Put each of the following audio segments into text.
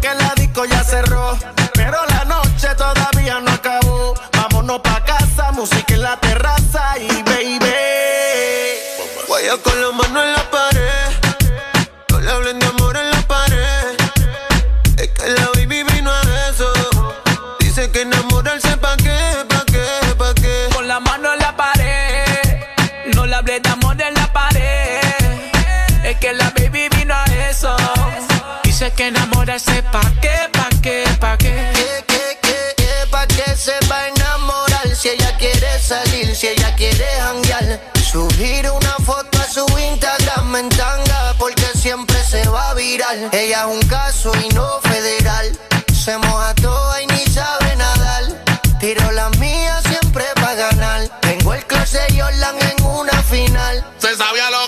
que la disco ya cerró. Pero la noche todavía no acabó. Vámonos pa' casa, música en la que enamorarse pa' qué, pa' qué, pa' qué. ¿Qué, qué, qué, qué? ¿Pa' qué se va a enamorar? Si ella quiere salir, si ella quiere janguear. Subir una foto a su Instagram en tanga porque siempre se va a virar. Ella es un caso y no federal. Se moja toda y ni sabe nadar. Tiro la mía siempre para ganar. Tengo el closet Jordan en una final. Se sabía lo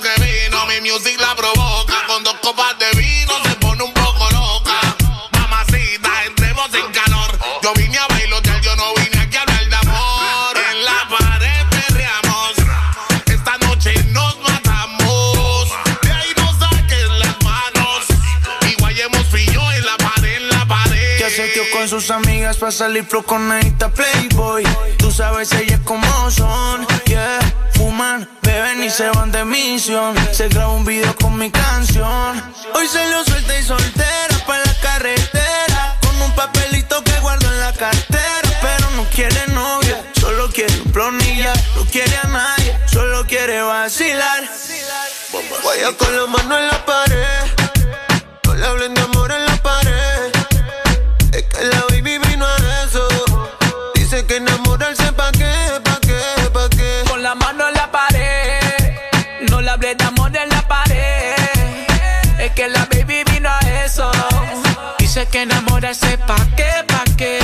sus amigas para salir flow con esta Playboy. Tú sabes ellas como son, yeah. Fuman, beben y se van de misión. Se graba un video con mi canción. Hoy se lo suelta y soltera para la carretera. Con un papelito que guardo en la cartera. Pero no quiere novia, solo quiere un plonilla. No quiere a nadie, solo quiere vacilar. Guaya con la mano en la pared. No le hablen de amor en la pared. Es que la baby vino a eso. Dice que enamorarse pa' qué, pa' qué, pa' qué. Con la mano en la pared. No le hablé de en la pared. Es que la baby vino a eso. Dice que enamorarse pa' qué, pa' qué.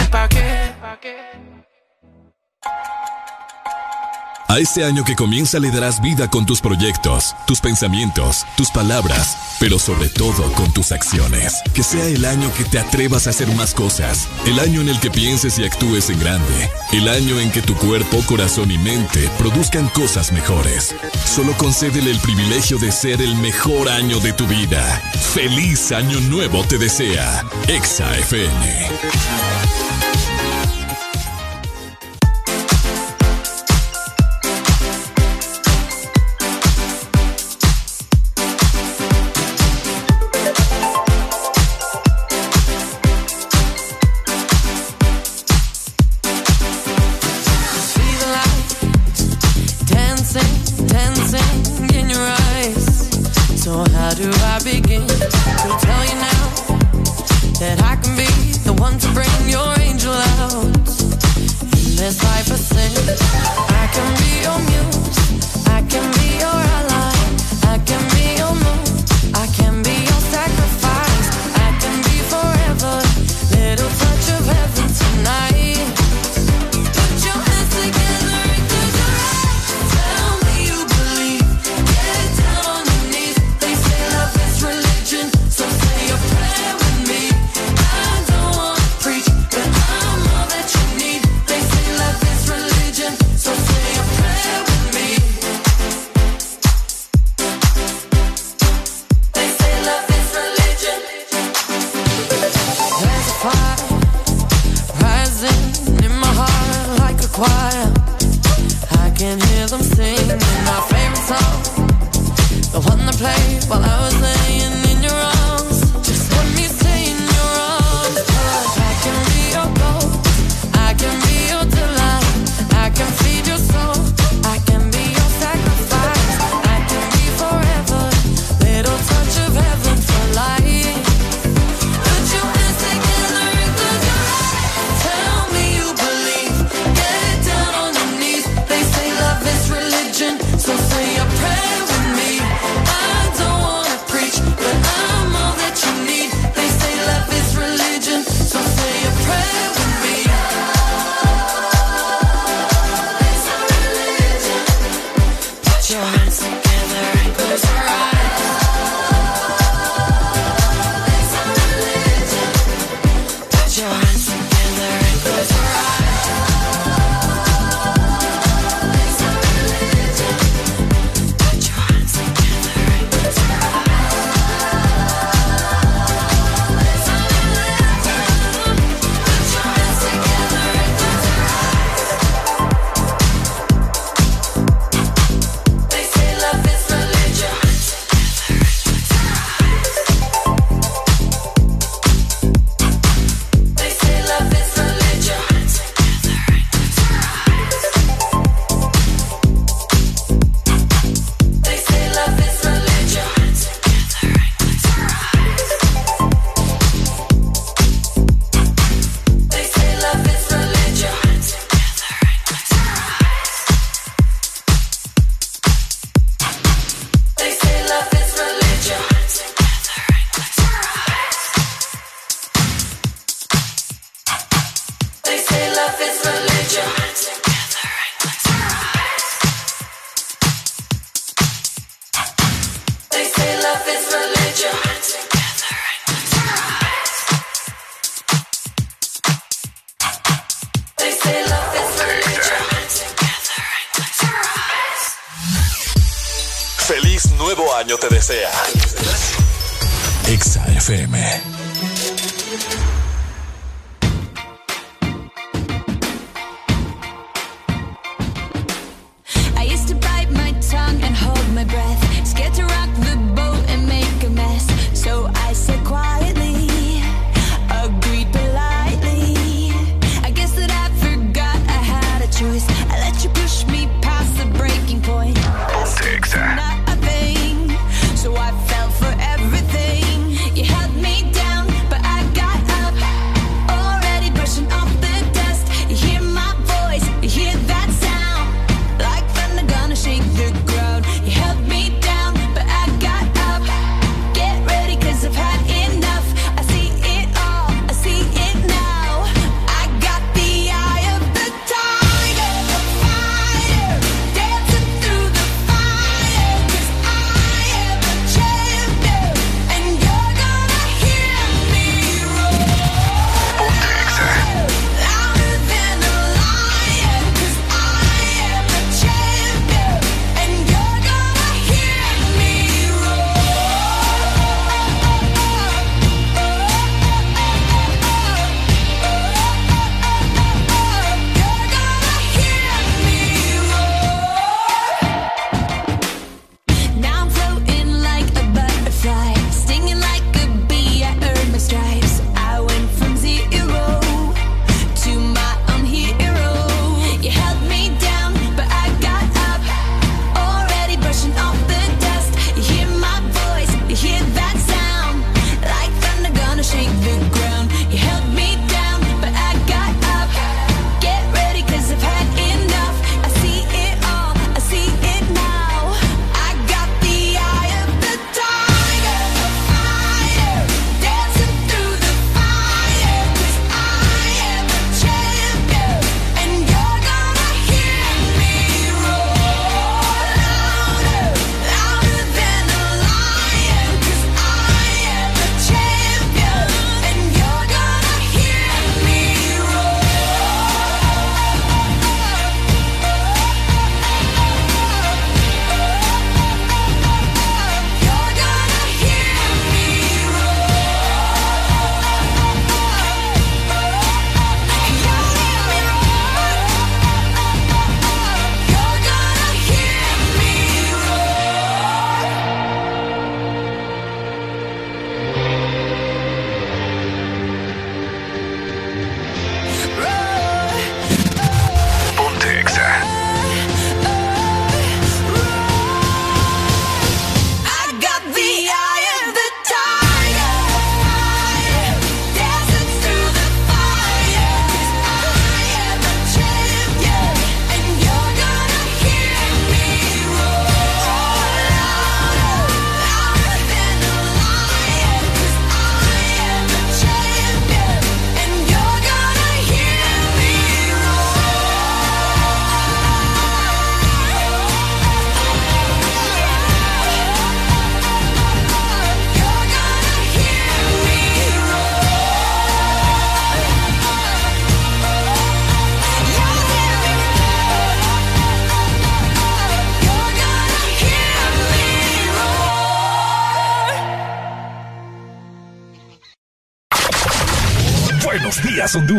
A este año que comienza le darás vida con tus proyectos, tus pensamientos, tus palabras, pero sobre todo con tus acciones. Que sea el año que te atrevas a hacer más cosas, el año en el que pienses y actúes en grande, el año en que tu cuerpo, corazón y mente produzcan cosas mejores. Solo concédele el privilegio de ser el mejor año de tu vida. Feliz año nuevo te desea. Exa FM.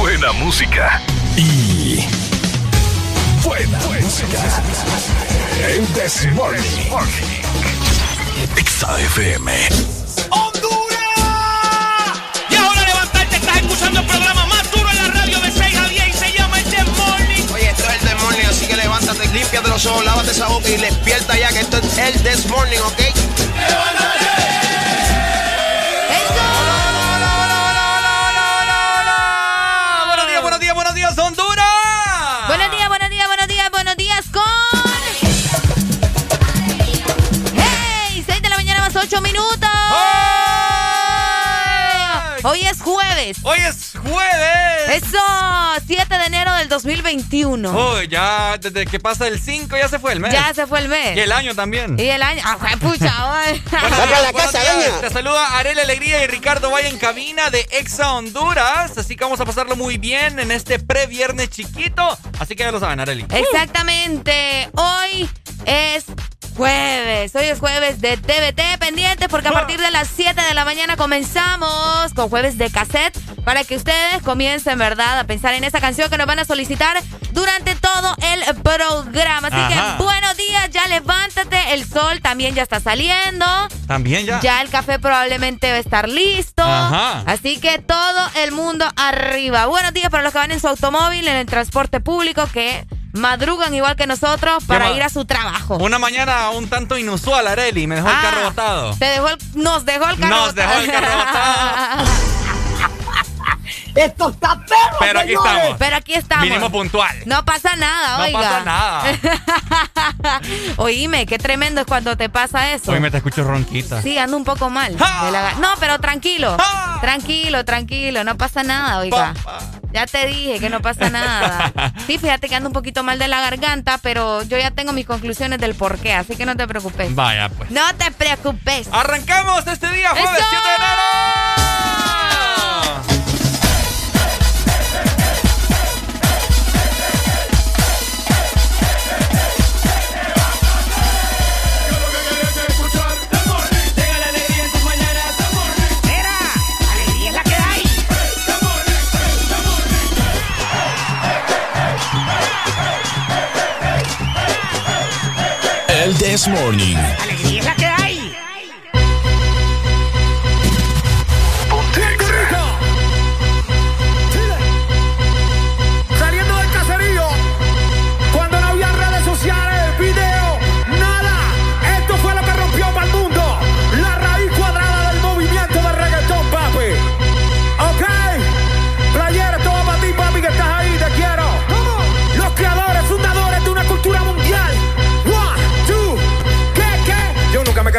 buena música y buena, música. El This Morning. XAFM. ¡Honduras! Y ahora levantarte, estás escuchando el programa más duro en la radio de 6 a 10 y se llama el This Morning. Oye, esto es el This Morning, así que levántate, límpiate los ojos, lávate esa boca y despierta ya que esto es el This Morning, ¿ok? ¡Levántate! ¡Hey! ¡Seis de la mañana más ocho minutos! ¡Hoy es jueves! ¡Hoy es jueves. Eso, 7 de enero del 2021. Oh, ya desde que pasa el 5 ya se fue el mes. Ya se fue el mes. Y el año también. Y el año. Ah, pucha, hoy. la casa, Te saluda Arela Alegría y Ricardo Valle en cabina de Exa Honduras. Así que vamos a pasarlo muy bien en este pre-viernes chiquito. Así que ya lo saben, Areli. Exactamente. Hoy es jueves. Hoy es jueves de TVT pendientes porque a partir de las 7 de la mañana comenzamos con jueves de cassette para que ustedes comiencen, ¿verdad?, a pensar en esa canción que nos van a solicitar durante todo el programa. Así que buenos días, ya levántate. El sol también ya está saliendo. También ya. Ya el café probablemente va a estar listo. Así que todo el mundo arriba. Buenos días para los que van en su automóvil, en el transporte público, que madrugan igual que nosotros para ir a su trabajo. Una mañana un tanto inusual, Areli, me dejó el carro ah, botado. Te dejó nos dejó el carro Nos dejó el carro botado. Esto está perro, Pero aquí estamos. Pero aquí estamos. Mínimo puntual. No pasa nada, oiga. No pasa nada. Oíme, qué tremendo es cuando te pasa eso. Hoy me te escucho ronquita. Sí, ando un poco mal. No, pero tranquilo. Tranquilo, tranquilo. No pasa nada, oiga. Ya te dije que no pasa nada. Sí, fíjate que ando un poquito mal de la garganta, pero yo ya tengo mis conclusiones del por qué, así que no te preocupes. Vaya, pues. No te preocupes. Arrancamos este día, jueves 7 de enero. This Morning.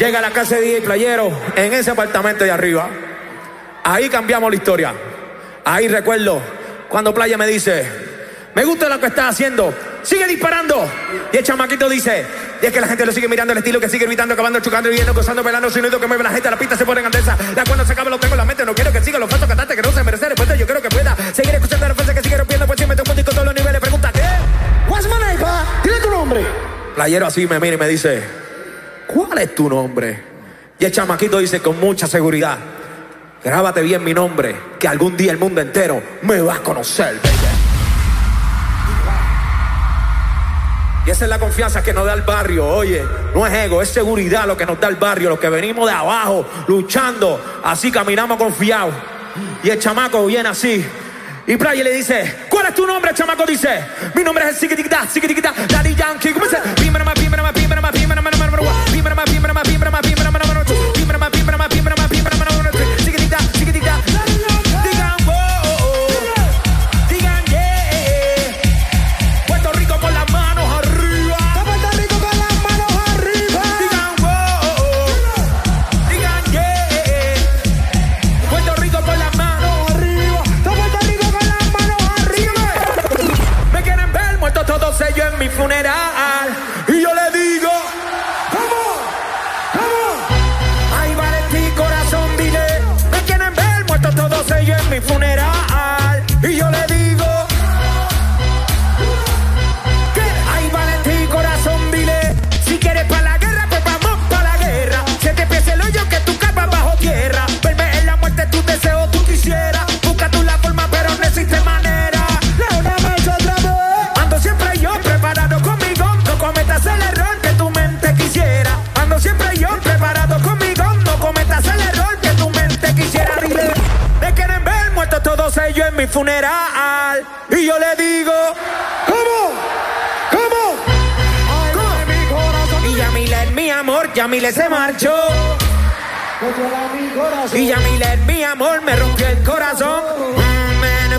Llega a la casa de DJ Playero en ese apartamento de arriba. Ahí cambiamos la historia. Ahí recuerdo cuando Playa me dice, me gusta lo que estás haciendo, sigue disparando. Y el chamaquito dice, y es que la gente lo sigue mirando el estilo que sigue gritando, acabando, chocando, viendo, gozando, pelando, sonido que mueve la gente, la pista se pone en andesa. Ya cuando se acabe lo tengo en la mente, no quiero que siga los pasos cantantes que no se merecen después yo creo que pueda seguir escuchando la fuerza que sigue rompiendo, pues si me un todos los niveles, pregunta, ¿qué? What's my name? Dile tu nombre. Playero así me mira y me dice, ¿cuál es tu nombre? Y el chamaquito dice con mucha seguridad, grábate bien mi nombre, que algún día el mundo entero me va a conocer. Y esa es la confianza que nos da el barrio. Oye, no es ego, es seguridad lo que nos da el barrio. Los que venimos de abajo, luchando, así caminamos confiados. Y el chamaco viene así. Y Brian le dice, ¿cuál es tu nombre, chamaco? Dice, mi nombre es Sigitiquita, Sigitiquita, Daddy Yankee. ¿Cómo dice? Pímera más, pímera más, pímera más, pímera más, pímera pímera mi funeral. sé yo en mi funeral. Y yo le digo, ¿cómo? ¿Cómo? ¿Cómo? Y Yamilet, mi amor, Yamilet se marchó. Y Yamilet, mi amor, me rompió el corazón.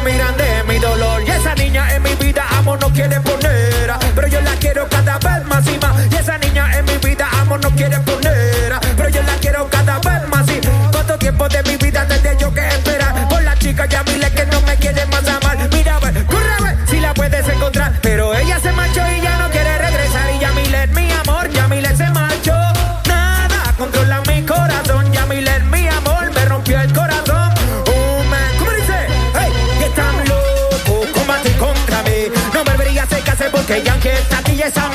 Miran de mi dolor. Y esa niña en mi vida, amor, no quiere poner. Pero yo la quiero cada vez más y más. Y esa niña en mi vida, amor, no quiere poner. Pero yo la quiero cada vez más y ¿Cuánto tiempo de mi vida tendré yo que esperar? Por la chica ya me porque Yankee está aquí y están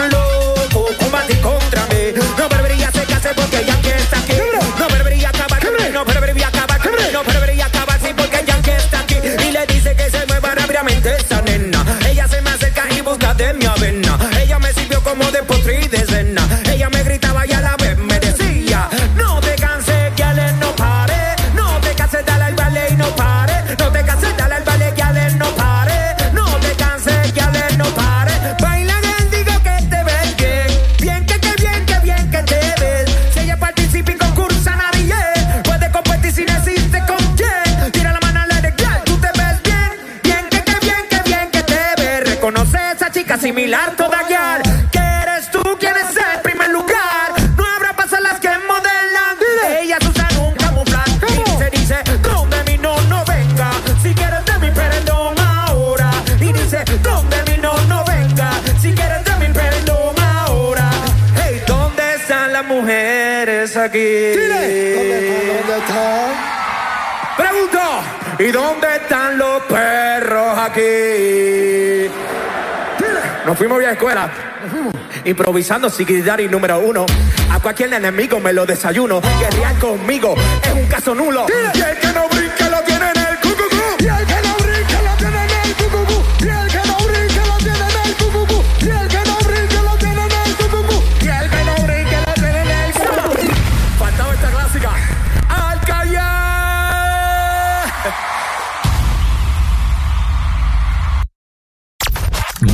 aquí? ¿Dónde están? Pregunto, ¿y dónde están los perros aquí? Nos fuimos bien a escuela. Improvisando y número uno. A cualquier enemigo me lo desayuno. Guerrear conmigo es un caso nulo. Y el que no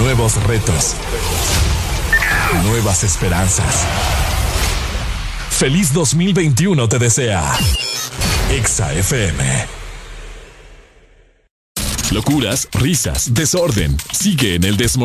Nuevos retos. Nuevas esperanzas. Feliz 2021 te desea. Exa FM. Locuras, risas, desorden. Sigue en el This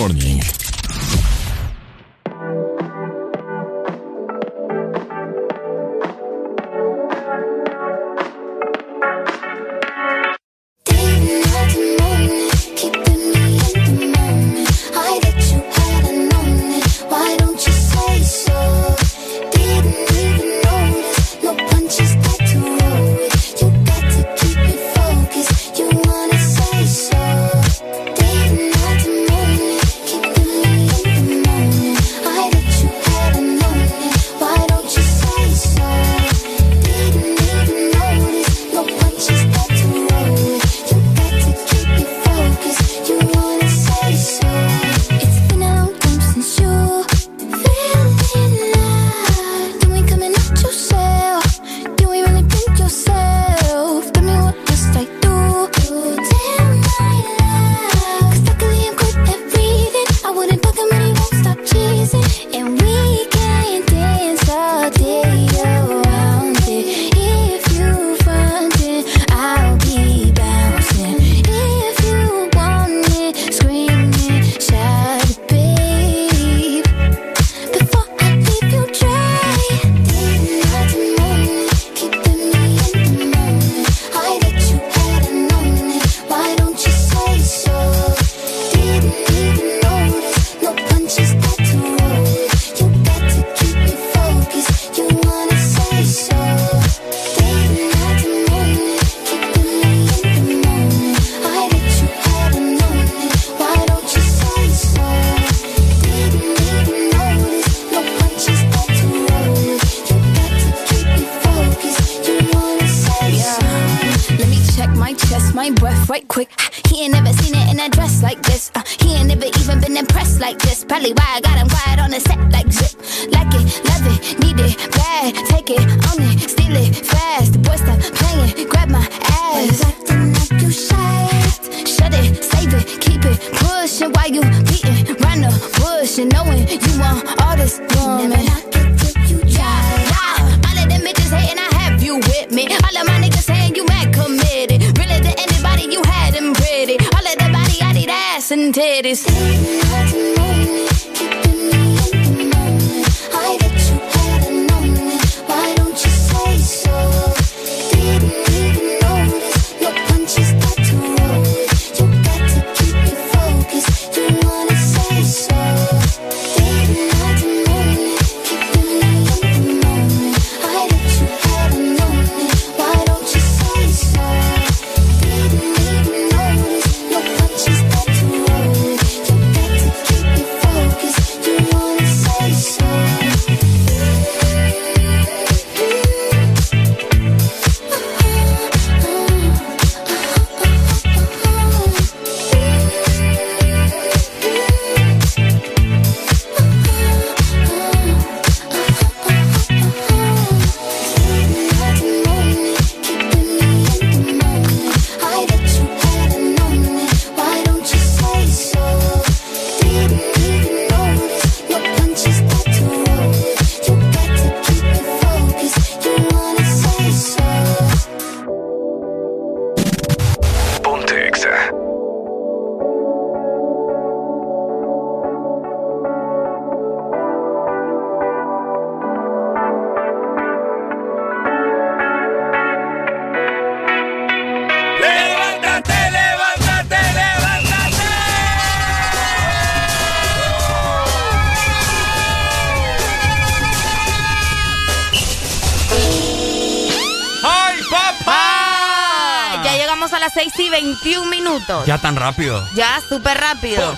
tan rápido. Ya, súper rápido.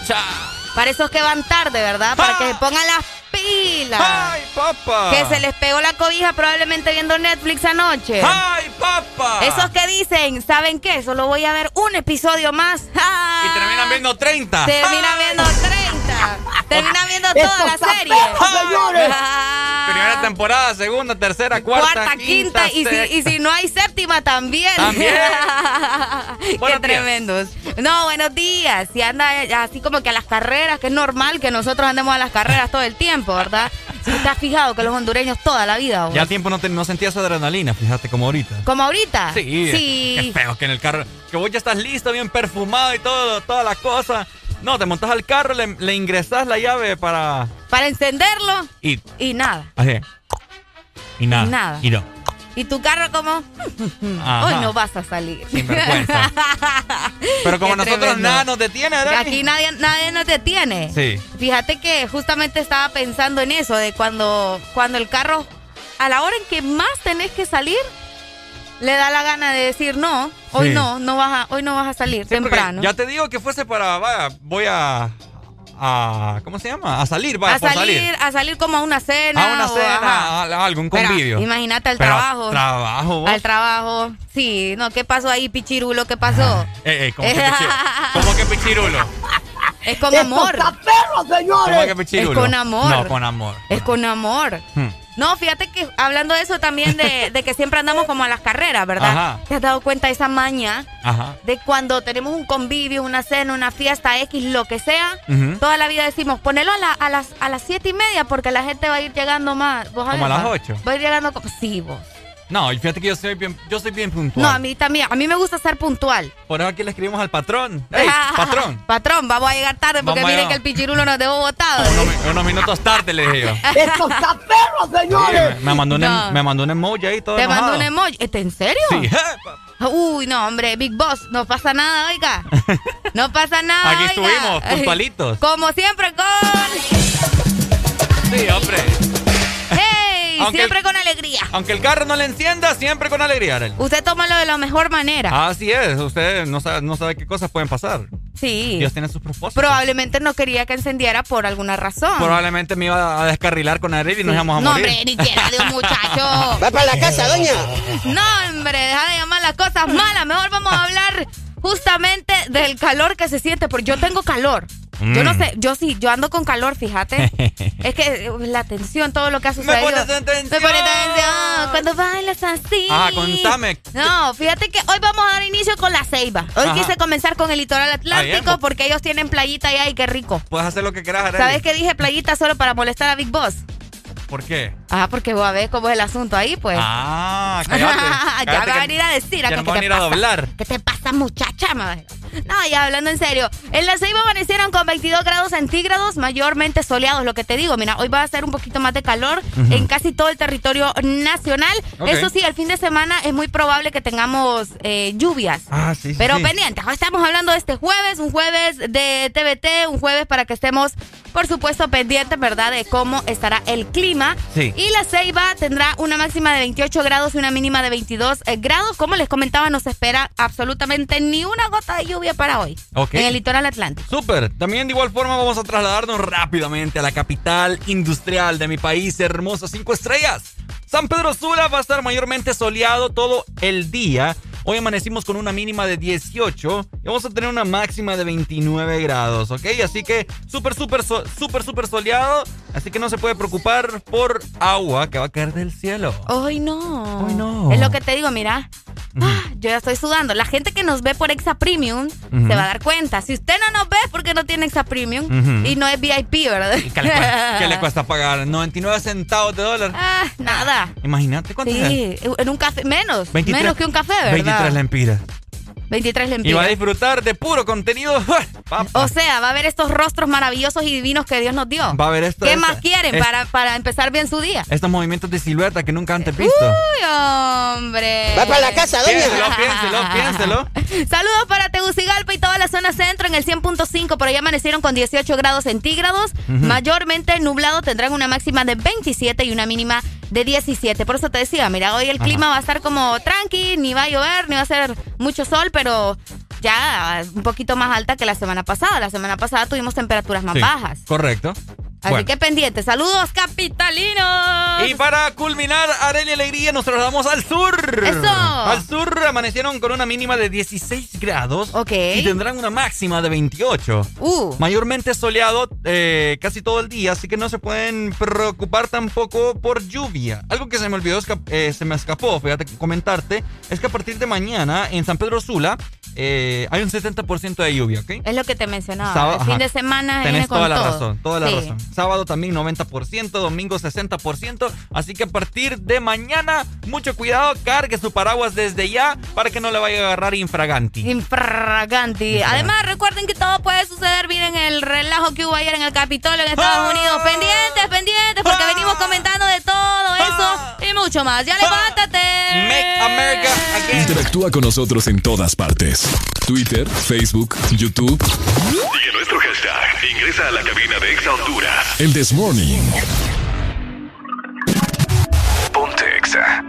Para esos que van tarde, ¿verdad? Para que se pongan las pilas. ¡Ay, papá! Que se les pegó la cobija probablemente viendo Netflix anoche. ¡Ay, papá! Esos que dicen, ¿saben qué? Solo voy a ver un episodio más. Y terminan viendo 30. Terminan viendo 30. Terminan viendo toda la serie. Ah. Primera temporada, segunda, tercera, cuarta, Cuarta, quinta, y, si, y si no hay séptima también. También. Qué tremendos. No, buenos días. Si anda así como que a las carreras, que es normal que nosotros andemos a las carreras todo el tiempo, ¿verdad? Si te has fijado que los hondureños toda la vida, vos? Ya tiempo no, te- no sentías adrenalina, fíjate, como ahorita. Como ahorita. Sí, Sí. Qué feo que en el carro. Que vos ya estás listo, bien perfumado y todo, toda la cosa. No, te montas al carro, le, le ingresas la llave para. Para encenderlo Y. y nada. Así. Y nada. Y nada. Y no. Y tu carro como, hoy no vas a salir. Sinvergüenza. Pero como nosotros tremendo. nada nos detiene, ¿verdad? Aquí nadie, nadie nos detiene. Sí. Fíjate que justamente estaba pensando en eso, de cuando, cuando el carro, a la hora en que más tenés que salir, le da la gana de decir no, hoy Sí. no, no vas a, hoy no vas a salir Sí, temprano. Ya te digo que fuese para. Vaya, voy a. a ¿Cómo se llama? A salir, vaya, a por salir, salir. a salir como a una cena. A una o- cena, ajá. a, a algo, un Pero, convivio. imagínate al trabajo. Trabajo, vos. Al trabajo. Sí, no, ¿qué pasó ahí, pichirulo? ¿Qué pasó? Eh, eh, ¿cómo, que pichirulo? ¿Cómo que pichirulo? Es con amor. ¿Cómo que pichirulo? Es con amor. No, con amor. Es con amor. Hmm. No, fíjate que hablando de eso también de, de que siempre andamos como a las carreras, ¿verdad? Ajá. ¿Te has dado cuenta de esa maña Ajá. de cuando tenemos un convivio, una cena, una fiesta X, lo que sea? Toda la vida decimos, ponelo a, la- a las a las siete y media porque la gente va a ir llegando más. ¿Vos Como a las va? ocho. Va a ir llegando como... Sí, vos. No, y fíjate que yo soy bien, yo soy bien puntual. No, a mí también. A mí me gusta ser puntual. Por eso aquí le escribimos al patrón. ¡Ey, patrón! Patrón, vamos a llegar tarde porque Vamos miren allá. que el pichirulo nos dejó botado. Unos, mi- unos minutos tarde le dije yo. ¡Esto está perro, Sí, me, me mandó un, em- me mandó un emoji ahí todo Te enojado. mando un emoji. ¿Este en serio? Sí. Uy, no, hombre, Big Boss, no pasa nada, oiga. No pasa nada. Aquí estuvimos, puntualitos. Como siempre, con. Sí, hombre. Siempre el- con alegría. Aunque el carro no le encienda, siempre con alegría, Arely. Usted tómalo de la mejor manera. Así es, usted no sabe, no sabe qué cosas pueden pasar. sí. Dios tiene sus propósitos. Probablemente no quería que encendiera por alguna razón. Probablemente me iba a descarrilar con Arely y nos íbamos a no, morir. hombre, ni quiera de un muchacho. Va para la casa, doña. No, hombre, deja de llamar las cosas malas. Mejor vamos a hablar justamente del calor que se siente, porque yo tengo calor. Yo no mm. sé, yo sí, yo ando con calor, fíjate. es que uh, la tensión, todo lo que ha sucedido. Me pones tensión. Me pones tensión cuando bailas así. Ah, contame. No, fíjate que hoy vamos a dar inicio con la ceiba. Hoy quise comenzar con el litoral atlántico porque ellos tienen playita allá y qué rico. Puedes hacer lo que quieras, ¿Sabes que dije playita solo para molestar a Big Boss? ¿Por qué? Ah, porque voy a ver cómo es el asunto ahí, pues. Ah, cállate, ya me va a venir a decir. Ya ¿qué, va a venir a doblar. ¿Qué te pasa, muchacha? No, ya hablando en serio. En la Ceiba amanecieron con 22 grados centígrados, mayormente soleados, lo que te digo. Mira, hoy va a ser un poquito más de calor en casi todo el territorio nacional. Eso sí, el fin de semana es muy probable que tengamos eh, lluvias. Ah, sí, Pero sí. pendientes, estamos hablando de este jueves, un jueves de TBT, un jueves para que estemos, por supuesto, pendientes, ¿verdad?, de cómo estará el clima. Sí. Y la Ceiba tendrá una máxima de 28 grados y una mínima de 22 eh, grados. Como les comentaba, no se espera absolutamente ni una gota de lluvia para hoy. En el litoral atlántico. Súper. También de igual forma vamos a trasladarnos rápidamente a la capital industrial de mi país, hermoso cinco estrellas. San Pedro Sula va a estar mayormente soleado todo el día. Hoy amanecimos con una mínima de 18 y vamos a tener una máxima de 29 grados, ¿ok? Así que súper, súper, súper, súper soleado. Así que no se puede preocupar por agua que va a caer del cielo. Hoy no. Hoy no. Es lo que te digo, mira. Ah, yo ya estoy sudando. La gente que nos ve por Exa Premium se va a dar cuenta. Si usted no nos ve porque no tiene Exa Premium y no es VIP, ¿verdad? ¿Qué le, cuesta, pagar? 99 centavos de dólar. Ah, nada. Imagínate cuánto sí, en un café, menos. menos que un café, ¿verdad? 23 lempiras. 23 lempiras. Y va a disfrutar de puro contenido. O sea, va a ver estos rostros maravillosos y divinos que Dios nos dio. Va a ver esto. ¿Qué más quieren para, para empezar bien su día? Estos movimientos de silueta que nunca antes visto. Uy, hombre. Va para la casa, doña. Piénselo, piénselo, piénselo. Saludos para Tegucigalpa y toda la zona centro en el 100.5. Por allá amanecieron con 18 grados centígrados. Mayormente nublado tendrán una máxima de 27 y una mínima de 17. Por eso te decía, mira, hoy el clima va a estar como tranqui, ni va a llover, ni va a ser mucho sol, pero ya un poquito más alta que la semana pasada. La semana pasada tuvimos temperaturas más bajas. Correcto. Así que pendiente. Saludos, capitalinos. Y para culminar, Arely Alegría, nos trasladamos al sur. Eso. Al sur amanecieron con una mínima de 16 grados. Ok. Y tendrán una máxima de 28. Uh. Mayormente soleado eh, casi todo el día, así que no se pueden preocupar tampoco por lluvia. Algo que se me olvidó, eh, se me escapó, fíjate, comentarte, es que a partir de mañana en San Pedro Sula eh, hay un 70% de lluvia, ¿ok? Es lo que te mencionaba. el fin de semana Tenés con toda la todo. razón, toda la razón. Sábado también 90%, domingo 60%. Así que a partir de mañana, mucho cuidado, cargue su paraguas desde ya para que no le vaya a agarrar infraganti. Infraganti. Además, recuerden que todo puede suceder. Miren el relajo que hubo ayer en el Capitolio en Estados Ah. Unidos. Pendientes, pendientes, porque venimos comentando de todo eso y mucho más. Ya levántate. Make America again. Interactúa con nosotros en todas partes. Twitter, Facebook, YouTube. Sigue nuestro hashtag. Ingresa a la cabina de Exa Honduras. El This Morning. Ponte Exa.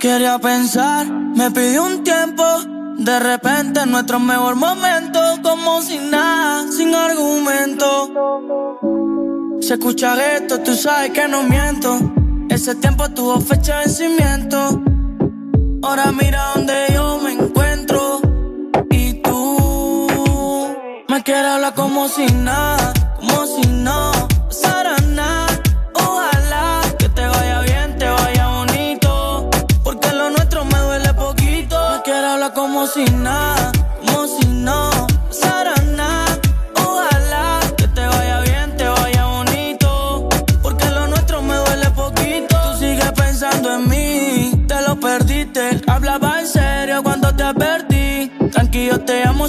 Quería pensar, me pidió un tiempo. De repente, nuestro mejor momento, como sin nada, sin argumento. Se escucha esto, tú sabes que no miento. Ese tiempo tuvo fecha de vencimiento. Ahora mira donde yo me encuentro. Y tú me quieres hablar como si nada, como si no pasara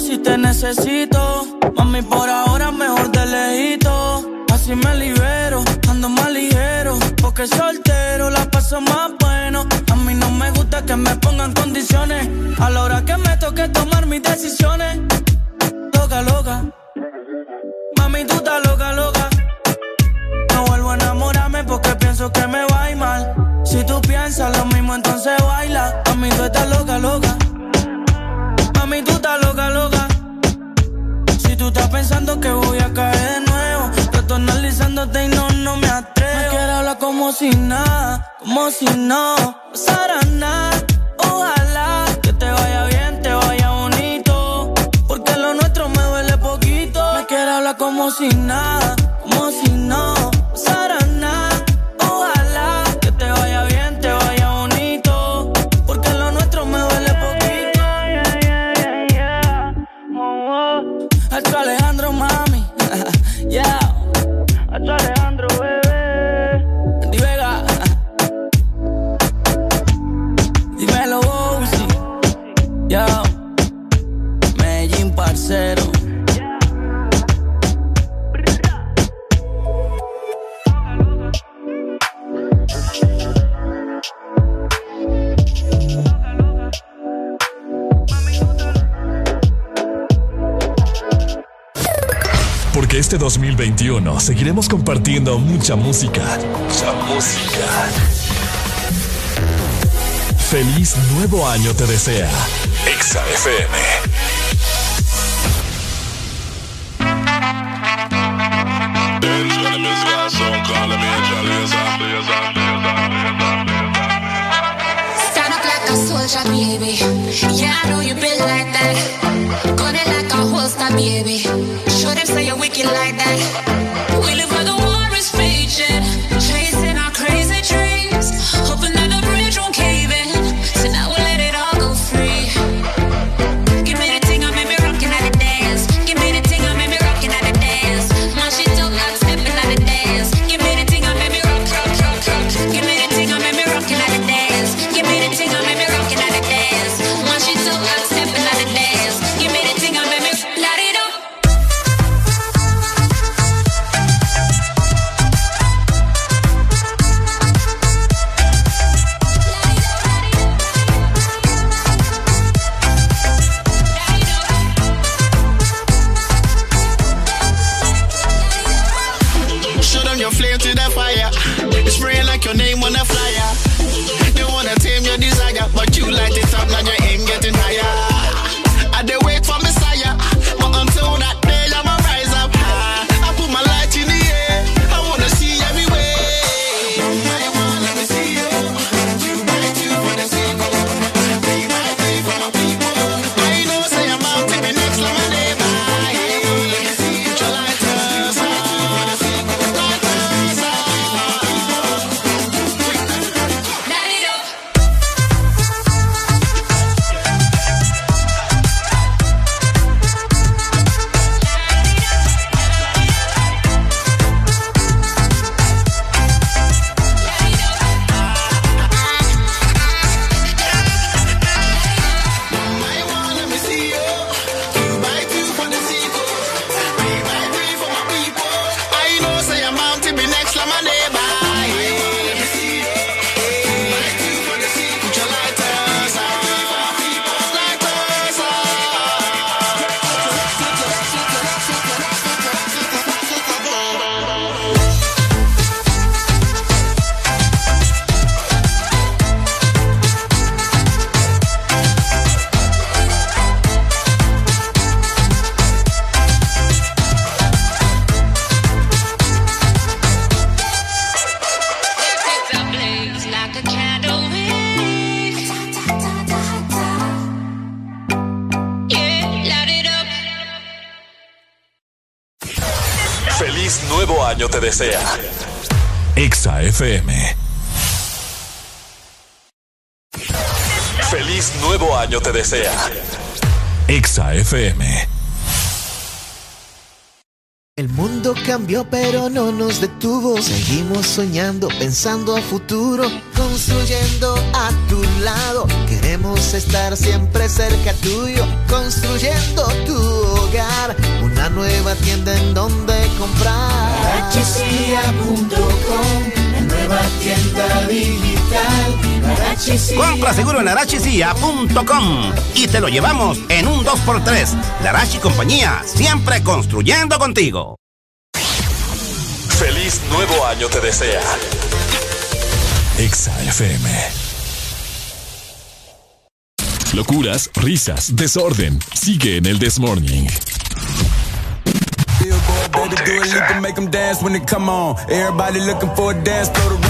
si te necesito. Mami, por ahora mejor de lejito. Así me libero, ando más ligero. Porque soltero la paso más bueno. A mí no me gusta que me pongan condiciones. A la hora que me toque tomar mis decisiones. Loca, loca. Mami, tú estás loca, loca. No vuelvo a enamorarme porque pienso que me va a ir mal. Si tú piensas lo mismo, entonces baila. Mami, tú estás loca, loca. Pensando que voy a caer de nuevo, estoy analizándote y no, no me atrevo. Me quiere hablar como si nada, como si no pasara nada. Ojalá que te vaya bien, te vaya bonito. Porque lo nuestro me duele poquito. Me quiere hablar como si nada, este 2021 seguiremos compartiendo mucha música. Mucha música. Feliz nuevo año te desea. Exa baby. Yeah, I know you been like that. It like a holster, baby. Show them say you're wicked like that. Soñando, pensando a futuro, construyendo a tu lado. Queremos estar siempre cerca tuyo, construyendo tu hogar. Una nueva tienda en donde comprar. la nueva tienda digital. Compra seguro en arachicia.com y te lo llevamos en un 2x3. Larachi Compañía, siempre construyendo contigo. Nuevo año te desea. Exa FM. Locuras, risas, desorden. Sigue en el This Morning. Baby,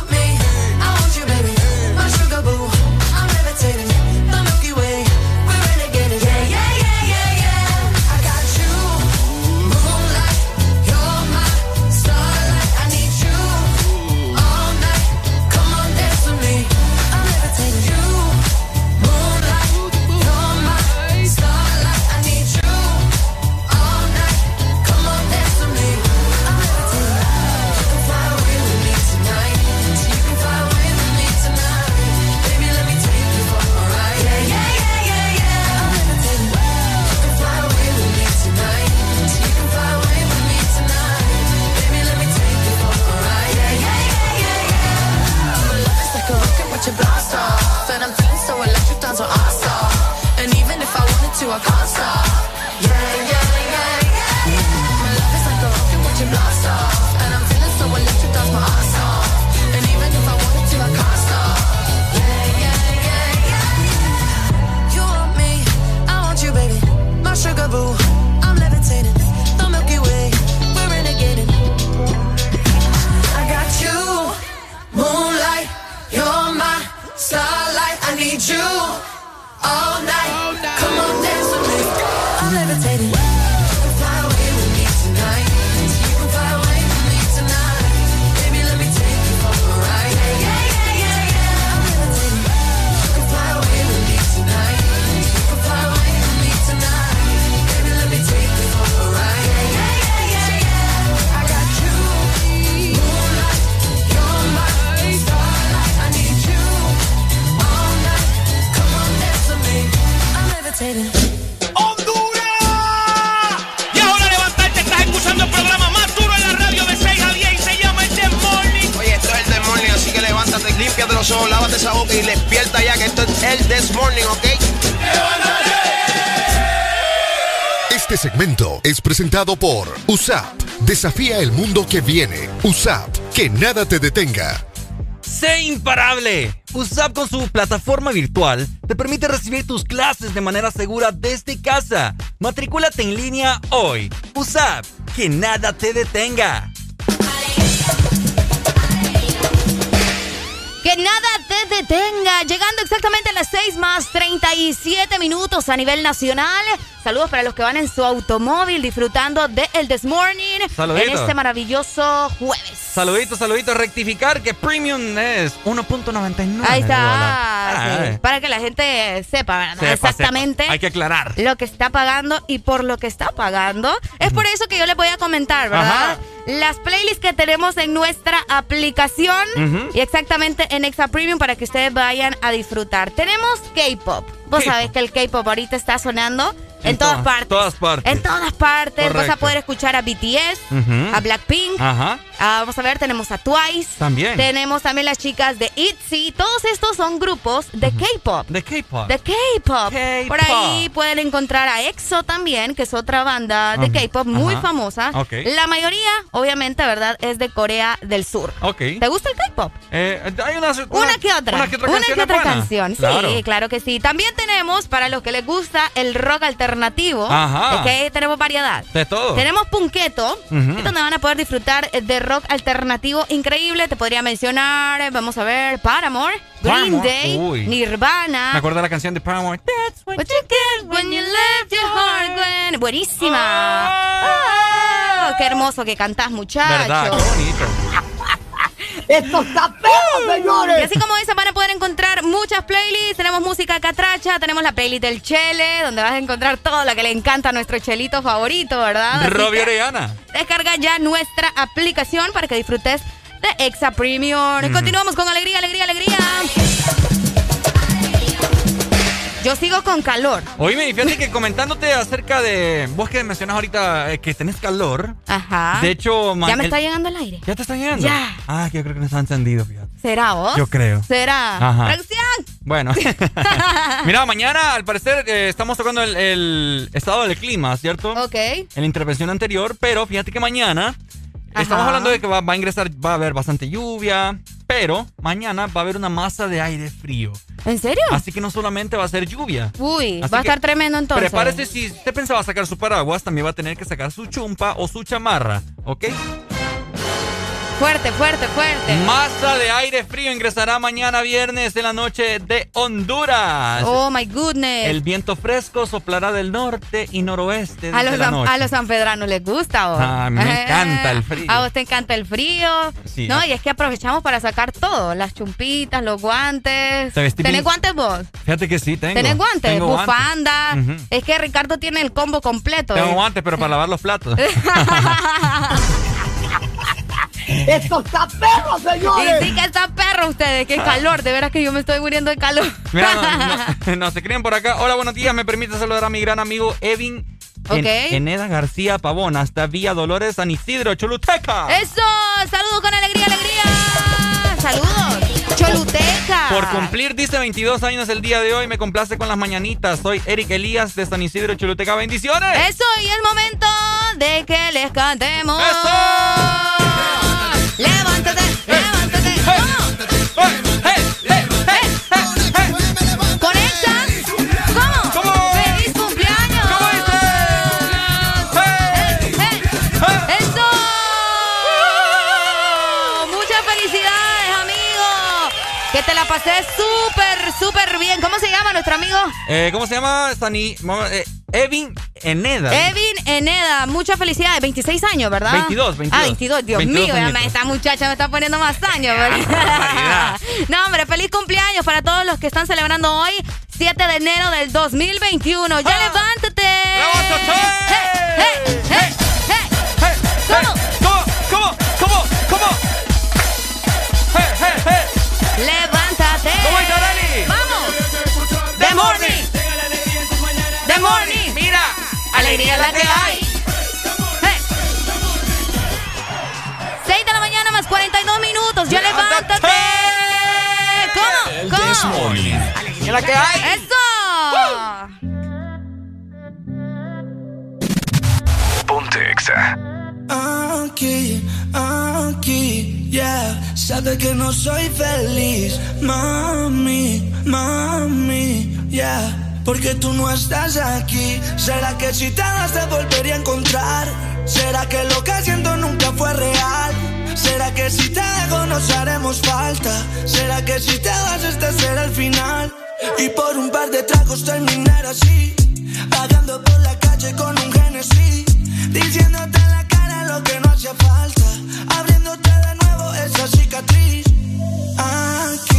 Presentado por USAP. Desafía el mundo que viene. USAP. Que nada te detenga. Sé imparable. USAP con su plataforma virtual te permite recibir tus clases de manera segura desde casa. Matrículate en línea hoy. USAP, que nada te detenga. Que nada te detenga. Llegando exactamente a las 6 más 37 minutos a nivel nacional. Saludos para los que van en su automóvil disfrutando de el This Morning Saluditos. en este maravilloso jueves. Saluditos, saluditos. Rectificar que Premium es 1.99. Ahí está. sí, Para que la gente sepa, ¿verdad? sepa, Exactamente. sepa. Hay que aclarar. Lo que está pagando y por lo que está pagando. Es por eso que yo les voy a comentar, ¿verdad? Ajá. Las playlists que tenemos en nuestra aplicación Ujú. y exactamente en Exa Premium para que ustedes vayan a disfrutar. Tenemos K-pop. Vos sabés que el K-pop ahorita está sonando en, En todas todas- partes. todas partes. En todas partes. Vas a poder escuchar a BTS, a Blackpink. Ajá. Ah, vamos a ver, tenemos a Twice. También. Tenemos también las chicas de ITZY. Todos estos son grupos de K-pop. De K-pop. De K-pop. Por ahí pueden encontrar a EXO también, que es otra banda de. K-pop muy famosa. Ok. La mayoría, obviamente, ¿verdad? Es de Corea del Sur. Ok. ¿Te gusta el K-pop? Eh, hay una, Una, que otra. Una que otra Una canción que otra canción. Claro. Sí, claro que sí. También tenemos, para los que les gusta el rock alternativo, Ajá. es que ahí tenemos variedad. De todo. Tenemos Punqueto, Ujú. donde van a poder disfrutar de rock alternativo increíble. Te podría mencionar, eh, vamos a ver, Paramore, Green Paramore, Day, uy. Nirvana. Me acuerdo de la canción de Paramore. What you get when you left your heart. Buenísima. Ah, qué hermoso que cantás, muchacho. ¿Verdad? Qué bonito. ¡Esto está feo, señores! Y así como esa van a poder encontrar muchas playlists. Tenemos música catracha, tenemos la playlist del Chele, donde vas a encontrar todo lo que le encanta a nuestro chelito favorito, ¿verdad? Robbie Orellana. Descarga ya nuestra aplicación para que disfrutes de Exa Premium. Continuamos con alegría, alegría, alegría. Yo sigo con calor. Oíme, fíjate que comentándote acerca de. Vos que mencionas ahorita eh, que tenés calor. Ajá. De hecho, Ya me está llegando el aire. ¿Ya te está llegando? Ya. Ah, que yo creo que no está encendido, fíjate. ¿Será vos? Yo creo. ¿Será? Ajá. ¡Producción! Bueno. Mira, mañana al parecer eh, estamos tocando el, el estado del clima, ¿cierto? Ok. En la intervención anterior, pero fíjate que mañana estamos hablando de que va, va a ingresar, va a haber bastante lluvia, pero mañana va a haber una masa de aire frío. ¿En serio? Así que no solamente va a ser lluvia. Uy, Así va a estar tremendo entonces. Prepárese si usted pensaba sacar su paraguas, también va a tener que sacar su chumpa o su chamarra, ¿ok? Fuerte, fuerte, fuerte. Masa de aire frío ingresará mañana viernes en la noche de Honduras. Oh my goodness. El viento fresco soplará del norte y noroeste a, los, la san- noche. a los sanpedranos les gusta, ¿o? Ah, me encanta el frío. A vos te encanta el frío. Sí, no, ah. y es que aprovechamos para sacar todo. Las chumpitas, los guantes. Te ¿Tenés bien- guantes vos? Fíjate que sí, tengo. ¿Tenés guantes? Tengo guantes. Bufanda. Es que Ricardo tiene el combo completo. Tengo ¿eh? guantes, pero para lavar los platos. ¡Esto está perro, señores! Y sí que está perro ustedes. ¡Qué calor! De veras que yo me estoy muriendo de calor. Mira, no, no- no se creen por acá. Hola, buenos días. Me permite saludar a mi gran amigo Evin En- Ok. Eneda García Pavón, hasta Villa Dolores, San Isidro, Choluteca. ¡Eso! ¡Saludos con alegría, alegría! ¡Saludos! ¡Choluteca! Por cumplir, dice 22 años el día de hoy, me complace con las mañanitas. Soy Eric Elías de San Isidro, Choluteca. ¡Bendiciones! Eso, y es momento de que les cantemos. ¡Levántate! ¡Levántate! ¡Conecta! ¿Cómo? ¿Cómo? ¡Feliz cumpleaños! ¿Cómo ¡Hey, hey! ¡Eso! ¡Muchas felicidades, amigo! Que te la pasé súper, bien. ¿Cómo se llama nuestro amigo? Eh, ¿Cómo se llama? Sani, eh, Evin Eneda. Evin Eneda, muchas felicidades. 26 años, ¿verdad? 22, 22. Ah, 22. Dios 22 mío, añitos. esta muchacha me está poniendo más años. ¿verdad? no, hombre, feliz cumpleaños para todos los que están celebrando hoy, 7 de enero del 2021. ¡Ya levántate! ¡Levántate! ¡Hey, hey, hey, hey! ¿Cómo? ¿Cómo? ¿Cómo? Morning! ¡The morning! ¡Mira! ¡Alegría la que hay! Hey. 6 de la mañana más 42 minutos. ¡Ya levántate! ¿Cómo? ¿Cómo? ¡Alegría la que hay! ¡Eso! Ponte Exa. Aquí, aquí, yeah. Sabe que no soy feliz, mami, mami, yeah. Porque tú no estás aquí. ¿Será que si te das te volvería a encontrar? ¿Será que lo que siento nunca fue real? ¿Será que si te dejo nos haremos falta? ¿Será que si te vas este será el final? Y por un par de tragos terminar así, vagando por la calle con un Genesis. Diciéndote lo que no hacía falta. Abriéndote de nuevo esa cicatriz. Aquí,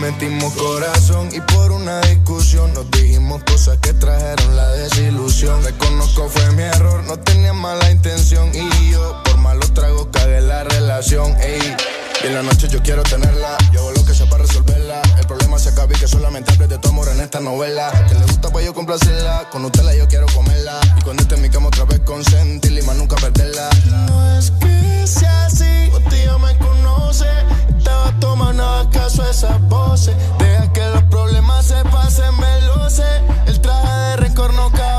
Metimos corazón y por una discusión nos dijimos cosas que trajeron la desilusión. Reconozco fue mi error, no tenía mala intención y yo por malos tragos cagué la relación. Ey. Y en la noche yo quiero tenerla, yo hago lo que sea para resolverla. El problema se acaba y que solamente hables de tu amor en esta novela. Que le gusta pues yo complacerla, con Nutella yo quiero comerla. Y cuando esté en mi cama otra vez consentirla y más nunca perderla. No es que sea así, usted ya me conoce. Estaba tomando acaso esas voces. Deja que los problemas se pasen, sé. El traje de rencor no cabe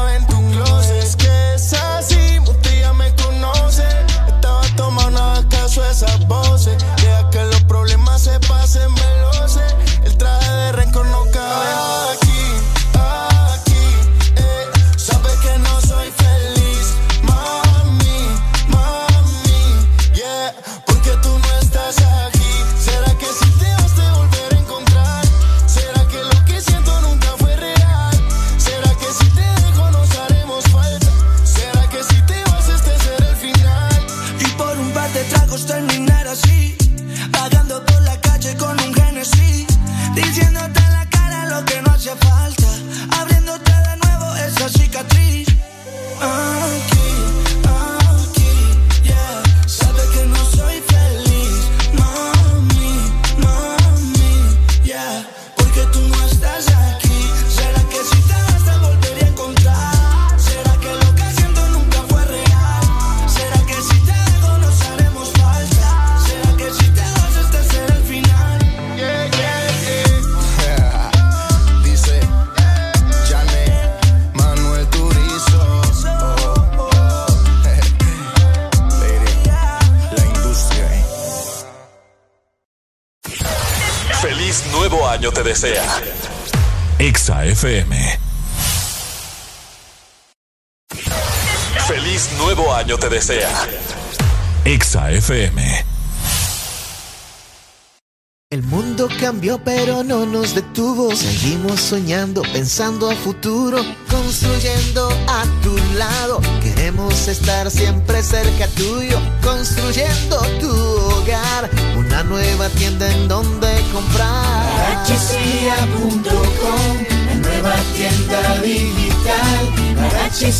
Seguimos soñando, pensando a futuro, construyendo a tu lado. Queremos estar siempre cerca tuyo, construyendo tu hogar, una nueva tienda en donde comprar. Arachesia.com, nueva tienda digital.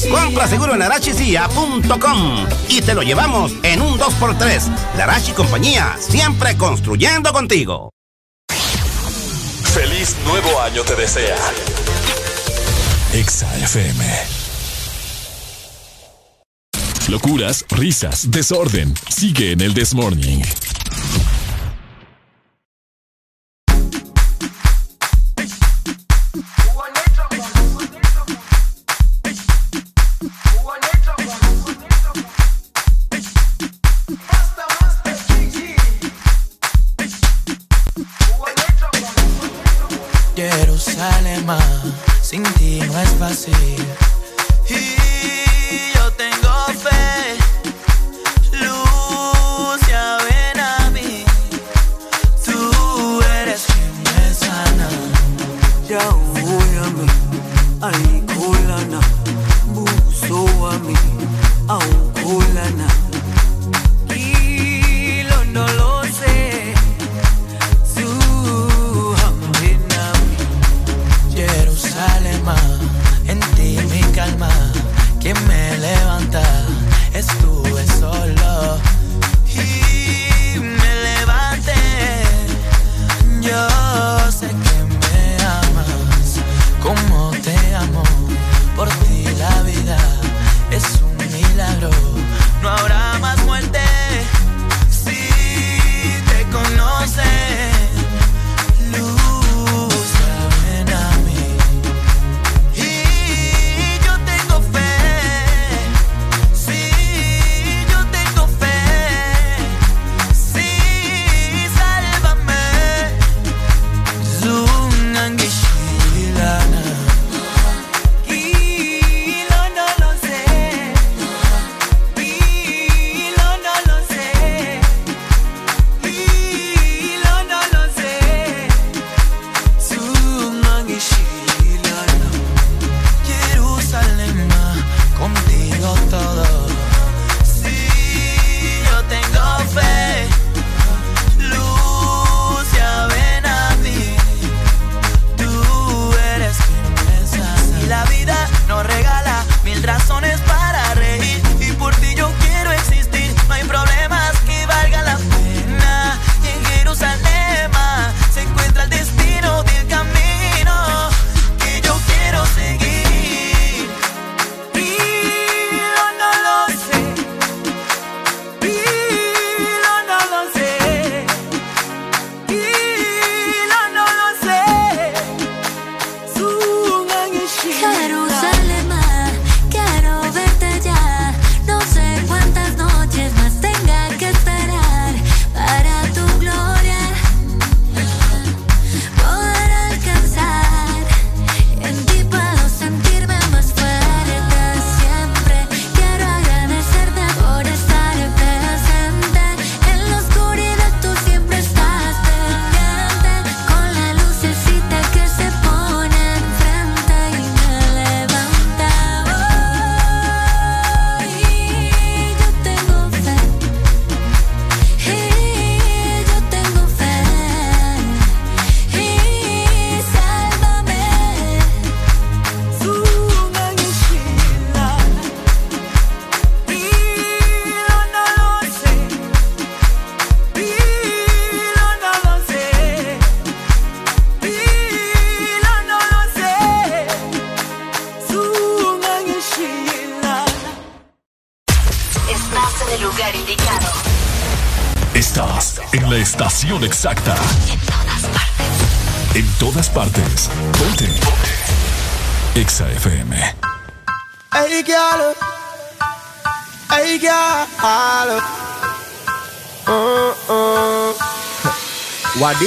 Compra seguro en arachesia.com y te lo llevamos en un 2x3. Larachi Compañía, siempre construyendo contigo. Feliz nuevo año te desea. Exa FM. Locuras, risas, desorden. Sigue en el Desmorning. así.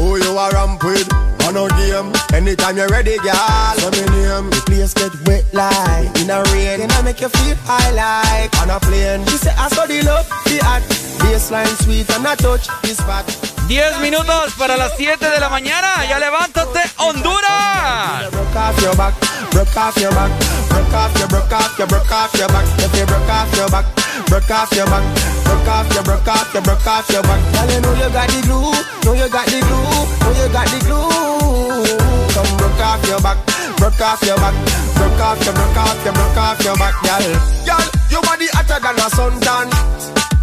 Who you are ramp with? On a game. Anytime you're ready, girl. Let me name. The place get wet like in a rain. Then I make you feel high like on a plane. She say I saw the love, the hot. Baseline sweet and I touch this spot. 10 minutos para las 7 de la mañana. Ya levántate, Honduras. Broke off your back, broke off your back, broke off your, broke off your, broke off your back. If you broke off your back, broke off your back, broke off your, broke off your, broke off your back. Girl, you know you got the glue, know you got the glue, know you got the glue. Come broke off your back, broke off your back, broke off your, broke off your, broke off your back, girl. Girl, your body hotter than a suntan.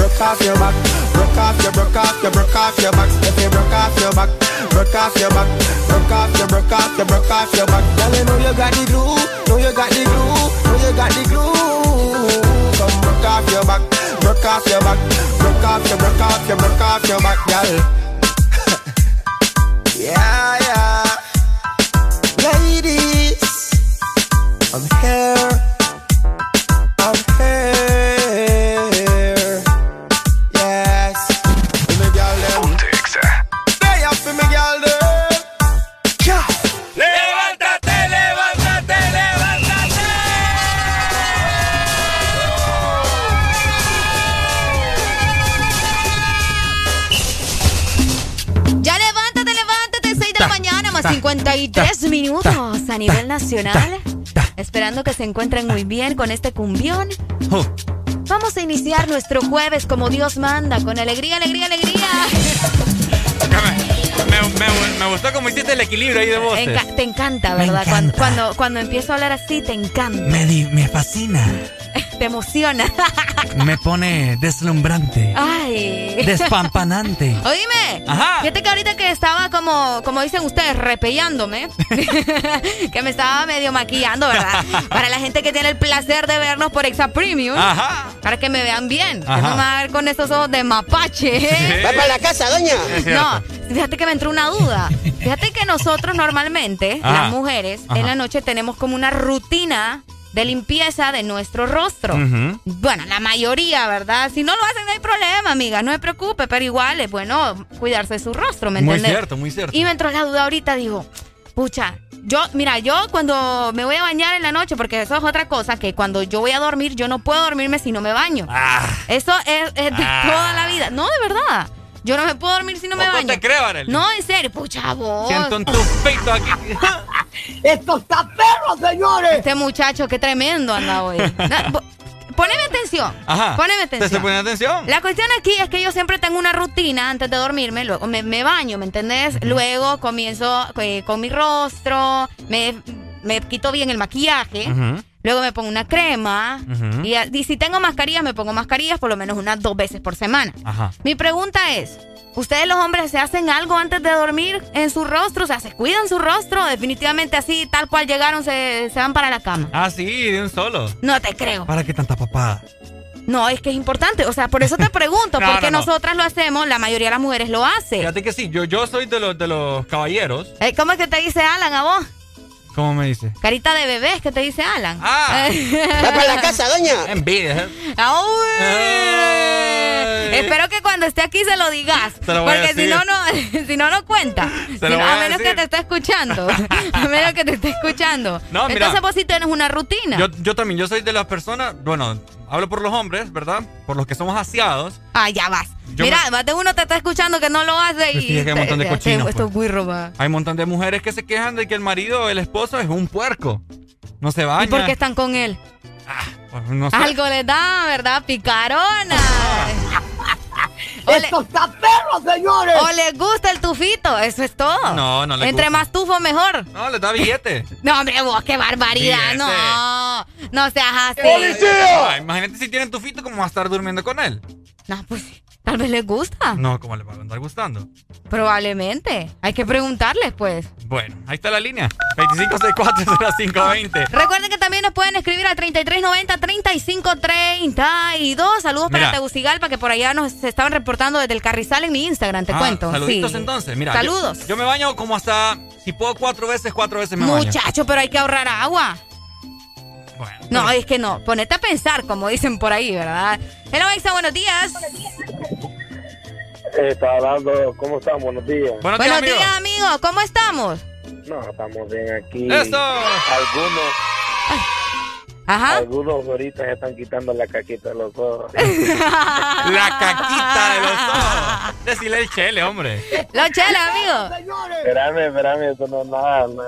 broke off your back, broke off your, broke off your, broke off your back. If you broke off your back, broke off your back, broke off your, broke off your, broke off your back. Girl, you know you got the glue, know you got the glue, know you got the glue. Come broke off your back, broke off your back, broke off your, broke off your, broke off your back, girl. yeah, yeah. Ladies, I'm here. 33 minutos a nivel nacional. Esperando que se encuentren muy bien con este cumbión. Oh. Vamos a iniciar nuestro jueves como Dios manda, con alegría, alegría, alegría. Me, me, me, gustó como hiciste el equilibrio ahí de voces. Enca te encanta, ¿verdad? Encanta. Cuando, cuando, cuando, empiezo a hablar así, te encanta. Me, di, me fascina. Te emociona. Me pone deslumbrante. Ay. Despampanante. Oíme, Ajá. fíjate que ahorita que estaba como, como dicen ustedes, repellándome, que me estaba medio maquillando, ¿verdad? Para la gente que tiene el placer de vernos por Exa Premium, Ajá. para que me vean bien, que Ajá. no me van a ver con esos ojos de mapache. Va para la casa, doña. No, fíjate que me entró una duda. Fíjate que nosotros normalmente, Ajá. las mujeres, Ajá. en la noche tenemos como una rutina de limpieza de nuestro rostro. Bueno, la mayoría, ¿verdad? Si no lo hacen, no hay problema, amiga, no se preocupe, pero igual es bueno cuidarse de su rostro, ¿me Muy entiendes? cierto, muy cierto. Y me entró la duda ahorita, digo, pucha, yo, mira, yo cuando me voy a bañar en la noche, porque eso es otra cosa, que cuando yo voy a dormir, yo no puedo dormirme si no me baño. Eso es, es de Ah. toda la vida. No, de verdad. Yo no me puedo dormir si no me baño. te creo, Arely. No, en serio, pucha vos. Siento en tus peitos aquí. ¡Esto está perro, señores! Este muchacho, qué tremendo anda hoy. Poneme atención. Ajá. Poneme ¿Te atención. estoy poniendo atención? La cuestión aquí es que yo siempre tengo una rutina antes de dormirme, luego me, me baño, ¿me entendés? Luego comienzo eh, con mi rostro, me, me quito bien el maquillaje. Luego me pongo una crema y, si tengo mascarillas me pongo mascarillas por lo menos unas dos veces por semana. Ajá. Mi pregunta es, ¿ustedes los hombres se hacen algo antes de dormir en su rostro? O sea, ¿se cuidan su rostro? Definitivamente así, tal cual llegaron, se, se van para la cama. Ah, sí, de un solo. No te creo. ¿Para qué tanta papada? No, es que es importante. O sea, por eso te pregunto, No, porque no, no. nosotras lo hacemos, la mayoría de las mujeres lo hace. Fíjate que sí, yo, yo soy de los, de los caballeros. Eh, ¿Cómo es que te dice Alan a vos? ¿Cómo me dice? Carita de bebé es que te dice Alan. Ah. Va para la casa, doña. Envidia. ¿eh? Ay. Espero que cuando esté aquí se lo digas. Se lo voy a porque si decir. no, no, si no, no cuenta. Se lo Si no- voy a a menos que te esté escuchando. a menos que te esté escuchando. No, mira. Entonces vos sí tienes una rutina. Yo, yo también, yo soy de las personas, bueno, hablo por los hombres, ¿verdad? Por los que somos asiados. Ah, ya vas. Yo Mira, me- más de uno te está escuchando que no lo hace Pues y. sí, es que hay un montón de cochinos, Esto pues. es guirro, va. Hay un montón de mujeres que se quejan de que el marido, el esposo, es un puerco. No se baña. ¿Y por qué están con él? Pues no sé. Algo les da, ¿verdad? Picarona. ¡Esto está perro, señores! O les gusta el tufito, eso es todo. No, no les Entre gusta. más tufo, mejor. No, les da billete. No, hombre, vos, qué barbaridad. Billete. No, no seas así. Ah, imagínate si tienen tufito, ¿cómo va a estar durmiendo con él? No, pues tal vez les gusta. No, ¿cómo le va a andar gustando? Probablemente. Hay que preguntarles, pues. Bueno, ahí está la línea. 25640520. Recuerden que también nos pueden escribir al 3390-3532. Saludos para Mira. Tegucigalpa, que por allá nos se estaban reportando desde el Carrizal en mi Instagram, te Ah, cuento. Saluditos Sí. entonces. Mira, Saludos. Yo, me baño como hasta, si puedo cuatro veces, cuatro veces me baño. Muchacho, pero hay que ahorrar agua. no, es que no. Ponete a pensar, como dicen por ahí, ¿verdad? Hello, Exa, buenos días. Eh, Está hablando, ¿cómo están? Buenos días. Buenos días, amigo. ¿Cómo estamos? No, estamos bien aquí. ¡Eso! Algunos, Ajá. algunos ahorita se están quitando la caquita de los ojos. La caquita de los ojos. Decirle el chele, hombre. Los cheles, amigo. Espérame, espérame, eso no es nada. ¿no?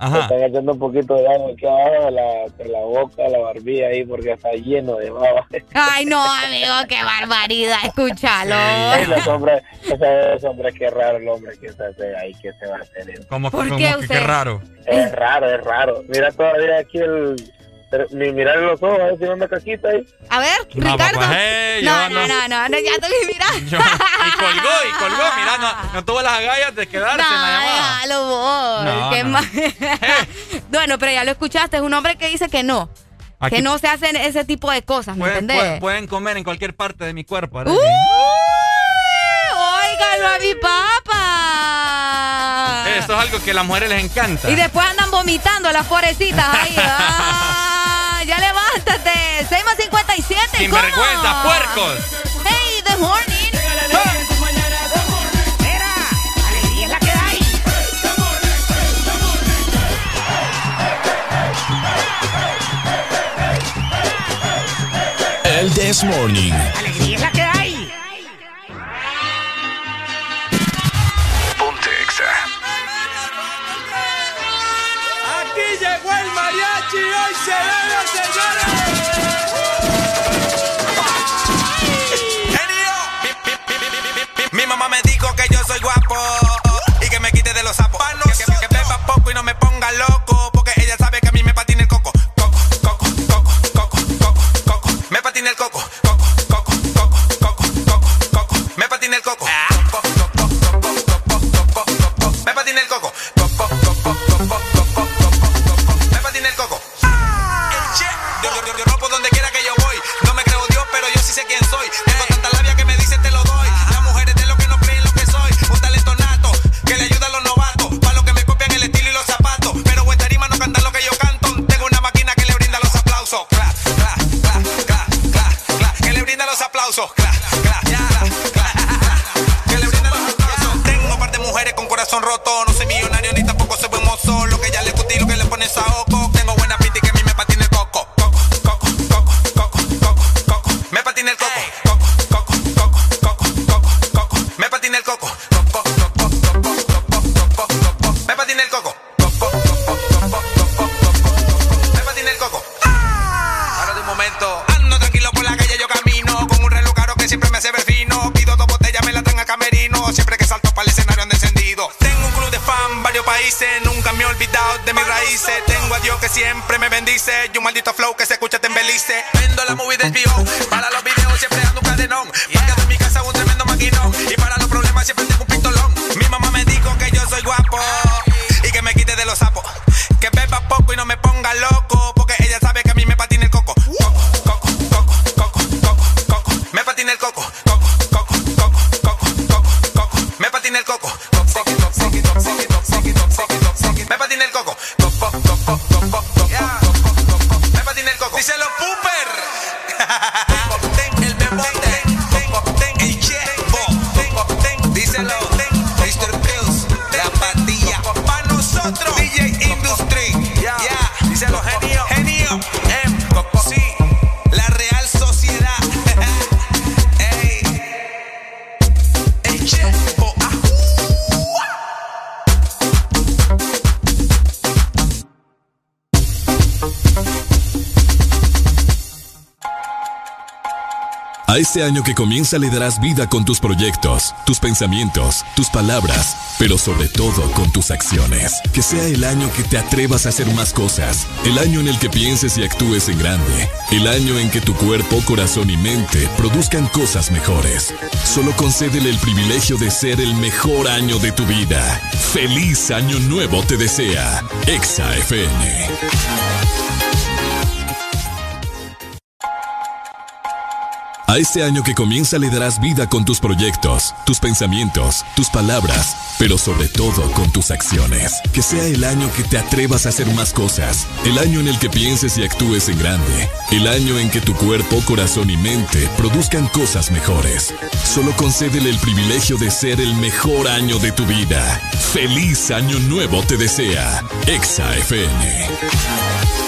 Ajá. Están echando un poquito de agua aquí abajo de la, de la boca, la barbilla ahí, porque está lleno de baba. Ay, no, amigo, qué barbaridad. Escúchalo. Ay, los hombres, esos hombres, qué raro el hombre que se hace ahí, que se va a hacer eso. Como, ¿Por como qué que usted? qué raro. Es raro, es raro. Mira todavía aquí el... Ni mirar los ojos, a ver si no anda caquita ahí. A ver, No, Ricardo. papá, hey, yo no, no, no, no, no, ya te vi mirar. Y colgó, y colgó. Mira, no, no tuvo las agallas de quedarse en la llamada. Déjalo vos. No, qué no. mal. bueno, pero ya lo escuchaste. Es un hombre que dice que no. Aquí- Que no se hacen ese tipo de cosas, ¿me Pueden, entendés? pueden- pueden comer en cualquier parte de mi cuerpo. ¿verdad? ¡Uh! ¡Óigalo a mi papá! Eso es algo que a las mujeres les encanta. Y después andan vomitando las pobrecitas ahí. Ah, ya levántate. 6 más 57. Sin ¿cómo? vergüenza, puercos. Hey, the morning. ¡Alegría es la que hay! El This Morning. ¡Alegría es la que hay! Ponte Exa. Aquí llegó el mariachi, hoy se bebe, Mi mamá me dijo que yo soy guapo y que me quite de los sapos. Que, que- que beba poco y no me ponga loco, porque ella sabe que a mí me patina el coco. Coco, coco, coco, coco, coco, coco. Me patina el coco. Coco, coco, coco, coco, coco, coco. Me patina el coco. Coco, roto. No soy millonario ni tampoco soy buen mozo. Lo que ya le y lo que le pone saoco. Tengo buena pinta y que a mí me patina el coco. Coco, coco, coco, coco, coco, coco. Me patina el coco. Coco, coco, coco, coco, coco, coco. Me patina el coco, raíces. Tengo a Dios que siempre me bendice. Y un maldito flow que se escucha te embelice. Vendo la movie viejo. Para los Este año que comienza le darás vida con tus proyectos, tus pensamientos, tus palabras, pero sobre todo con tus acciones. Que sea el año que te atrevas a hacer más cosas. El año en el que pienses y actúes en grande. El año en que tu cuerpo, corazón y mente produzcan cosas mejores. Solo concédele el privilegio de ser el mejor año de tu vida. Feliz año nuevo te desea. Exa FM. A este año que comienza le darás vida con tus proyectos, tus pensamientos, tus palabras, pero sobre todo con tus acciones. Que sea el año que te atrevas a hacer más cosas. El año en el que pienses y actúes en grande. El año en que tu cuerpo, corazón y mente produzcan cosas mejores. Solo concédele el privilegio de ser el mejor año de tu vida. Feliz año nuevo te desea. Exa FM.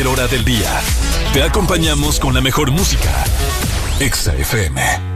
Hora del día, te acompañamos con la mejor música. Exa FM.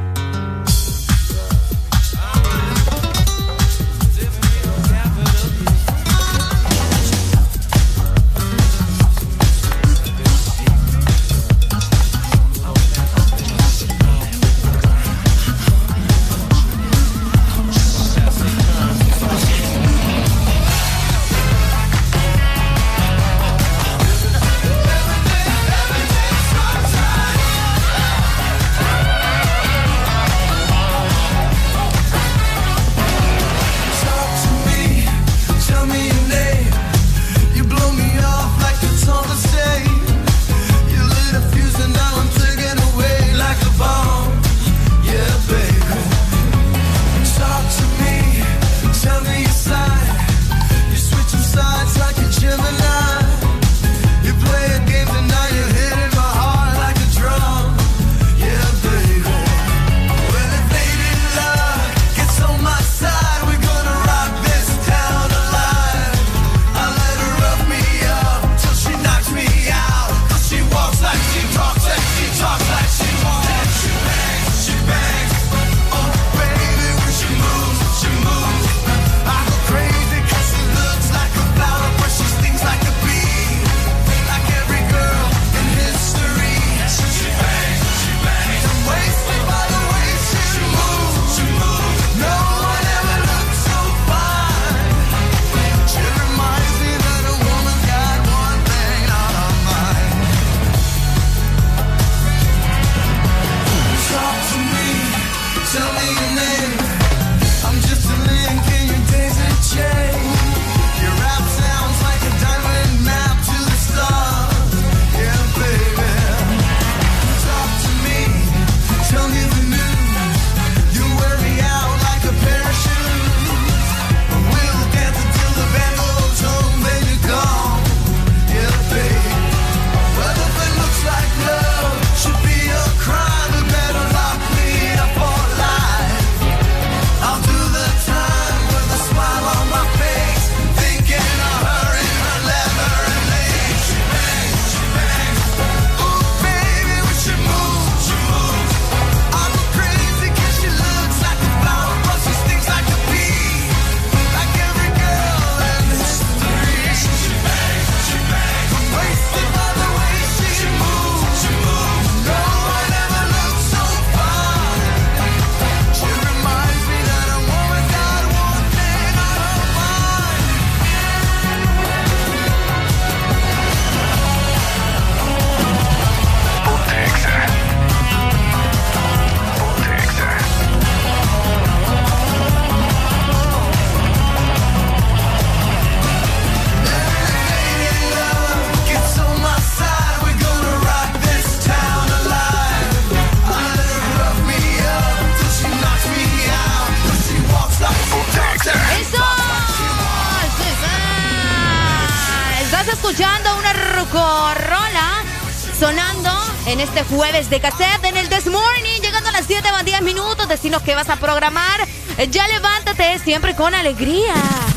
Siempre con alegría.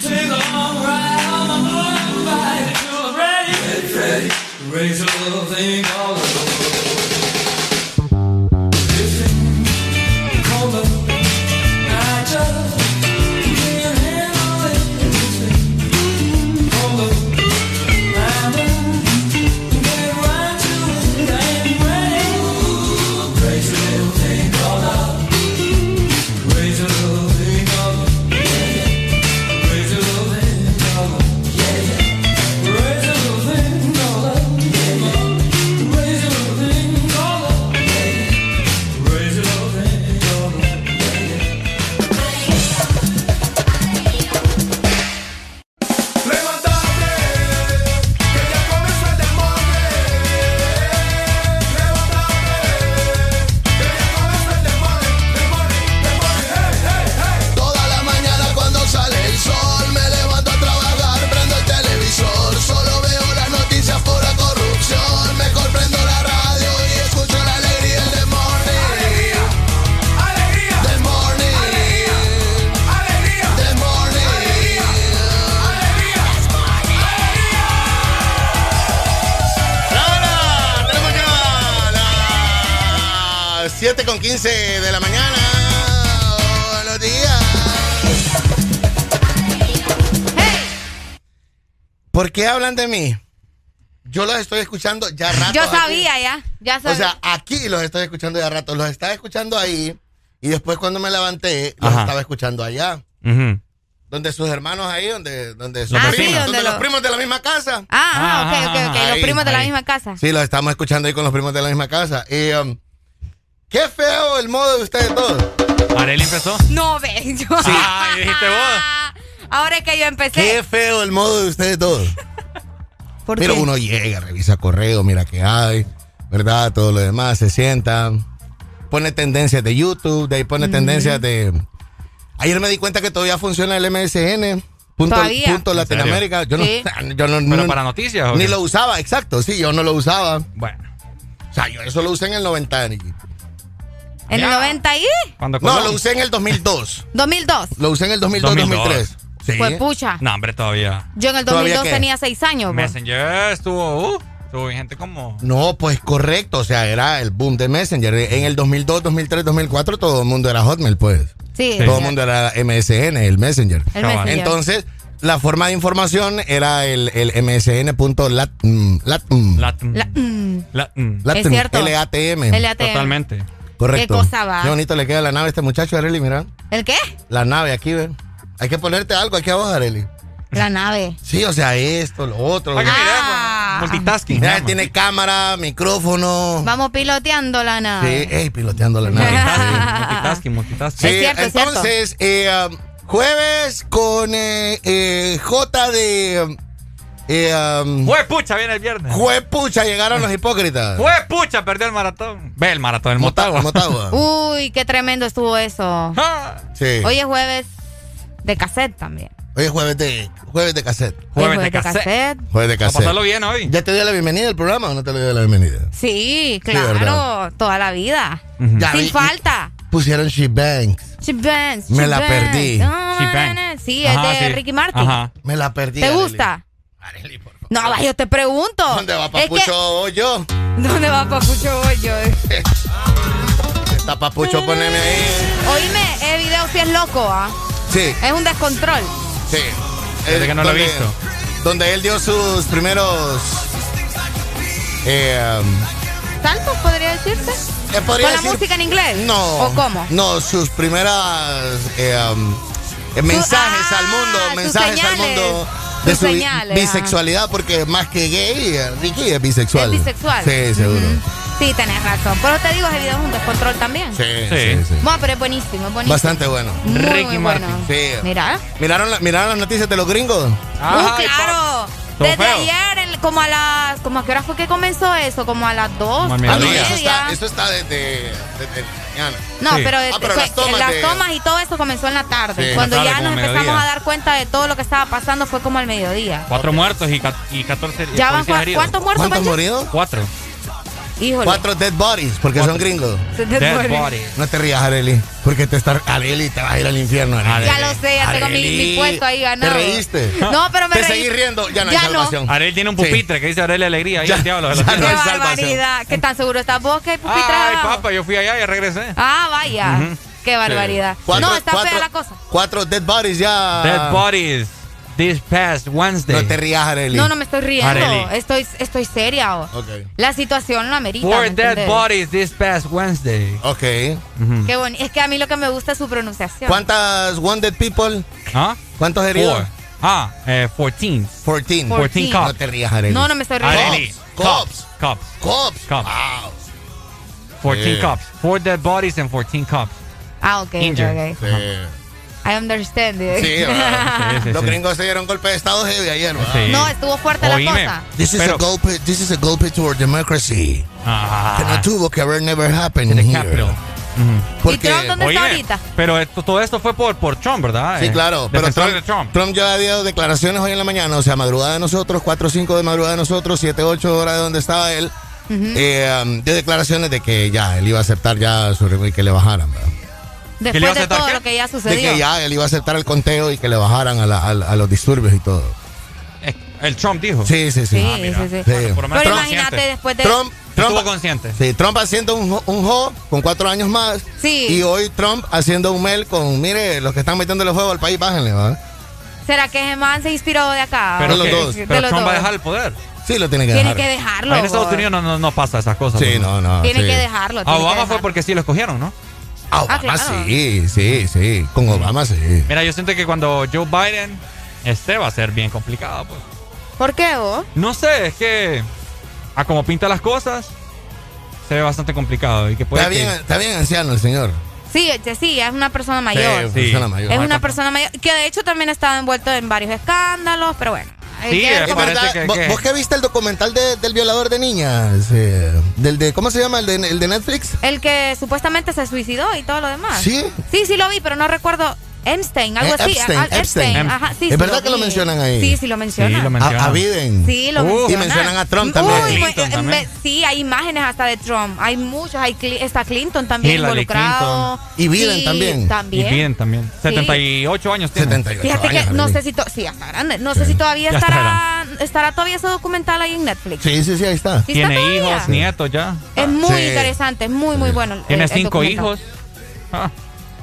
Take a long ride on my motorbike to Ready, ready, raise your de mí? Yo los estoy escuchando ya rato. Yo aquí. sabía ya, ya sabía. O sea, aquí los estoy escuchando ya rato. Los estaba escuchando ahí. Y después cuando me levanté, los Ajá. estaba escuchando allá. Donde sus hermanos ahí, donde, donde sus Los primos, vecinos. donde donde los lo- primos de la misma casa. ah, ah, ok, ok, ok. Los primos de la ahí. misma casa. Sí, los estamos escuchando ahí con los primos de la misma casa. Y, um, qué feo el modo de ustedes todos. Arely empezó. No, ve. Yo... Ah, y dijiste vos. Ahora es que yo empecé. Qué feo el modo de ustedes todos. ¿Por Pero qué? uno llega, revisa correo, mira qué hay, ¿verdad? Todo lo demás, se sienta, pone tendencias de YouTube, de ahí pone tendencias de... Ayer me di cuenta que todavía funciona el MSN. Punto, ¿Todavía? punto ¿En Latinoamérica. Yo no, Sí. yo no- ¿Pero no- para noticias o Ni qué? lo usaba, exacto, sí, yo no lo usaba. Bueno. O sea, yo eso lo usé en el 90. ¿En el 90 y? Cuando No, lo usé en el 2002. 2002. Lo usé en el 2002, 2002. 2003. Sí. Pues pucha. No, hombre, todavía. Yo en el ¿Todavía 2002 qué? tenía 6 años. pues. Messenger estuvo, uh, estuvo bien gente como... No, pues correcto, o sea, era el boom de Messenger. En el 2002, 2003, 2004 todo el mundo era Hotmail, pues. Sí, Todo sí. el mundo era MSN, el Messenger. El Messenger. Entonces, la forma de información era el, el MSN.lat. mm, lat, mm, Latin. La- mm, Es cierto. LATM. LATM. Totalmente. Correcto. Qué cosa va. Qué bonito le queda la nave a este muchacho, Areli, mira. ¿El qué? La nave aquí, ven. Hay que ponerte algo aquí abajo, Areli. La nave. Sí, o sea, esto, lo otro. Que mire, Ah. multitasking. Mira, tiene cámara, micrófono. Vamos piloteando la Sí, nave. ey, piloteando la nave. Multitasking, multitasking. Sí, Es cierto, es cierto. entonces, eh, um, jueves con eh, eh, J de. um, Eh, um, Jue pucha, viene el viernes. Juepucha, llegaron los hipócritas. Jue pucha, perdió el maratón. Ve el maratón, el Mota- Motagua. Motagua. Uy, qué tremendo estuvo eso. Sí. Hoy es jueves de cassette también. Hoy es jueves de, jueves de cassette. Hoy es jueves de cassette. Jueves de A cassette. pasarlo bien hoy. ¿Ya te dio la bienvenida al programa o no te le dio la bienvenida? Sí, claro, toda la vida. Ya Sin vi- falta. Pusieron She Banks. She Banks, Me She la Banks. perdí. No, She Banks. Sí, es de sí. Ricky Martin. Ajá. Me la perdí. ¿Te Arely. gusta? No, va, yo te pregunto. ¿Dónde va Es que- Papucho o yo? ¿Dónde va Papucho yo? Está Papucho, poneme ahí. Oíme, el video sí es loco, ¿ah? Sí, Es un descontrol. sí. Desde que no lo he donde- visto. Donde él dio sus primeros. Eh, um, ¿Saltos podría decirse? eh, podría ¿Con la música en inglés? No. ¿O cómo? No, sus primeras eh, um, eh, mensajes ah, al mundo, sus mensajes al mundo de su señales, bisexualidad, porque más que gay, Ricky es bisexual. Es bisexual. Sí, seguro. Sí, tenés razón. Pero te digo, ese video es un descontrol también. Sí, Sí. sí, sí. Bueno, pero es buenísimo, es buenísimo. Bastante bueno. Muy, Ricky muy bueno. Martin. Sí. Mira. ¿Miraron, la- ¿Miraron las noticias de los gringos? Uh, Ay, claro. Desde feo. ayer, el- como a las. Como a qué hora fue que comenzó eso? Como a las 2. Como al Ah, no, mediodía. eso está, eso está desde, desde mañana. No, Sí. pero, Ah, pero fue- las tomas las de- tomas y todo eso comenzó en la tarde. Sí. Cuando ya nos empezamos mediodía. a dar cuenta de todo lo que estaba pasando fue como al mediodía. Cuatro muertos y, y 14 Ya van. ¿Cuántos muertos, ¿Cuántos moridos? Cuatro. Híjole. Cuatro dead bodies, porque son gringos. Dead Dead bodies. bodies. No te rías, Areli, porque te está Areli te vas a ir al infierno. Areli. Ya lo sé, ya tengo mi, mi puesto ahí ganado. ¿Te reíste? No, pero me Te reí. seguís riendo, ya no Ya hay no. salvación. Arel tiene un Sí. pupitre que dice Arel Alegría. Ahí el diablo. ya tiene. no Qué hay salvación. barbaridad. ¿Qué tan seguro estás vos que hay pupitre Ay, abajo? papá, yo fui allá y regresé. Ah, vaya. Qué barbaridad. Cuatro- no, está cuatro- fea la cosa. Cuatro dead bodies ya. Dead bodies. This past Wednesday. No te rías, Areli. No, no me estoy riendo. Estoy, estoy seria. oh. Ok. La situación lo amerita. Four ¿me dead entendés? bodies this past Wednesday. Ok. Qué bonito. Es que a mí lo que me gusta es su pronunciación. ¿Cuántas wounded people? ¿Ah? ¿Cuántos heridos? Four. Ah, eh, 14. 14. 14 No cops. te rías, Areli. No, no me estoy riendo. Areli. Cops. Cops. Cops. Cops. 14 Yeah. cops. Four dead bodies and 14 cops. Ah, ok. Injured. ok. I understand. it. Sí. Sí, sí, Los sí. gringos se dieron golpe de estado heavy ayer. No, estuvo fuerte la Oíme. cosa. This is, Pero- a golpe, this is a golpe to our democracy. Ah. Que no tuvo que haber never happened The here. Capitol. ¿Y Porque, Trump dónde está Oíme, ahorita? Pero esto, todo esto fue por, por Trump, ¿verdad? Sí, Eh, claro. Pero Trump, de Trump. Trump ya ha dado declaraciones hoy en la mañana, o sea, madrugada de nosotros, 4 o 5 de madrugada de nosotros, 7 8 horas de donde estaba él, eh, um, de declaraciones de que ya él iba a aceptar ya su y que le bajaran, ¿verdad? Le iba a Después de todo qué? lo que ya De sucedió. que ya él iba a aceptar el conteo y que le bajaran a, la- a a los disturbios y todo. Eh, El Trump dijo. Sí, sí, sí. Sí, Ah, sí, sí. Por Pero imagínate consciente. después de... Trump, Trump, Estuvo consciente. sí, Trump haciendo un, un jo con cuatro años más. Sí. Y hoy Trump haciendo un mail con, mire, los que están metiéndole fuego al país, bájenle, ¿verdad? ¿Será que Germán se inspiró de acá? Pero, los dos. De pero los Trump va a dejar el poder. Sí, lo tiene que Tiene dejar. que dejarlo. En Estados. Unidos no, no, no pasa esas cosas. Sí, no, no. Tiene sí. que dejarlo. A tiene que Obama fue porque sí lo escogieron, ¿no? Ah, Obama claro. sí, sí, sí. Con Obama sí. Mira, yo siento que cuando Joe Biden este va a ser bien complicado. Pues. ¿Por qué vos? No sé, es que a como pinta las cosas se ve bastante complicado y que puede Está que- bien, está bien anciano el señor. Sí, este, sí, es una persona mayor. Sí, persona mayor. Es una persona mayor que de hecho también ha estado envuelto en varios escándalos, pero bueno. Sí, es ¿Verdad? que- ¿Vos, que- vos qué viste el documental de- del violador de niñas? Eh, del de, ¿Cómo se llama? ¿El de, el de Netflix? El que supuestamente se suicidó y todo lo demás. ¿Sí? Sí, sí lo vi, pero no recuerdo. Epstein, algo Eh, así. Epstein, ah, Epstein. Ajá, sí, ¿Es sí verdad que lo mencionan ahí? Sí, sí lo mencionan. Sí, lo A, mencionan. a Biden. Sí, lo Uh, mencionan. y mencionan a Trump también. Uy, Clinton me- también. me- sí, hay imágenes hasta de Trump. Hay muchos. Hay está Clinton también Hillary involucrado. Y Biden Sí, también. Y También. bien también. 78 años tiene. 78 Fíjate que años, no Arely. sé si to- sí, ya está grande. No sé si todavía Ya está estará estará todavía ese documental ahí en Netflix. Sí, sí, sí, ahí está. ¿Sí está Tiene todavía? hijos, nietos ya. Es muy Sí. interesante, es muy muy bueno. Tiene cinco hijos.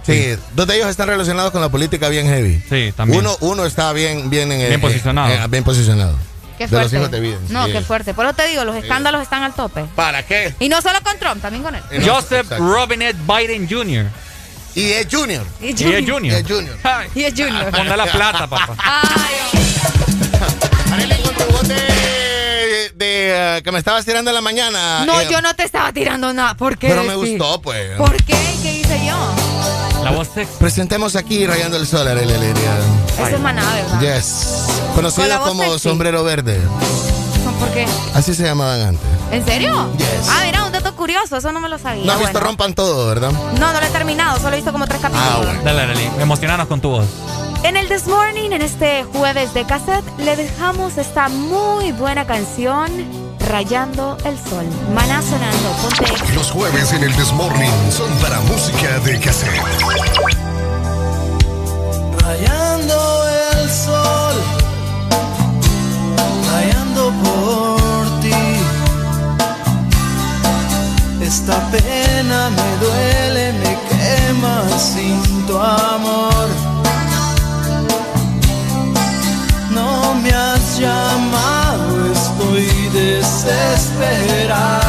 Sí, dos de ellos están relacionados con la política bien heavy. sí, también. Uno, uno está bien, bien, en el- Bien posicionado. eh, bien posicionado. Qué de los fuerte. hijos de Biden. No, sí. qué fuerte. Por eso te digo, los escándalos están al tope. ¿Para qué? Y no solo con Trump, también con él. No- Joseph exacto. Robinette Biden Jr. Y es Junior. Y es Junior. Y es Junior. Y es Junior. Ponle la plata, papá. Ay, de, de, eh, que me estabas tirando en la mañana. no, eh, yo no te estaba tirando nada. ¿Por qué? Pero me gustó, pues. ¿Por qué? ¿Qué hice yo? La voz sexy. Presentemos aquí Rayando el Sol, Arely Alegría. Eso es maná, ¿verdad? Yes. Con Conocido como sexy. Sombrero Verde. ¿Por qué? Así se llamaban antes. ¿En serio? Yes. Ah, mira, un dato curioso, eso no me lo sabía. No has visto. Rompan Todo, ¿verdad? No, no lo he terminado, solo he visto como tres capítulos. Ah, bueno. Dale, Arely, emocionanos con tu voz. En el This Morning, en este jueves de cassette, le dejamos esta muy buena canción, Rayando el Sol. Maná sonando, ponte. Los jueves en el Desmorning son para música de cassette. Rayando el sol, rayando por ti. Esta pena me duele, me quema sin tu amor. No me has llamado, desesperado.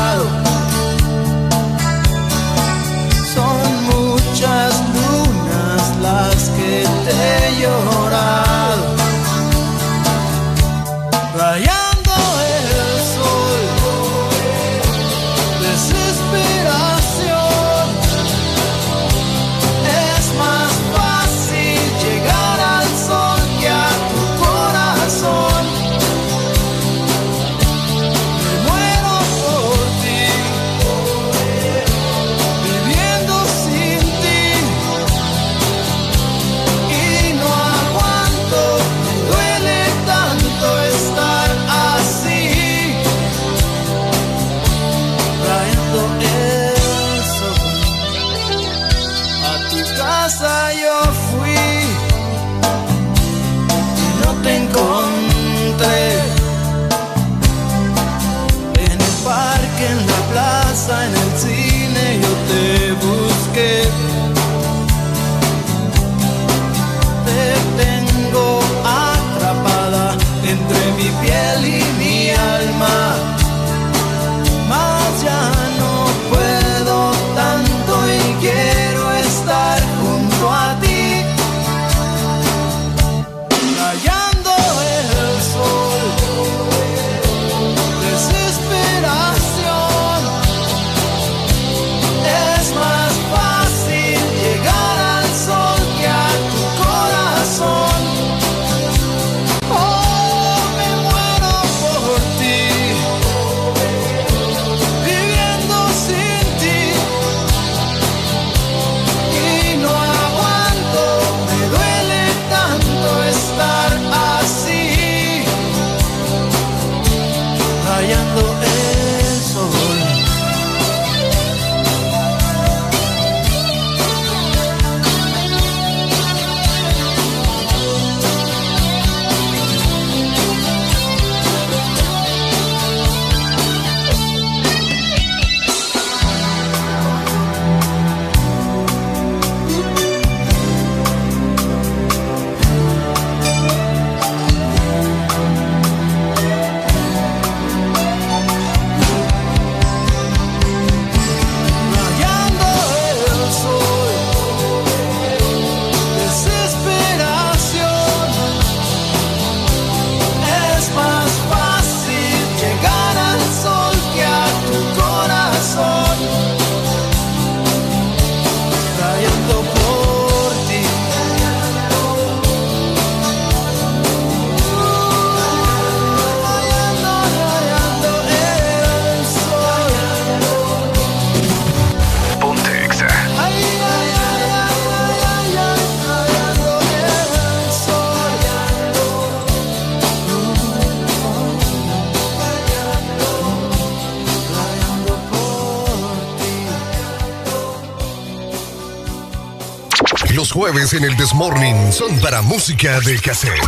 Jueves en el Desmorning son para música de cassette.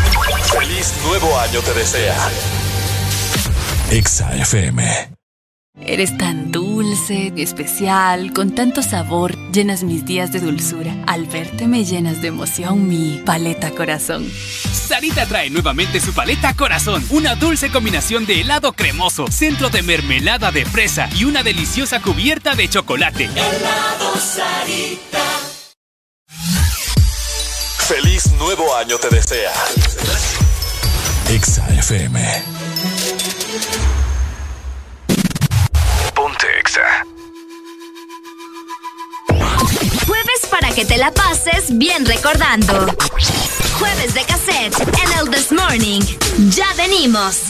Feliz nuevo año te desea. Exa FM. Eres tan dulce, especial, con tanto sabor, llenas mis días de dulzura. Al verte me llenas de emoción mi paleta corazón. Sarita trae nuevamente su paleta corazón, una dulce combinación de helado cremoso, centro de mermelada de fresa y una deliciosa cubierta de chocolate. Helado Sarita. Año te desea. Exa FM. Ponte Exa. Jueves para que te la pases bien recordando. Jueves de cassette en el This Morning. Ya venimos.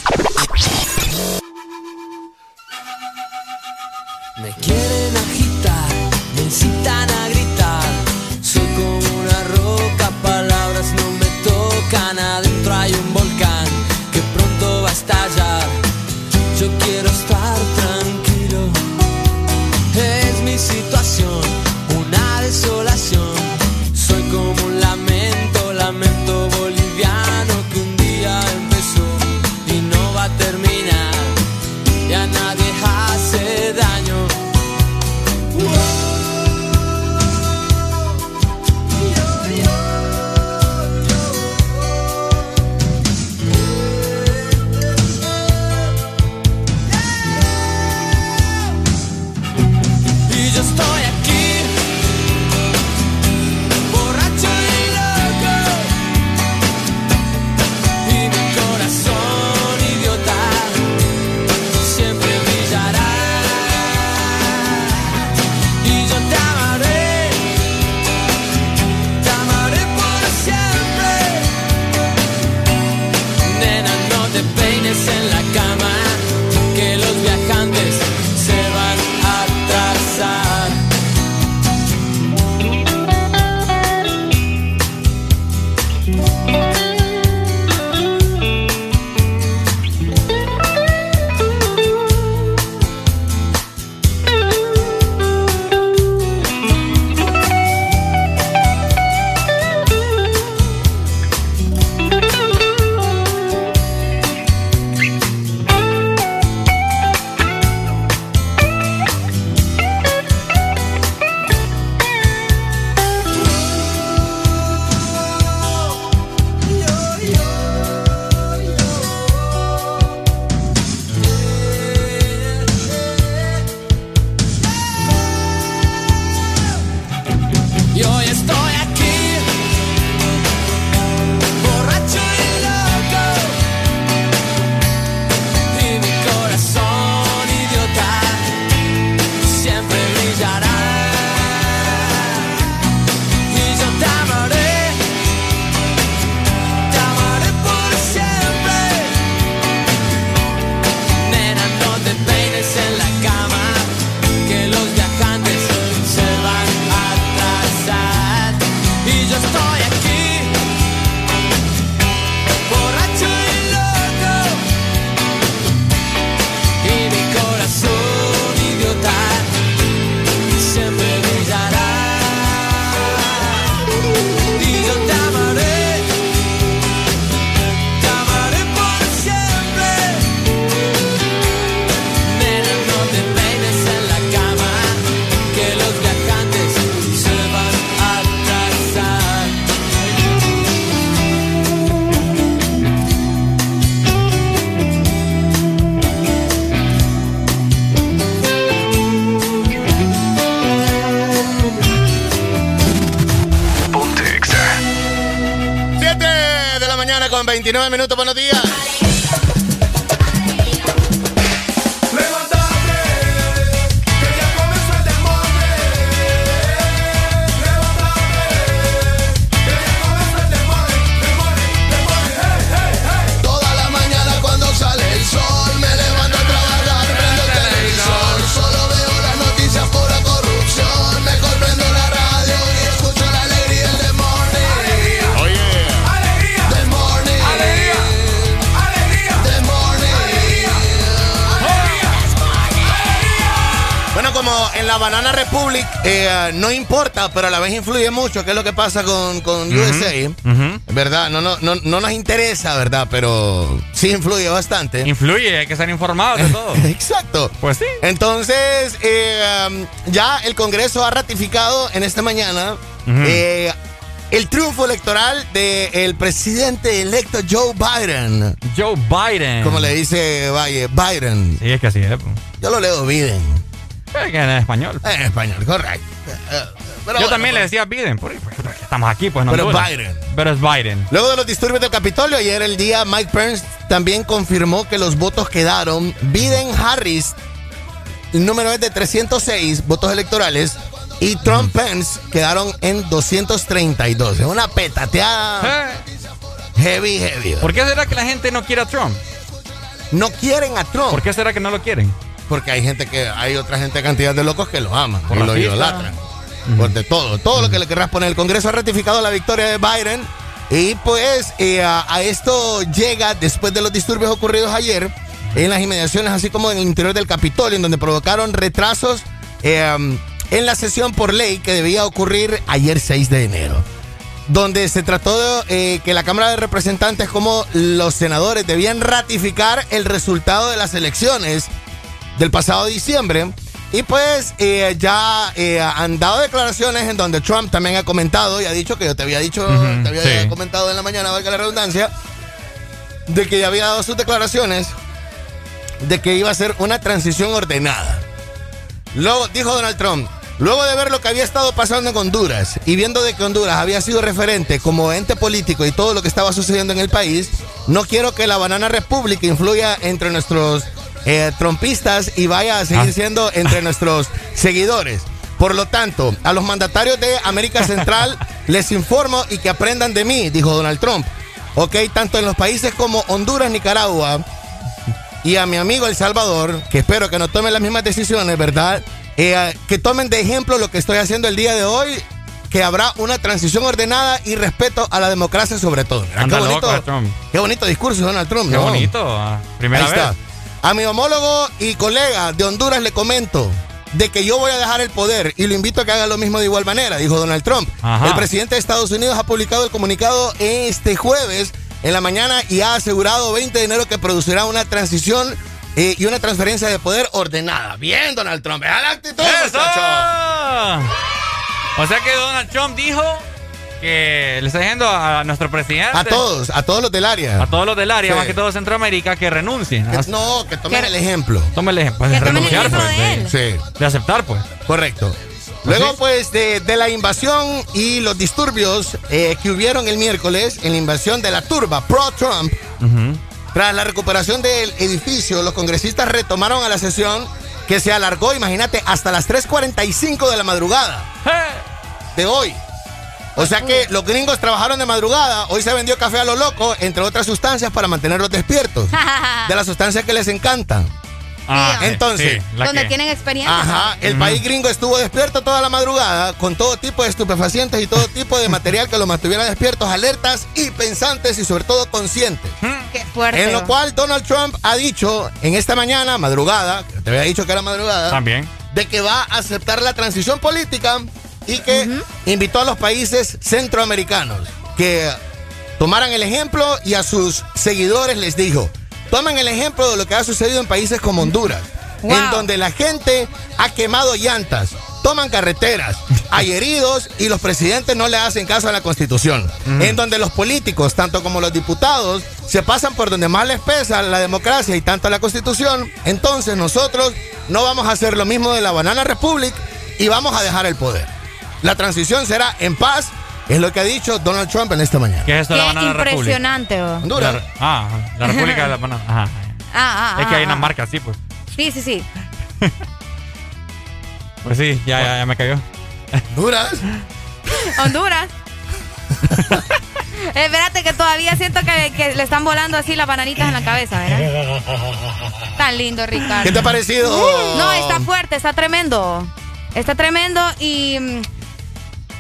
Minutos, buenos días. No importa, pero a la vez influye mucho, qué es lo que pasa con, con USA, ¿verdad? No, no, no, no nos interesa, ¿verdad? Pero sí influye bastante. Influye, hay que estar informados de todo. Exacto. Pues sí. Entonces, eh, um, ya el Congreso ha ratificado en esta mañana eh, el triunfo electoral del presidente electo Joe Biden. Joe Biden. Como le dice Valle, Biden. Sí, es que así es. pues. Yo lo leo Biden. Es que en español. En español, correcto. Eh, Yo también le pues. decía Biden. porque, pues, estamos aquí, pues no Pero es Biden. Pero es Biden. Luego de los disturbios del Capitolio, ayer el día Mike Pence también confirmó que los votos quedaron. Biden-Harris, el número es de 306 votos electorales. Y Trump-Pence quedaron en 232. Es una petateada heavy, heavy. ¿Por qué será que la gente no quiere a Trump? No quieren a Trump. ¿Por qué será que no lo quieren? Porque hay gente que, hay otra gente, cantidad de locos que lo aman y lo racista. Idolatran. Por de todo, todo lo que le querrás poner. El Congreso ha ratificado la victoria de Biden y pues eh, a, esto llega después de los disturbios ocurridos ayer en las inmediaciones, así como en el interior del Capitolio, en donde provocaron retrasos um, en la sesión por ley que debía ocurrir ayer 6 de enero donde se trató de eh, que la Cámara de Representantes como los senadores debían ratificar el resultado de las elecciones del pasado diciembre. Y pues eh, ya eh, han dado declaraciones en donde Trump también ha comentado y ha dicho que yo te había dicho, te había sí. comentado en la mañana, valga la redundancia, de que ya había dado sus declaraciones de que iba a ser una transición ordenada. Luego dijo Donald Trump, luego de ver lo que había estado pasando en Honduras y viendo de que Honduras había sido referente como ente político y todo lo que estaba sucediendo en el país, no quiero que la Banana Republic influya entre nuestros eh, trompistas y vaya a seguir Ah. siendo entre nuestros seguidores. Por lo tanto, a los mandatarios de América Central les informo y que aprendan de mí, dijo Donald Trump. Ok, tanto en los países como Honduras, Nicaragua, y a mi amigo El Salvador, que espero que no tomen las mismas decisiones, ¿verdad? Eh, que tomen de ejemplo lo que estoy haciendo el día de hoy, que habrá una transición ordenada y respeto a la democracia sobre todo. Mira, Anda qué, loco, bonito, Trump. qué bonito discurso Donald Trump, Qué ¿no? bonito. ah, Primera Ahí vez. está. A mi homólogo y colega de Honduras le comento de que yo voy a dejar el poder y lo invito a que haga lo mismo de igual manera, dijo Donald Trump. Ajá. El presidente de Estados Unidos ha publicado el comunicado este jueves en la mañana y ha asegurado 20 de enero que producirá una transición eh, y una transferencia de poder ordenada. Bien, Donald Trump, vea la actitud, ¡Eso! O sea que Donald Trump dijo que le está diciendo a nuestro presidente. A todos, a todos los del área. A todos los del área, Sí. más que todo Centroamérica, que renuncien. Que- no, que tomen el ejemplo. Tomen el ejemplo. Que tomen el renunciar, ejemplo pues, de de, él. Sí. de aceptar, pues. Correcto. Luego, pues, de, de la invasión y los disturbios eh, que hubieron el miércoles en la invasión de la turba pro-Trump, tras la recuperación del edificio, los congresistas retomaron a la sesión que se alargó, imagínate, hasta las 3.45 de la madrugada de hoy. O sea que los gringos trabajaron de madrugada, hoy se vendió café a lo loco, entre otras sustancias para mantenerlos despiertos. De las sustancias que les encantan. Ah, Entonces, sí, Donde que- tienen experiencia. Ajá, el país gringo estuvo despierto toda la madrugada con todo tipo de estupefacientes y todo tipo de material que los mantuviera despiertos, alertas y pensantes y sobre todo conscientes. Qué fuerte. En lo cual Donald Trump ha dicho en esta mañana, madrugada, que te había dicho que era madrugada, También. de que va a aceptar la transición política y que invitó a los países centroamericanos que tomaran el ejemplo y a sus seguidores les dijo, tomen el ejemplo de lo que ha sucedido en países como Honduras, Wow. en donde la gente ha quemado llantas, toman carreteras, hay heridos y los presidentes no le hacen caso a la constitución, en donde los políticos, tanto como los diputados, se pasan por donde más les pesa la democracia y tanto la constitución, entonces nosotros no vamos a hacer lo mismo de la Banana Republic y vamos a dejar el poder. La transición será en paz Es lo que ha dicho Donald Trump en esta mañana. ¿Qué es esto de la Qué banana República? impresionante. Honduras. La- ah, la República de la Banana. Ajá. Ah, ah, Es que hay ah, una ah. marca así, pues. Sí, sí, sí. Pues sí, ya, ya, ya me cayó. Honduras. Honduras. Eh, Espérate que todavía siento que, que le están volando así las bananitas en la cabeza, ¿verdad? Tan lindo, Ricardo. ¿Qué te ha parecido? No, está fuerte, está tremendo. Está tremendo y mm,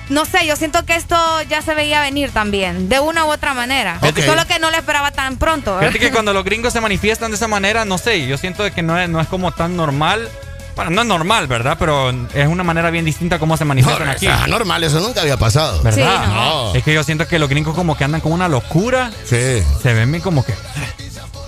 no sé, yo siento que esto ya se veía venir también, de una u otra manera. Ok. Solo que no lo esperaba tan pronto. ¿verdad? Fíjate que cuando los gringos se manifiestan de esa manera, no sé, yo siento de que no es, no es como tan normal. Bueno, no es normal, ¿verdad? Pero es una manera bien distinta como se manifiestan No, aquí. o sea, normal, eso nunca había pasado. ¿Verdad? Sí, no. Es que yo siento que los gringos como que andan con una locura. Sí. Se ven bien como que...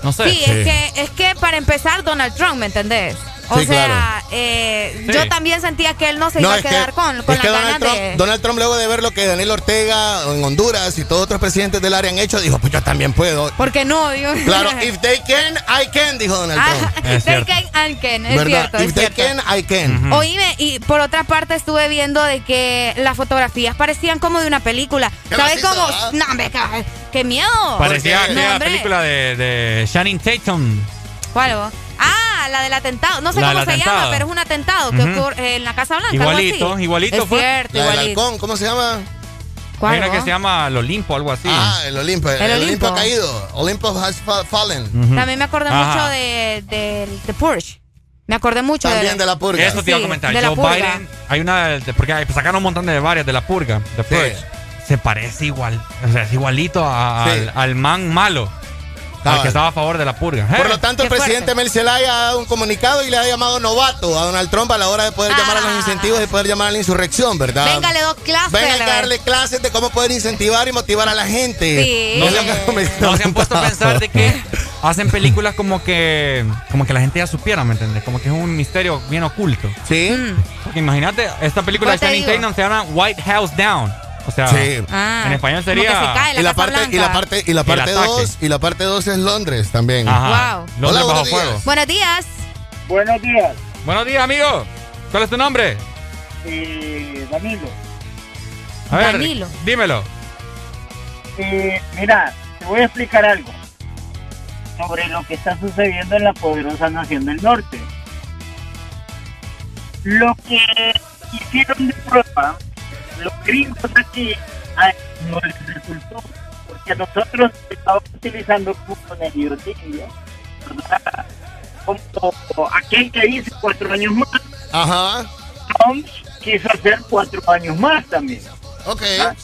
No sé. Sí, es que es que para empezar Donald Trump, ¿me entendés? O Sí, sea, claro. eh, Sí. yo también sentía que él no se No, iba a que- quedar con, con es que Donald Trump, de... Donald Trump, luego de ver lo que Daniel Ortega en Honduras y todos otros presidentes del área han hecho, dijo, pues yo también puedo. ¿Por qué no? Digo. Claro, if they can, I can, dijo Donald Trump. Ah, they can and can, es ¿Verdad? cierto, if es they cierto. can, I can. Oíme, y por otra parte estuve viendo de que las fotografías parecían como de una película. ¿Qué ¿Sabes cómo? ah? No, hombre, qué- qué miedo. Parecía No, hombre. película de, de Channing Tatum. ¿Cuál? vos? Ah, la del atentado. No sé La cómo se llama, pero es un atentado que Ujú. ocurre en la Casa Blanca. algo Igualito, así. igualito es fue. Cierto, La del halcón, ¿cómo se llama? ¿Cuál, Hay una que se llama El Olimpo, algo así. Ah, el Olimpo. El, El Olimpo. Olimpo. ha caído. Olympus has fa- fallen. También me acordé Ajá. mucho de, de, de Porsche. Me acordé mucho También de la purga. Eso te iba a Sí, comentar. de la Joe purga. Biden, hay una, de- porque hay- sacaron un montón de varias de la purga, de Purge. Se parece igual, o sea, es igualito a- Sí. al, al man malo, al que estaba a favor de la purga. Por Eh, lo tanto, el qué presidente Mel Zelaya ha dado un comunicado y le ha llamado novato a Donald Trump a la hora de poder llamar a los incentivos y poder llamar a la insurrección, ¿verdad? Venga, le doy clase. Venga a darle clases de cómo poder incentivar y motivar a la gente. Sí. no, se, no se han puesto a pensar de que hacen películas como que como que la gente ya supiera, ¿me entiendes? Como que es un misterio bien oculto. Sí. Porque imagínate, esta película de Channing. Tatum se llama White House Down. O sea, Sí. Ah, en español sería... se cae Y la parte y la parte y la parte ataque. 2 y la parte 2 es Londres también. Ajá. Wow. Londres Hola, bajo buenos días. fuego. Buenos días. Buenos días, Buenos días, amigo. ¿Cuál es tu nombre? eh, Danilo. A ver, Danilo. dímelo. Eh, mira, te voy a explicar algo sobre lo que está sucediendo en la poderosa nación del norte. Lo que hicieron de prueba los gringos aquí a ellos no les resultó, porque nosotros estamos utilizando conejillos de ¿verdad? como aquel que dice cuatro años más. Ajá. Trump quiso hacer cuatro años más también. Ok. ¿Ah?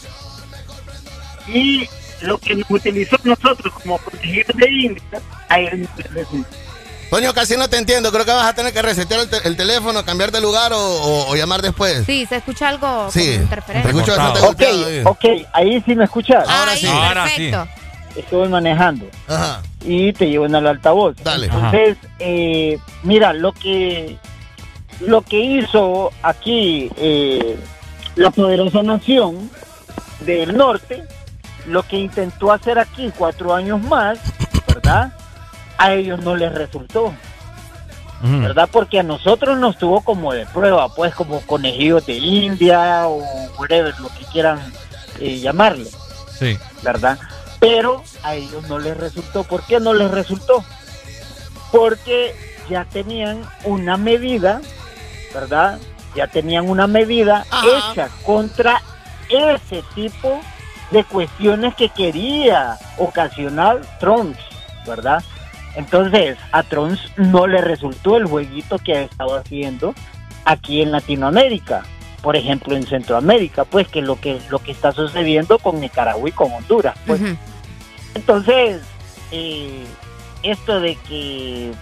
Y lo que nos utilizó nosotros como protegidos de India, a él no le resultó. Toño, casi no te entiendo. Creo que vas a tener que resetear el, te- el teléfono, cambiar de lugar o, o- o llamar después. Sí, se escucha algo Sí. como Te interferencia. escucho bastante Ok, golpeado. ahí. ok, ahí sí me escuchas. Ahora Ahí, sí. Ahora perfecto. Estoy manejando Ajá. y te llevo en el altavoz. Dale. Entonces, eh, mira, lo que lo que hizo aquí eh, la poderosa nación del norte, lo que intentó hacer aquí cuatro años más, ¿verdad? A ellos no les resultó. ¿verdad? Porque a nosotros nos tuvo como de prueba, pues como conejillos de India o whatever, lo que quieran eh, llamarle. Sí. ¿verdad? Pero a ellos no les resultó. ¿Por qué no les resultó? Porque ya tenían una medida, ¿verdad? Ya tenían una medida Ajá. hecha contra ese tipo de cuestiones que quería ocasionar Trump, ¿verdad? Entonces, a Trump no le resultó el jueguito que ha estado haciendo aquí en Latinoamérica, por ejemplo en Centroamérica, pues que lo que lo que está sucediendo con Nicaragua y con Honduras, pues. Entonces, eh, esto de que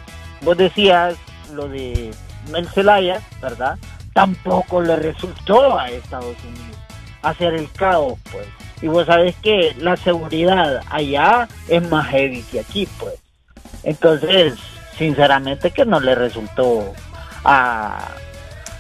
vos decías lo de Mel Zelaya, ¿verdad? Tampoco le resultó a Estados Unidos hacer el caos, pues. Y vos sabés que la seguridad allá es más heavy que aquí, pues. Entonces, sinceramente que no le resultó a,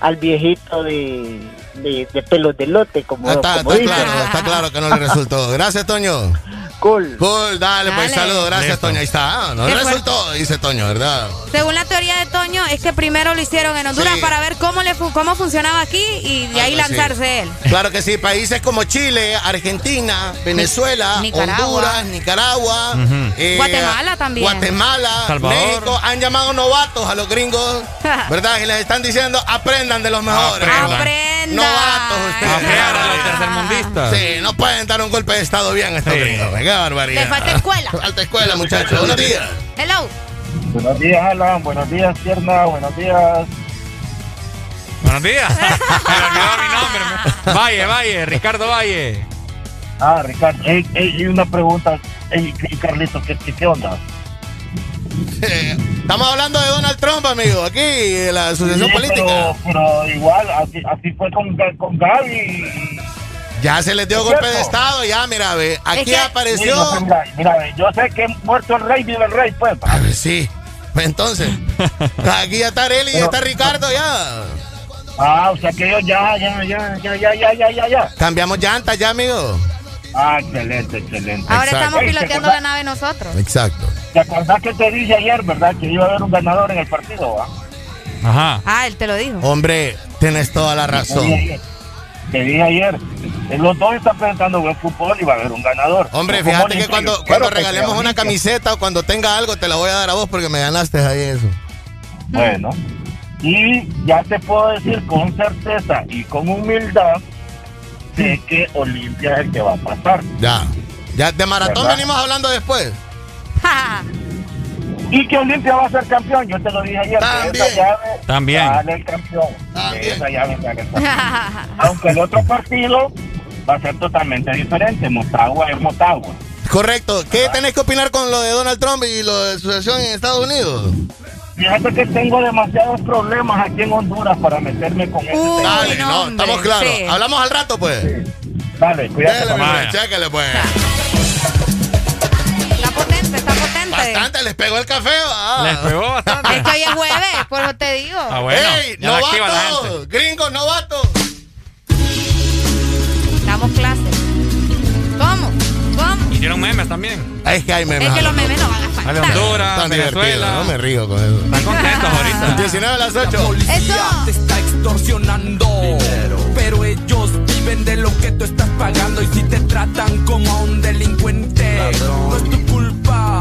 al viejito de, de, de pelos de lote, como, Ah, Está, como está dicen. claro, está claro que no le resultó. Gracias, Toño. Cool. Cool, dale, pues saludos. Gracias, Listo. Toño. Ahí está. Ah, No Qué resultó, dice Toño, ¿verdad? Según la teoría de Toño, es que primero lo hicieron en Honduras Sí. para ver cómo le fu- cómo funcionaba aquí y de ahí Algo así. lanzarse él. Claro que sí, países como Chile, Argentina, Venezuela, Nicaragua. Honduras, Nicaragua, eh, Guatemala también. Guatemala, Salvador. México, han llamado novatos a los gringos, ¿verdad? Y les están diciendo, aprendan de los mejores. Aprendan. Aprenda. Novatos ustedes. Aprendan los tercermundistas. Sí, no pueden dar un golpe de estado bien a estos Sí. gringos. Qué barbaridad. Le falta escuela. Falta escuela, muchachos. Buenos días. Hello. Buenos días, Alan. Buenos días, Tierna. Buenos días. Buenos días. Me olvidó mi nombre. Valle, Valle, Ricardo Valle. Ah, Ricardo. Ey, ey, y una pregunta. Ey, y Carlito, ¿qué, qué, qué onda? Estamos hablando de Donald Trump, amigo, aquí, de la asociación Sí, política. Pero, pero igual, así, así fue con, con Gaby. Ya se les dio ¿Es golpe de estado, ya, mira, ve. Aquí que- apareció. Mira, mira, mira, ve, yo sé que muerto el rey, vive el rey, pues. A ver, sí. Pues entonces, aquí ya está Arely y está Ricardo ya. Ah, o sea que ellos ya, ya, ya, ya, ya, ya, ya, ya, ya. Cambiamos llantas ya, amigo. Ah, excelente, excelente. Ahora Exacto. estamos Ey, ¿te piloteando la nave nosotros. Exacto. ¿Te acordás que te dije ayer, verdad? Que iba a haber un ganador en el partido, ¿va? Ajá. Ah, él te lo dijo. Hombre, tienes toda la Te dije razón. ayer. Te dije ayer. Eh, Los dos están presentando buen fútbol y va a haber un ganador. Hombre, fíjate que cuando, cuando que regalemos una camiseta o cuando tenga algo, te la voy a dar a vos porque me ganaste ahí eso. Bueno. Y ya te puedo decir con certeza y con humildad sé que Olimpia es el que va a pasar. Ya. Ya, de maratón ¿Verdad? venimos hablando después. Y que Olimpia va a ser campeón, yo te lo dije ayer. que También. esa llave También. sale el campeón. También. Que esa llave sale el campeón. Aunque el otro partido va a ser totalmente diferente. Motagua es Motagua. Correcto. ¿Qué tenés que opinar con lo de Donald Trump y lo de asociación en Estados Unidos? Fíjate que tengo demasiados problemas aquí en Honduras para meterme con ese Uy, tema. Dale, no, hombre, estamos claros. sí. Hablamos al rato, pues. Dale, cuídate. Dale, pues, Bastante, les pegó el café, va. Les pegó bastante. Es que hoy es jueves, por eso te digo. Ah, bueno. ¡Ey, la la novatos! ¡Gringos, novatos! Damos clases. ¿Cómo? ¿Cómo? Hicieron memes también. Es que hay memes. Es que los memes no van a faltar. Honduras, Tan Venezuela. no me río con eso. Están contentos ahorita. 19 a las 8. Eso. te está extorsionando. Pero ellos viven de lo que tú estás pagando. Y si te tratan como a un delincuente, no es tu culpa.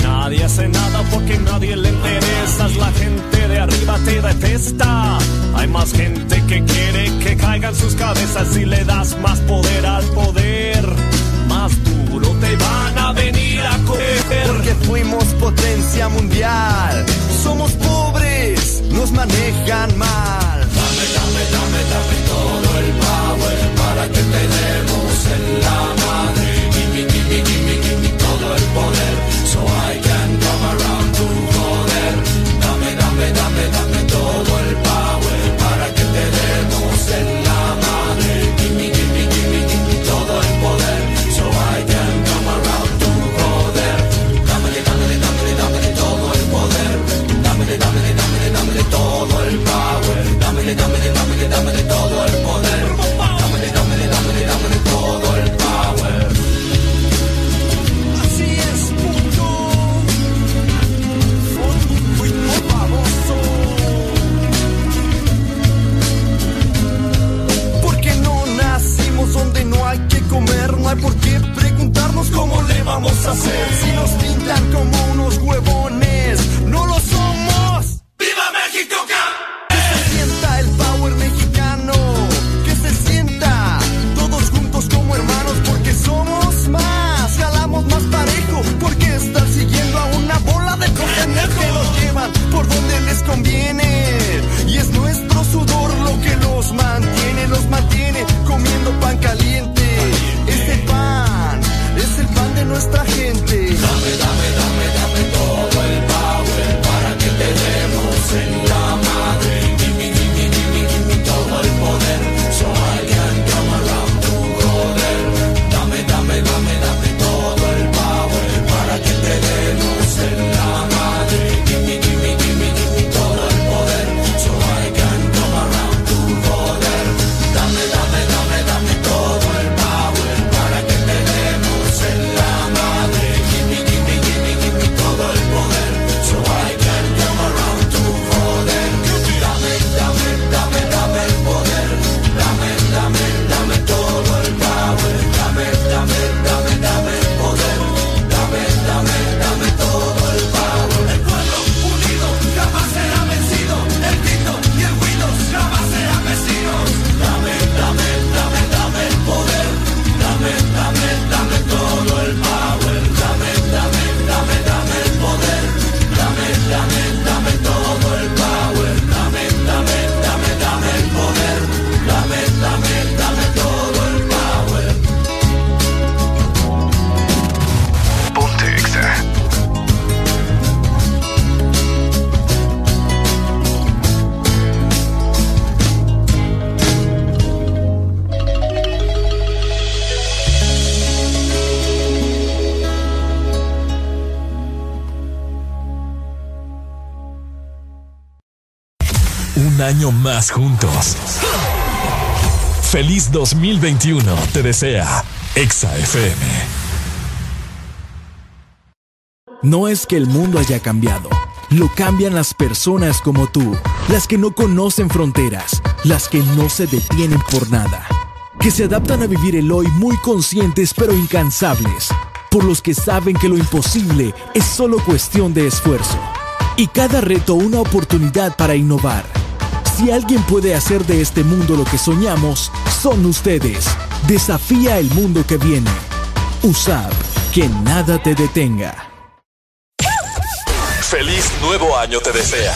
Nadie hace nada porque nadie le interesa. La gente de arriba te detesta. Hay más gente que quiere que caigan sus cabezas y le das más poder al poder. Más duro te van a venir a coger. Porque fuimos potencia mundial. Somos pobres, nos manejan mal. Dame, dame, dame, dame por qué preguntarnos cómo le vamos a hacer. Si nos pintan como unos huevones, no lo somos. ¡Viva México! Que se sienta el power mexicano, que se sienta todos juntos como hermanos, porque somos más, jalamos más parejo, porque están siguiendo a una bola de cojones que nos llevan por donde les conviene. Y es nuestro sudor lo que los mantiene, los mantiene comiendo pan caliente. Nuestra gente. Año más juntos. Feliz 2021 te desea Exa FM. No es que el mundo haya cambiado, lo cambian las personas como tú, las que no conocen fronteras, las que no se detienen por nada, que se adaptan a vivir el hoy muy conscientes pero incansables, por los que saben que lo imposible es solo cuestión de esfuerzo, y cada reto una oportunidad para innovar. Si alguien puede hacer de este mundo lo que soñamos, son ustedes. Desafía el mundo que viene. USAP, que nada te detenga. Feliz nuevo año te desea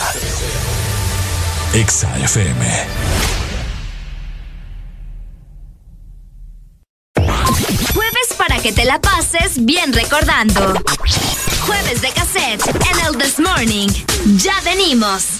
Exa FM. Jueves para que te la pases bien recordando. Jueves de cassette en el This Morning. Ya venimos.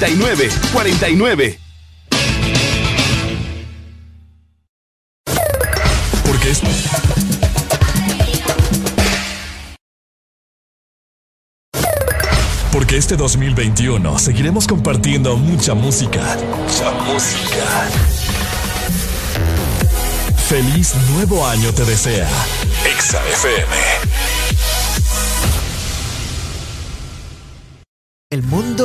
749 49. Porque es... Porque este 2021 seguiremos compartiendo mucha música. Mucha música. Feliz nuevo año te desea. Exa FM.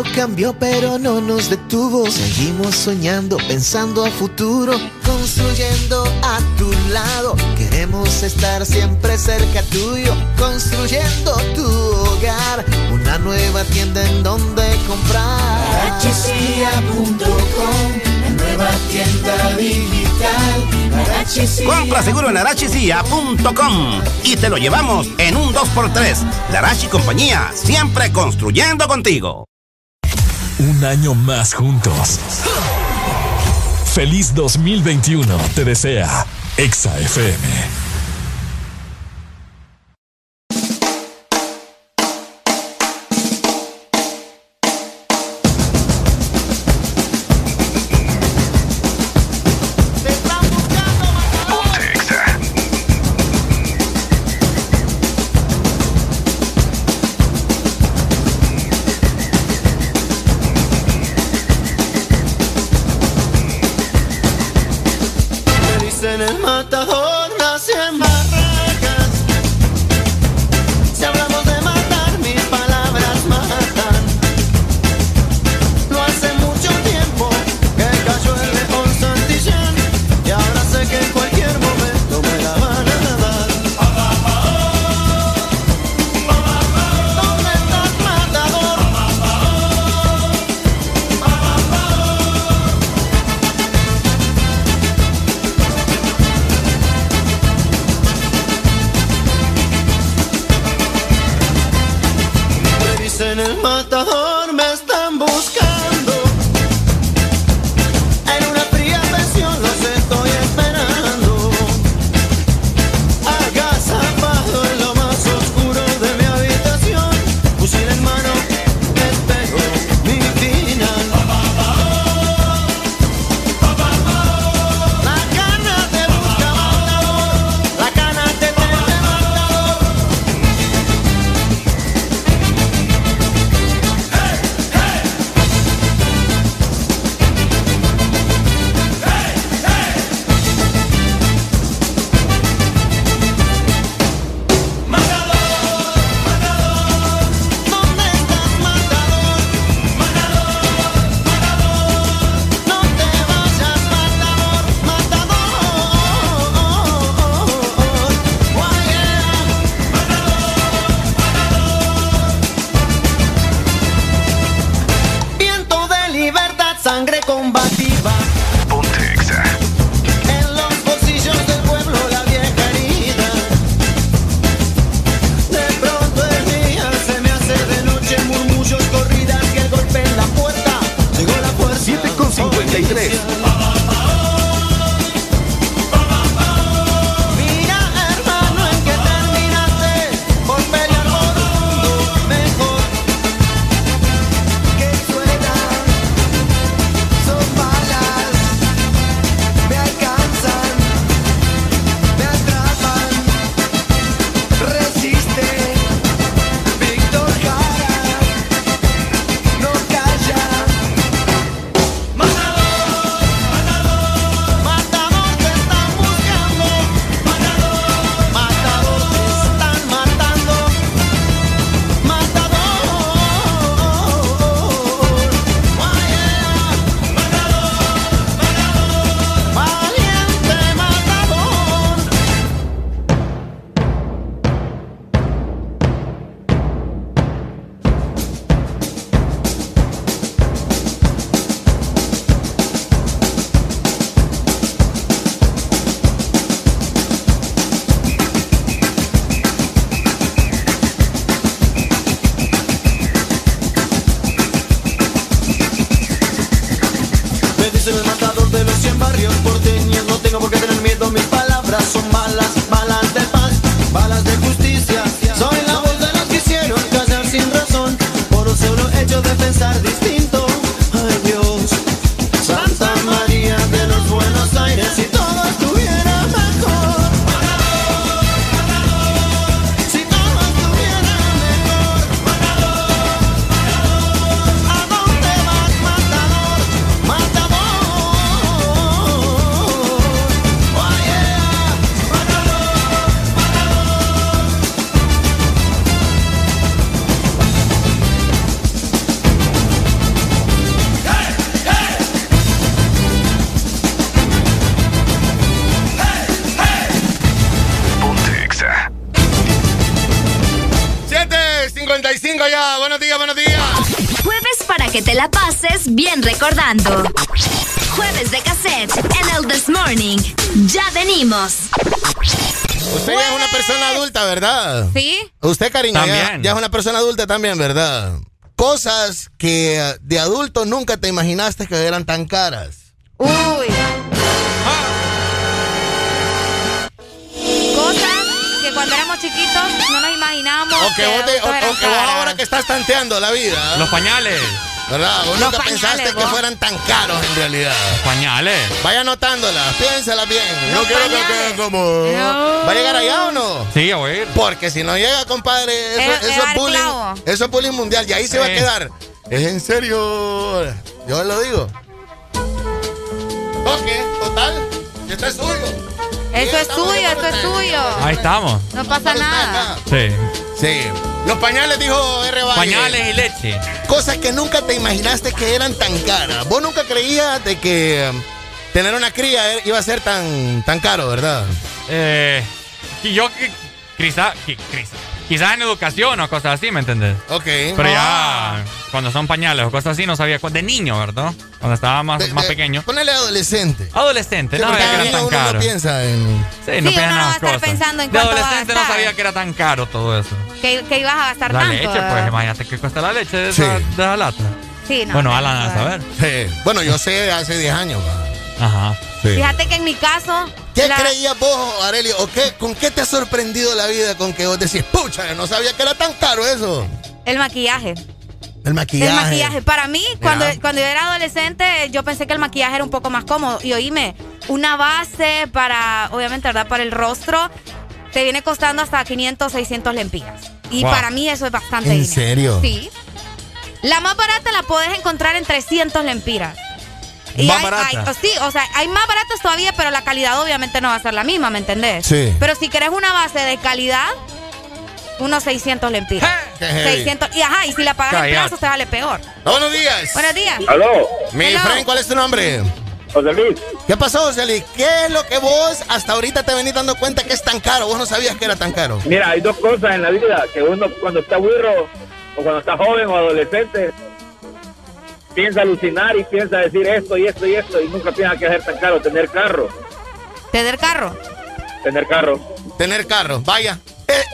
cambió, pero no nos detuvo. Seguimos soñando, pensando a futuro, construyendo a tu lado. Queremos estar siempre cerca tuyo, construyendo tu hogar. Una nueva tienda en donde comprar. HCA.com nueva tienda digital. Compra seguro en arachicia.com y te lo llevamos en un 2x3. Larachi Compañía, siempre construyendo contigo. Un año más juntos. Feliz 2021, te desea. Exa FM. ¿Verdad? Sí. Usted, cariño, ya, También. ya es una persona adulta también, ¿verdad? Cosas que de adulto nunca te imaginaste que eran tan caras. Uy. Cosas que cuando éramos chiquitos no nos imaginábamos. O que, vos, te- adultos o- eran o que vos ahora que estás tanteando la vida. Los pañales. ¿Verdad? Vos nunca pañales, pensaste que fueran tan caros en realidad. Pañales. Vaya anotándolas, piénsala bien. Los no quiero que pañales. queden como. No. ¿Va a llegar allá o no? Sí, a ver. Porque si no llega, compadre, eso, Es- eso bullying. clavo. Eso es bullying mundial. Y ahí se va a quedar. Es en serio. Yo lo digo. Ok, total. Esto es suyo. Eso es tuyo, eso es tuyo. Ahí estamos. No pasa nada. Sí. Sí. Los pañales, dijo R. Valle. Pañales y leche. Cosas que nunca te imaginaste que eran tan caras. Vos nunca creías de que um, tener una cría er- iba a ser tan, tan caro, ¿verdad? Eh, y yo, que- quizá, qui- quizá- quizás en educación o cosas así, ¿me entendés? Ok. Pero ya cuando son pañales o cosas así no sabía. De niño, ¿verdad? Cuando estaba más, De- más de- pequeño. Ponele adolescente. Adolescente, Sí, no sabía que era tan uno no caro. piensa en. Sí, Sí, no uno piensa en no va a estar cosas. pensando en De cuánto va a adolescente no sabía que era tan caro todo eso. Que, que ibas a gastar La tanto. leche, ¿verdad? pues imagínate que cuesta la leche de Sí. esa, de esa lata. Sí, no. bueno, no, Alan, a saber. Sí. Bueno, yo sé hace 10 años. Ajá. Sí. Fíjate que en mi caso. ¿Qué la- creías vos, Arelio? ¿O qué, con qué te ha sorprendido la vida con que vos decís, pucha, no sabía que era tan caro eso? El maquillaje. El maquillaje. El maquillaje. Para mí, cuando, cuando yo era adolescente, yo pensé que el maquillaje era un poco más cómodo. Y oíme, una base para, obviamente, ¿verdad? Para el rostro, te viene costando hasta 500, 600 lempiras. Y Wow. para mí eso es bastante ¿En dinero. serio? Sí. La más barata la puedes encontrar en 300 lempiras. Y ¿Más hay- barata? hay- sí, o sea, hay más baratas todavía, pero la calidad obviamente no va a ser la misma, ¿me entendés? Sí. Pero si querés una base de calidad, unos 600 lempiras. Heavy. 600. Y ajá, y si la pagas en Cállate. plazos te vale peor. Buenos días. Buenos días. Aló, Mi Hello. friend, ¿cuál es tu nombre? José Luis. ¿Qué pasó, José Luis? ¿Qué es lo que vos hasta ahorita te venís dando cuenta que es tan caro? Vos no sabías que era tan caro. Mira, hay dos cosas en la vida, que uno cuando está burro o cuando está joven o adolescente piensa alucinar y piensa decir esto y esto y esto y nunca piensa que es tan caro tener carro, ¿Tener carro? tener carro. Tener carro, vaya.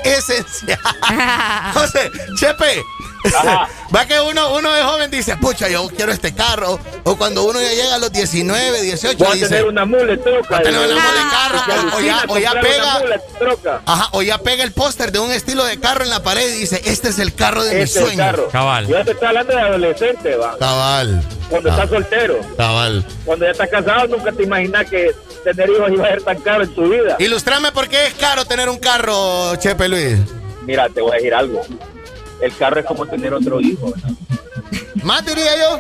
Es esencial. José, Chepe. Ajá. Va que uno, uno de joven dice, pucha, yo quiero este carro. O cuando uno ya llega a los 19, 18, Voy a dice, tener una mule troca. voy a tener una mole carro. Que O- O, ya, o ya pega. troca. Ajá, o ya pega el póster de un estilo de carro en la pared y dice, este es el carro de mis Este es el sueños. carro. Cabal. Yo te estoy hablando de adolescente, va. Cabal. Cuando Ah. estás soltero. Cabal. Cuando ya estás casado, nunca te imaginas que tener hijos iba a ser tan caro en tu vida. Ilustrame por qué es caro tener un carro, Chepe Luis. Mira, te voy a decir algo. El carro es como tener otro hijo, ¿verdad? Más diría yo.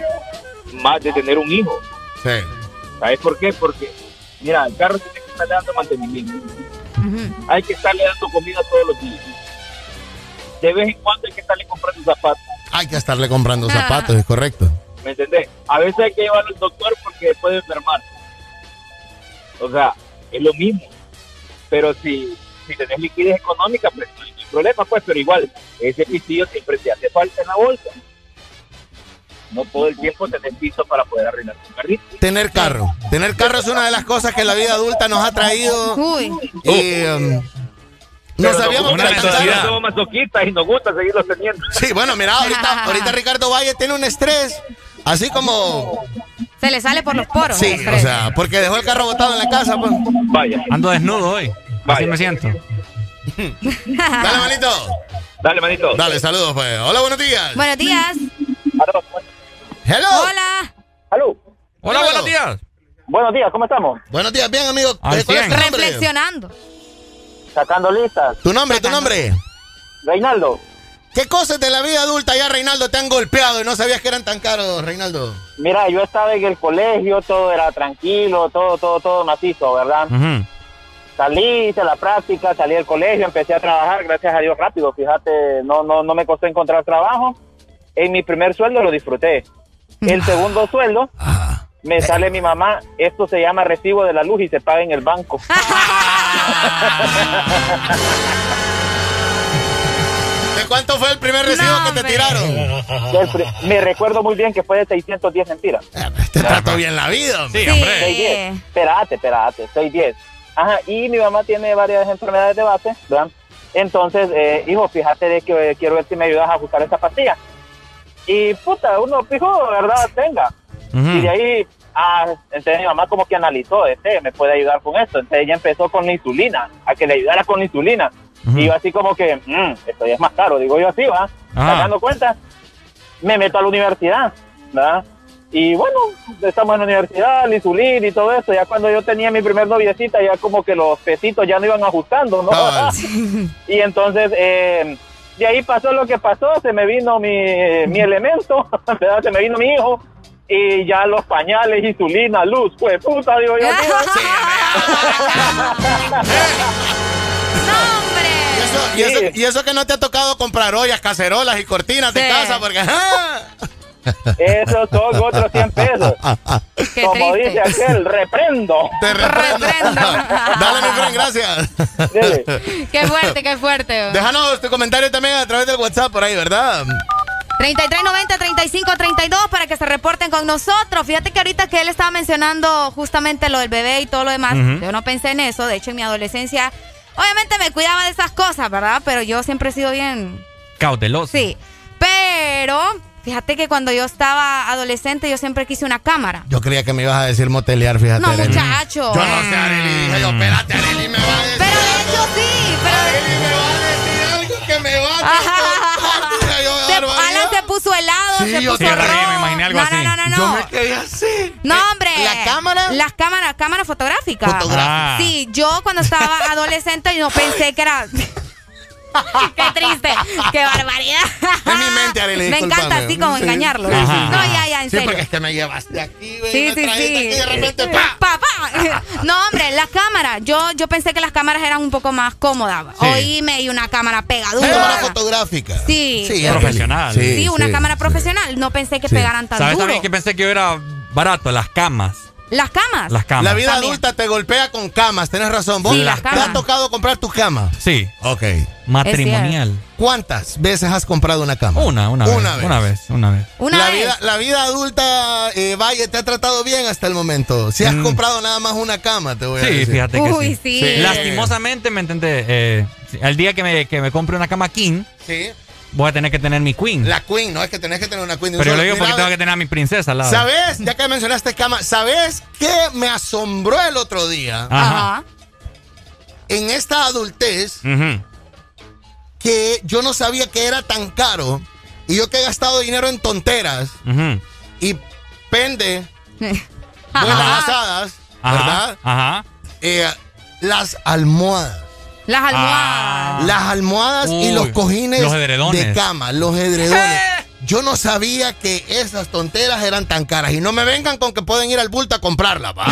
Más de tener un hijo. Sí. ¿Sabes por qué? Porque, mira, el carro tiene que estarle dando mantenimiento. Hay que estarle dando comida todos los días. De vez en cuando hay que estarle comprando zapatos. Hay que estarle comprando zapatos, es correcto. ¿Me entendés? A veces hay que llevarlo al doctor porque puede enfermar. O sea, es lo mismo. Pero si, si tenés liquidez económica, pues no problema, pues, pero igual, ese pistillo siempre te hace falta en la bolsa. No todo el tiempo tenés piso para poder arreglar tu carrito. Tener carro. Tener carro es una de las cosas que la vida adulta nos ha traído. Y um, no sabíamos nos que era somos masoquistas y nos gusta seguirlos teniendo. Sí, bueno, mira, ahorita, ahorita Ricardo Valle tiene un estrés. Así como. Se le sale por los poros. Sí, o sea, porque dejó el carro botado en la casa, pues. Vaya. Ando desnudo hoy. Así me siento. Dale, manito. Dale, manito. Dale, saludos, pues. Hola, buenos días. Buenos días. Hello. Hola. Hola, buenos días. Buenos días, ¿cómo estamos? Buenos días, bien, amigo. Al ¿Cuál es tu 100. nombre? Reflexionando. Sacando listas. Tu nombre, tu nombre. Reinaldo. ¿Qué cosas de la vida adulta ya, Reinaldo, te han golpeado y no sabías que eran tan caros, Reinaldo? Mira, yo estaba en el colegio, todo era tranquilo, todo, todo, todo macizo, ¿verdad? Salí, hice la práctica, salí del colegio, empecé a trabajar, gracias a Dios rápido, fíjate, no, no, no me costó encontrar trabajo. En mi primer sueldo lo disfruté. El segundo sueldo, me sale mi mamá, esto se llama recibo de la luz y se paga en el banco. cuánto fue el primer recibo que te tiraron? Me recuerdo muy bien que fue de 610 mentiras. Te trato bien la vida. hombre. Sí, hombre. 610. Espérate, espérate, 610. Ajá, y mi mamá tiene varias enfermedades de base, ¿verdad? Entonces, eh, hijo, fíjate de que eh, quiero ver si me ayudas a buscar esa pastilla. Y puta, uno fijo, ¿verdad? Tenga. Y de ahí, ah, entonces mi mamá como que analizó, este, me puede ayudar con esto. Entonces ella empezó con la insulina, a que le ayudara con la insulina. Y yo así como que, "Mm, esto ya es más caro, digo yo así, ¿va? Ajá. Sacando cuenta, me meto a la universidad, ¿verdad? Y bueno, estamos en la universidad, la insulina y todo eso. Ya cuando yo tenía mi primer noviecita, ya como que los pesitos ya no iban ajustando, ¿no? Y entonces, eh, de ahí pasó lo que pasó, se me vino mi, mi elemento, ¿verdad? Se me vino mi hijo. Y ya los pañales, insulina, luz, pues puta, digo yo. tío. Y eso, y, eso, y eso que no te ha tocado comprar ollas, cacerolas y cortinas de casa, porque. ¡ah! Esos son otros 100 pesos. Qué Como triste. dice aquel, reprendo. Te reprendo. Dale, mi friend, gracias. Qué fuerte, qué fuerte. Déjanos tu comentario también a través del WhatsApp por ahí, ¿verdad? 3390-3532 para que se reporten con nosotros. Fíjate que ahorita que él estaba mencionando justamente lo del bebé y todo lo demás, yo no pensé en eso. De hecho, en mi adolescencia, obviamente me cuidaba de esas cosas, ¿verdad? Pero yo siempre he sido bien... Cauteloso. Sí. Pero fíjate que cuando yo estaba adolescente, yo siempre quise una cámara. Yo creía que me ibas a decir motelear, fíjate. No, Arely. muchacho. Yo no sé, Arely. Dije yo, espérate, Arely, me va a decir. Pero de hecho sí, pero... algo que me va a Se- Alan se puso helado, Sí, se yo puso rojo. me imaginé algo no, así. No, no, no, no. Yo me quedé así. No, hombre. ¿La cámara? Las cámaras, cámara fotográfica. Fotográfica. Sí, yo cuando estaba adolescente no pensé que era. Qué triste, qué barbaridad. En mi mente, Arely, Me encanta así como Sí, engañarlo. sí. No, ya, ya, en Sí, serio. porque es que me llevaste aquí, güey. Sí, me sí, sí. aquí y de repente, ¡pa! Pa, pa. No, hombre, las cámaras. Yo, yo pensé que las cámaras eran un poco más cómodas. Sí. Oíme y una cámara pegadura. Cámara fotográfica. Sí. Sí, Profesional. Sí, una sí. cámara profesional. No pensé que Sí. pegaran tan ¿Sabes duro. también que pensé que era barato? Las camas. Las camas. Las camas. La vida También. adulta te golpea con camas, tenés razón. ¿Vos Sí, las te ha camas. tocado comprar tu cama? Sí. Ok. Matrimonial. ¿Cuántas veces has comprado una cama? Una, una, Una vez, vez. Una vez, una vez. Una la, vez. Vida, la vida adulta, eh, vaya, te ha tratado bien hasta el momento. Si has Mm. comprado nada más una cama, te voy a Sí, decir. fíjate que Uy, sí. sí. Lastimosamente, ¿me entendés? Eh, sí, el día que me, que me compre una cama king, Sí. Voy a tener que tener mi queen. La queen, no es que tenés que tener una queen. de un Pero yo lo digo porque tengo que tener a mi princesa al lado. ¿Sabes? Ya que mencionaste cama, ¿sabes qué me asombró el otro día? Ajá. En esta adultez, que yo no sabía que era tan caro. Y yo que he gastado dinero en tonteras y pende, buenas asadas, Ajá. ¿verdad? Ajá. Eh, las almohadas. Las almohadas. Las almohadas y los cojines los edredones. de cama, los edredones. Yo no sabía que esas tonteras eran tan caras. Y no me vengan con que pueden ir al bulto a comprarla. va.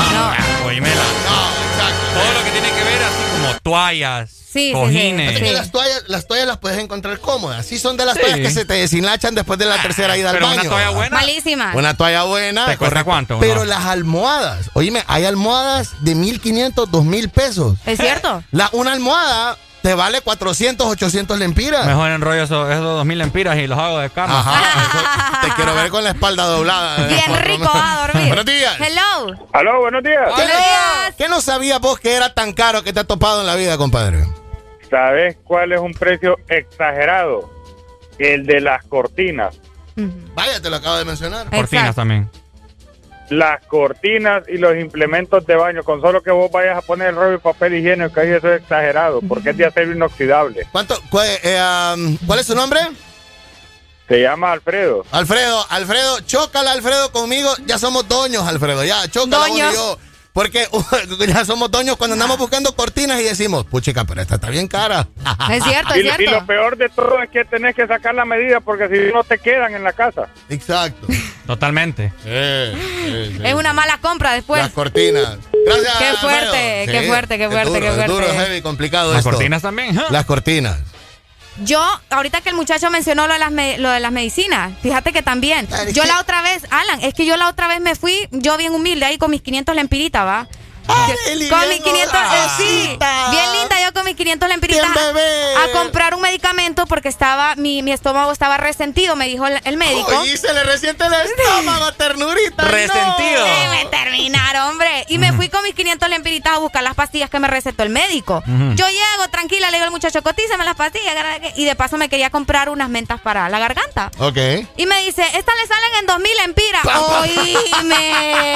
Oímela. No, exacto. Todo lo que tiene que ver así como toallas, sí, cojines. Es que las toallas, las toallas las puedes encontrar cómodas. Sí son de las Sí. toallas que se te deshilachan después de la tercera ida al baño. una toalla buena. Malísimas. Una toalla buena. ¿Te cuesta cuánto, no? Pero las almohadas. Oíme, hay almohadas de 1500, 2000 pesos. ¿Es cierto? La, una almohada te vale 400, 800 lempiras. Mejor enrollo esos, esos 2000 lempiras y los hago de cama. Ajá, eso te quiero ver con la espalda doblada. Bien rico va a dormir. Buenos días. Hello. Aló, buenos días. ¿Qué, Buenos días. qué no sabías vos que era tan caro que te ha topado en la vida, compadre? ¿Sabes cuál es un precio exagerado? El de las cortinas. Vaya, te lo acabo de mencionar. Cortinas Exacto. también. Las cortinas y los implementos de baño. Con solo que vos vayas a poner el rollo de papel higiénico, ahí eso es exagerado, porque es de acero inoxidable. ¿Cuánto, cu- eh, um, ¿Cuál es su nombre? Se llama Alfredo. Alfredo, Alfredo, chócala, Alfredo, conmigo. Ya somos doños, Alfredo. Ya, chócala vos y Doños. yo. Porque uh, ya somos doños cuando andamos buscando cortinas y decimos, puchica, pero esta está bien cara. Es cierto, Y, es y cierto. lo peor de todo es que tenés que sacar la medida porque si no te quedan en la casa. Exacto. Totalmente. Es una mala compra después. Las cortinas. Gracias. Qué fuerte, qué fuerte, qué fuerte, duro, qué es fuerte. duro, heavy, complicado Las esto. cortinas también. ¿ja? Las cortinas. Yo, ahorita que el muchacho mencionó lo de las, me- lo de las medicinas, fíjate que también. Yo la otra vez, Alan, es que yo la otra vez me fui, yo bien humilde ahí con mis 500 lempiritas, ¿va? Con mis 500, eh, sí, bien linda yo con mis 500 lempiritas a, a comprar un medicamento porque estaba mi, mi estómago estaba resentido, me dijo el, el médico. Oye, se le resiente el estómago, ternurita. Resentido. Sí, me terminaron, hombre. Y me fui con mis 500 lempiritas a buscar las pastillas que me recetó el médico. Yo llego tranquila, le digo al muchacho, cotízame las pastillas. Y de paso me quería comprar unas mentas para la garganta. Ok. Y me dice, estas le salen en 2000 empiras. Oíme.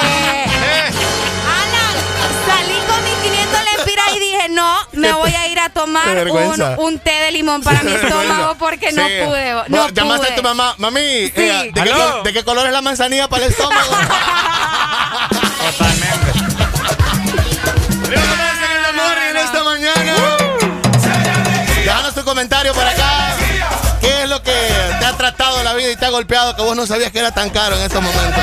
Alan, salí con mis 500 lempiras y dije, no, me voy a ir a tomar un, té de limón para mi estómago porque no pude. No Llamaste pude. a tu mamá, mami, eh, ¿de, qué, color es la manzanilla para el estómago? en esta mañana. Déjanos tu comentario por acá. ¿Qué es lo que te ha tratado la vida y te ha golpeado que vos no sabías que era tan caro en estos momentos?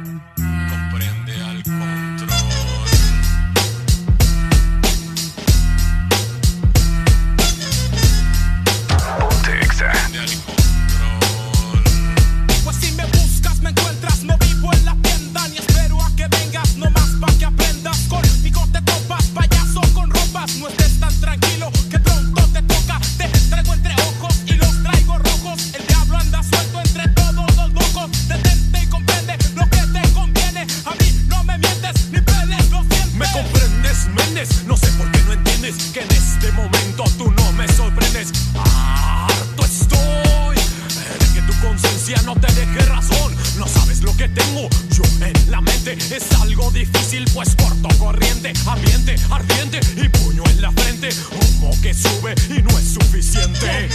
No sé por qué no entiendes que en este momento tú no me sorprendes. Harto estoy de que tu conciencia no te deje razón. No sabes lo que tengo yo en la mente. Es algo difícil, pues corto corriente, ambiente ardiente y puño en la frente. Humo que sube y no es suficiente.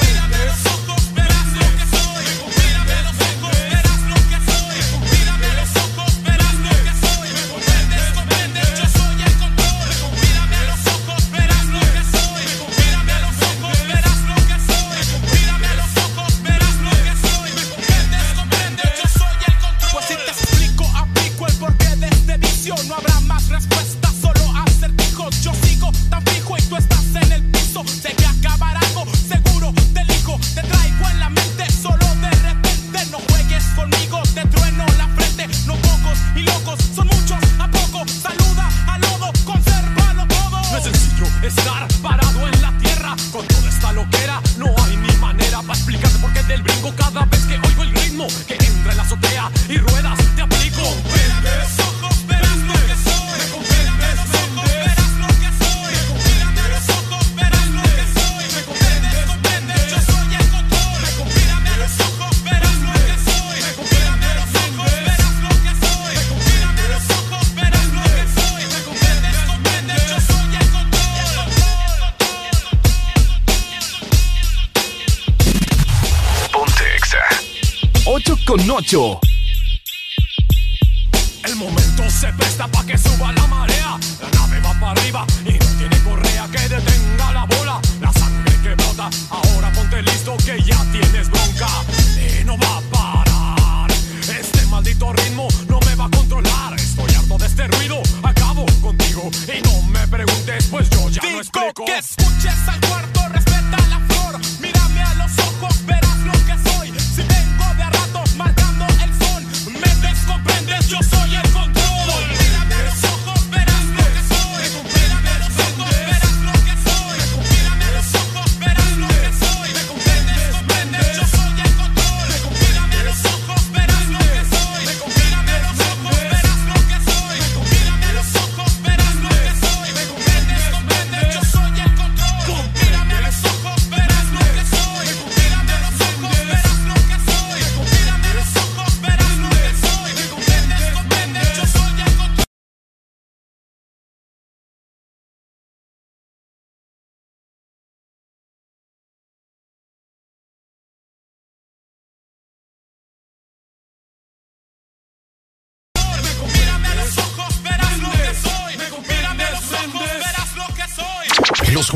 8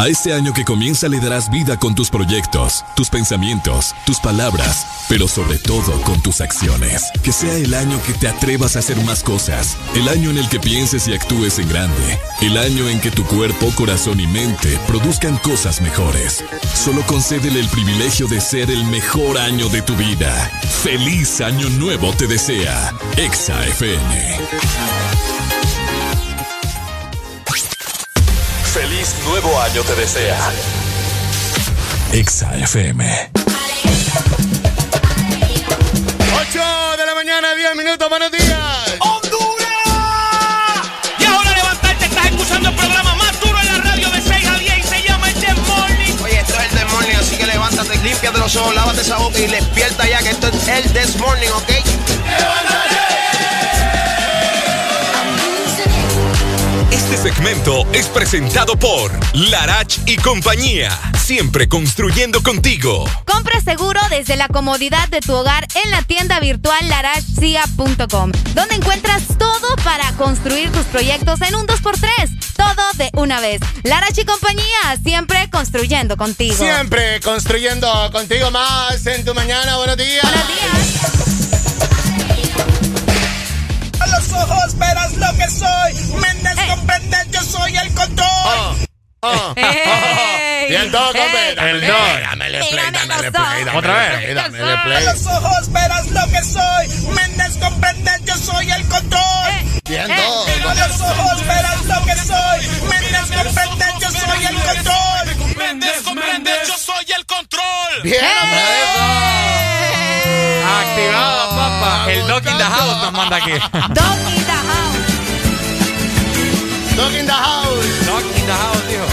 A este año que comienza le darás vida con tus proyectos, tus pensamientos, tus palabras, pero sobre todo con tus acciones. Que sea el año que te atrevas a hacer más cosas, el año en el que pienses y actúes en grande, el año en que tu cuerpo, corazón y mente produzcan cosas mejores. Solo concédele el privilegio de ser el mejor año de tu vida. Feliz año nuevo te desea. Exa FM. Feliz nuevo año te desea. Exa FM. 8 de la mañana, 10 minutos, buenos días. Y ahora levantarte, estás escuchando el programa más duro en la radio de 6 a 10 y se llama el The Morning. Oye, esto es el This Morning, así que levántate, límpiate los ojos, lávate esa boca y despierta ya que esto es el This Morning, ¿ok? Este segmento es presentado por Larach y compañía. Siempre construyendo contigo. Compra seguro desde la comodidad de tu hogar en la tienda virtual larachcia.com, donde encuentras todo para construir tus proyectos en un 2x3. Todo de una vez. Larach y compañía, siempre construyendo contigo. Siempre construyendo contigo más en tu mañana. Buenos días. Buenos A los ojos verás lo que soy. Méndez comprende, yo soy el control. Y el dog, hombre. El dog. Dámele play, dámele play, Otra vez. dámele play. los ojos verás lo que soy. Méndez comprende, yo soy el control. Bien, dog. A los ojos verás lo que soy. Méndez comprende, yo soy el control. Méndez comprende, yo soy el control. Bien, Activado, papá. El Doc in the House nos manda aquí. Dog in the house. Dog in the house. Doc in the house, dijo.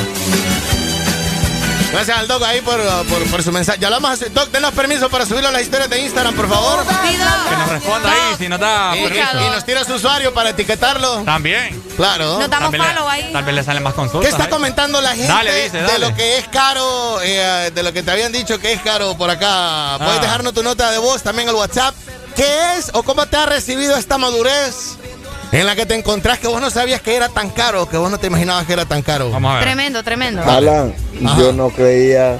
Gracias al Doc ahí por, por, por su mensaje. Ya lo vamos a hacer. Doc, denos permiso para subirlo a las historias de Instagram, por favor. Que nos responda ahí si nos da Y, permiso. y nos tira su usuario para etiquetarlo. También. Claro. Nos damos follow ahí. Tal vez le salen más consultas. ¿Qué está ahí. comentando la gente Dale, dice, de lo que es caro, eh, de lo que te habían dicho que es caro por acá? Puedes Ah. dejarnos tu nota de voz también al WhatsApp. ¿Qué es o cómo te ha recibido esta madurez en la que te encontrás que vos no sabías que era tan caro, que vos no te imaginabas que era tan caro? Vamos a ver. Tremendo, tremendo. Alan, Ajá. yo no creía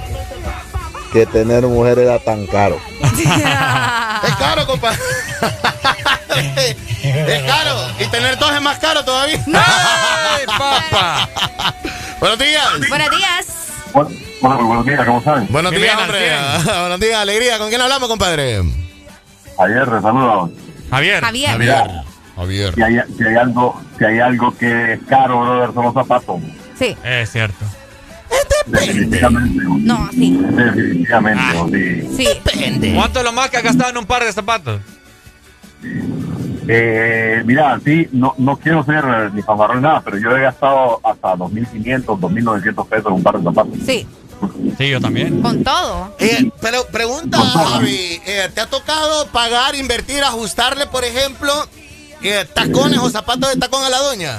que tener mujer era tan caro. Es caro, compadre. es caro. Y tener dos es más caro todavía. ¡Ay, papá! Buenos días. Buenos días. Bueno, buenos días, ¿cómo están? Buenos días, bien, hombre. Buenos días, alegría. ¿Con quién hablamos, compadre? Ayer, saludos. Javier. Javier. Javier. Javier. Si hay, si hay algo, si hay algo que es caro, brother, son los zapatos. Sí. Es cierto. Definitivamente. No, sí. Definitivamente, Ah. sí. Sí. ¿Cuánto es lo más que has gastado en un par de zapatos? Eh, mira, sí, no, no quiero ser eh, ni fanfarrón ni nada, pero yo he gastado hasta 2.500, 2.900 pesos en un par de zapatos. Sí. Sí, yo también. Con todo. Eh, pero pregunta, Javi, eh, ¿te ha tocado pagar, invertir, ajustarle, por ejemplo, eh, tacones o zapatos de tacón a la doña?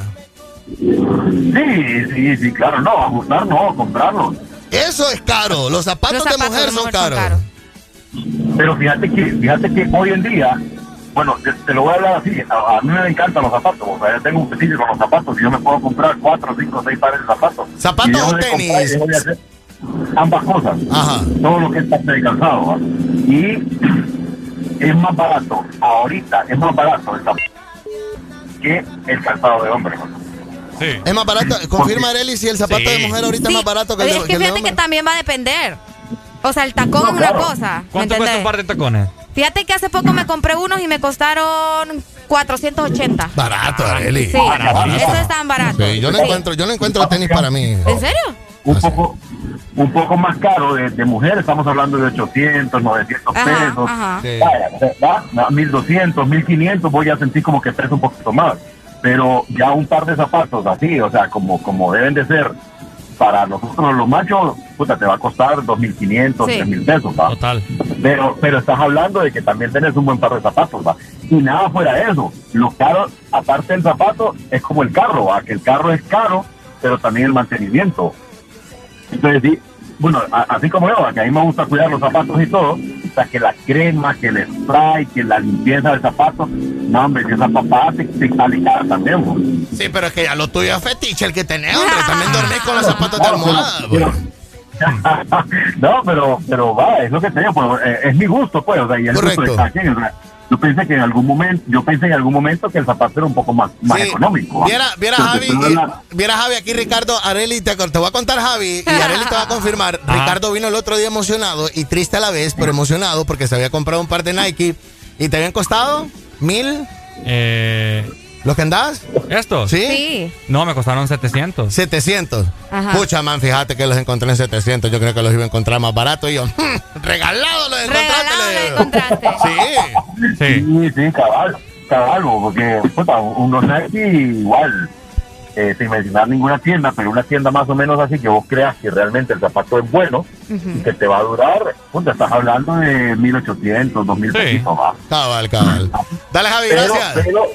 Sí, sí, sí, claro, no, ajustar no, comprarlos. Eso es caro. Los zapatos, Los zapatos de mujer de son mujer son caros. caros. Pero fíjate que, fíjate que hoy en día, bueno, te, te lo voy a hablar así, a, a mí me encantan los zapatos, o sea, yo tengo un fetiche con los zapatos y yo me puedo comprar cuatro, cinco, seis pares de zapatos. ¿Zapatos o comprar tenis? de hacer ambas cosas, Ajá. todo lo que es parte de calzado. ¿va? Y es más barato, ahorita es más barato el zapato que el calzado de hombre. Sí. Es más barato. Confirma, Arely, si el zapato Sí. de mujer ahorita Sí. es más barato que el de, es que fíjate que hombre. también va a depender. O sea, el tacón No, es una claro. cosa. ¿me ¿Cuánto cuesta un par de tacones? Fíjate que hace poco me compré unos y me costaron 480. Barato, Arely. Sí, eso es tan barato. Sí, yo no Sí. encuentro, yo no encuentro tenis para mí. ¿En serio? Un poco, un poco más caro de, de mujer, estamos hablando de 800, 900 Ajá, pesos. ajá. Sí. Vaya, ¿va? Va, 1200, 1500, voy a sentir como que pesa un poquito más. Pero ya un par de zapatos así, o sea, como, como deben de ser para nosotros los machos, puta, te va a costar 2500, Sí. 3000 pesos, ¿va? Total. Pero, pero estás hablando de que también tenés un buen par de zapatos, ¿va? Y nada fuera de eso. Lo caro, aparte del zapato, es como el carro, ¿va? Que el carro es caro, pero también el mantenimiento. Entonces, sí, bueno, así como yo, que a mí me gusta cuidar los zapatos y todo, puta, que la crema, que el spray, que la limpieza del zapato. No, hombre, que esa papada te, te sale cara también, bo. Sí, pero es que ya lo tuyo es fetiche el que tenés, hombre. También dormís con los zapatos de almohada. Pero- no, pero, pero va, es lo que te digo, pues, eh, es mi gusto, pues, o sea, y el gusto de cada quien, o sea, yo pensé que en algún momento, yo pensé en algún momento que el zapato era un poco más, más Sí. económico. ¿va? Viera, viera Entonces, Javi, la- viera Javi aquí Ricardo, Areli, te, te voy a contar Javi y Areli te va a confirmar. Ricardo vino el otro día emocionado y triste a la vez, pero emocionado porque se había comprado un par de Nike y te habían costado mil. Eh, ¿Los que andás? ¿Estos? ¿Sí? Sí. No, me costaron 700. 700. Ajá. Pucha, man, fíjate que los encontré en 700. Yo creo que los iba a encontrar más baratos y yo, "Hmm, regalado los encontraste. Sí. Sí, sí, cabal, cabal, porque puta, unos Nike igual, eh, sin mencionar ninguna tienda, pero una tienda más o menos así que vos creas que realmente el zapato es bueno y que te va a durar, puta, estás hablando de 1800, 2000 pesitos, va. Cabal, cabal. Dale, Javi, Pero- gracias. pero-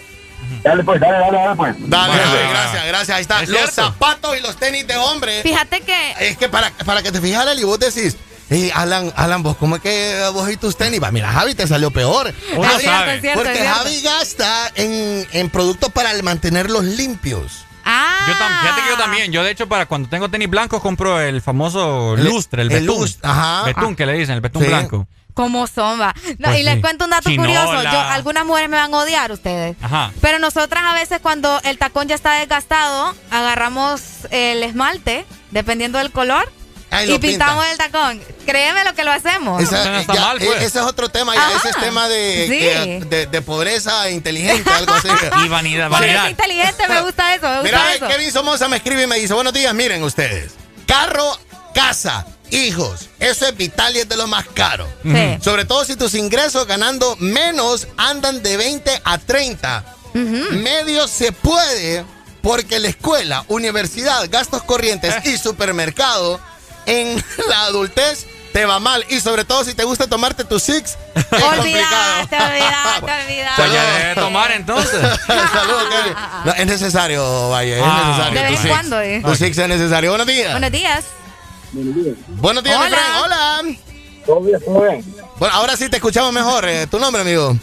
dale pues, dale, dale, dale pues. Dale, Javi, gracias, gracias. Ahí está. Es Los cierto. zapatos y los tenis de hombre. Fíjate que. Es que para, para que te fijas, y vos decís, "Ey, Alan, Alan, vos, ¿cómo es que vos y tus tenis? Va, mira, Javi te salió peor. Uno Javi- sabe. Cierto, porque. Javi gasta en, en productos para mantenerlos limpios. Ah. Yo tam- fíjate que yo también. Yo, de hecho, para cuando tengo tenis blancos, compro el famoso lustre, el, el betún. lust- ajá. Betún, que le dicen, el betún Sí. blanco. ¿Cómo son, va? No, Pues y les sí. cuento un dato Chinola. curioso. Yo, algunas mujeres me van a odiar ustedes. Ajá. Pero nosotras a veces cuando el tacón ya está desgastado, agarramos el esmalte, dependiendo del color, Ay, y pintamos pintan. el tacón. Créeme lo que lo hacemos. Esa- ya, e- Ese es otro tema, ya. Ese es tema de, Sí. que- de, de pobreza inteligente, algo así. Y vanidad, vanidad. inteligente, me gusta eso, me gusta Mira, eso. Kevin Somoza me escribe y me dice, buenos días, miren ustedes. Carro, casa, hijos, eso es vital y es de lo más caro. Sí. Sobre todo si tus ingresos ganando menos andan de 20 a 30. Medio se puede porque la escuela, universidad, gastos corrientes y supermercado en la adultez te va mal. Y sobre todo si te gusta tomarte tu six, es complicado. Olvidaste, olvidaste, olvidaste. Pues ya debe de tomar entonces. Saludos, Kevin. No, es necesario, vaya, es Ah, necesario. De vez en cuando, eh. Tu six es necesario. Buenos días. Buenos días. Buenos días, mi Hola. friend. Hola. Todo bien, todo bien. Bueno, ahora sí te escuchamos mejor. Eh, ¿Tu nombre, amigo?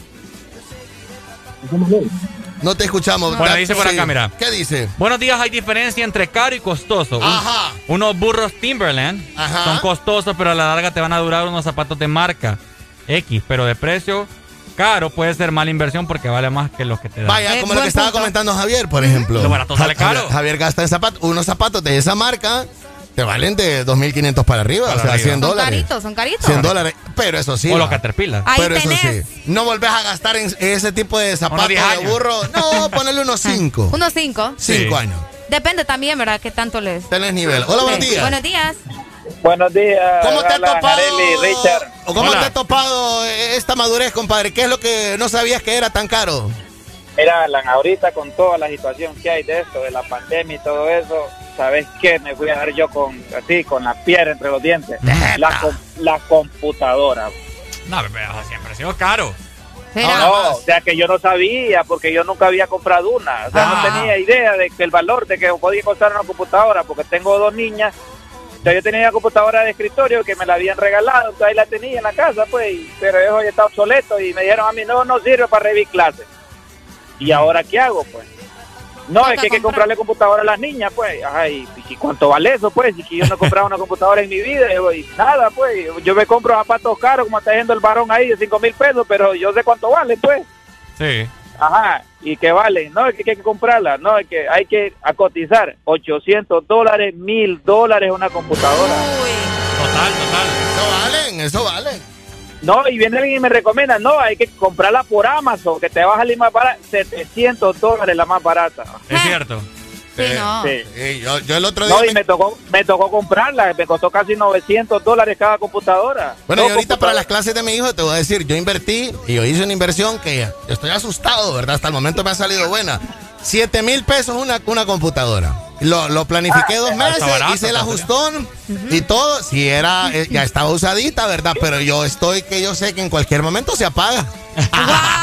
No te escuchamos. Bueno, dice por sí. acá, mira. ¿Qué dice? Buenos días, hay diferencia entre caro y costoso. Un- Ajá. unos burros Timberland Ajá. son costosos, pero a la larga te van a durar unos zapatos de marca X, pero de precio caro puede ser mala inversión porque vale más que los que te dan. Vaya, Eh, como lo que estaba comentando Javier, por ejemplo. Lo barato sale caro. Javier gasta en zapatos. Unos zapatos de esa marca te valen de 2.500 para arriba. Para o sea, arriba. 100 Son dólares. caritos, son caritos. 100 dólares. Pero eso sí. o los. Caterpillar. Ahí Pero eso tenés. sí, no volvés a gastar en ese tipo de zapatos 10 de burro. No, ponele unos 5. Unos cinco. 5 Sí. años. Depende también, ¿verdad? ¿Qué tanto les? Tenés nivel. Hola, buenos días. Buenos días. Buenos días. ¿Cómo te ha hablan topado? Arely, Richard. ¿O ¿Cómo Hola. te ha topado esta madurez, compadre? ¿Qué es lo que no sabías que era tan caro? Mira, Alan, ahorita con toda la situación que hay de esto, de la pandemia y todo eso, ¿sabes qué? Me fui a dar yo con, así, con la piedra entre los dientes. La, com- la computadora. No, pero siempre ha sido caro. Será. No, o sea que yo no sabía porque yo nunca había comprado una. O sea, Ah. no tenía idea de que el valor de que podía costar una computadora porque tengo dos niñas. O sea, yo tenía una computadora de escritorio que me la habían regalado, entonces ahí la tenía en la casa, pues, y- pero eso ya está obsoleto y me dijeron a mí, no, no sirve para revisar clases. ¿Y ahora qué hago, pues? No, es que hay que comprarle computadora a las niñas, pues. Ay, ¿y cuánto vale eso, pues? Y que yo no he comprado una computadora en mi vida, y, nada, pues. Yo me compro zapatos caros, como está diciendo el varón ahí, de 5 mil pesos, pero yo sé cuánto vale, pues. Sí. Ajá, ¿y qué vale? No, es que hay que comprarla, no, es que hay que a cotizar 800 dólares, 1000 dólares una computadora. Total, total. Eso valen, eso valen. No, y viene alguien y me recomienda, no, hay que comprarla por Amazon, que te va a salir más barata, 700 dólares la más barata. Es cierto. Sí, no. Sí. Sí, yo, yo el otro día. No, y me- me tocó, me tocó comprarla, me costó casi 900 dólares cada computadora. Bueno, y ahorita para las clases de mi hijo te voy a decir, yo invertí y yo hice una inversión que estoy asustado, ¿verdad? Hasta el momento me ha salido buena. 7 mil pesos una, una computadora. Lo, lo planifiqué dos está meses, barato, hice el ajustón y todo. Si era, eh, ya estaba usadita, ¿verdad? Pero yo estoy que yo sé que en cualquier momento se apaga.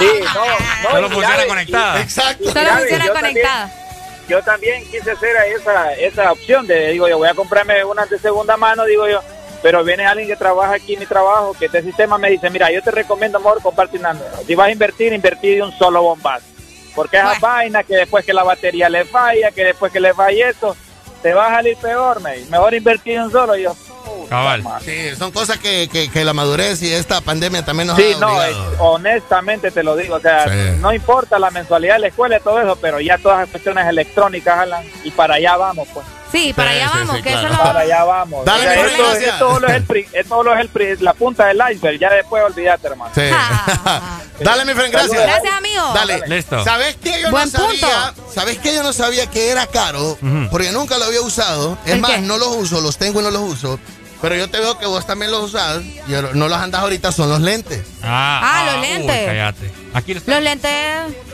Sí, no, no, Solo funciona conectada. Exacto. Solo funciona conectada. Yo también quise hacer esa, esa opción de, digo yo, voy a comprarme una de segunda mano, digo yo, Pero viene alguien que trabaja aquí en mi trabajo, que este sistema me dice, mira, yo te recomiendo mejor comprarte una. Si vas a invertir, invertir de un solo bombazo. Porque esas vainas que después que la batería le falla, que después que le falla esto, te va a salir peor, me. Mejor invertir de un solo. Y yo, Cabal. Sí, son cosas que, que, que la madurez y esta pandemia también nos Sí, ha no, es- honestamente te lo digo, o sea, Sí. no importa la mensualidad de la escuela y todo eso, pero ya todas las cuestiones electrónicas, Alan, y para allá vamos, pues. Sí, para allá vamos, que eso es lo... Para allá vamos. Dale, O sea, mi esto, gracias. esto solo es, el pri- esto solo es el pri- la punta del iceberg, ya después olvídate, hermano. Sí. Dale, mi friend, gracias. Gracias, amigo. Dale. Listo. ¿Sabes qué? Yo Buen no sabía, ¿Sabes qué? Yo no sabía que era caro, porque nunca lo había usado. Es ¿El más, qué? no los uso, los tengo y no los uso. Pero yo te veo que vos también los usás y no los andas ahorita, son los lentes. Ah, Ah, los uy, lentes. cállate. Aquí los Los lentes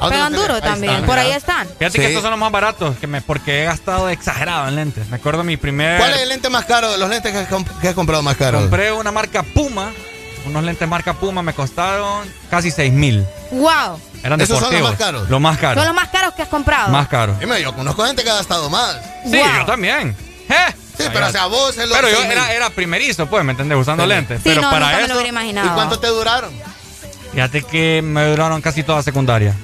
pegan los duro también, están, por ahí están. Fíjate Sí. que estos son los más baratos, que me, porque he gastado exagerado en lentes. Me acuerdo mi primer... ¿Cuál es el lente más caro? Los lentes que comp- que has comprado más caro. Compré una marca Puma. Unos lentes marca Puma me costaron casi 6 mil. Wow. Eran ¿Esos son los deportivos. más caros? Lo más caro. Son los más caros que has comprado. Más caro. Dime, yo conozco gente que ha gastado más. Sí, Wow. yo también. ¿Eh? Sí, pero o sea, vos es lo Pero yo era, era primerizo, pues, ¿me entendés? Usando Sí. lentes. Sí, pero no, para nunca me lo eso, hubiera imaginado. ¿Y cuánto te duraron? fíjate que me duraron casi toda secundaria.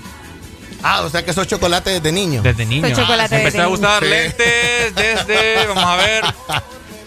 Ah, o sea que esos chocolates desde niño. Desde niño. Fue chocolate Empecé desde a usar niño. Lentes desde, vamos a ver,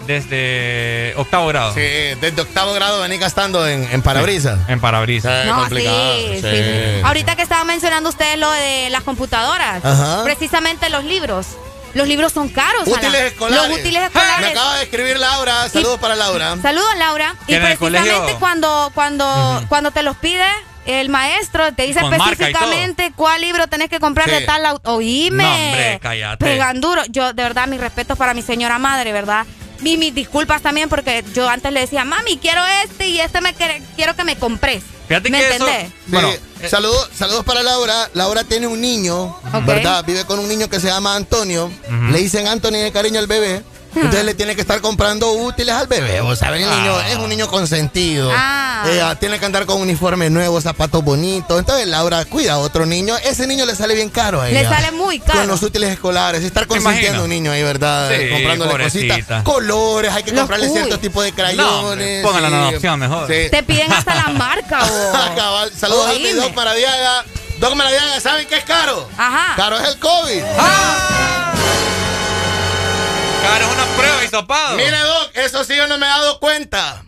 desde octavo grado. Sí, desde octavo grado venís gastando en, en parabrisas. En parabrisas. Sí, No, complicado, sí, sí. sí. Ahorita que estaban mencionando ustedes lo de las computadoras, Ajá. precisamente los libros. Los libros son caros. Útiles escolares. Los útiles Me escolares. acaba de escribir Laura. Saludos para Laura. Saludos, Laura. Y precisamente cuando, cuando, cuando te los pide el maestro, te dice específicamente cuál libro tenés que comprar Sí. de tal autor. Oíme. No, hombre, cállate. Pegan duro. Yo, de verdad, mis respetos para mi señora madre, ¿verdad? Y mis disculpas también porque yo antes le decía, mami, quiero este y este me quiere- quiero que me compres. Fíjate ¿Me que eso- entendés? Sí, Bueno, eh, saludos, saludos para Laura. Laura tiene un niño. ¿verdad? Vive con un niño que se llama Antonio. Le dicen Anthony de cariño al bebé. Entonces le tiene que estar comprando útiles al bebé. O saben, el niño Ah. es un niño consentido. Ah. Eh, tiene que andar con uniforme nuevo, zapatos bonitos. Entonces Laura cuida a otro niño. Ese niño le sale bien caro a Le ella. sale muy caro. Con los útiles escolares. Estar consintiendo a un niño ahí, ¿verdad? Sí, Comprándole pobrecita. cositas. Colores, hay que Los- comprarle uy. cierto tipo de No, crayones. hombre, póngala en adopción mejor. Sí. Te piden hasta la marca, vos. Cabal. Saludos a mi Oíme. Doc Maradiaga. Doc Maradiaga, ¿saben qué es caro? Ajá. Caro es el COVID. Cara, es una prueba y sopado. Mire, Doc, eso sí yo no me he dado cuenta.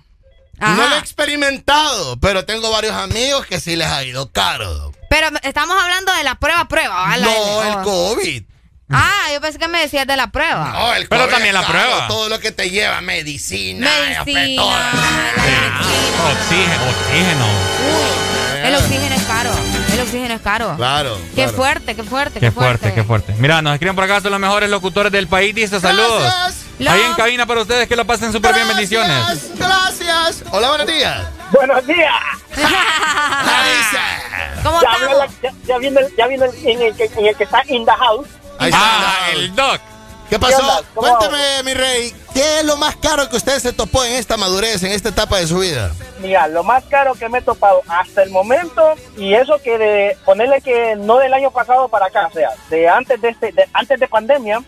Ajá. No lo he experimentado, pero tengo varios amigos que sí les ha ido caro, Doc. Pero estamos hablando de la prueba, prueba. ¿vale? No, el Oh. COVID. Ah, yo pensé que me decías de la prueba. No, el Pero COVID también la caro, prueba. Todo lo que te lleva, medicina, Medicina, todo. Oxígeno, oxígeno. El oxígeno es caro. El oxígeno es caro. Claro. Qué claro. fuerte, qué fuerte, Qué fuerte, qué fuerte. Mira, nos escriben por acá, son los mejores locutores del país. Dice saludos. Gracias. Ahí en cabina para ustedes que lo pasen súper bien. Bendiciones. Gracias, Gracias. Hola, buenos días. Buenos días. ¿Cómo Ya, la- ya, ya ya vino el, en, el que, en el que está in the house. Ahí está. Ah, el doc. ¿Qué ¿Qué pasó? ¿Cómo Cuénteme, mi rey, ¿qué es lo más caro que usted se topó en esta madurez, en esta etapa de su vida? Mira, lo más caro que me he topado hasta el momento, y eso que de ponerle que no del año pasado para acá, o sea, de antes de este, de, antes de pandemia,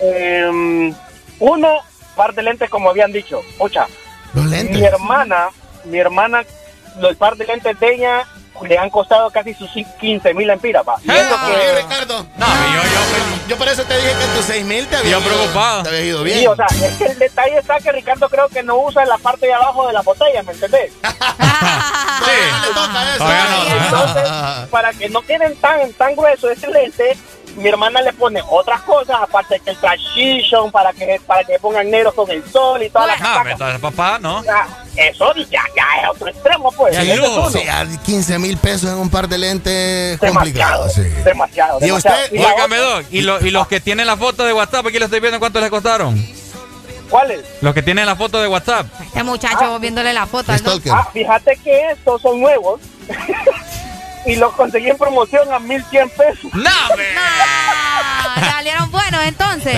eh, uno, par de lentes como habían dicho, mucha. Los Mi lentes. hermana, mi hermana, los par de lentes de ella le han costado casi sus 15 mil empiras, pa. Y eso Ah, oye, Ricardo. No, yo, yo, Yo por eso te dije que en tus 6 mil te había ido- preocupado. Te había ido bien. Sí, o sea, es que el detalle está que Ricardo creo que no usa la parte de abajo de la botella, ¿me entendés? Sí. le toca eso. Todavía no. Y entonces, para que no queden tan, tan gruesos ese lente, mi hermana le pone otras cosas, aparte que el transition, para que, para que pongan negros con el sol y toda la No, casaca. pero entonces, papá, no. O sea, Eso ya, ya es otro extremo, pues. Ya Ese es lujo, uno. Sí, a 15 mil pesos en un par de lentes complicado. Demasiado, Sí. demasiado, ¿Y demasiado. usted? Y Doc. ¿Y, lo- y los que tienen la foto de WhatsApp, aquí lo estoy viendo, ¿cuánto les costaron? ¿Cuáles? Los que tienen la foto de WhatsApp. Este muchacho viéndole la foto. Stalker. Ah, fíjate que estos son nuevos y los conseguí en promoción a 1100 pesos. ¡No, ve! Ah, salieron buenos entonces.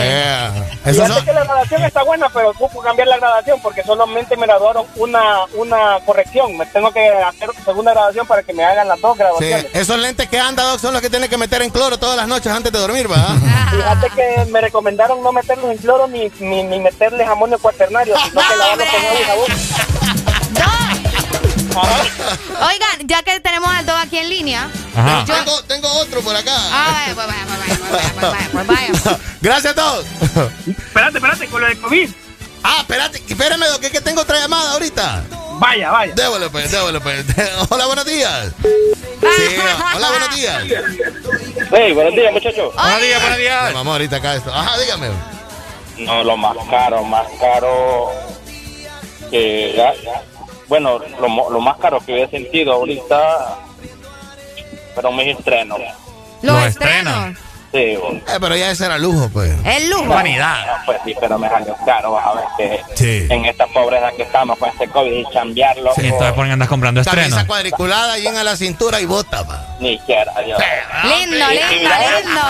Son- que la grabación está buena, pero ocupo cambiar la grabación porque solamente me graduaron una, una corrección. Me tengo que hacer segunda grabación para que me hagan las dos Sí, grabaciones. esos lentes que anda, Doc, son los que tienes que meter en cloro todas las noches antes de dormir, ¿va? Fíjate que me recomendaron no meterlos en cloro ni, ni, ni meterles amonio cuaternario, sino que lavarlos con agua y jabón. Oigan, ya que tenemos al Dog aquí en línea. Ajá. yo- Tengo, tengo otro por acá. Ah, vaya, pues vaya, pues vaya, pues vaya. Gracias a todos. espérate, espérate, con lo de COVID. Ah, espérate, espérame, que es que tengo otra llamada ahorita. Vaya, vaya. Déjale, pues, déjale, pues. Hola, buenos días. Sí, hola, buenos días. Hey, buenos días, muchachos. Buenos días, buenos días. Vamos ahorita acá esto. Ajá, dígame. No, lo más caro, más caro que ya- bueno, lo, más caro que he sentido ahorita fueron mis estrenos. Los estrenos. Sí, Eh, pero ya ese era lujo, pues. El lujo. No, pues sí, pero me salió caro, vas a ver que Sí. en esta pobreza que estamos con este COVID y chambearlo, Sí, entonces por qué andas comprando estrenos. Camisa cuadriculada, llena a la cintura y bota, pa. ni quiera yo. Lindo, lindo, lindo.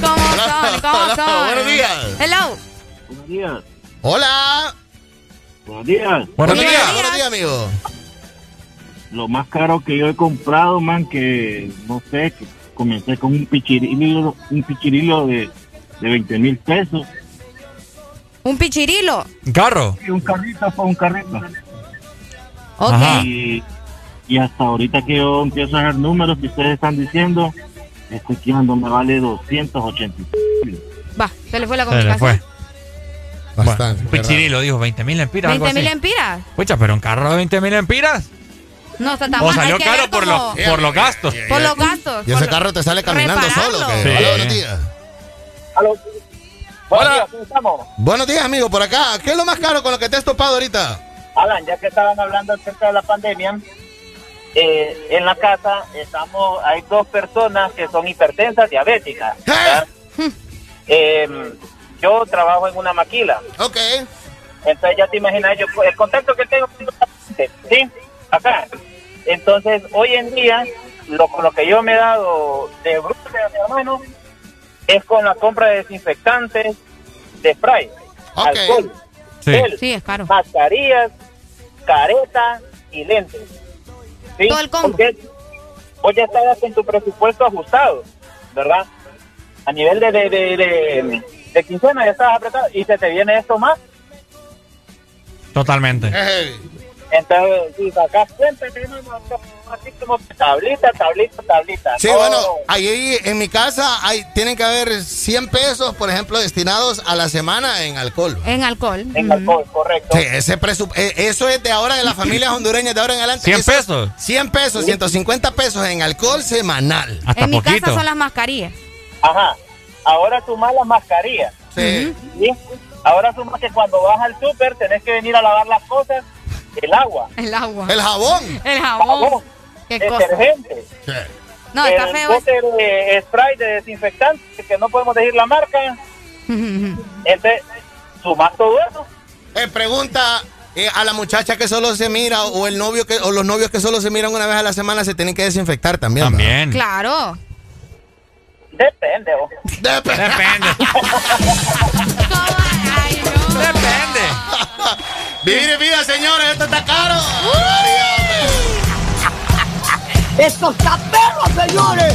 ¿Cómo son? ¿Cómo son? Buenos días. Hello. Buenos días. Hola. Buenos días. Buenos días. Buenos días, amigo. Lo más caro que yo he comprado, man, que no sé, que comencé con un pichirilo, un pichirilo de, de 20 mil pesos. Un pichirilo. ¿Un carro? Y un carrito fue un carrito. Ok. Y, y hasta ahorita que yo empiezo a ver números que ustedes están diciendo, este quedando me vale 280. Va, se le fue la Se le comunicación. fue. Bastante. Bueno, Pichirilo dijo 20 mil empiras. algo 20 mil empiras. Pucha, pero un carro de 20 mil empiras. No está tan O salió caro por, cómo- los por los gastos. por los gastos. Y ese lo- carro te sale caminando repararlo. solo. Sí. Hola, buenos días. Buenos Hola. días, ¿cómo estamos? Buenos días, amigo, por acá. ¿Qué es lo más caro con lo que te has topado ahorita? Alan, ya que estaban hablando acerca de la pandemia, eh, en la casa estamos, hay dos personas que son hipertensas, diabéticas. ¿verdad? Eh, yo trabajo en una maquila. Ok. Entonces ya te imaginas, yo el contacto que tengo con la gente, ¿sí? Acá. Entonces, hoy en día, lo, con lo que yo me he dado de bruto de mi hermano es con la compra de desinfectantes, de spray, alcohol, Sí. gel, Sí, es caro. mascarillas, caretas y lentes. ¿Sí? Todo el combo. Porque vos ya estás con tu presupuesto ajustado, ¿verdad? A nivel de, de, de, de, de quincena ya estás apretado y se te viene esto más. Totalmente. Entonces, si sacas cuenta, tenemos así como tablita, tablita, tablita. Sí, No, bueno, ahí en mi casa hay, tienen que haber 100 pesos, por ejemplo, destinados a la semana en alcohol. En alcohol. En alcohol, correcto. Sí, ese presup- eh, eso es de ahora de las familias hondureñas de ahora en adelante. 100 Eso- pesos. 100 pesos, 150 pesos en alcohol semanal. Hasta En mi poquito. casa son las mascarillas. Ajá. Ahora sumás las mascarillas. Sí. ¿sí? Ahora sumás que cuando vas al súper tenés que venir a lavar las cosas, el agua, El agua. El jabón. El jabón. jabón, Qué cosa. detergente, No, está el feo. de spray de desinfectante, que no podemos decir la marca. Entonces, sumás todo eso. Eh, pregunta eh, a la muchacha que solo se mira o el novio que o los novios que solo se miran una vez a la semana se tienen que desinfectar también. También. Claro. Depende, vos. Depende. Depende. Ay, no. Depende. Vivir es vida, señores, esto está caro. ¡Esto está perro, señores!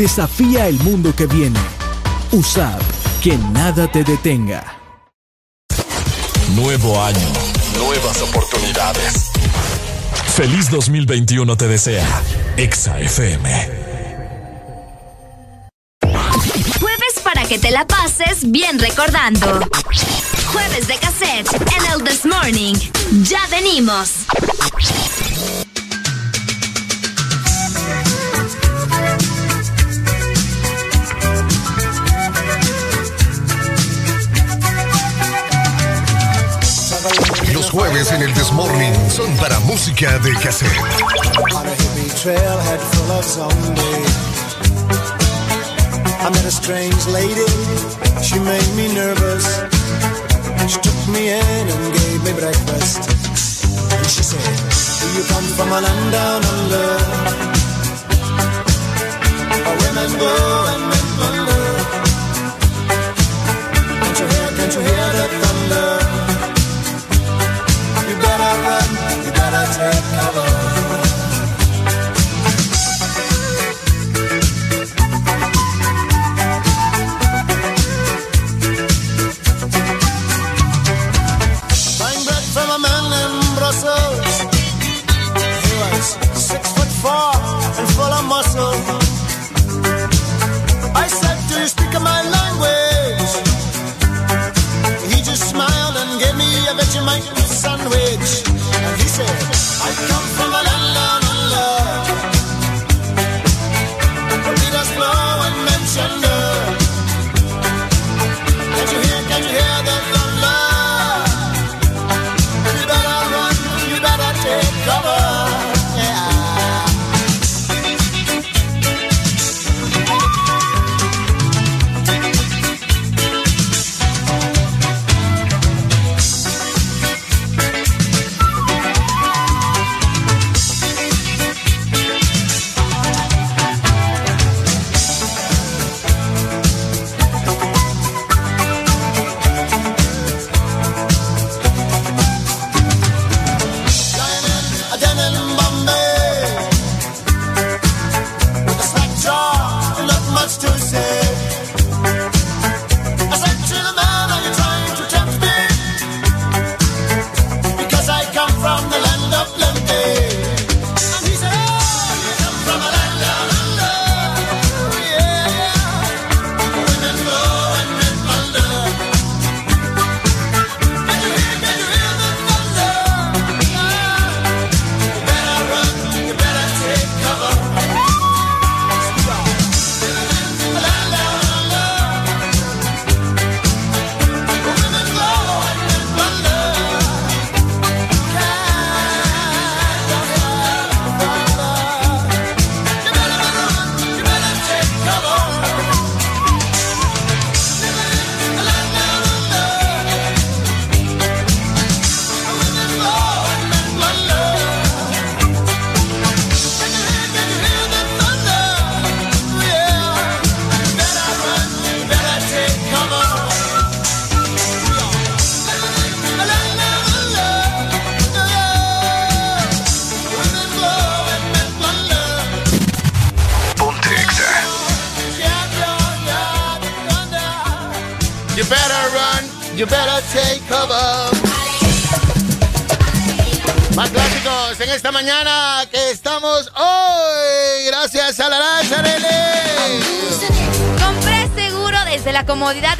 Desafía el mundo que viene. USAP, que nada te detenga. Nuevo año, nuevas oportunidades. Feliz 2021 te desea Exa FM. Jueves para que te la pases bien recordando. Jueves de cassette en el This Morning. Ya venimos. Los en el This son para música de cassette. On a hippie trailhead full of zombie. I met a strange lady, she made me nervous. She took me in and gave me breakfast. And she said, Do you come from a land down under? Where women go and men wonder. Can't you hear, can't you hear the you. better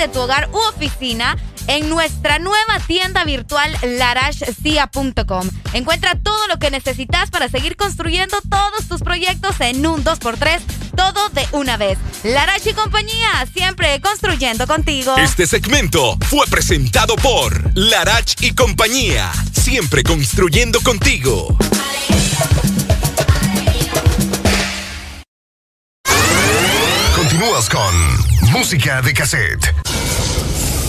de tu hogar u oficina en nuestra nueva tienda virtual larashcia.com. Encuentra todo lo que necesitas para seguir construyendo todos tus proyectos en un 2x3, todo de una vez. Larash y compañía, siempre construyendo contigo. Este segmento fue presentado por Larach y compañía, siempre construyendo contigo. Continúas con música de cassette.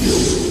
Thank you.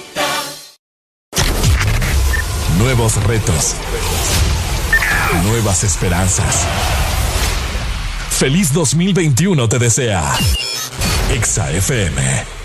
Nuevos retos. Nuevas esperanzas. Feliz 2021 te desea. Exa FM.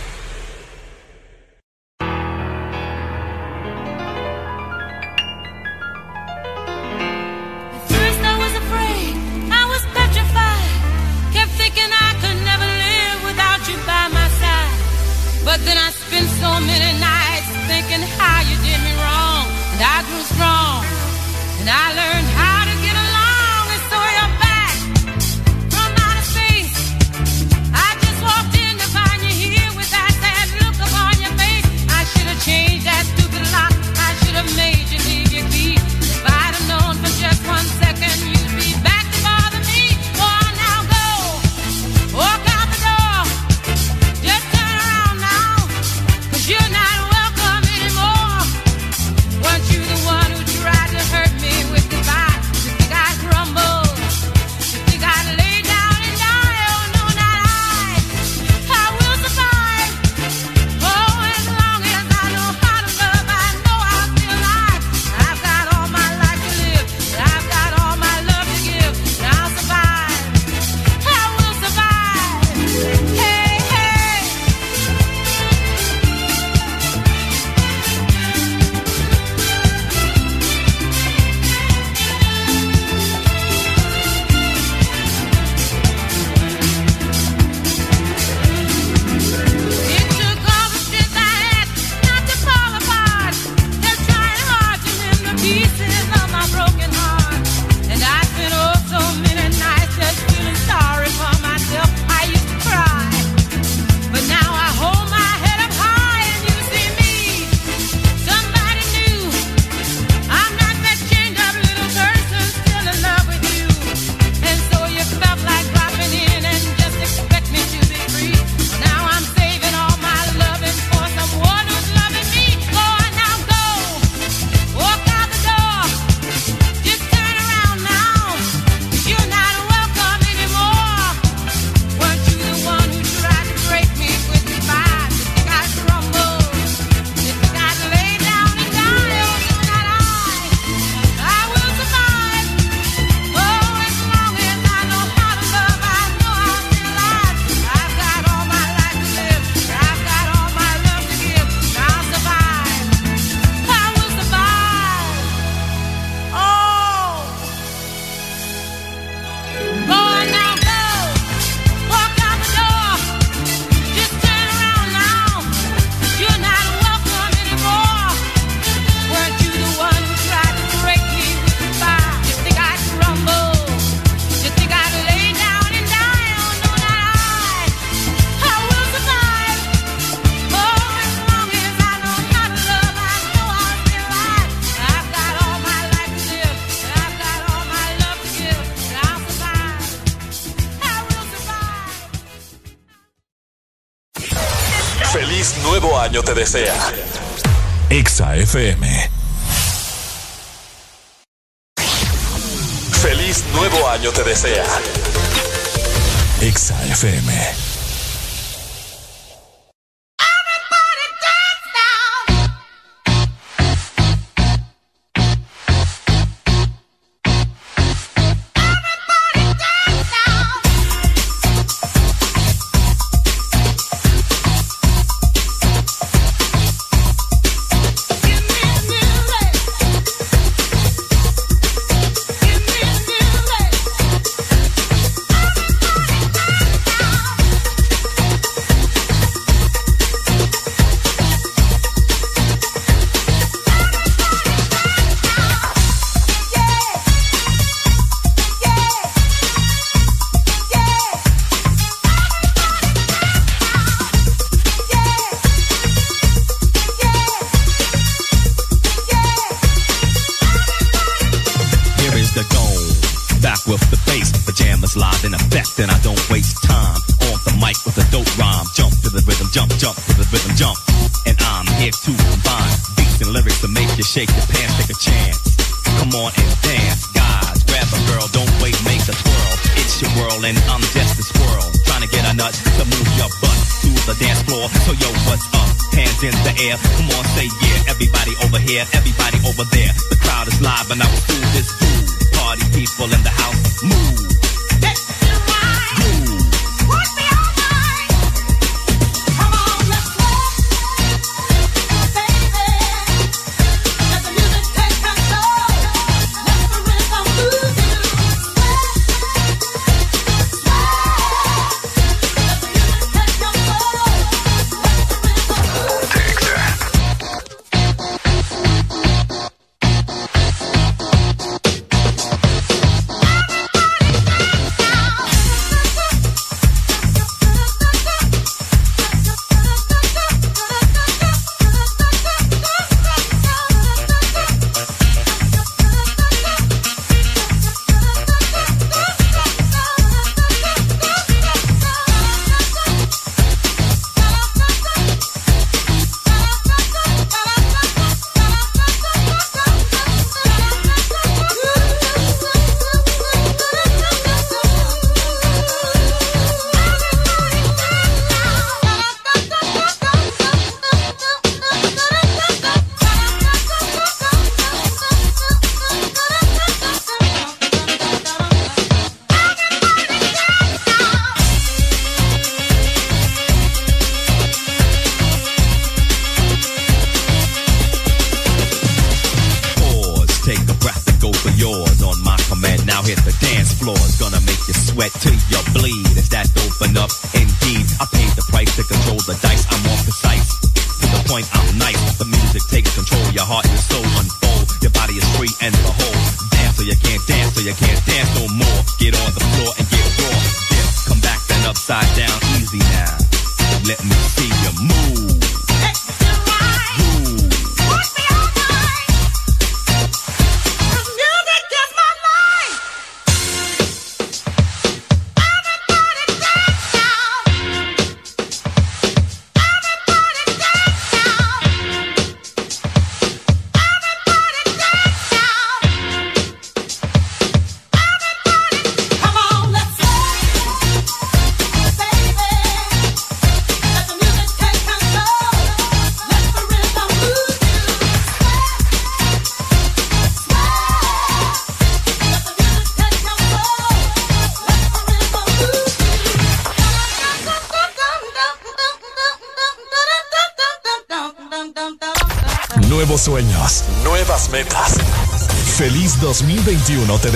nut to move your butt to the dance floor. So yo, what's up? Hands in the air. Come on, say yeah. Everybody over here, everybody over there. The crowd is live and I will do this. Too. Party people in the house, move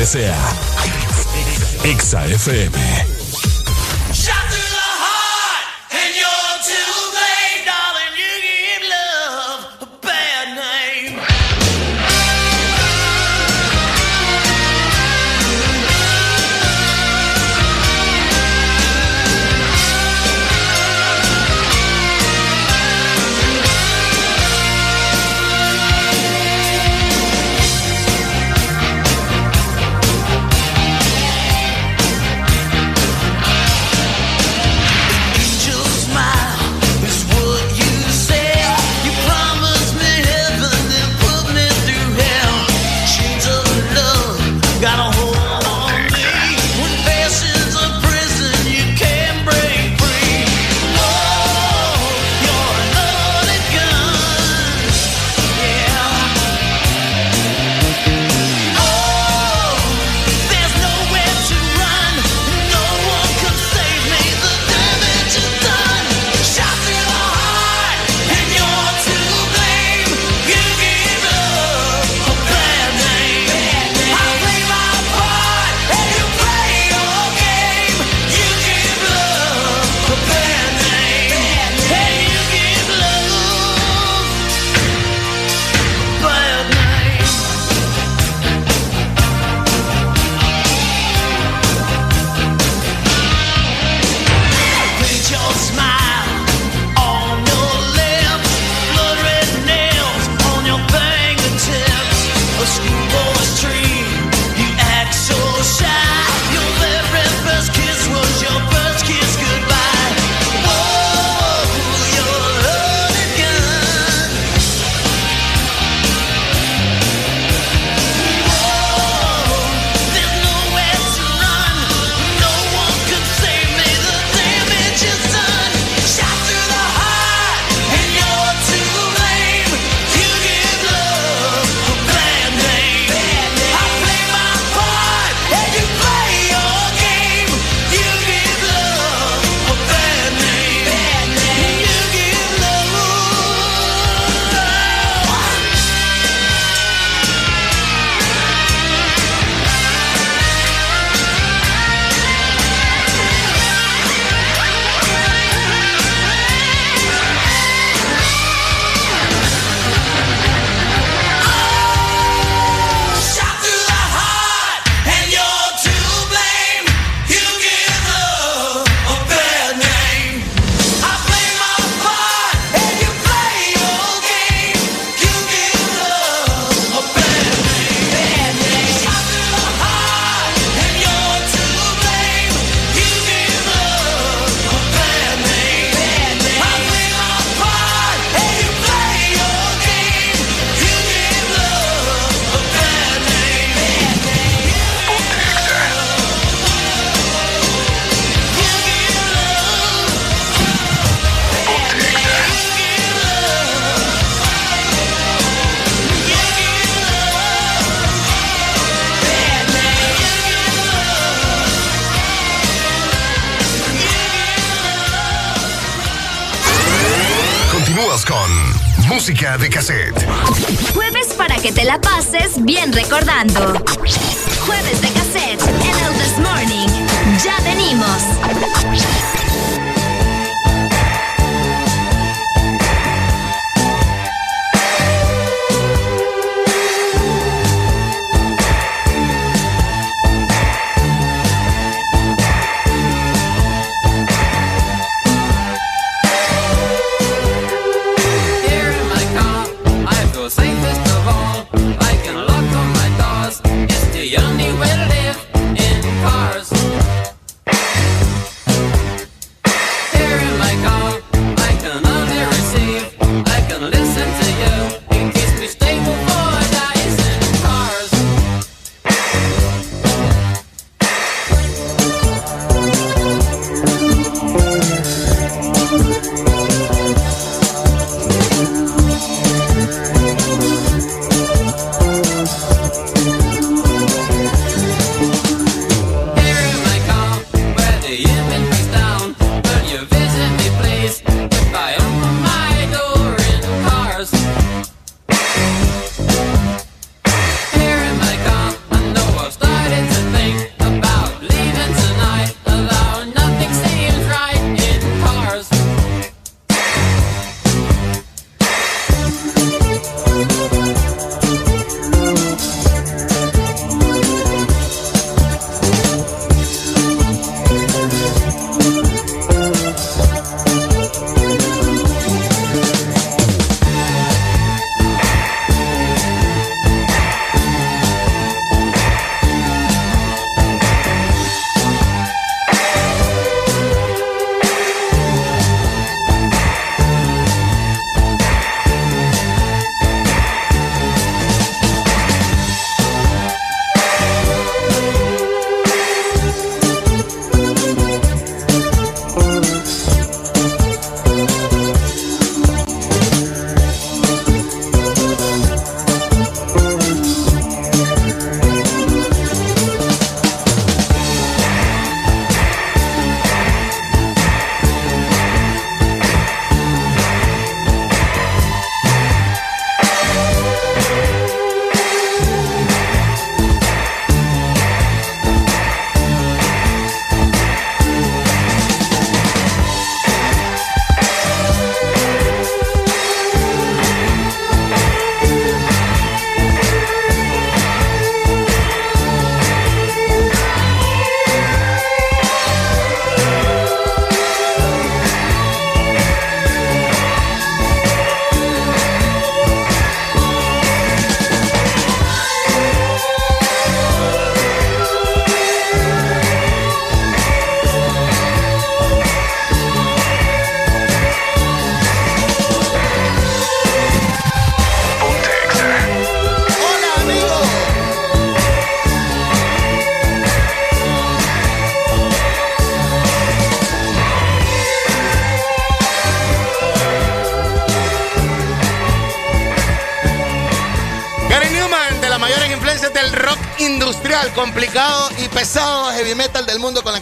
desea. Exa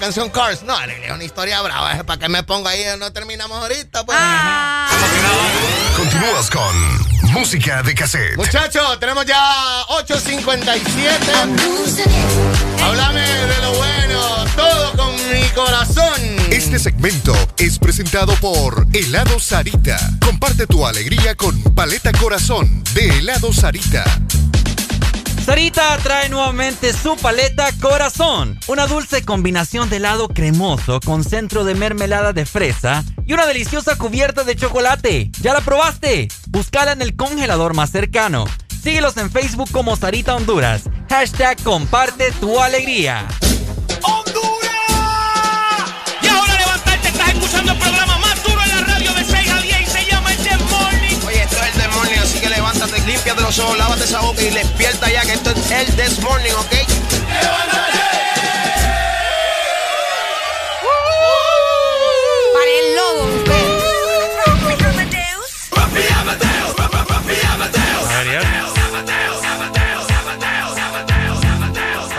canción Cars. No, es una historia brava. ¿eh? ¿Para qué me pongo ahí? No terminamos ahorita, pues. Continúas con Música de cassette. Muchachos, tenemos ya 8.57. Háblame de lo bueno, todo con mi corazón. Este segmento es presentado por Helado Sarita. Comparte tu alegría con Paleta Corazón de Helado Sarita. Sarita trae nuevamente su paleta Corazón, una dulce combinación de helado cremoso con centro de mermelada de fresa y una deliciosa cubierta de chocolate. ¿Ya la probaste? Búscala en el congelador más cercano. Síguelos en Facebook como Sarita Honduras. Hashtag comparte tu alegría. Límpiate los ojos, lávate esa boca y despierta ya que esto es el This Morning, ¿ok? Para el lobo.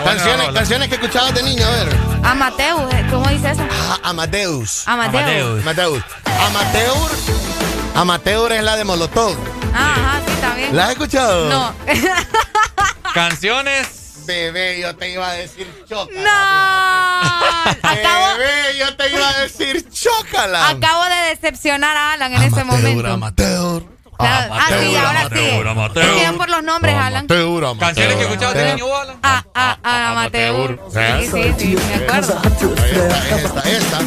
Canciones, canciones que escuchabas de niño, a ver. Amateus, ¿eh? ¿cómo dice eso? Ah, Amadeus. Amadeus. Amadeus. Amateur. Amateur es la de Molotov. Ajá, sí, también. ¿La has escuchado? No. Canciones. Bebé, yo te iba a decir chócala. No. Acabo, Bebé, yo te iba a decir chócala. acabo de decepcionar a Alan en este momento. Amateur. Claro, ah, sí, ahora sí. amateur. Que ya por los nombres, Alan. Amateur, amateur. Canciones que escuchabas de niño, Alan. Ah, ah, ah, amateur. Sí, sí, sí, me acuerdo. Esta, esta, esta.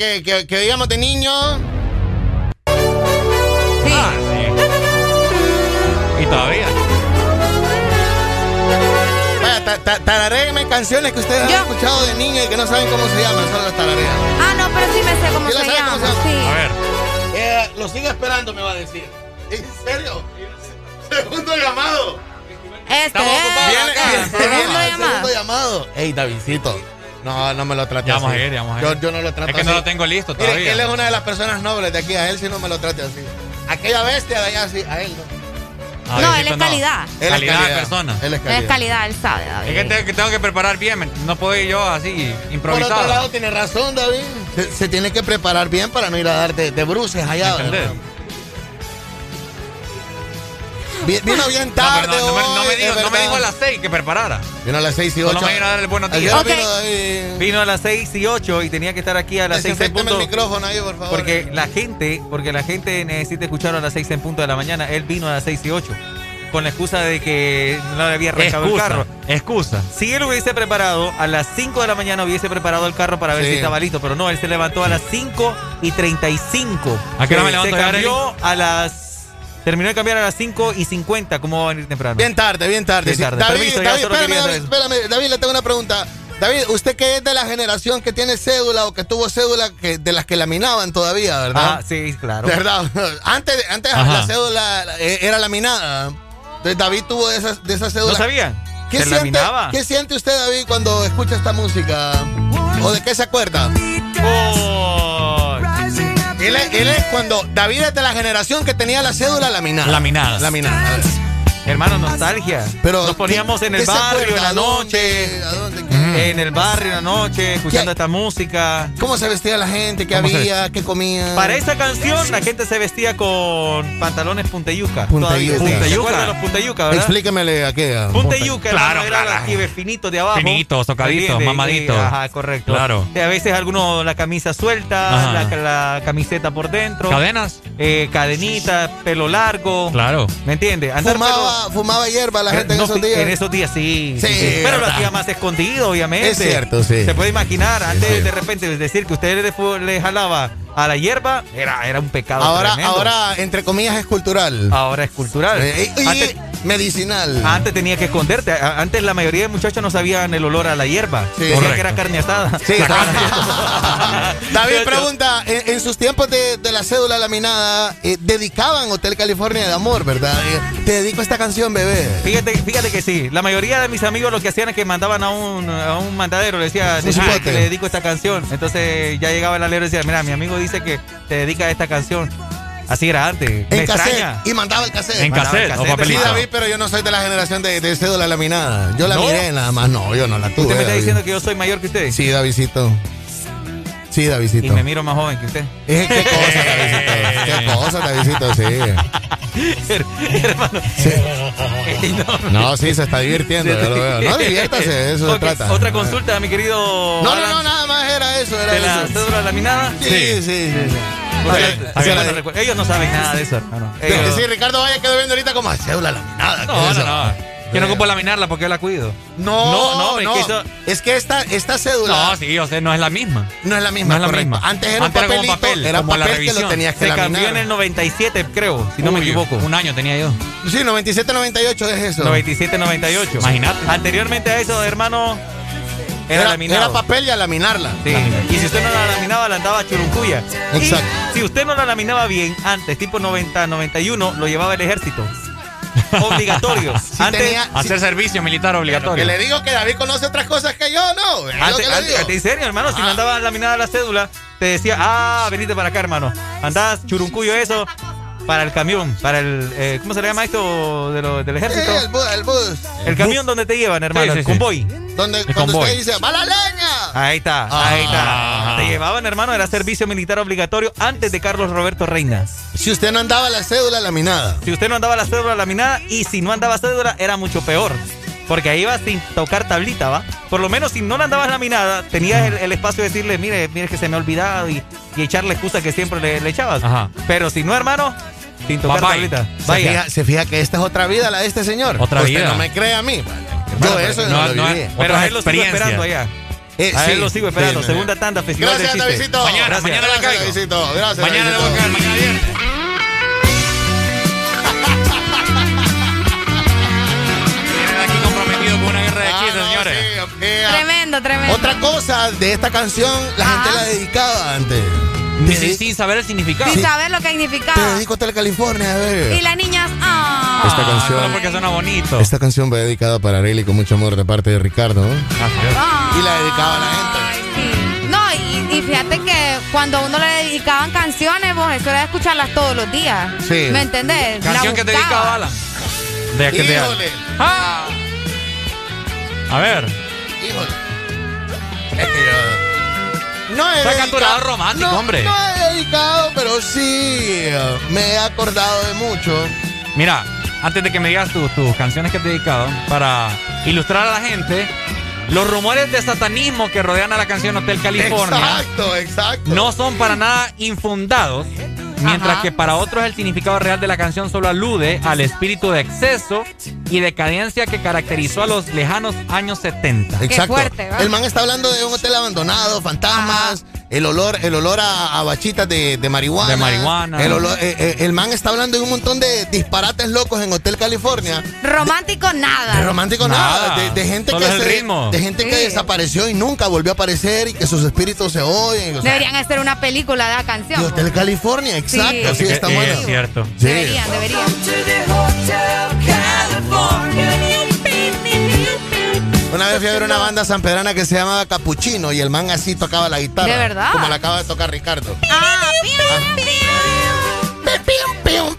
Que, que, que, oíamos de niño. Ah, sí. Y todavía. Vaya, ta- ta- tararéenme canciones que ustedes Yo. han escuchado de niño y que no saben cómo se llaman, solo las tararean. Ah, no, pero sí me sé cómo ¿Sí la se saben llama. cómo se llama? Sí. A ver. Eh, lo sigue esperando, me va a decir. ¿En serio? Segundo llamado. Este, Estamos ocupados eh, acá. eh, segundo llamada. Segundo llamado. Ey, Davidcito. No, no me lo trate Ya así. vamos a ir, ya vamos a ir. Yo, yo no lo trato Es que así. no lo tengo listo todavía. él es una de las personas nobles de aquí. A él sí no me lo trate así. Aquella bestia de allá sí, a él no. A No, él es calidad. Él es Calidad de persona. Él es Es calidad. calidad, él sabe, David. Es que tengo, que tengo que preparar bien, ¿me- no puedo ir yo así, Por otro improvisado. lado, tiene razón, David. Se, se tiene que preparar bien para no ir a dar de, de bruces allá. ¿Entendés? ¿verdad? Vi- Vino bien No, tarde. no, no me- no me dijo, no me dijo a las 6 que preparara. Vino a las 6 y 8. Solo me vino a dar el buenos días. Ayer Ok. vino. Vino a las 6 y 8 y tenía que estar aquí a las 6 en Desinfecteme el punto. micrófono ahí, por favor. Porque la gente, porque la gente necesita escuchar a las 6 en punto de la mañana. Él vino a las 6 y 8. Con la excusa de que no le había arrancado el carro. Excusa. Si él hubiese preparado, a las 5 de la mañana hubiese preparado el carro para ver Sí. si estaba listo. Pero no, él se levantó a las 5 y 35. ¿A qué hora me Se- levanto Se cambió a las... Terminó de cambiar a las 5 y 50. ¿Cómo va a venir temprano? Bien tarde, bien tarde. Bien tarde. David, Permiso, David, espérame, David, espérame. David, le tengo una pregunta. David, usted que es de la generación que tiene cédula o que tuvo cédula que, de las que laminaban todavía, ¿verdad? Ah, sí, claro. ¿Verdad? Antes, antes Ajá. la cédula eh, era laminada. Entonces David tuvo de esas, de esas ¿No cédulas. sabían? ¿Qué Se siente, laminaba. ¿Qué siente usted, David, cuando escucha esta música? ¿O de qué se acuerda? Oh, Él es, él es cuando David es de la generación que tenía la cédula laminada. Laminadas. Laminada. hermano, nostalgia. Pero, Nos poníamos ¿qué- en el barrio en la ¿A dónde? noche. ¿A dónde? ¿Qué? En el barrio en la noche, escuchando esta música. ¿Cómo se vestía la gente? ¿Qué ¿Cómo se había? ¿Qué comía? Para esa canción, la gente se vestía con pantalones punteyuca. Punta Todavía. yuca. ¿Se Punteyuca. de los punteyuca, verdad? Explíquemele a qué. Punteyuca, Claro, era claro. así, finitos de abajo. Finitos, tocaditos, mamaditos. Sí, Ajá, correcto. Claro. Sí, a veces algunos la camisa suelta, la, la camiseta por dentro. ¿Cadenas? Eh, cadenita, pelo largo. Claro. ¿Me entiendes? Andar Fumaba, fumaba hierba la pelo- gente en esos días. En esos días sí. Sí, Pero lo hacía más escondido, obviamente. Es cierto, sí. Se puede imaginar, antes de repente decir que usted le, jalaba a la hierba, era, era un pecado Ahora, tremendo. ahora, entre comillas, es cultural. Ahora es cultural. Eh, y- y Antes- medicinal. Antes tenía que esconderte. Antes la mayoría de muchachos no sabían el olor a la hierba. Sí. Decían que era carne asada. Sí, La claro. carne- David pregunta, en, en sus tiempos de, de la cédula laminada, eh, dedicaban Hotel California de Amor, ¿verdad? Eh, te dedico a esta canción, bebé. Fíjate, fíjate que sí. La mayoría de mis amigos lo que hacían es que mandaban a un, a un mandadero, le decía, Un "Decile cipote. que le dedico esta canción. Entonces ya llegaba el alero y decía, mira, mi amigo dice que te dedica a esta canción. Así era antes. Me En cassette. extraña. Y mandaba el cassette. En Mandaba cassette o cassette, papelito. Sí, David, pero yo no soy de la generación de, de cédula laminada. Yo la ¿No? miré nada más. No, yo no la tuve. ¿Usted me está David. diciendo que yo soy mayor que usted? Sí, Davidcito. Sí, Davidito. Y me miro más joven que usted. Eh, ¿Qué cosa, Davidito? ¿Qué cosa, Davidito? Sí. Hermano. No. No, sí, se está divirtiendo, yo lo veo. No, diviértase, de eso se Ok, trata. Otra consulta, mi querido. No, no, no, nada más era eso, era ¿De la eso. cédula laminada? Sí, sí, sí. sí. Porque- Ellos no saben nada de eso, hermano. Sí, Ellos- Sí, Ricardo Vaya quedó viendo ahorita como cédula laminada. ¿qué No, no, no. Yo no ocupo laminarla porque yo la cuido. No, No, no, no, es que eso- Es que esta, esta cédula No, sí, o sea, no es la misma. no es la misma, No es la misma. Antes era Antes un era como papelito, papel, era como la papel que lo tenías que Se laminar. cambió en el 97, creo, si no me equivoco. Un año tenía yo. Sí, 97, 98 es eso. 97, 98. Imagínate. Anteriormente a eso, hermano, era, laminado. era papel y a laminarla. Sí. Y si usted no la laminaba, la andaba churuncuya. Exacto. Y si usted no la laminaba bien, antes, tipo 90, 91, lo llevaba el ejército. Obligatorio. antes, tenía- Hacer servicio militar Que obligatorio. le digo que David conoce otras cosas que yo, ¿no? Antes, que antes- digo. en serio, hermano, si Ah. no andaba laminada la cédula, te decía, ah, venite para acá, hermano. Andás churuncuyo eso. Para el camión, para el. eh, ¿Cómo se le llama esto de lo- del ejército? el bus, el bus. El camión donde te llevan, hermano, Sí, sí, el convoy. Donde, El cuando convoy. usted dice, ¡va la leña! Ahí está, ahí está. Te llevaban, hermano, era servicio militar obligatorio antes de Carlos Roberto Reina. Si usted no andaba la cédula laminada. Si usted no andaba la cédula laminada y si no andaba cédula era mucho peor. Porque ahí ibas sin tocar tablita, ¿va? Por lo menos si no la andabas laminada, tenías el, el espacio de decirle, mire, mire que se me ha olvidado y, y echarle excusa que siempre le, le echabas. Ajá. Pero si no, hermano, sin tocar tablita. Se Vaya. fija, se fija que esta es otra vida, la de este señor. Otra Usted vida. no me cree a mí. Yo eso no, no- lo no viví. es- Pero a él lo sigo esperando allá. Eh, a él sí, lo sigo esperando. sí, Segunda tanda, festival Gracias, de. Davidito. Mañana, Gracias. mañana le Gracias, caigo. Davidito. Gracias, Mañana le voy a caer, mañana viernes. no, señores. sí, eh, Tremendo, tremendo. Otra cosa de esta canción, la Ajá. gente la dedicaba antes. Sin, saber el significado. Sin saber lo que Te significaba. dedico a Tele California, a ver. Y las niñas, ah. Esta canción- solo porque suena bonito. Esta canción va dedicada para Arely con mucho amor de parte de Ricardo. ¿no? Y la dedicaba a la gente. Ay, sí. No, y, y fíjate que cuando a uno le dedicaban canciones, vos, eso era escucharlas todos los días. Sí. ¿Me entendés? La Canción que te dedicaba Alan. De que te- Híjole, Ah. A ver. híjole. Es que yo... No he dedicado- romántico, no, hombre. No he dedicado, pero sí eh, me he acordado de mucho. Mira, antes de que me digas tus tus canciones que te he dedicado, para ilustrar a la gente, los rumores de satanismo que rodean a la canción Hotel California Exacto, exacto. no son para nada infundados, mientras Ajá. que para otros el significado real de la canción solo alude al espíritu de exceso y decadencia que caracterizó a los lejanos años 70. Exacto. el man está hablando de un hotel abandonado, fantasmas, el olor, el olor a, a bachitas de, de marihuana. De marihuana. El, olor- eh, eh, el man está hablando de un montón de disparates locos en Hotel California. Romántico, nada. De romántico nada, Nada. de, de gente Solo que se- ritmo. de gente que desapareció y nunca volvió a aparecer y que sus espíritus se oyen. o sea, Deberían hacer una película de la canción. de Hotel California, exacto, sí, Sí. está Eh, bueno. Es cierto. Sí. Deberían, deberían. Una vez fui a ver una banda sanpedrana que se llamaba Capuchino y el man así tocaba la guitarra. ¿De verdad? Como la acaba de tocar Ricardo. Ah, pium,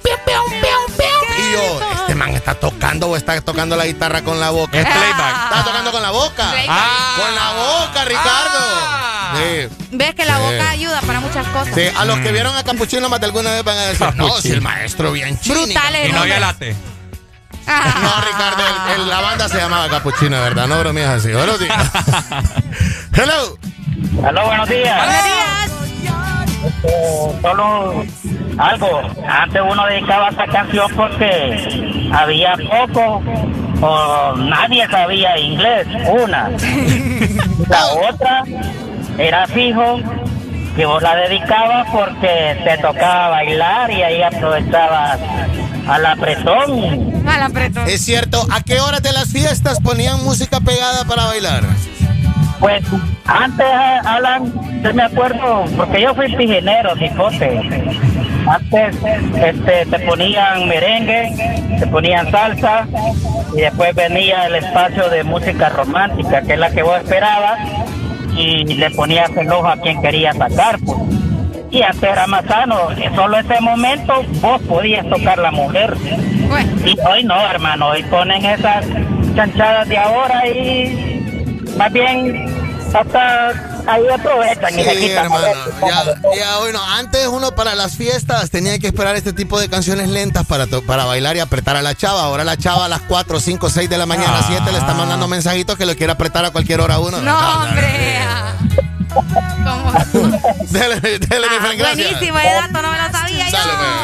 Y yo, este man está tocando o está tocando la guitarra con la boca. Es playback. Está tocando con la boca. Ah. Con la boca, Ricardo. Ah. Sí. Ves que la Sí. boca ayuda para muchas cosas. Sí, a los que vieron a Capuchino más de alguna vez van a decir, no, si el maestro bien. Brutales. Y no había late. No, Ricardo, el- el- la banda se llamaba Capuchino, ¿verdad? No bromeas así. Buenos días. Hello. Aló, buenos días. Buenos días. Eh, solo algo. Antes uno dedicaba esta canción porque había poco o nadie sabía inglés. Una. La otra era fijo que vos la dedicabas porque te tocaba bailar y ahí aprovechabas al apretón. Mal apretó. Es cierto, ¿a qué horas de las fiestas ponían música pegada para bailar? Pues antes, Alan, yo me acuerdo, porque yo fui pijenero, cipote. Antes este, te ponían merengue, te ponían salsa, y después venía el espacio de música romántica, que es la que vos esperabas, y le ponías el ojo a quien quería sacar. Pues. Y antes era más sano, solo ese momento vos podías tocar la mujer. Bueno, Y hoy no, hermano, hoy ponen esas chanchadas de ahora y más bien hasta ahí aprovechan y se Sí, quitan. hermano. Ya, ya, bueno, antes uno para las fiestas tenía que esperar este tipo de canciones lentas para, to- para bailar y apretar a la chava. Ahora la chava a las 4, 5, 6 de la mañana, Ah. 7 le está mandando mensajitos que lo quiere apretar a cualquier hora uno. no, hombre. ah. ¿Cómo? Dele, dele, mi Ah, friend, gracias. buenísimo, el dato no me lo sabía yo.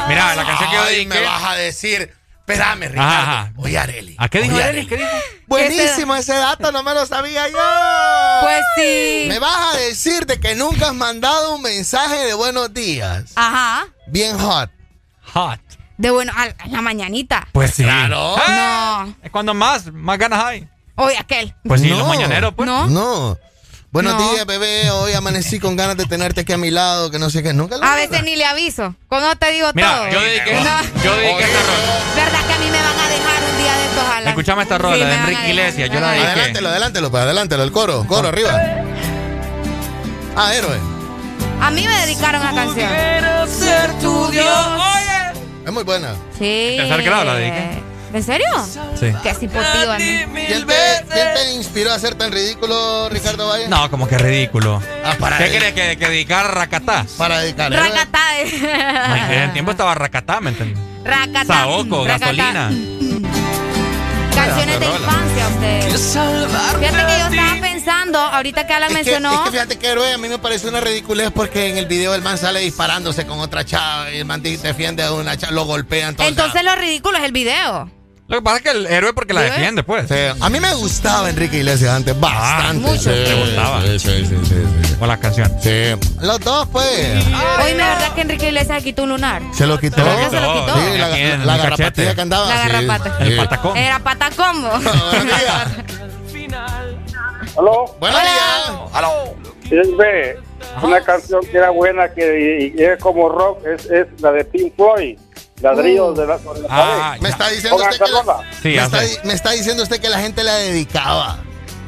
Mira, la canción que dediqué. me vas a decir, espérame, Ricardo. Ajá. Oye, Areli. ¿A qué dijo Oye, dijo? Buenísimo ese dato, no me lo sabía yo. Pues sí. Me vas a decir de que nunca has mandado un mensaje de buenos días. Ajá. Bien hot. Hot. De bueno, a la mañanita. Pues sí. Claro. No. Es cuando más, más ganas hay. Hoy aquel. Pues sí, No. los mañaneros, pues. ¿No? No. Buenos No. días, bebé. Hoy amanecí con ganas de tenerte aquí a mi lado, que no sé qué. Nunca lo A veces ni le aviso. Cuando te digo Mira, todo. yo dediqué, No. yo dediqué esta rola. ¿Verdad que a mí me van a dejar un día de estos Alan? Escuchame esta rola Sí, de Enrique Iglesias. Yo la dediqué. Adelántelo, adelántelo, pues, adelántelo. El coro, coro, arriba. Ah, héroe. A mí me dedicaron una canción. Quiero ser tu Dios. Oye. Es muy buena. Sí. tercer grado la dediqué. ¿En serio? Sí. Qué ¿no? ¿Quién te, quién te inspiró a ser tan ridículo, Ricardo Valle? No, como que ridículo. para ¿Qué quieres que, que dedicar Racatá? Para dedicar. Racatá. En el tiempo estaba Racatá, ¿me entiendes? Racatá. Saoco, Racatá. gasolina. Canciones de infancia, usted. Fíjate que yo estaba pensando, ahorita que Alan Es que, mencionó. es que fíjate que héroe a mí me parece una ridiculez porque en el video el man sale disparándose con otra chava y el man defiende a una chava, lo golpean todo. Entonces lo ridículo es el video. Lo que pasa es que el héroe porque la defiende, pues. A mí me gustaba Enrique Iglesias antes, bastante. mucho. Sí, Te gustaba. Sí, sí, sí, sí, sí. Con las canciones. Sí. Los dos, pues. Oye, ¿me verdad que Enrique Iglesias se quitó un lunar? Se lo quitó. Se lo quitó. Se lo quitó. Sí, la, la el garrapatilla que andaba. La sí. garrapata. El Sí. patacón. Era patacombo. ¿Aló? Buenos días. ¡Aló! Una canción que era buena, que y- y es como rock, es, es la de Pink Floyd, Ladrillos de la, la Ah, pared. Me está diciendo usted que la-. Sí, me, está, me está diciendo usted que la gente la dedicaba.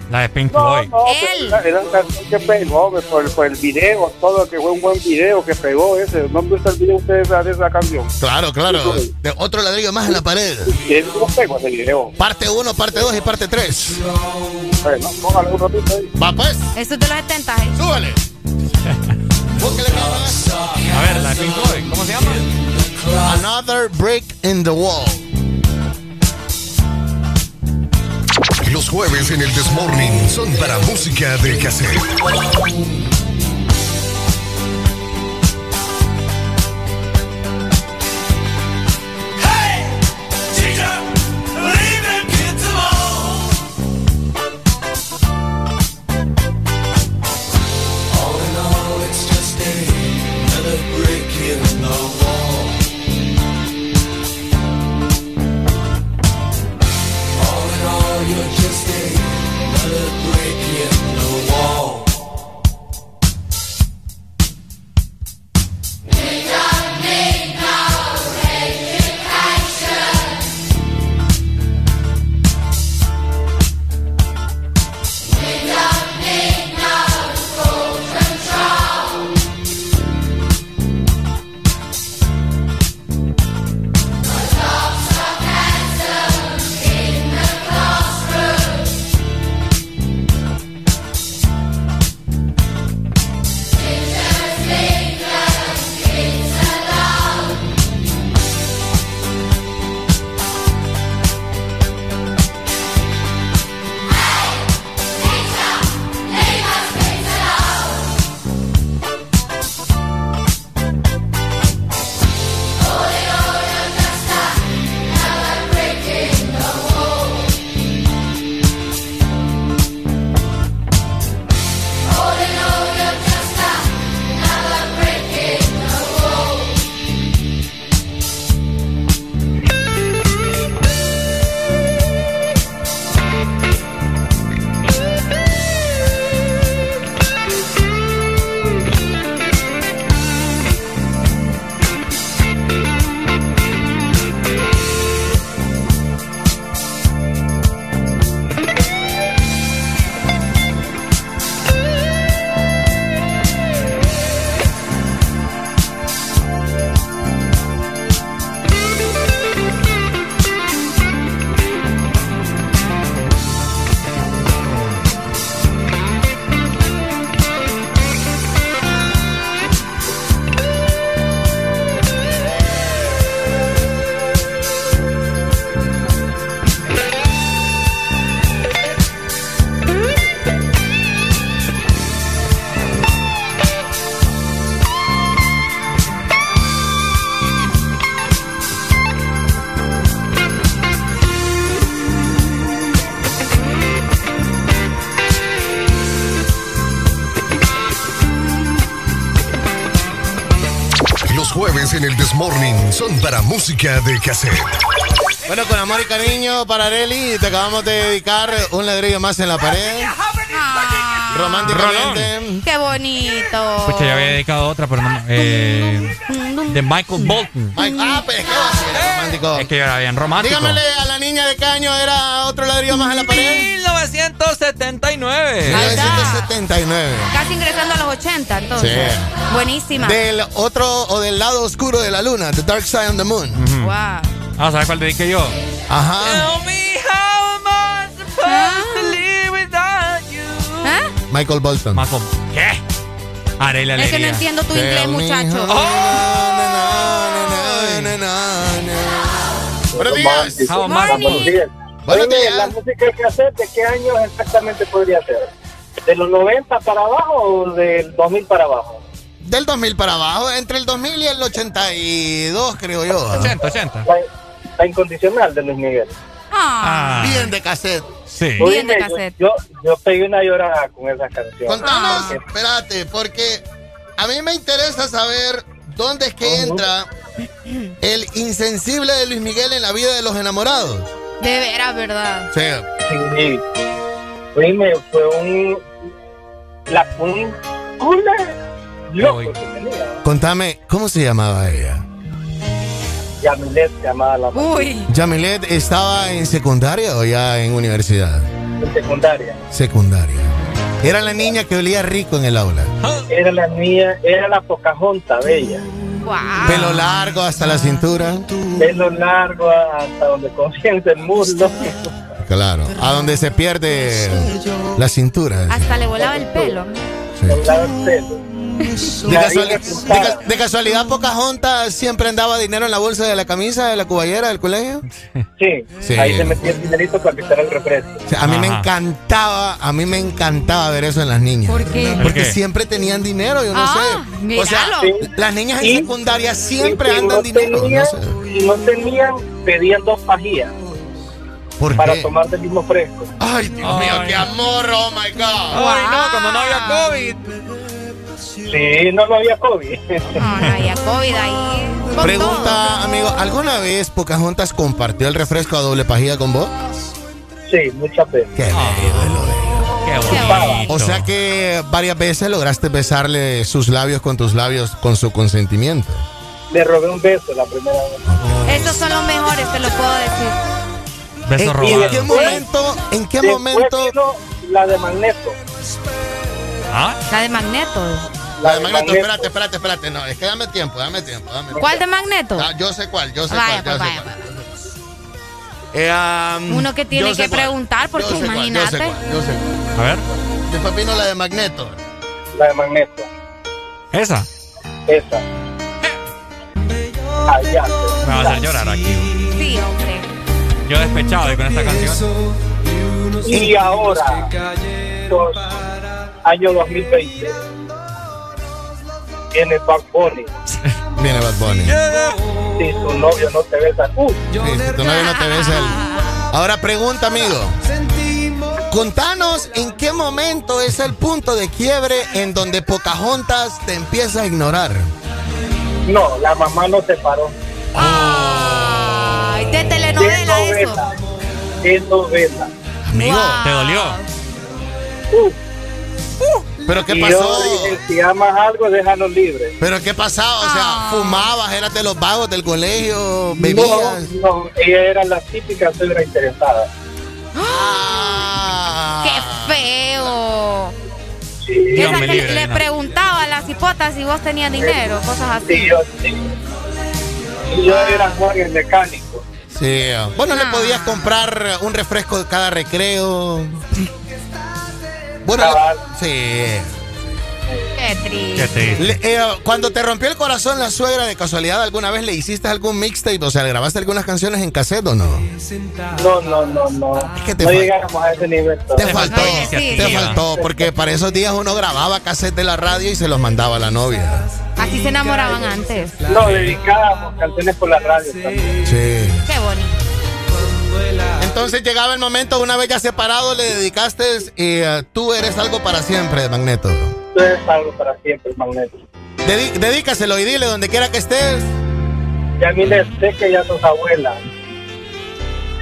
La de Pink No, Floyd. no, pero era, era una canción que pegó por, por el video, todo, que fue un buen video que pegó ese. ¿No han visto el video ustedes de esa canción? Claro, claro. De otro ladrillo más en la pared. Y es un pegó ese video. Parte 1, parte 2 y parte 3. Bueno, póngale un ratito ahí. Va pues, Eso es de los 70, ¿eh? súbale. A ver, la de Pink Floyd. ¿Cómo se llama? Another break in the wall. Los jueves en el Desmorning son para música de cassette. El Desmorning son para música de cassette. Bueno, con amor y cariño para Areli, te acabamos de dedicar un ladrillo más en la pared. Románticamente. Qué bonito. Pucha, ya había dedicado otra, pero no. Eh, de Michael Bolton. Mike, ah, pero es que va a ser romántico. Es que yo era bien romántico. Dígamele a la niña de qué año era otro ladrillo más en la pared? 1979. 1979. Casi ingresando a los 80, entonces. Sí. Buenísima. Del otro o del lado oscuro de la luna, The Dark Side of the Moon. Wow. Ah, ¿sabes cuál dediqué yo? Ajá. Tell me how am I supposed to live without you? ¿Ah? Michael Bolton. ¿Qué? Haré la Es que no entiendo tu inglés, muchacho. Buenos días. How am I Buenos Oye, días. ¿La música que hacer de qué años exactamente podría ser? ¿De los 90 para abajo o del 2000 para abajo? Del 2000 para abajo, entre el 2000 y el 82, creo yo. 80, 80. La, la incondicional de Luis Miguel. Ah. Bien de cassette. Sí. Bien de Oíme, cassette. Yo, yo pegué una llorada con esa canción. Contanos, Ah. espérate, porque a mí me interesa saber dónde es que entra el insensible de Luis Miguel en la vida de los enamorados. De veras, ¿verdad? Sí. Sí. Oíme, fue un... La, un cule loco que tenía. Contame, ¿cómo se llamaba ella? Yamilet se llamaba la Uy. Yamilet estaba en secundaria o ya en universidad? en secundaria. Secundaria. Era la niña que olía rico en el aula. Era la niña, era la Pocahontas bella. Wow. Pelo largo hasta la cintura. Pelo largo hasta donde comienza el muslo. Claro. A donde se pierde la cintura. Hasta le volaba el pelo. Volaba el pelo. De, casuali- de de casualidad, Pocahontas siempre andaba dinero en la bolsa de la camisa de la cuballera del colegio. Sí, Sí. ahí se metía el dinerito para quitar el refresco. O sea, a mí me encantaba, a mí me encantaba ver eso en las niñas. ¿Por qué? ¿Por Porque qué? siempre tenían dinero, yo no Ah, sé. O sea, las niñas en Y- secundaria siempre Y andan no dinero. tenían, no sé. no tenían, pedían dos pajillas ¿Por para qué? tomar del mismo fresco. Ay, Dios mío, qué amor, oh my God. Ay, no, cuando no había COVID. Sí, no, no había COVID. No, no había COVID ahí. Todo. Pregunta, amigo, ¿alguna vez Pocahontas compartió el refresco a doble pajilla con vos? Sí, muchas veces. Qué bello, lo bello. Qué bonito. O sea que varias veces lograste besarle sus labios con tus labios con su consentimiento. Le robé un beso la primera vez. Esos son los mejores, te lo puedo decir. Beso ¿En, robado. en qué momento, en qué Después momento vino la de Magneto. ¿Ah? La de Magneto. La de Magneto, espérate, espérate, espérate. No, es que dame tiempo, dame tiempo, dame tiempo. ¿Cuál de Magneto? Ah, yo sé cuál, yo sé Vaya, cuál, yo pues, sé vaya, cuál. Eh, Uno que tiene que cuál. preguntar, porque Yo sé cuál, imagínate. Yo sé cuál, yo sé cuál. A ver. Después vino la de Magneto. La de Magneto. Esa. Esa. Allá. Me va a hacer llorar aquí. Sí, hombre. Yo despechado de con esta canción. Y ahora, dos, año 2020, viene Bad Bunny. Viene Bad Bunny. Si tu novio no te besa, uh, Sí, si tu novio no te besa el... Ahora pregunta, amigo. Contanos en qué momento es el punto de quiebre en donde Pocahontas te empieza a ignorar. no, la mamá no te paró. Ay, de telenovela eso. novela. Es novela. Amigo, Wow. ¿Te dolió? Uh, ¿pero qué y pasó? yo si amas algo, déjalo libre. ¿Pero qué pasaba? O sea, Ah. fumabas, eras de los vagos del colegio, bebías. no, ella era la típica suegra interesada. Ah. ¡Qué feo! Sí, Dios Esa me que libre, le preguntaba a las hipotas si vos tenías dinero, cosas sí, así. yo sí. Yo era Juan el mecánico. Sí. Bueno, le Ah. podías comprar un refresco de cada recreo. Bueno, Cabal. le- sí. Qué triste. Qué triste. Le- eh, cuando te rompió el corazón la suegra, de casualidad, ¿alguna vez le hiciste algún mixtape? O sea, ¿le grabaste algunas canciones en cassette o no? No, no, no, no. Es que te no llegáramos a ese nivel. Te todavía. faltó, sí, te sí. faltó, porque para esos días uno grababa cassette de la radio y se los mandaba a la novia. Así se enamoraban antes. No, dedicábamos canciones por la radio también. Sí. Qué bonito. Entonces llegaba el momento, una vez ya separado, le dedicaste y eh, tú eres algo para siempre, Magneto. Tú eres algo para siempre, Magneto. Dedícaselo y dile donde quiera que estés. Y a mí les sé que ya sos abuela.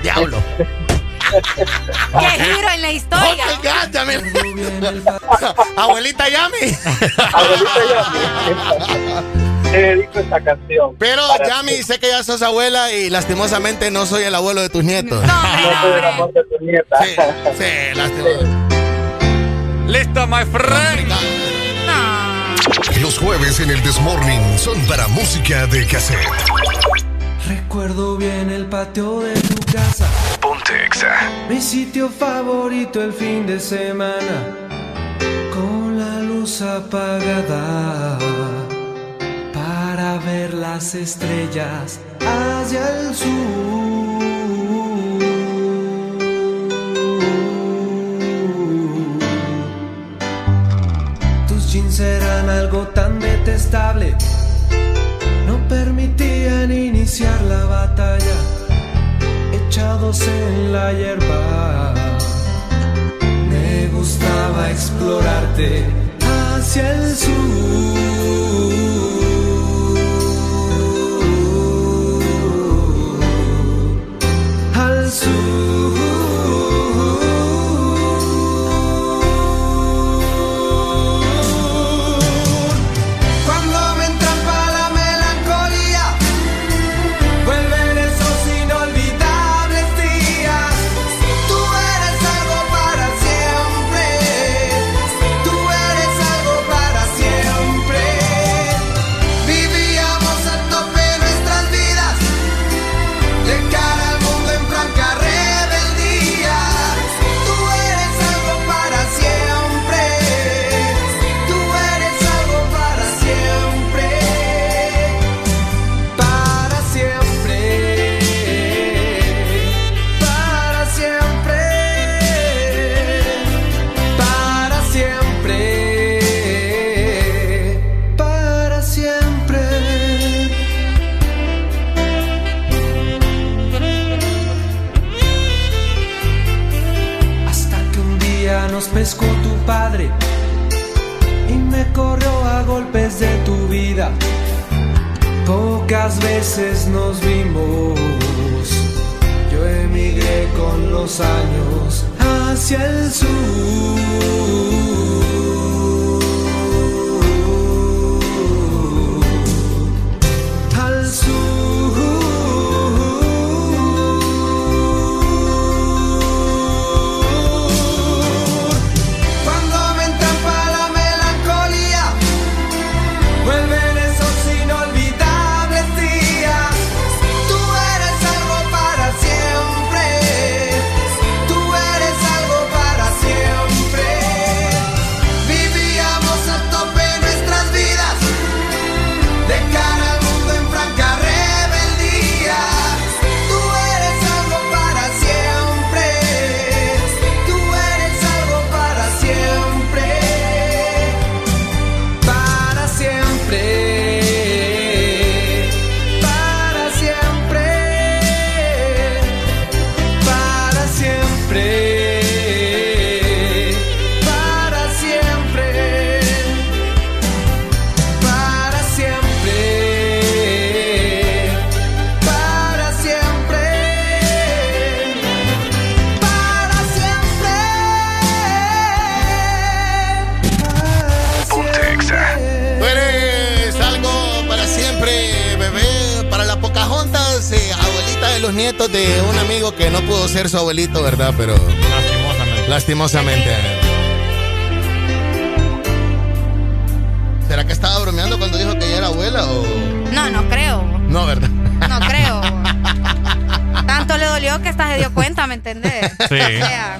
Diablo. ¡Qué giro en la historia! Oh my God, ya me- Abuelita Yami. Abuelita ya. te dedico esta canción. Pero Yami, sé que ya sos abuela y lastimosamente no soy el abuelo de tus nietos. No soy el amor de tu nieta. Sí, sí, lastimosamente. Listo, my friend. Los jueves en el Desmorning son para música de cassette. Recuerdo bien el patio de tu casa. Mi sitio favorito el fin de semana. Con la luz apagada. Para ver las estrellas hacia el sur. Tus jeans eran algo tan detestable. No permitían iniciar la batalla. En la hierba. Me gustaba explorarte hacia el sur. Al sur. Padre y me corrió a golpes de tu vida. Pocas veces nos vimos. Yo emigré con los años hacia el sur. De un amigo que no pudo ser su abuelito, ¿verdad? Pero. Lastimosamente. Lastimosamente. ¿Será que estaba bromeando cuando dijo que ella era abuela o.? No, no creo. No, ¿verdad? No creo. Tanto le dolió que hasta se dio cuenta, ¿me entendés? Sí. O sea,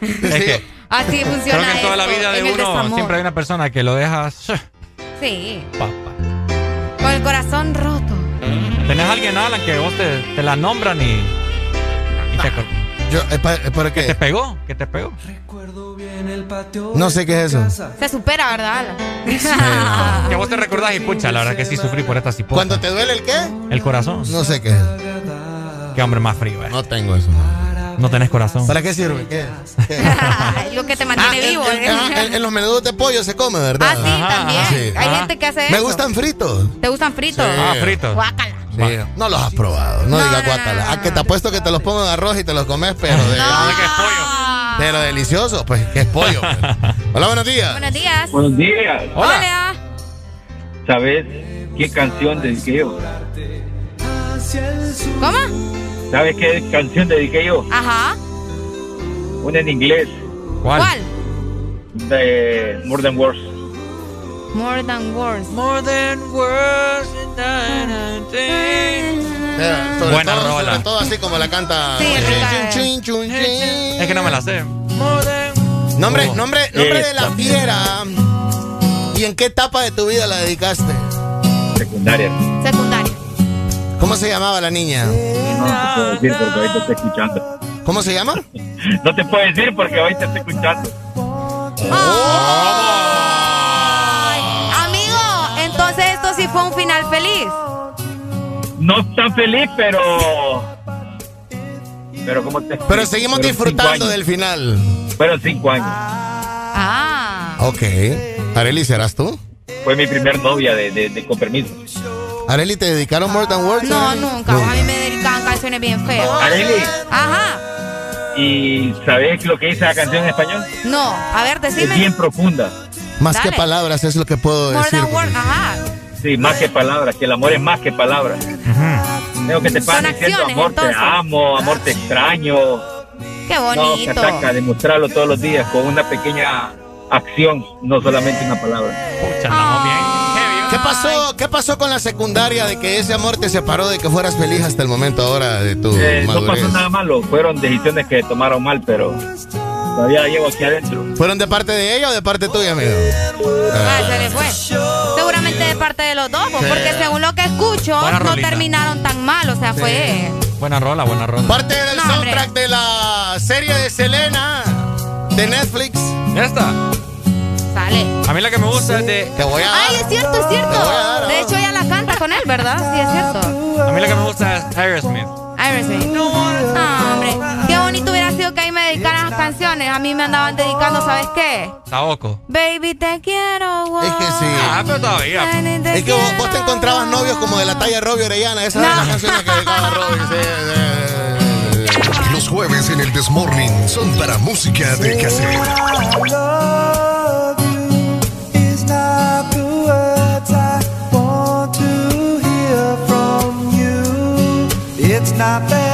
Es que así funciona creo que en toda la vida de uno desamor. siempre hay una persona que lo deja. Sí. Papá. Con el corazón roto. ¿Tenés a alguien, Alan, que vos te, te la nombran y. y te, Yo, es pa- es para que qué? te pegó? ¿Que te pegó? No sé qué es eso. Se supera, ¿verdad? Alan? Que vos te recordás y pucha, la verdad que sí sufrí por esta ciposa. ¿Cuando te duele el qué? El corazón. No sé qué es. Qué hombre más frío, eh. No tengo eso. No tenés corazón. ¿Para qué sirve? ¿Qué? Ay, Lo que te mantiene en, vivo. en- ¿eh? ajá, en- en los menudos de pollo se come, ¿verdad? Ah, sí, también. Sí. Hay gente que hace Me eso. gustan fritos. ¿Te gustan fritos? Sí. Ah, fritos. Guácala. Sí, No los has probado. No, digas guácala. A que te apuesto que te los pongo en arroz y te los comes, pero de, pero delicioso, pues que es pollo. pues. Hola, buenos días. Buenos días. Buenos días. Hola. ¿Sabes qué canción dediqué yo? ¿Cómo? ¿Sabes qué canción dediqué yo? Ajá. Una en inglés. ¿Cuál? De More Than Words. More than words. More than words. Sobre Buena todo- rola. sobre todo así como la canta. Sí. Chun, chun, chun. Es que no me la sé. Nombre, Oh. nombre, nombre de la fiera. ¿Y en qué etapa de tu vida la dedicaste? Secundaria. Secundaria. ¿Cómo se llamaba la niña? No te puedo decir porque ahorita estoy escuchando. ¿Cómo se llama? No te puedo decir porque ahorita estoy escuchando. Ay, No tan feliz, pero. Pero como te Pero seguimos disfrutando del final. Fueron cinco años. Ah. Ok. Areli, ¿serás tú? Fue mi primer novia de, de, de con permiso. Areli, ¿te dedicaron More Than Words? No, nunca. A mí me dedicaban canciones bien feas. Areli, Ajá. ¿y sabes lo que dice la canción en español? No, a ver, Es decime. bien profunda. Más Dale. que palabras es lo que puedo More decir. than words. Ajá. Sí, más que palabras, que el amor es más que palabras. Tengo que te pasan diciendo acciones, amor te amo, amor te extraño. Qué No, se bonito. ataca demostrarlo todos los días con una pequeña acción, no solamente una palabra. ¿Qué pasó? ¿Qué pasó con la secundaria de que ese amor te separó de que fueras feliz hasta el momento ahora de tu Eh, no madurez? pasó nada malo, fueron decisiones que tomaron mal, pero todavía la llevo aquí adentro. ¿Fueron de parte de ella o de parte tuya, amigo? Ah, se le fue. De parte de los dos, pues, Sí. porque según lo que escucho, Buena no rolita. terminaron tan mal. O sea, fue. Buena rola, buena rola. Parte del No, soundtrack hombre. de la serie de Selena de Netflix. Esta. Sale. A mí la que me gusta es de. Te voy a Ay, es cierto, es cierto. De hecho, ella la canta con él, ¿verdad? Sí, es cierto. A mí la que me gusta es Aerosmith. Aerosmith. Ah, hombre. Canciones. A mí me andaban dedicando, ¿sabes qué? Taoco. Baby, te quiero. wow. Es que sí. Ah, pero todavía. Baby, Es que vos, te encontrabas novios como de la talla Robbie Orellana. Esas eran las canciones que dedicaba Robbie. sí, sí, sí. Los jueves en el Desmorning son para música de cassette. not the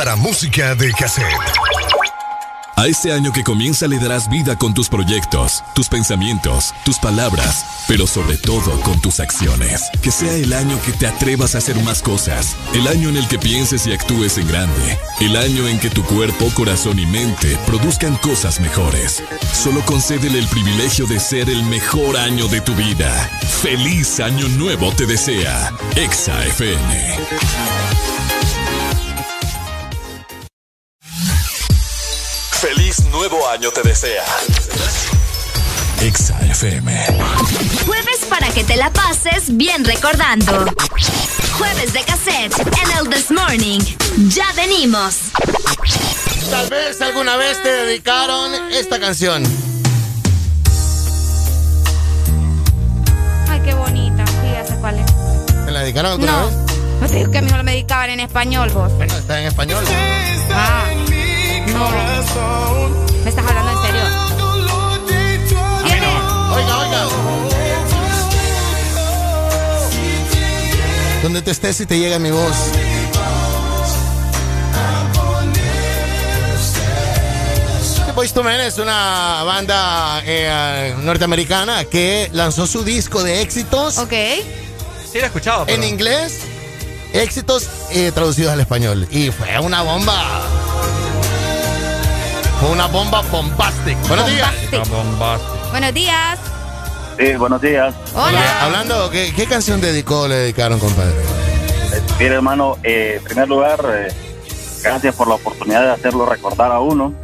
para música de cassette. A este año que comienza le darás vida con tus proyectos, tus pensamientos, tus palabras, pero sobre todo con tus acciones. Que sea el año que te atrevas a hacer más cosas. El año en el que pienses y actúes en grande. El año en que tu cuerpo, corazón y mente produzcan cosas mejores. Solo concédele el privilegio de ser el mejor año de tu vida. Feliz año nuevo te desea. Exa FM. Año te desea. Exa FM. Jueves para que te la pases bien recordando. Jueves de cassette en el This Morning. Ya venimos. Tal vez alguna vez te dedicaron esta canción. Ay, qué bonita. Sé cuál es. ¿Te la dedicaron alguna No. vez? No te digo que a mí me lo dedicaban en español, vos. Bueno, está en español. Ah. No. ¿Me estás hablando en serio? ¿Quién es? Oiga, oiga. Donde te estés y te llega mi voz. The Boyz II Men es una banda eh, norteamericana que lanzó su disco de éxitos. Ok. Sí, lo he escuchado. En inglés, éxitos eh, traducidos al español. Y fue una bomba. Fue una bomba bombastic. Buenos días. Buenos días. Sí, buenos días. Hola. Hablando, ¿qué, qué canción dedicó, le dedicaron, compadre? Mire, hermano, eh, en primer lugar, eh, gracias por la oportunidad de hacerlo recordar a uno.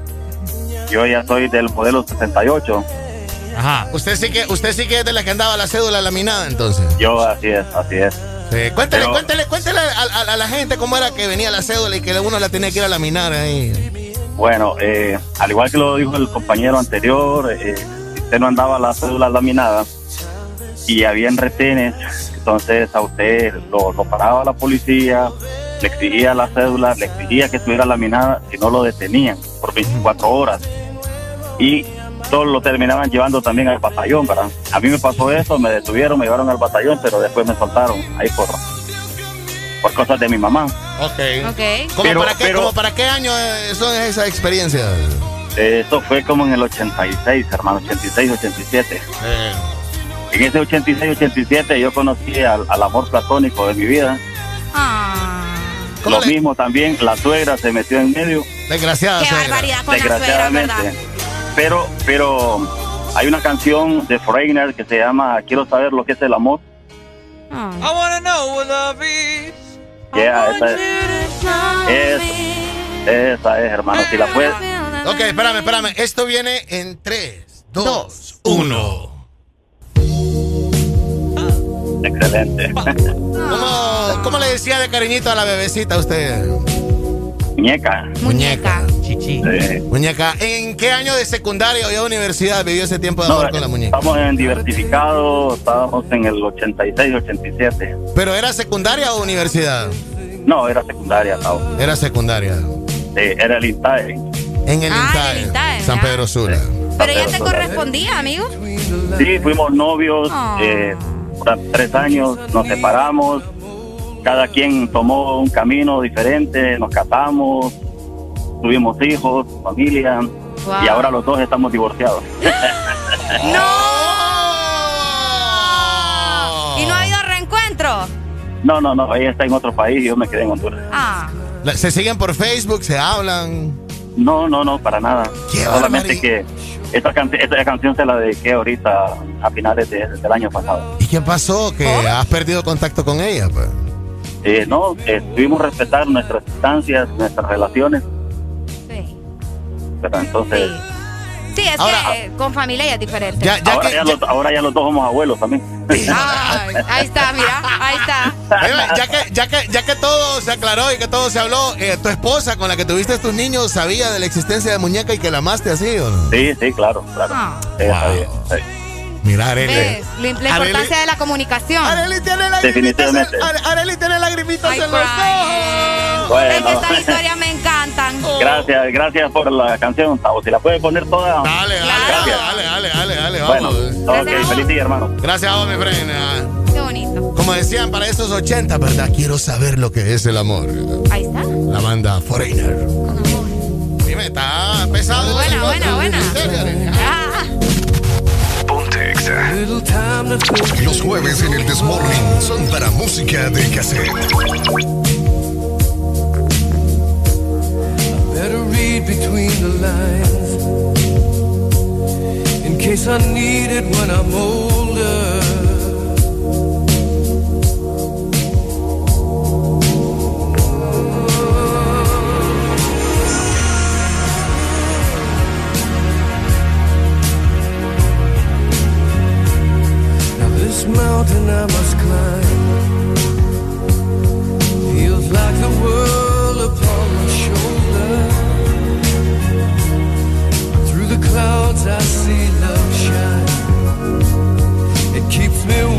Yo ya soy del modelo 68. Ajá. Usted sí que, usted sí que es de la que andaba la cédula laminada, entonces. Yo, así es, así es. Sí, Cuéntele, Pero- cuéntele, cuéntele a, a- a la gente cómo era que venía la cédula y que uno la tenía que ir a laminar ahí. Bueno, eh, al igual que lo dijo el compañero anterior, eh, usted no andaba la cédula laminada y habían retenes, entonces a usted lo, lo paraba la policía, le exigía la cédula, le exigía que estuviera laminada, si no lo detenían por 24 horas. Y todos lo terminaban llevando también al batallón, ¿verdad? A mí me pasó eso, me detuvieron, me llevaron al batallón, pero después me soltaron ahí por, por cosas de mi mamá. Ok. Ok. ¿Cómo, Pero- para, qué, pero- cómo para qué año eh, son esas experiencias? Eh, Esto fue como en el 86, hermano, 86, 87. En ese 86, 87 yo conocí al, al amor platónico de mi vida. Ah. Lo mismo también, la suegra se metió en medio. Desgraciada. Qué barbaridad con la suegra, ¿verdad? Pero, pero hay una canción de Foreigner que se llama Quiero saber lo que es el amor. Ah. I wanna know what love is. Yeah, esa es, esa, esa es, hermano. Si la puedes. Ok, espérame, espérame. Esto viene en 3, 2, 1. Excelente. ¿Cómo, ¿Cómo le decía de cariñito a la bebecita a usted? Muñeca. Muñeca. Chichi. Muñeca. ¿En qué año de secundaria o ya universidad vivió ese tiempo de No, amor con la muñeca? estamos en diversificado, estábamos en el 86, 87. ¿Pero era secundaria o universidad? No, era secundaria, Tao. Era secundaria. Eh, era el INTAE. En el Ah, INTAE, en el INTAE, San. Pedro Sula. Pero ya te correspondía, amigo. Sí, fuimos novios Ah. eh, durante tres años, nos separamos, cada quien tomó un camino diferente, nos casamos, tuvimos hijos, familia, Wow. y ahora los dos estamos divorciados. ¿Y no ha habido reencuentro? No, no, no, ella está en otro país y yo me quedé en Honduras. Ah. ¿Se siguen por Facebook? ¿Se hablan? No, no, no, para nada. Solamente que esta, canci- esta canción se la dediqué ahorita a finales de- del año pasado. ¿Y qué pasó? ¿Que has perdido contacto con ella? Pues? Eh, no, eh, debimos respetar nuestras distancias, nuestras relaciones. Pero entonces, Sí, es que con familia ya es diferente. ahora, ya los, ahora ya los dos somos abuelos también. Ay, ahí está, mira, ahí está. Oye, ya, que, ya, que, ya que todo se aclaró y que todo se habló, eh, ¿tu esposa con la que tuviste tus niños sabía de la existencia de muñeca y que la amaste así o no? Sí, sí, claro, claro. Ah. Ella sabía, sí. Mira, Areli. La importancia de la comunicación. Areli tiene lagrimitas. Areli tiene lagrimitas Ay, en los ojos. Bueno. Estas historias me encantan. Oh. Gracias, gracias por la canción, Tavo. Si la puedes poner toda. Dale, dale, dale, dale, dale, dale, Bueno, ok, feliz día, hermano. Gracias a vos, mi friend. Qué bonito. Como decían, para esos 80, ¿verdad? Quiero saber lo que es el amor. Ahí está. La banda Foreigner. Dime, está pesado. Buena, buena, buena. Los jueves en el Desmorning son para música de cassette. Better read between the lines in case I need it when I'm older. mountain I must climb. Feels like the world upon my shoulder. Through the clouds I see love shine. It keeps me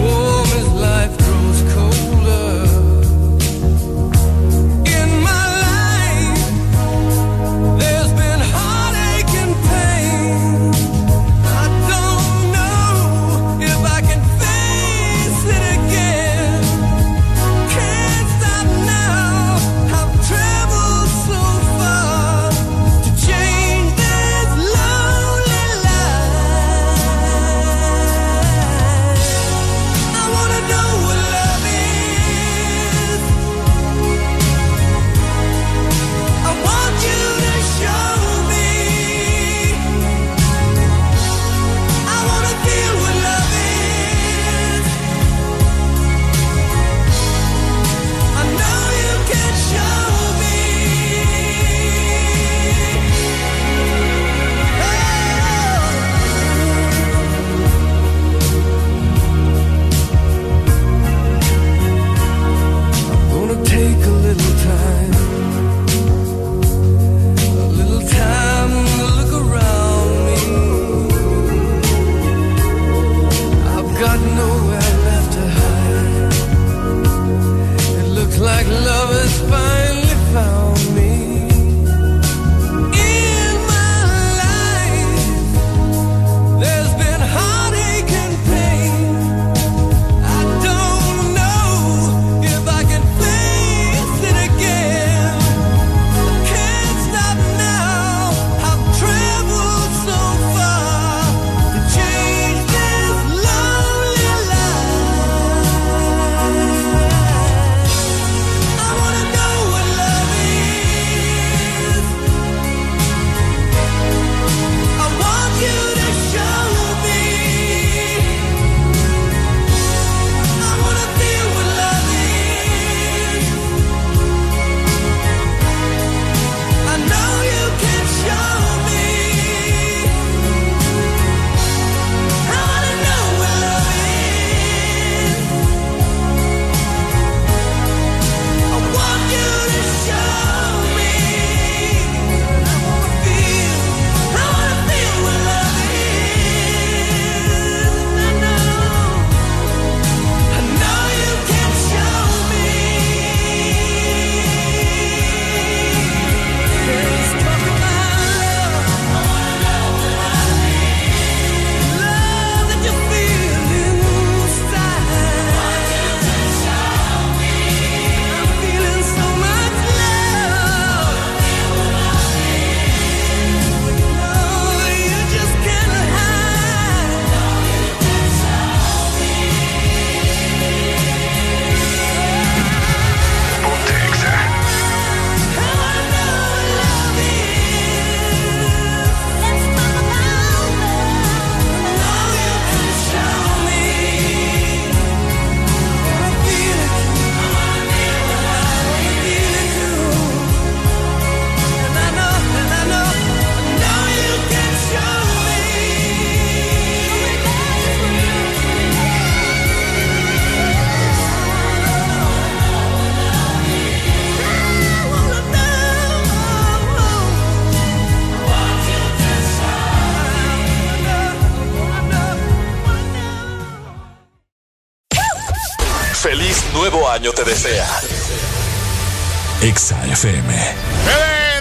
FM.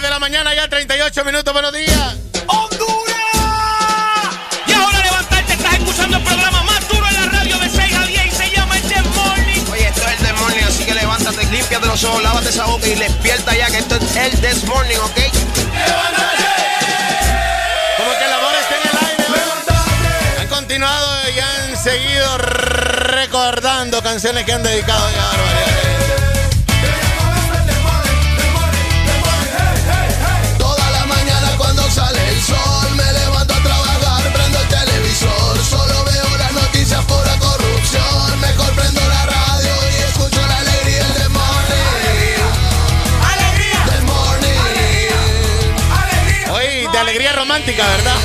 de la mañana, ya 38 minutos, buenos días. ¡Honduras! Y ahora levantarte, estás escuchando el programa más duro en la radio de 6 a 10 y se llama El Desmorning. Oye, esto es El Desmorning, así que levántate, límpiate los ojos, lávate esa boca y despierta ya que esto es El Desmorning, ¿ok? ¡Levántate! Como que el amor está en el aire. ¡Levántate! Han continuado y han seguido recordando canciones que han dedicado ya a romántica, ¿verdad?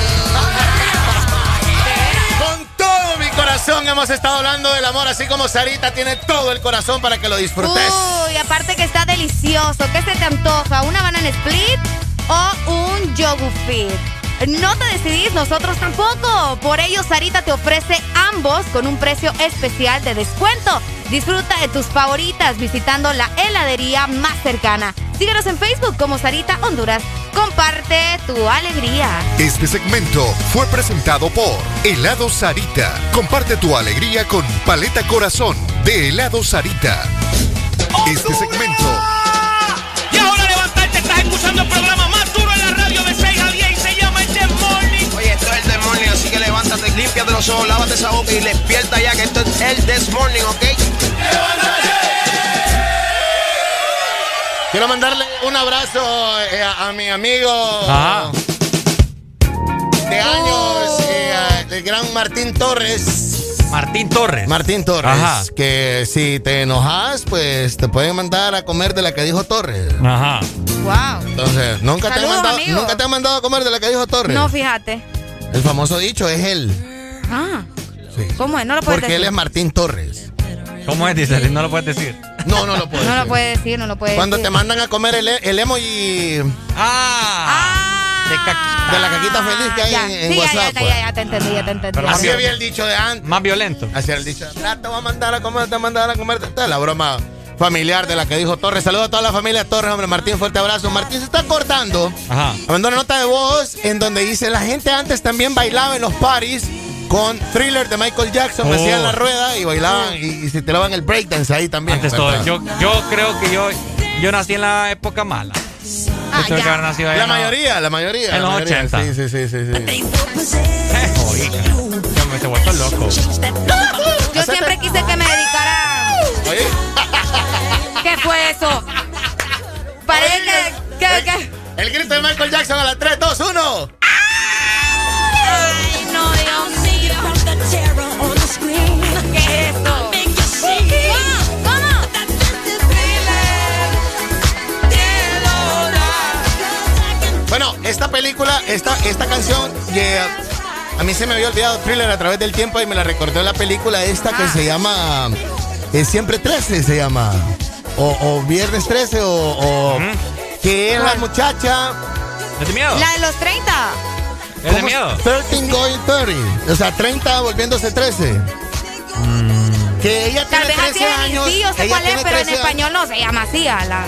Con todo mi corazón hemos estado hablando del amor, así como Sarita tiene todo el corazón para que lo disfrutes. Uy, aparte que está delicioso. ¿Qué se te antoja? ¿Una banana split o un yogur fit? No te decidís, nosotros tampoco. Por ello, Sarita te ofrece ambos con un precio especial de descuento. Disfruta de tus favoritas visitando la heladería más cercana. Síguenos en Facebook como Sarita Honduras. Comparte tu alegría. Este segmento fue presentado por Helado Sarita. Comparte tu alegría con Paleta Corazón de Helado Sarita. Este segmento Y ahora levantarte, estás escuchando el programa más duro en la radio de 6 a 10 y se llama el This Morning. Oye, esto es el This Morning, así que levántate, límpiate los ojos, lávate esa boca y despierta ya que esto es el This Morning, ¿ok? Quiero mandarle un abrazo eh, a, a mi amigo Ajá. de años, eh, el gran Martín Torres. Martín Torres. Martín Torres. Ajá. Que si te enojas, pues te pueden mandar a comer de la que dijo Torres. Ajá. Wow. Entonces, ¿nunca te, mandado, amigo. ¿nunca te han mandado a comer de la que dijo Torres? No, fíjate. El famoso dicho es él. Ah. Sí. ¿Cómo es? No lo puedes Porque él decir. es Martín Torres. ¿Cómo es, dice? No lo puedes decir. No, no lo puedo No lo puede decir, no lo puede Cuando decir. te mandan a comer el, el emoji Ah. de, ca- de la caquita feliz que hay Ya. en, en Sí, ya, WhatsApp. ya, pues. ya, ya te entendí, ya te entendí. Pero Así había el dicho de antes. Más violento. Así era el dicho. "Ah, te voy a mandar a comer, te voy a mandar a comer. Esta es la broma familiar de la que dijo Torres. Saludos a toda la familia Torres, hombre. Martín, fuerte abrazo. Martín se está cortando. Ajá. Mandó una nota de voz en donde dice, la gente antes también bailaba en los parties con Thriller de Michael Jackson. Oh. Hacían la rueda y bailaban y, y se tiraban el breakdance ahí también. Antes todo. Yo, yo creo que yo, yo nací en la época mala. Ah, Yo tuve que haber nacido allá La mayoría, la mayoría. En la los mayoría. 80. Sí, sí, sí, sí. sí. Eh. Yo me he vuelto loco. Yo siempre quise que me dedicara. Oye, ¿Qué fue eso? Parece que, que, que- el grito de Michael Jackson a las 3, 2, 1. Ay, no, Dios Bueno, esta película, esta, esta canción, yeah, a mí se me había olvidado Thriller a través del tiempo y me la recordó la película esta que se llama eh, Siempre 13, se llama. O, o Viernes 13, o, o- que es la muchacha. La de los 30. ¿Es de ¿cómo miedo? 13 going 30. O sea, 30 volviéndose 13. Que ella Tal tiene vez 13 así años. en sí, yo sé ella cuál es, tiene pero en 13 años. español no se llama así. a la...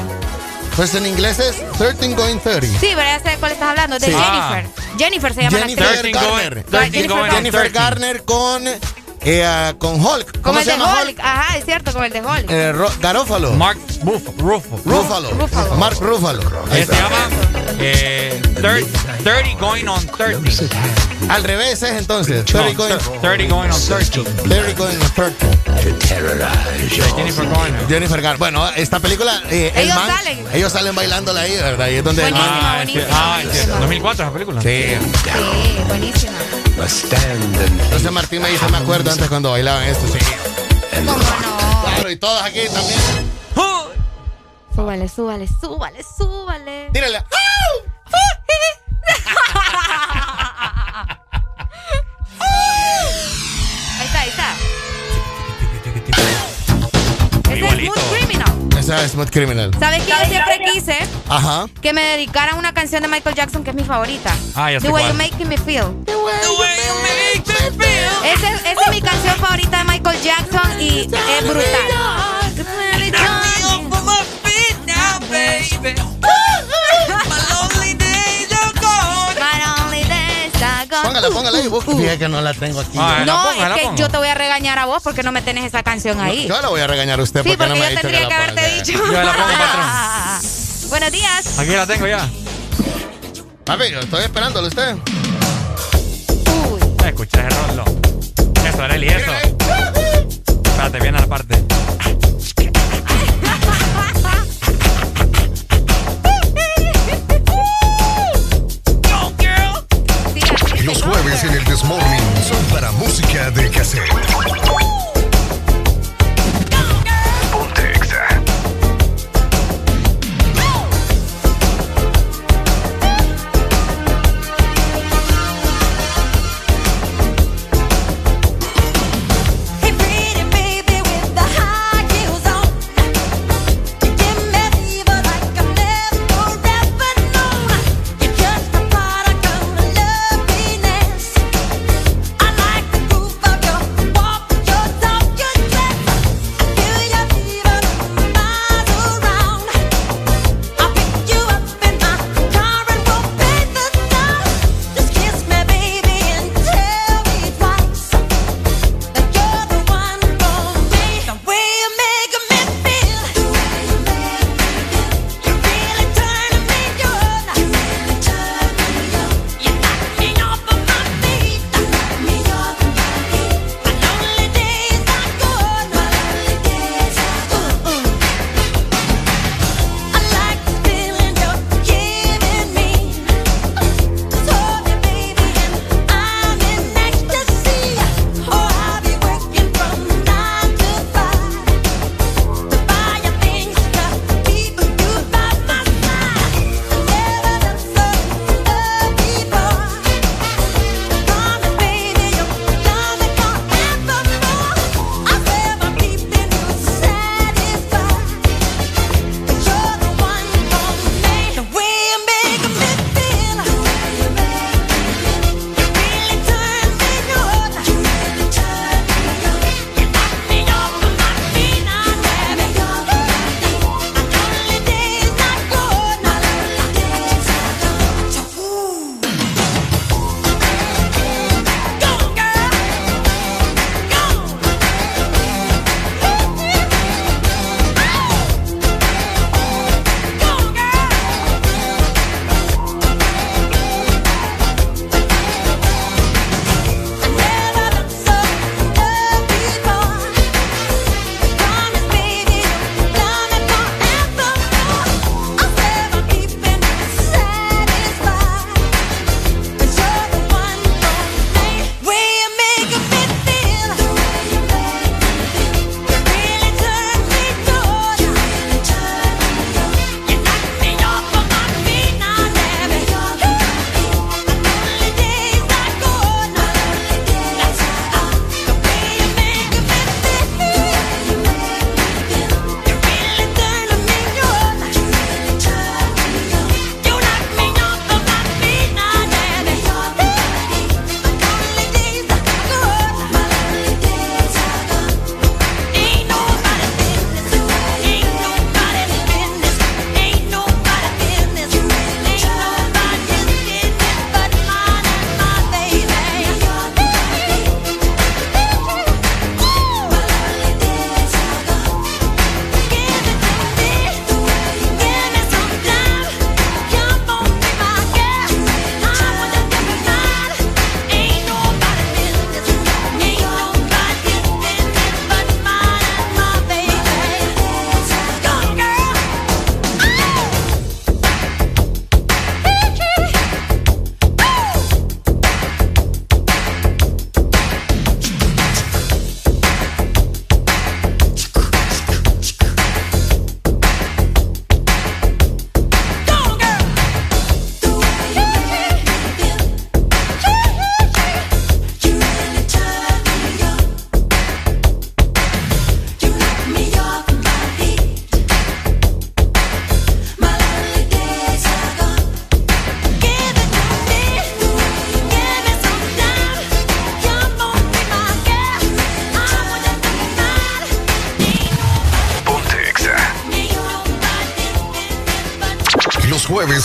Pues en inglés es 13 going 30. Sí, pero ya sé de cuál estás hablando. De Sí. Jennifer. Jennifer se llama la Jennifer actriz. Garner. Right, Jennifer Jennifer, Garner. Garner con, eh, ah, con Hulk. Como ¿Cómo el se de llama Hulk. Ajá, es cierto, como el de Hulk. Eh, Ro- Garófalo. Mark Ruffalo. Ruffalo. Mark. Ahí Eh, Se llama eh, 30, 30 Going on 30. Al revés es entonces. No, 30 going, 30 Going on 30. 30 going on 30. Jennifer Garner. Jennifer Garner. Bueno, esta película. eh, el Ellos man- salen. Ellos salen bailándola ahí, ¿verdad? Y es donde el man- Buenísima, Ah, es que- buenísima. ah, es cierto. 2004 esa película. Sí. Sí, buenísima. Entonces Martín me dice, me acuerdo antes cuando bailaban esto, sí. Claro, y todos aquí también. Súbale, súbale, súbale, súbale. Tírale. Ahí está, ahí está. Ese es. Esa es Smooth Criminal. ¿Sabes qué? Yo siempre quise Ajá. que me dedicaran una canción de Michael Jackson que es mi favorita. Ah, ya sé The Way cuál. You Make Me Feel. Esa es, esa es mi canción favorita de Michael Jackson y es brutal. póngala ahí. Vos. Fíjate que no la tengo aquí. Ah, no, ponga, es que yo te voy a regañar a vos porque no me tenés esa canción ahí. Yo, yo la voy a regañar a usted porque, sí, porque no me yo ha dicho tendría que, que haberte dicho. Yo la pongo, patrón. Buenos días. Aquí la tengo ya. A ver, yo estoy esperándolo usted. Uy. Escuché el rollo. Eso, Areli, eso. Espérate, viene a la parte. de cassette.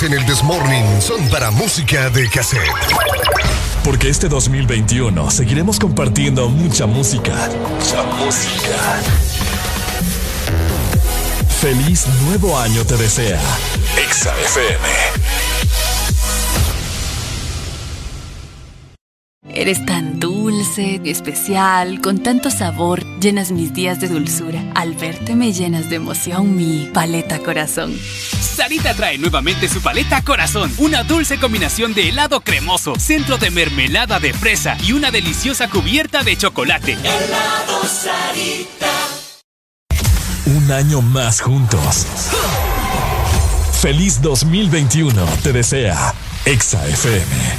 en el Desmorning son para música de cassette. Porque este 2021 seguiremos compartiendo mucha música. Mucha música. Feliz nuevo año te desea. Exa FM. Eres tan dulce, especial, con tanto sabor, llenas mis días de dulzura. Al verte me llenas de emoción mi paleta corazón. Sarita trae nuevamente su paleta Corazón, una dulce combinación de helado cremoso, centro de mermelada de fresa y una deliciosa cubierta de chocolate. Helado Sarita. Un año más juntos. Feliz 2021 te desea Exa FM.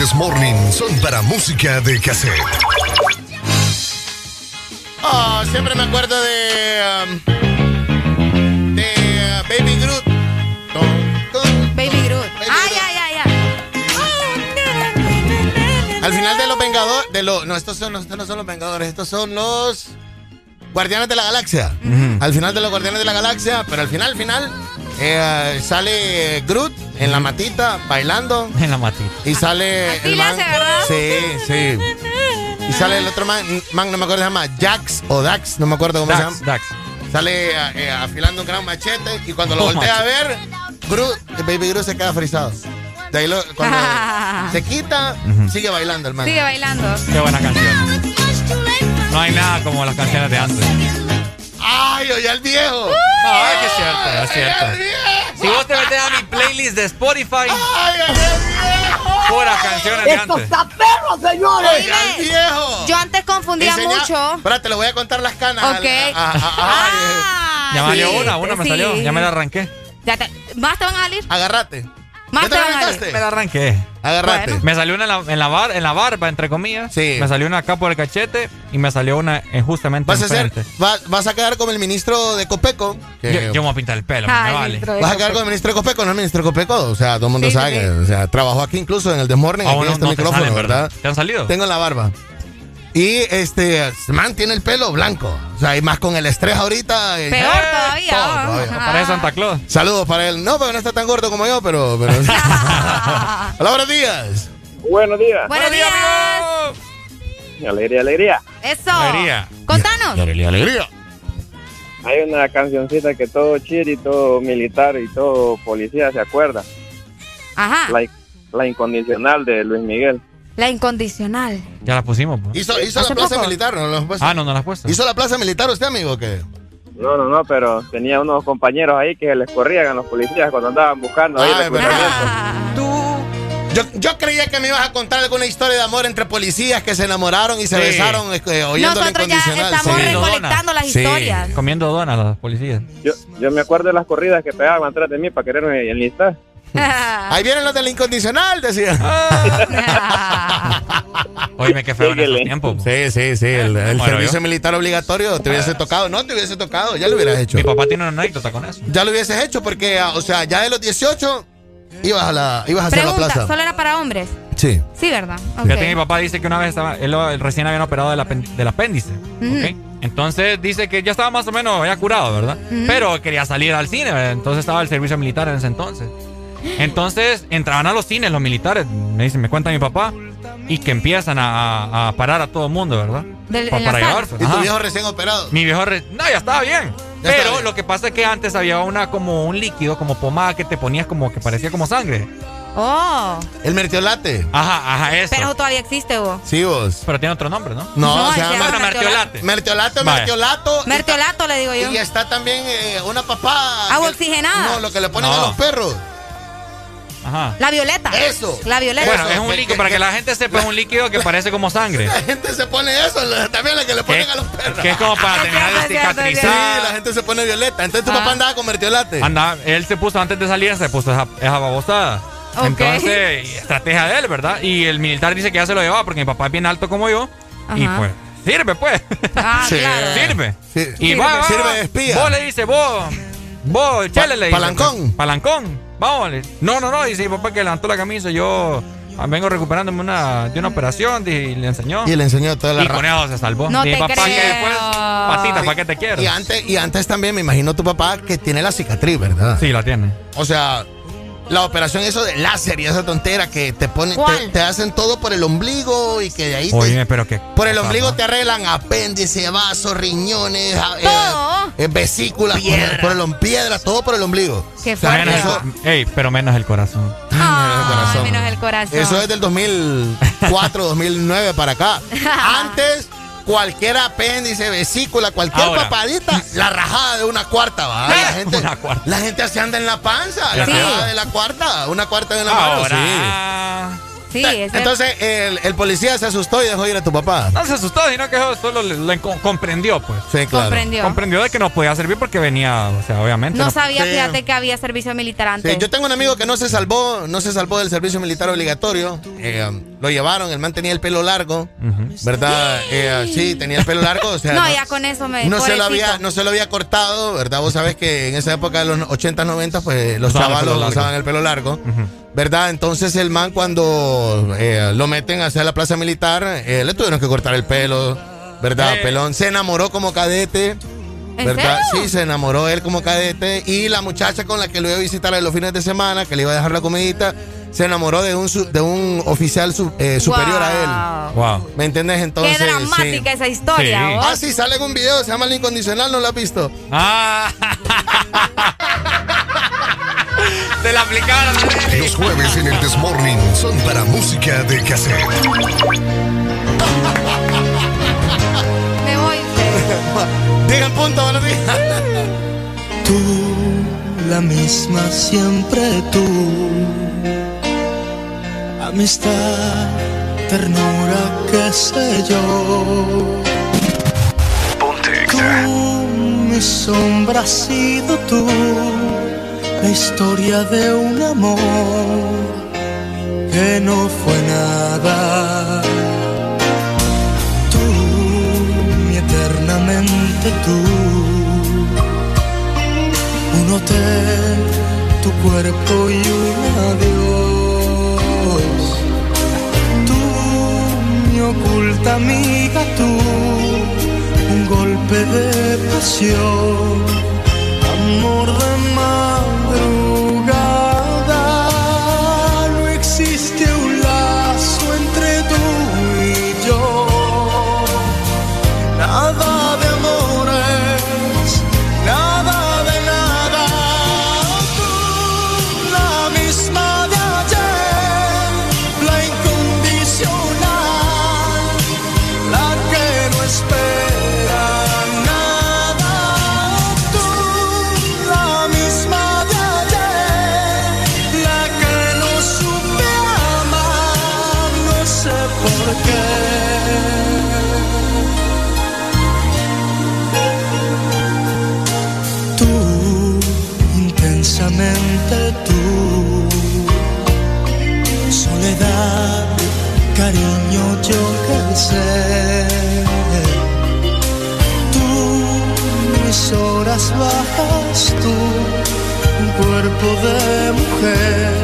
El Desmorning son para música de cassette. Oh, siempre me acuerdo de. um, de uh, Baby Groot. Baby Groot. Ay, ay, ay, ay. Al final de los Vengadores. De los, no, estos, son, estos no son los Vengadores, estos son los. Guardianes de la Galaxia. Al final de los Guardianes de la Galaxia, pero al final, al final, eh, sale Groot en la matita bailando. En la matita. Y sale. Hace, ¿verdad? Sí, sí. Y sale el otro man, man, no me acuerdo, se llama Jax o Dax, no me acuerdo cómo Dax, se llama. Sale eh, eh, afilando un gran machete y cuando lo Oh, voltea a ver, Groot, el Baby Groot se queda frisado. De ahí lo- cuando se quita, sigue bailando el man. Sigue bailando. Qué buena canción. No hay nada como las canciones de antes. ¡Ay, oye al viejo! Ay, que es cierto, es cierto. Si vos te metes a mi playlist de Spotify, puras canciones de ¡Esto antes. está perro, señores! ¡Oye al viejo! Yo antes confundía Enseña- mucho. Espérate, le voy a contar las canas. Ok. a- a- a- ay, Ya me salió una, una me salió, ya me la arranqué. Ya te- ¿Más te van a salir? Agárrate. Más ¿Ya te? Me la arranqué. Agarrate. Me salió una en la, en la bar, en la barba, entre comillas. Sí. Me salió una acá por el cachete y me salió una en justamente Vas a ser, va- vas a quedar como el ministro de Copeco. que- Yo, yo me voy a pintar el pelo, Ay, me vale. Vas a quedar como el ministro de Copeco, no el ministro de Copeco. O sea, todo el mundo Sí, sabe. sí, que, sí. o sea, trabajó aquí incluso en el Desmorning, Ah, aquí en este no te micrófono, salen, ¿verdad? ¿Te han salido? Tengo la barba. Y este, man tiene el pelo blanco. O sea, y más con el estrés ahorita. eh, Peor todavía. todo todavía. Ah. Parece Santa Claus. Saludos para él. No, pero no está tan gordo como yo, pero. pero... Hola, buenos días. Buenos días. Buenos días. Alegría, alegría. Eso. Alegría. Contanos. Alegría, alegría. Hay una cancioncita que todo chiri, todo militar y todo policía se acuerda. Ajá. La, la incondicional de Luis Miguel. La incondicional. Ya la pusimos. pues. Hizo, hizo la ¿Hace plaza poco? militar, ¿no? Ah, no, no la has puesto. ¿Hizo la plaza militar usted, amigo? ¿Qué? No, no, no, pero tenía unos compañeros ahí que les corrían a los policías cuando andaban buscando ahí Ah, el es verdad. reclutamiento. Yo, yo creía que me ibas a contar alguna historia de amor entre policías que se enamoraron y se Sí. besaron eh, oyendo la Nosotros ya estamos Sí. recolectando las Sí. historias. Comiendo donas los policías. Yo, yo me acuerdo de las corridas que pegaban atrás de mí para quererme enlistar. Ahí vienen los del incondicional, decía. Oye, qué feo en esos tiempos. po. Sí, sí, sí. El, el Bueno, servicio yo- militar obligatorio te hubiese tocado. No te hubiese tocado, ya lo hubieras hecho. Mi papá tiene una anécdota con eso. Ya lo hubieses hecho porque, ah, o sea, ya de los 18 ibas a la, ibas a hacer la plaza. ¿solo era para hombres? Sí. Sí, ¿verdad? Ok. Fíjate que mi papá dice que una vez estaba, él, recién habían operado del, apen- del apéndice. Entonces dice que ya estaba más o menos ya curado, ¿verdad? Pero quería salir al cine, ¿verdad? entonces estaba el servicio militar en ese entonces. Entonces entraban a los cines los militares, me dice, me cuenta mi papá, y que empiezan a, a- a parar a todo el mundo, ¿verdad? Del- Pa- para llevarse. Y tu viejo recién operado. Mi viejo, re- no, ya estaba bien. Ya Pero bien. lo que pasa es que antes había una como un líquido, como pomada que te ponías como que parecía como sangre. Oh, El mertiolate. Ajá, ajá, eso. pero todavía existe vos. Sí, vos. Pero tiene otro nombre, ¿no? No, No, se se llama Bueno, mertiolate. mertiolato, mertiolato. le digo yo. Y está también eh, una papá. Agua oxigenada. No, lo que le ponen No. a los perros. Ajá. La violeta. Eso. La violeta. Bueno, Eso, es un líquido, para que la gente sepa, es un líquido que parece como sangre. La gente se pone eso, también la que le ponen a los perros. que es como para Es terminar de es Sí, cicatrizar. la gente se pone violeta. Entonces tu Ah. papá andaba con mertiolate. Anda, él se puso antes de salir, se puso esa, esa babosada. Entonces, estrategia de él, ¿verdad? Y el militar dice que ya se lo llevaba porque mi papá es bien alto como yo. Y pues, sirve pues. Ah, Sí. claro. sirve. Sí. Y va, va, Sirve de espía. Vos le dice, vos, vos, chele le dice. palancón. Palancón. Vamos. No, no, no. Dice mi papá que levantó la camisa. Yo ah, vengo recuperándome una, de una operación dije, y le enseñó. Y le enseñó toda la Y con eso se salvó. No y mi te papá que creo. después, patita, ¿para qué te quiero? Y antes, y antes también me imagino tu papá que tiene la cicatriz, ¿verdad? Sí, la tiene. O sea, la operación eso de láser y esa tontera que te ponen, te, hacen todo por el ombligo y que de ahí te- Oye, pero que. por el ombligo te arreglan apéndice, vasos, riñones, a- eh, eh, vesículas, por, por el piedra, todo por el ombligo. Qué O sea, fuerte. Menos eso, el- ey, pero menos el corazón. Ay, corazón. menos el corazón. eso es del 2004, 2009 para acá. Antes cualquier apéndice, vesícula, cualquier Ahora. papadita, la rajada de una cuarta, va. La gente, Una cuarta. la gente se anda en la panza, la Sí. rajada de la cuarta, una cuarta de una mano, sí. Sí, Entonces el, el policía se asustó y dejó ir a tu papá. No se asustó, sino que solo le, le co- comprendió, pues. Sí, claro. comprendió. Comprendió de que no podía servir porque venía, o sea, obviamente. No sabía, Sí. fíjate, que había servicio militar antes. Sí, yo tengo un amigo que no se salvó, no se salvó del servicio militar obligatorio. Eh, lo llevaron, el man tenía el pelo largo. ¿verdad? Eh, sí, tenía el pelo largo, o sea, no, no, ya con eso me. no se lo había, no se lo había cortado, ¿verdad? Vos sabés que en esa época de los 80, 90, pues los chavalos usaban el pelo largo, Ujú. ¿Verdad? Entonces el man cuando eh, lo meten hacia la plaza militar, eh, le tuvieron que cortar el pelo, ¿verdad? Eh. Pelón se enamoró como cadete. ¿En ¿Verdad? serio? Sí, se enamoró él como cadete y la muchacha con la que lo iba a visitar en los fines de semana, que le iba a dejar la comidita, se enamoró de un su- de un oficial su- eh, superior a Wow. Wow. él. ¿Me entiendes? Entonces, Qué dramática sí. esa historia, Sí. vos. Ah, sí, sale en un video, se llama El Incondicional, ¿no lo has visto? Ah. Te la aplicaron. Los jueves en el Desmorning son para música de cassette. Me voy. Digan punto, buenos días. Tú, la misma siempre tú. Amistad, ternura, qué sé yo. Tú, mi sombra has sido tú. La historia de un amor que no fue nada. Tú, mi eternamente tú, un hotel, tu cuerpo y un adiós. Tú, mi oculta amiga, tú, un golpe de pasión, amor de madrugada. Cuerpo de mujer,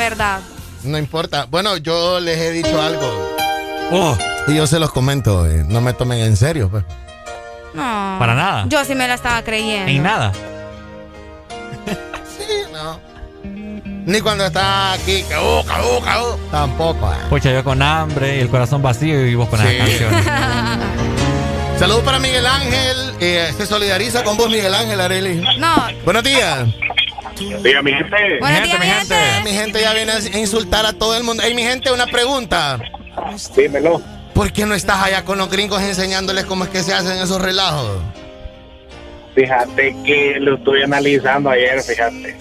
verdad. No importa. Bueno, yo les he dicho algo. Oh. Y yo se los comento. eh, No me tomen en serio, pues. No. Para nada. Yo sí me la estaba creyendo. Ni nada. Sí, no. Ni cuando está aquí, uh, uh, que uh. Tampoco. eh. Pucha, yo con hambre y el corazón vacío y vos con las Sí. canciones. Saludos para Miguel Ángel. eh, se solidariza con vos, Miguel Ángel Areli. No. Buenos días. Diga, mi gente. Buenos días, mi gente. Mi gente ya viene a insultar a todo el mundo. Ey, mi gente, una pregunta. Dímelo. ¿Por qué no estás allá con los gringos enseñándoles cómo es que se hacen esos relajos? Fíjate que lo estoy analizando ayer, fíjate.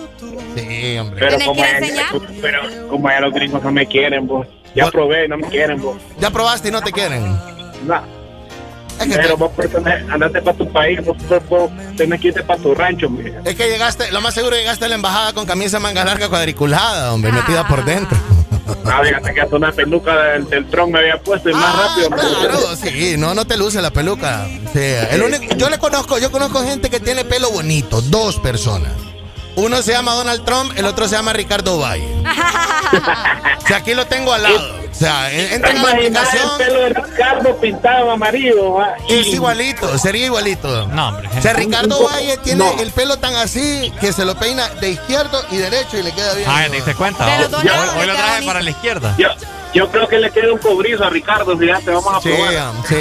Sí, hombre. Pero ¿Tenés como, que ir a allá- enseñar? pero como allá los gringos no me quieren, vos. Ya Vos- probé, no me quieren, vos. ¿Ya probaste y no te quieren? No. Es que, Pero vos pues, tenés- andate para tu país, vos, vos, vos tenés que irte para tu rancho, mira. es que llegaste, lo más seguro llegaste a la embajada con camisa manga larga cuadriculada, hombre, metida por dentro. Ah, fíjate que hasta una peluca del, del tron me había puesto y más Ah, rápido. Claro, sí, no, no te luce la peluca. Sí, el único, yo le conozco, yo conozco gente que tiene pelo bonito, dos personas. Uno se llama Donald Trump, el otro se llama Ricardo Valle. Si aquí lo tengo al lado. O sea, en- entra en la aplicación. el pelo de Ricardo pintado amarillo. ah, Es igualito, sería igualito. No, hombre. O sea, Ricardo Valle tiene No. el pelo tan así que se lo peina de izquierdo y derecho y le queda bien. Ah, ya te diste cuenta. Hoy, hoy- lo traje para la izquierda. Yo, yo creo que le queda un cobrizo a Ricardo, fíjate, vamos a Sí, probar. sí.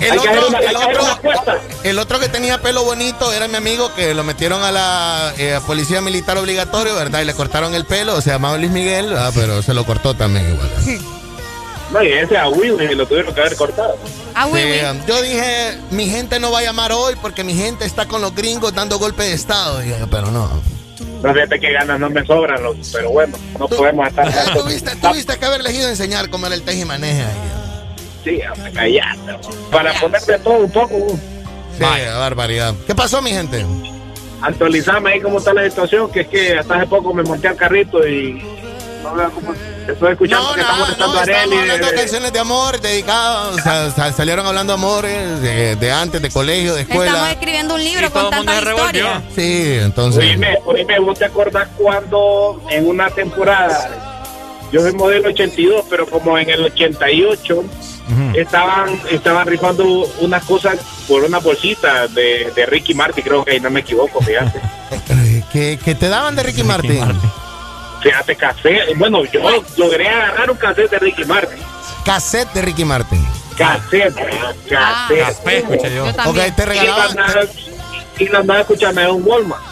El Hay que hacer otro, una- hay el, que hacer otro, una apuesta. el otro que tenía pelo bonito era mi amigo que lo metieron a la eh, policía militar obligatorio, ¿verdad? Y le cortaron el pelo, se llamaba Luis Miguel, ah, pero se lo cortó también igual. No, y ese a Willy lo tuvieron que haber cortado. Sí, um, yo dije, mi gente no va a llamar hoy porque mi gente está con los gringos dando golpe de estado. Y yo, pero no. No fíjate que ganas no me sobran, los, pero bueno, no podemos estar. Tuviste, tuviste que haber elegido enseñar cómo era el teje y maneja. Sí, hombre, callate. Para ponerte todo un poco. Sí, barbaridad. ¿Qué pasó, mi gente? Actualizame ahí cómo está la situación, que es que hasta hace poco me monté al carrito y no veo cómo estoy escuchando No, que no, molestando no, estamos hablando de de- canciones de amor dedicadas, o sea, sa- salieron hablando de amores, de, de antes, de colegio, de Estamos escuela. escribiendo un libro con tantas historias. Sí, entonces. Oíme, oíme, vos te acordás cuando en una temporada, yo soy modelo 82, pero como en el 88, estaban estaban rifando unas cosas por una bolsita de, de Ricky Martin, creo que ahí no me equivoco, fíjate. que, que te daban de Ricky, Martin. Fíjate, cassette. Bueno, yo logré agarrar un cassette de Ricky Martin. Cassette de Ricky Martin. Cassette, cassette. Café, escuché yo. Yo. Ok, te regalaban- Y lo andaba- lo escuchando en un Walmart.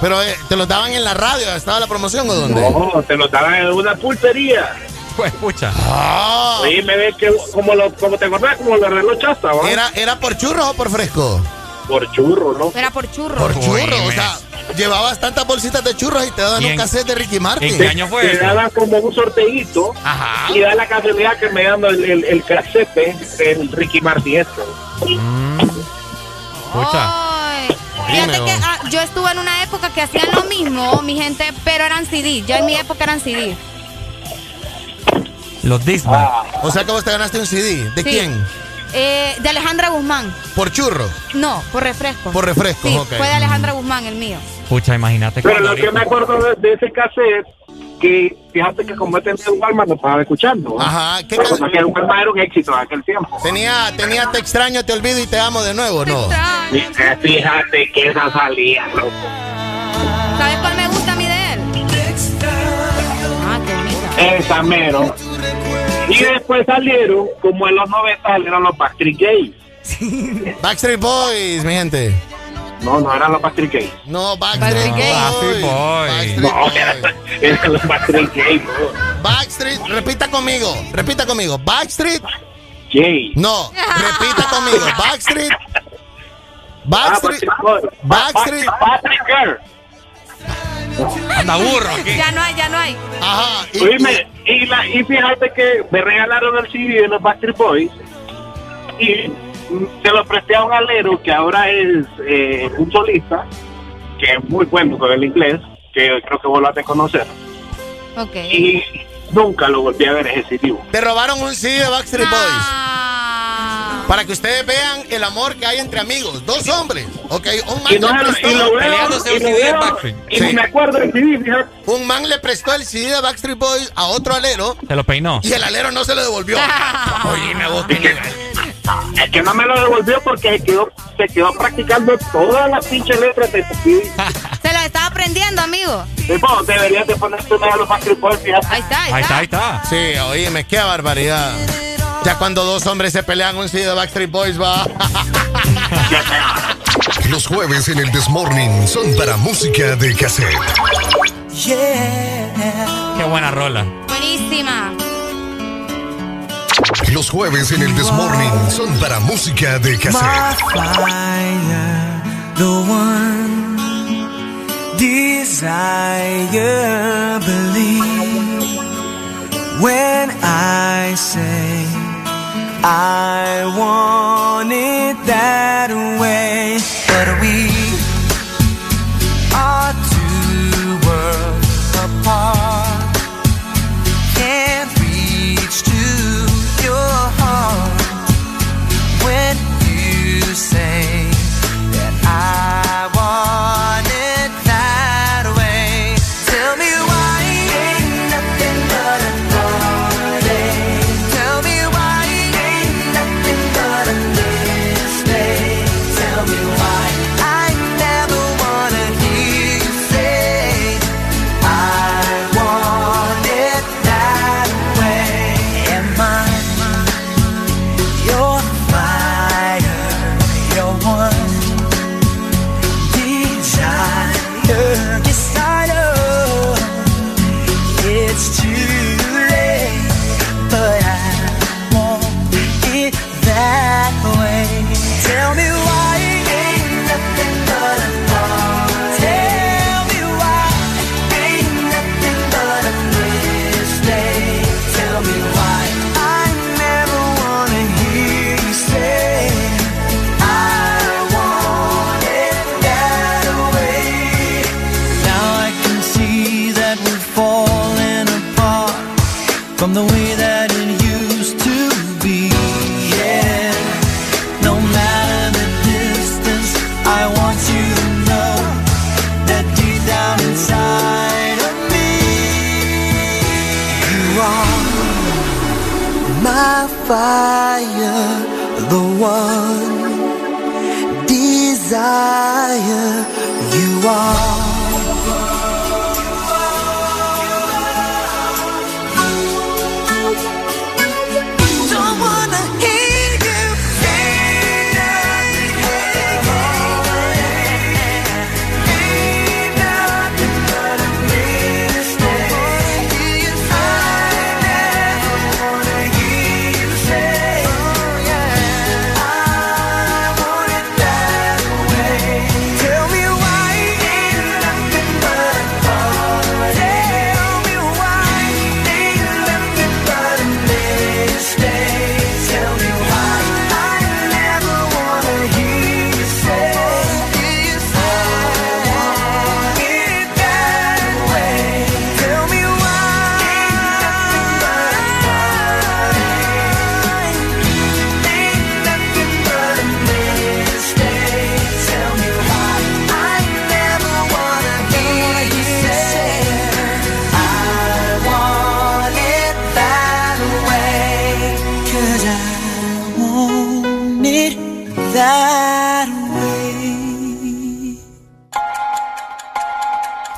Pero eh, te los daban en la radio, ¿estaba la promoción o dónde? No, te lo daban en una pulpería. Pues, pucha. Ah. Oye, me ves que como, lo, como te acordás, como lo reloj chasta, ¿va? ¿Era, ¿Era por churros o por fresco? Por churro, ¿no? Era por churro. Por churros, o sea, llevabas tantas bolsitas de churros y te daban ¿Y un en- cassette de Ricky Martin. Te- Te daban como un sorteíto y da la casualidad que me dando el, el, el cassette del Ricky Martin este. Ay, Fíjate que ah, yo estuve en una época que hacían lo mismo, mi gente, pero eran CD. Ya en mi época eran CD. Los Disman. O sea que vos te ganaste un CD. ¿De Sí. quién? Eh, de Alejandra Guzmán. ¿Por churro? No, por refresco. Por refresco, Sí, ok. fue de Alejandra Guzmán el mío. Pucha, imagínate. Pero lo que me acuerdo de, de ese cassette, que fíjate que como este en Walmart lo estaba escuchando. Ajá, ¿qué Pero que Walmart era un éxito en aquel tiempo. Tenía, tenía Te extraño, te olvido y te amo de nuevo, ¿no? Fíjate que esa salía, loco. ¿Sabes cuál me gusta a mí de él? Ah, qué bonita. Esa mero. Y después salieron, como en los 90 salieron los Backstreet Gays. Backstreet Boys, mi gente. No, no eran los Backstreet Gays. No, Backstreet Boys. Backstreet Boys. Backstreet No, Boys. eran, eran los Backstreet Gays. bro. Backstreet, repita conmigo, repita conmigo. Backstreet. Gay. No, repita conmigo. Backstreet. Backstreet. Backstreet. Backstreet Girl. Anda burro. Ya no hay, ya no hay. Ajá. Oíme, y, la, y fíjate que me regalaron el CD de los Backstreet Boys y se lo presté a un alero que ahora es eh, un solista, que es muy bueno con el inglés, que creo que vos lo has de conocer. Ok. Y nunca lo volví a ver ese CD. Te robaron un CD de Backstreet Boys. Para que ustedes vean el amor que hay entre amigos. Dos hombres. Ok, un man Y no, le y prestó. lo veo, Peleándose un y lo CD de Backstreet. y ni me acuerdo del CD, fíjate. Un man le prestó el CD de Backstreet Boys a otro alero Se lo peinó. y el alero no se lo devolvió. Oye, me vos. Es que no me lo devolvió porque se quedó, se quedó practicando todas las pinches letras de CD. Se lo estaba aprendiendo, amigo. Y vos deberías de ponerte una de los Backstreet Boys, fíjate. Ahí está, Ahí está, ahí está. Sí, oíme, qué barbaridad. Ya cuando dos hombres se pelean un CD de Backstreet Boys va. Los jueves en el Desmorning son para música de cassette. Qué buena rola. Buenísima. Los jueves en el Desmorning son para música de cassette. fire, the one desire, believe when I say I want it that fire, the one desire you are.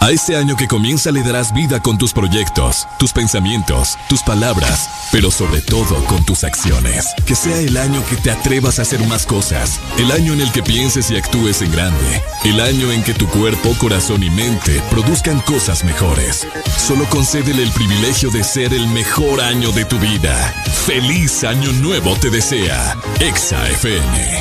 A este año que comienza le darás vida con tus proyectos, tus pensamientos, tus palabras, pero sobre todo con tus acciones. Que sea el año que te atrevas a hacer más cosas, el año en el que pienses y actúes en grande, el año en que tu cuerpo, corazón y mente produzcan cosas mejores. Solo concédele el privilegio de ser el mejor año de tu vida. Feliz año nuevo te desea. Exa FM.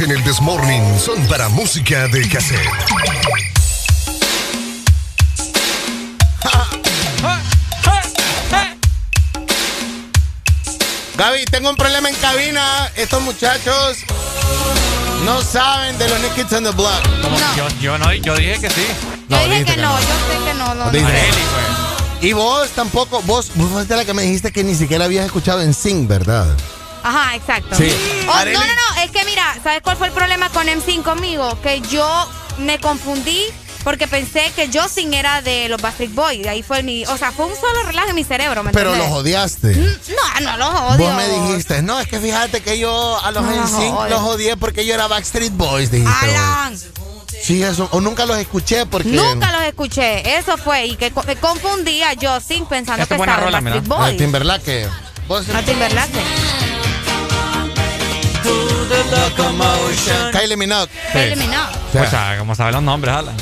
En el Desmorning son para música de cassette. Gaby, tengo un problema en cabina. Estos muchachos no saben de los New Kids on the Block. Yo, yo, no, yo dije que sí. Yo dije dijiste que no, yo sé que no. no, no. Y vos tampoco, vos, vos fuiste la que me dijiste que ni siquiera habías escuchado en Sing, ¿verdad? Ajá, exacto. Sí. Oh, no, no, no, que mira, ¿sabes cuál fue el problema con M5 conmigo? Que yo me confundí porque pensé que Justin era de los Backstreet Boys. Ahí fue mi, o sea, fue un solo relajo en mi cerebro, ¿me Pero los odiaste. No, no los odio. Vos me dijiste, no, es que fíjate que yo a los No los NSYNC odio. los odié porque yo era Backstreet Boys, dijiste. vos. Alan, Sí, eso, o nunca los escuché porque... nunca los escuché. Eso fue. Y que me confundí a Justin pensando Esta que estaba rola, en. Backstreet Ah, Boys. Timberlake. Vos- A Timberlake. Kylie Minogue. Kylie Minogue. Escucha, como sabe los nombres, Alan.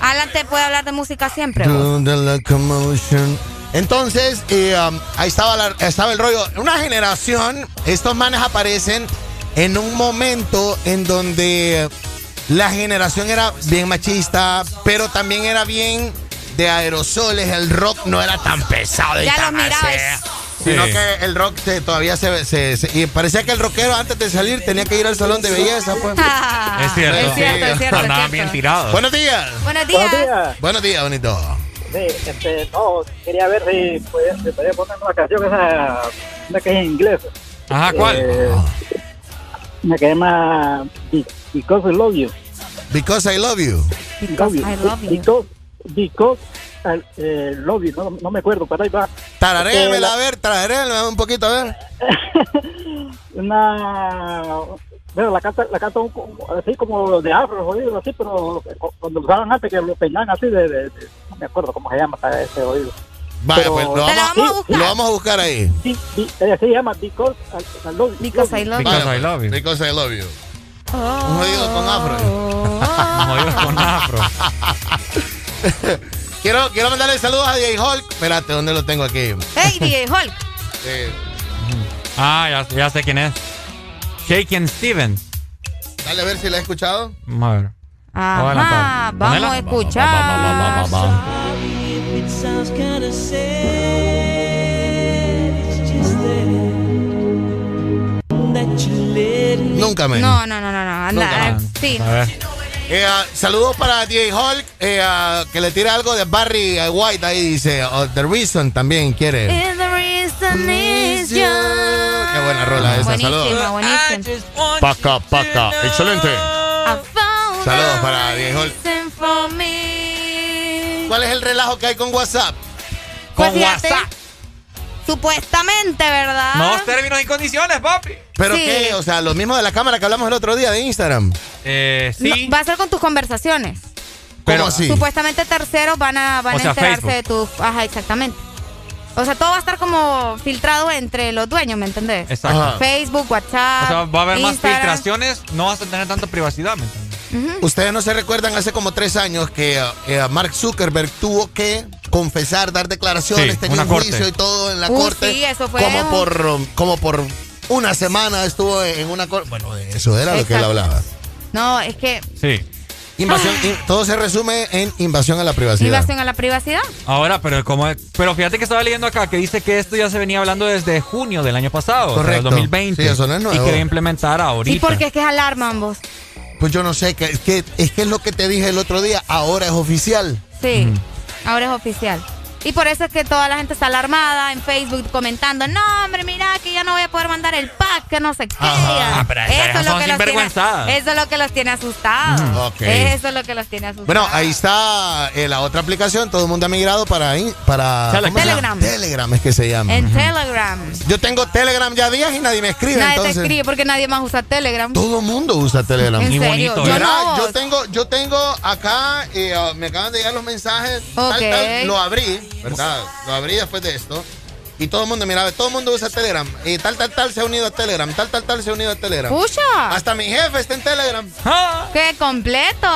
Alan te puede hablar de música siempre. vos. Do the locomotion. Entonces, eh, um, ahí estaba, la- estaba el rollo. Una generación, estos manes aparecen en un momento en donde la generación era bien machista, pero también era bien de aerosoles. El rock no era tan pesado y Ya tan los mirabas. Sino Sí. que el rock se- todavía se, se- se- Y parecía que el rockero antes de salir tenía que ir al salón de belleza, pues. Es cierto. Es cierto, es cierto, Andaban bien tirados. Buenos días. Buenos días. Buenos días, bonito. Sí, este, no, quería ver si podía, si podía poner una canción esa, una que es en inglés. Ajá, ¿cuál? Eh, una que se llama Be- Because I Love You. Because I love you. Because I love you. Because, because I eh, love you. No, no me acuerdo, pero ahí va. Tararéamela, Eh, la- a ver, tararéamela un poquito, a ver. Una... Bueno, la canta, la canta un- así como de afro, oído, así, pero cuando lo usaban antes que lo peinaban así de, de- de- No me acuerdo cómo se llama ese oído. Vaya, Pero- pues lo vamos, vamos a buscar. lo vamos a buscar ahí. Sí, sí, ella se llama Because I, I Love You. Because I love you. Because I love you. Because I love you. Un jodido con afro. Un jodido con afro. quiero, quiero mandarle saludos a DJ Hulk. Espérate, ¿dónde lo tengo aquí? Hey, DJ Hulk. Eh, Ah, ya, ya sé quién es. Shaken Stevens. dale a ver si la he escuchado. Vamos a ver. Ajá, vamos a escuchar. Nunca me. No, no, no, no, no. Anda, Nunca. eh, sí. A ver. Eh, ah, saludos para DJ Hulk, eh, ah, que le tira algo de Barry White ahí, dice. oh, The Reason también quiere. If the reason is you. Qué buena rola esa, Buenísima, saludos. buenísima. Paca, paca, excelente. Saludos para DJ Hulk. ¿Cuál es el relajo que hay con WhatsApp? Pues Con WhatsApp. Supuestamente, ¿verdad? Nuevos términos y condiciones, papi. ¿Pero Sí. qué? O sea, lo mismo de la cámara que hablamos el otro día de Instagram. Eh, sí. No, va a ser con tus conversaciones. ¿Cómo así? Supuestamente terceros van a, van O a enterarse Facebook. de tus. Ajá, exactamente. O sea, todo va a estar como filtrado entre los dueños, ¿me entendés? Exacto. Ajá. Facebook, WhatsApp. O sea, va a haber más filtraciones, no vas a tener tanta privacidad, ¿me entiendes? Ustedes no se recuerdan hace como tres años que eh, eh, Mark Zuckerberg tuvo que confesar, dar declaraciones, Sí, tenía un corte. juicio y todo en la Uh, corte. sí, eso fue como un- por como por una semana estuvo en una. Bueno, de eso era lo que él hablaba. No, es que Sí. Invasión, in- todo se resume en invasión a la privacidad. invasión a la privacidad. Ahora, pero como pero fíjate que estaba leyendo acá que dice que esto ya se venía hablando desde junio del año pasado, o sea, Correcto. del 2020. Sí, eso no es nuevo. Y que va a implementar ahorita. ¿Y por qué es que es alarma ambos? Pues yo no sé, que, que, es que es lo que te dije el otro día, ahora es oficial. Sí, ahora es oficial. Y por eso es que toda la gente está alarmada en Facebook comentando, no, hombre, mira que ya no voy a poder mandar el pack, que no sé qué. Ah, pero esas eso, es lo que los tiene, sinvergüenzadas. eso es lo que los tiene asustados. Mm. Eso es lo que los tiene asustados. Bueno, ahí está eh, la otra aplicación, todo el mundo ha migrado para, para Telegram. Telegram. Es que se llama. En Telegram. Yo tengo Telegram ya días y nadie me escribe. Nadie entonces, te escribe porque nadie más usa Telegram. Todo el mundo usa Telegram. ¿En serio? bonito, Yo ¿verdad? no. Yo tengo, yo tengo acá, eh, ah, me acaban de llegar los mensajes. tal, Ok. tal, lo abrí, ¿verdad? Lo abrí después de esto. Y todo el mundo, mira, todo el mundo usa Telegram. Y tal, tal, tal se ha unido a Telegram. Tal, tal, tal se ha unido a Telegram. ¡Pucha! Hasta mi jefe está en Telegram. ¡Qué completo!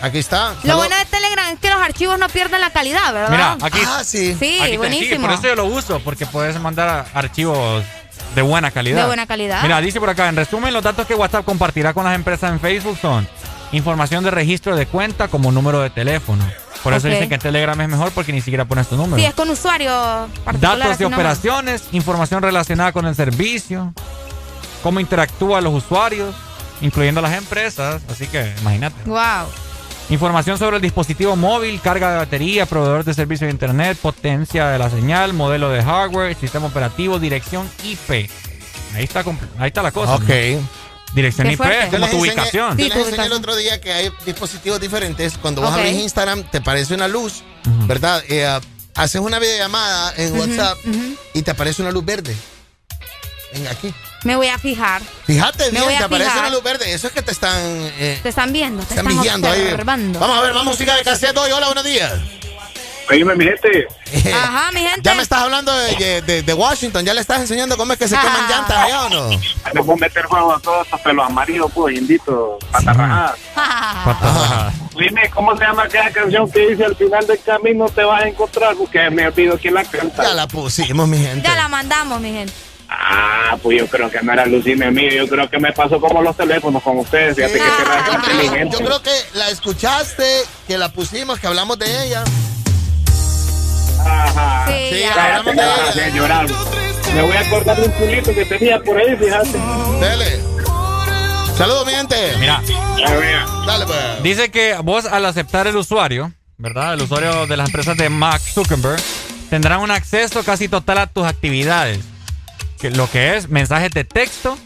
Aquí está. Lo Salud. bueno de Telegram es que los archivos no pierden la calidad, ¿verdad? Mira, aquí. Ah, sí. Sí, aquí te- buenísimo. por eso yo lo uso, porque puedes mandar archivos De buena calidad. De buena calidad. Mira, dice por acá, en resumen, los datos que WhatsApp compartirá con las empresas en Facebook son información de registro de cuenta como número de teléfono. Por eso dicen que Telegram es mejor porque ni siquiera pones tu número. Sí, es con usuario particular. Datos de nomás. operaciones, información relacionada con el servicio, cómo interactúan los usuarios, incluyendo las empresas. Así que imagínate. Wow. Información sobre el dispositivo móvil, carga de batería, proveedor de servicio de internet, potencia de la señal, modelo de hardware, sistema operativo, dirección IP. Ahí está, ahí está la cosa. Ok. ¿no? Dirección IP, como tu ubicación. Yo les enseñé el otro día que hay dispositivos diferentes. Cuando vos Ok. abrís Instagram, te aparece una luz, ¿verdad? Eh, haces una videollamada en WhatsApp y te aparece una luz verde. En aquí. Me voy a fijar. Fíjate bien, a te aparece fijar. una luz verde. Eso es que te están. eh, Te están viendo, te están están, vigiando ahí. observando. Vamos a ver, más música de cassette hoy. Hola, buenos días. Oíme, mi gente. Ajá, mi gente. Ya me estás hablando de, de- de Washington. Ya le estás enseñando cómo es que se queman llantas allá o no. Le voy a meter juego a todos estos pelos amarillos, pues, indito, patarrajadas. Dime, ¿cómo se llama aquella canción que dice al final del camino te vas a encontrar? Porque me olvido quién la canta. Ya la pusimos, mi gente. Ya la mandamos, mi gente. Ah, pues yo creo que no era alucine mío, yo creo que me pasó como los teléfonos con ustedes, fíjate que inteligente. Yo creo que la escuchaste, que la pusimos, que hablamos de ella. Ajá. Sí, ya. hablamos de me vas a ella. hacer llorar. Me voy a acordar de un culito que tenía por ahí, fíjate. Dele. Saludos, mi gente. Mira. Dale, pues. Dice que vos al aceptar el usuario, ¿verdad? El usuario de las empresas de Mark Zuckerberg, tendrán un acceso casi total a tus actividades. Que lo que es mensajes de texto,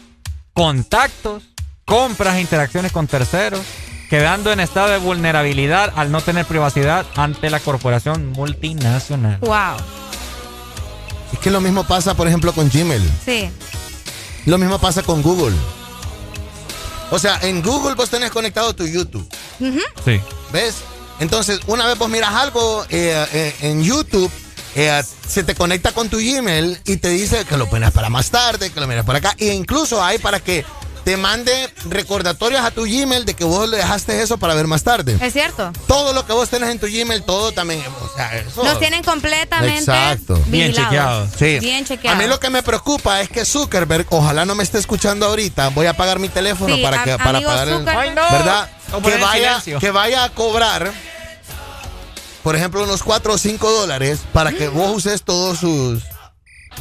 contactos, compras e interacciones con terceros, quedando en estado de vulnerabilidad al no tener privacidad ante la corporación multinacional. Wow. Es que lo mismo pasa, por ejemplo, con Gmail. Sí. Lo mismo pasa con Google. O sea, en Google vos tenés conectado tu YouTube. Sí. ¿Ves? Entonces, una vez vos miras algo eh, eh, en YouTube, eh, se te conecta con tu Gmail y te dice que lo pones para más tarde, que lo miras por acá. E incluso hay para que te mande recordatorios a tu Gmail de que vos le dejaste eso para ver más tarde. Es cierto. Todo lo que vos tenés en tu Gmail, todo también. O sea, eso. Nos tienen completamente Exacto. vigilados. Sí. Bien chequeados. A mí lo que me preocupa es que Zuckerberg, ojalá no me esté escuchando ahorita, voy a pagar mi teléfono Sí, para que para pagar el, Zuckerberg. Ay, no. ¿verdad? Que vaya, que vaya a cobrar por ejemplo unos 4 o 5 dólares para que vos uses todos sus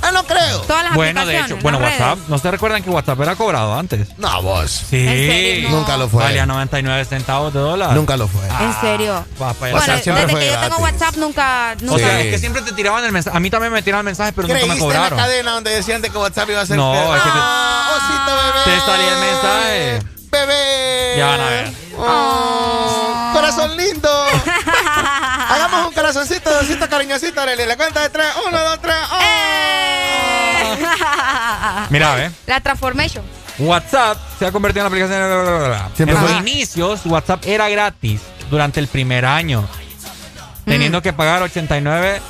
Ah, no creo. Todas las Bueno, de hecho, bueno, redes. WhatsApp, ¿no se recuerdan que WhatsApp era cobrado antes? No, vos. Sí. ¿En serio? No. Nunca lo fue. Valía 99 centavos de dólar. Nunca lo fue. En serio. Va para allá. Bueno, WhatsApp siempre desde fue que yo tengo. WhatsApp nunca, nunca. O sea, es que siempre te tiraban el mensaje. A mí también me tiraban mensajes, pero nunca me ¿Creíste en la cobraron. cadena donde decían de que WhatsApp iba a ser No, es que te- Ah, osito bebé. Te salía el mensaje. Bebé. Ya van a ver. Oh, corazón lindo. Hagamos un corazoncito, osito cariñosito, Arely. La cuenta de tres. Uno, dos, tres. Oh. Mira, ve. La transformation. WhatsApp se ha convertido en una aplicación. bla, bla, bla, bla. Siempre en fue. inicios, WhatsApp era gratis durante el primer año, teniendo que pagar 89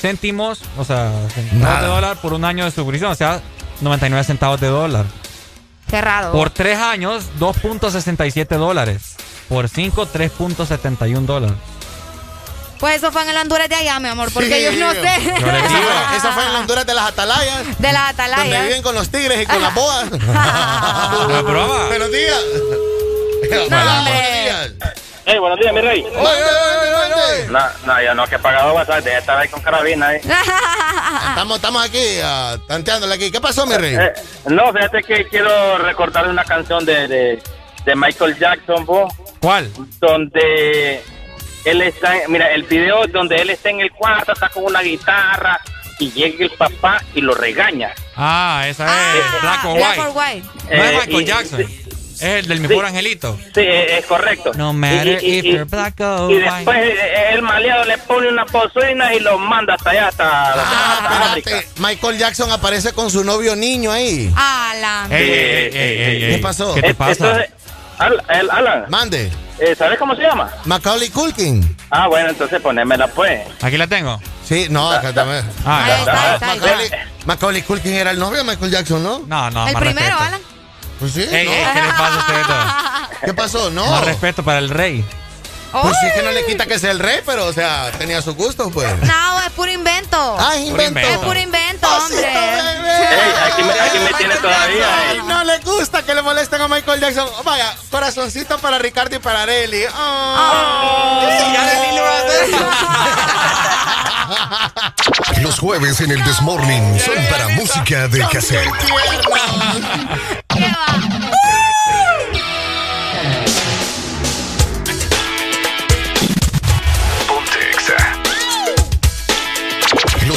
céntimos, o sea, centavos Nada. de dólar por un año de suscripción, o sea, 99 centavos de dólar. Raro. Por tres años, 2.67 dólares. Por cinco, 3.71 dólares. Pues eso fue en el Honduras de allá, mi amor, porque Sí. yo no sé. Les digo. fue, esa fue en la Honduras de las atalayas. De la Donde atalaya. viven con los tigres y con las boas. ¿No broma? Buenos días. No, buenos días. Hey, buenos días, mi rey. Mande, mande, mande. No, no, yo no que he pagado WhatsApp, de estar ahí con carabina. ¿eh? Estamos, estamos aquí, ah, tanteándole aquí. ¿Qué pasó, mi rey? Eh, no, fíjate que quiero recordar una canción de, de, de Michael Jackson, vos, ¿Cuál? donde él está, mira, el video donde él está en el cuarto, está con una guitarra y llega el papá y lo regaña. Ah, esa es Ah, Black or Black White. or White. No es Eh, Michael y- Jackson. sí. Es el del mejor angelito. Sí, es correcto. No matter if you're black or y white. después eh, el maleado le pone una bocina y lo manda hasta allá, hasta, hasta África. Espérate, Michael Jackson aparece con su novio niño ahí. Alan. Ey, ey, ey, ey, ey, ¿Qué ey. pasó? ¿Qué te Eh, pasa? entonces, Al- el Alan, Mande. eh, ¿sabes cómo se llama? Macaulay Culkin. Ah, bueno, entonces ponémela pues. Aquí la tengo. Sí, no, acá también. Ah, Ahí está, ahí está, ahí está. Macaulay, Macaulay Culkin era el novio de Michael Jackson, ¿no? No, no, El más primero, respeto. Alan. Pues sí, Ey, ¿no? ey, ¿qué les pasa a ustedes dos? ¿Qué pasó? No. Más respeto para el rey. Pues sí que no le quita que sea el rey, pero o sea, tenía su gusto, pues. No, es puro invento. Ah, es invento. Es puro invento, hombre. Ey, aquí me, aquí me tiene todavía. Ay, no le gusta que le molesten a Michael Jackson. Vaya, corazoncito para Ricardo y para Areli. Va a Los jueves en el Desmorning son para música de cassette. Ponte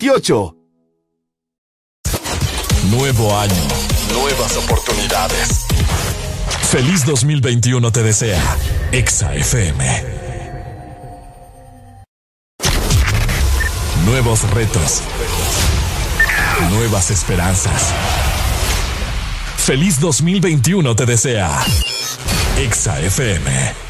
28. Nuevo año. Nuevas oportunidades. Feliz 2021 te desea. Exa FM. Nuevos retos. Nuevas esperanzas. Feliz 2021 te desea. Exa FM.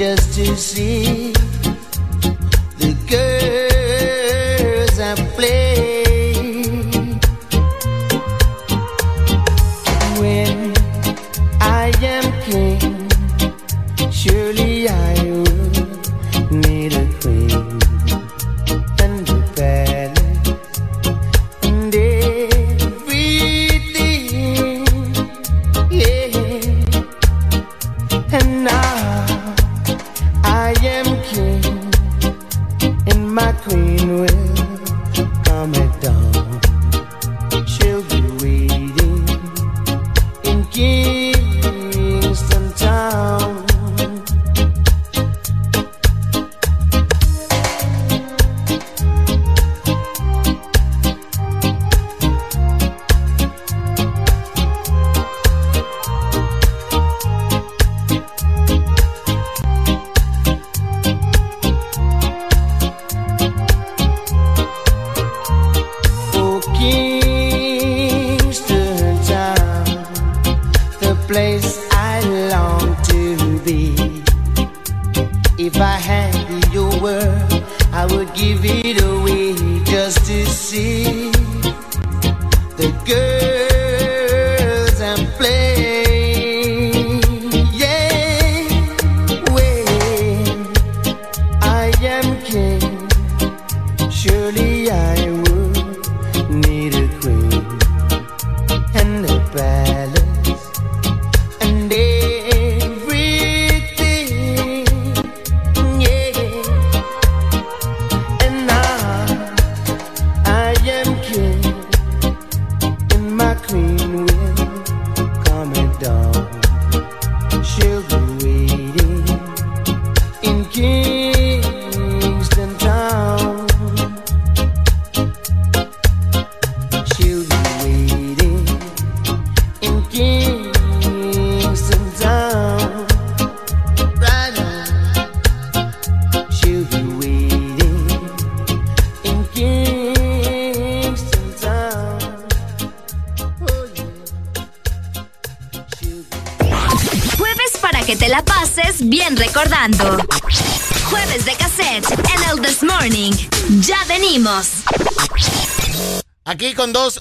just to see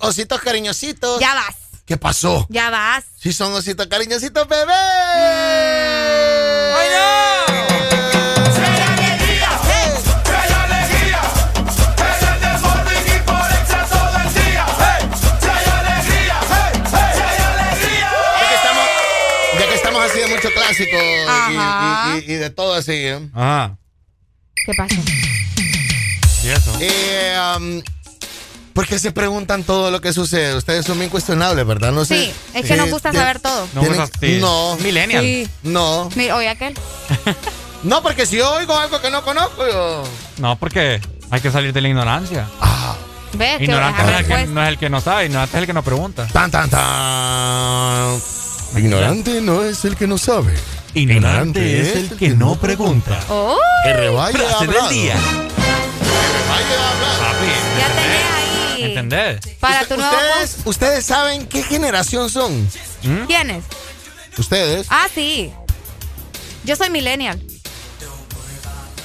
ositos cariñositos. Ya vas. ¿Qué pasó? Ya vas. Sí, son ositos cariñositos, bebé. ¡Ay, Ya que estamos, ya que estamos así de mucho clásico y- Ajá. y, y- y de todo así. ¿eh? Ajá. ¿Qué pasa? ¿Y eso? Eh, um, ¿Por qué se preguntan todo lo que sucede? Ustedes son bien cuestionables, ¿verdad? No sé. Sí, es que nos Eh, gusta tien- saber todo. No, tienen- sí. no. Millennial. Sí. No. Oye, aquel. No, porque si yo oigo algo que no conozco, yo. No, porque hay que salir de la ignorancia. ¿Ves? Que Ignorante no es, el que, no es el que no sabe, ignorante es el que no pregunta. Tan, tan, tan. Ignorante no es el que no sabe. Ignorante es el que no pregunta. Oh, Que del hablado. día. ya ahí. ¿Entendés? Para tu nuevo ¿Ustedes, ustedes saben qué generación son? post. ¿Quiénes? Ustedes. Ah, sí. Yo soy millennial.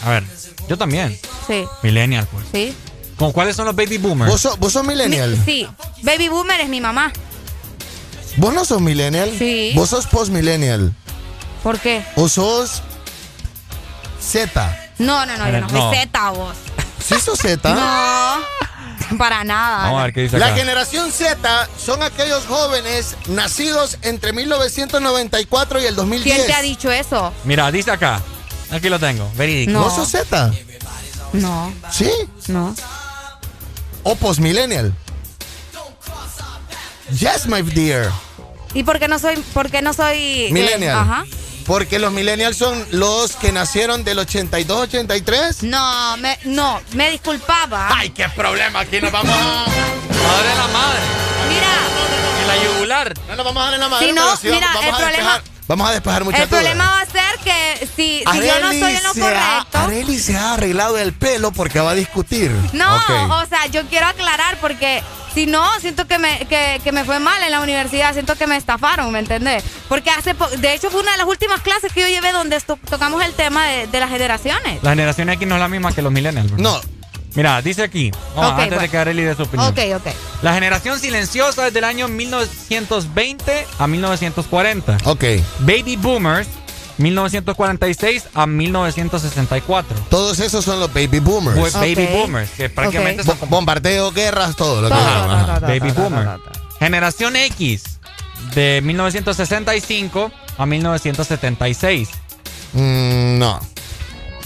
A ver, yo también. Sí. Millennial, pues. Sí. ¿Con cuáles son los baby boomers? ¿Vos, sos- vos sos millennial? Sí. Baby boomer es mi mamá. ¿Vos no sos millennial? Sí. ¿Vos sos post-millennial? ¿Por qué? ¿O sos Z? No, no, no, yo no No. soy Z vos. ¿Sí sos Z? No, para nada. Vamos a ver qué dice La acá. generación Z son aquellos jóvenes nacidos entre 1994 y el 2010. ¿Quién te ha dicho eso? Mira, dice acá. Aquí lo tengo. Verídico. No. ¿Vos sos Z? No. ¿Sí? No. ¿O post-millennial? Yes, my dear. ¿Y por qué no soy, por qué no soy eh, Millennial. ajá. Porque los millennials son los que nacieron del 82-83. No, me, no, me disculpaba. Ay, qué problema, aquí nos vamos a... Madre la madre. Mira. En la yugular. No nos vamos a dar en la madre, Si no, pero sí mira, vamos, el a problema- despejar, vamos a despejar muchas El dudas. problema va a ser que si, si yo no estoy en lo correcto. Arely se ha arreglado el pelo porque va a discutir. No, o sea, yo quiero aclarar porque si no, siento que me, que, que me fue mal en la universidad, siento que me estafaron, ¿me entendés? Porque hace po- de hecho fue una de las últimas clases que yo llevé donde tocamos el tema de, de las generaciones. La generación X no es la misma que los millennials. bro. No. Mira, dice aquí, vamos, Ok, antes de bueno. que Arely dé su opinión. Ok, ok. La generación silenciosa es del año 1920 a 1940. Ok. Baby Boomers, 1946 a 1964. Todos esos son los baby boomers. Pues Baby Boomers, que prácticamente son Bo- Bombardeos, guerras, todo. Lo que. Baby Boomer. Generación X, de 1965 a 1976. Mm, no.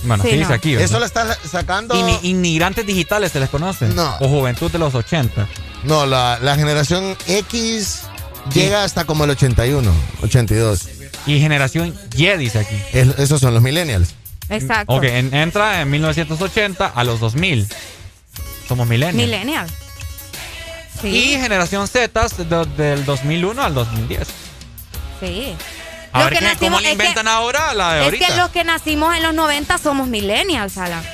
Bueno, sí, dice aquí. ¿verdad? Eso lo está sacando. Inmigrantes digitales se les conoce. No. O juventud de los 80. No, la, la generación X llega hasta como el 81, 82. Y generación Y dice aquí. Es- esos son los millennials. Exacto. Ok, en- entra en 1980 a los 2000. Somos millennials. Millennial. Sí. Y generación Z de- del 2001 al 2010. Sí. A Los ver que qué- cómo nacimos- le es que- inventan ahora la de Es ahorita. que los que nacimos en los 90 somos millennials, Alan.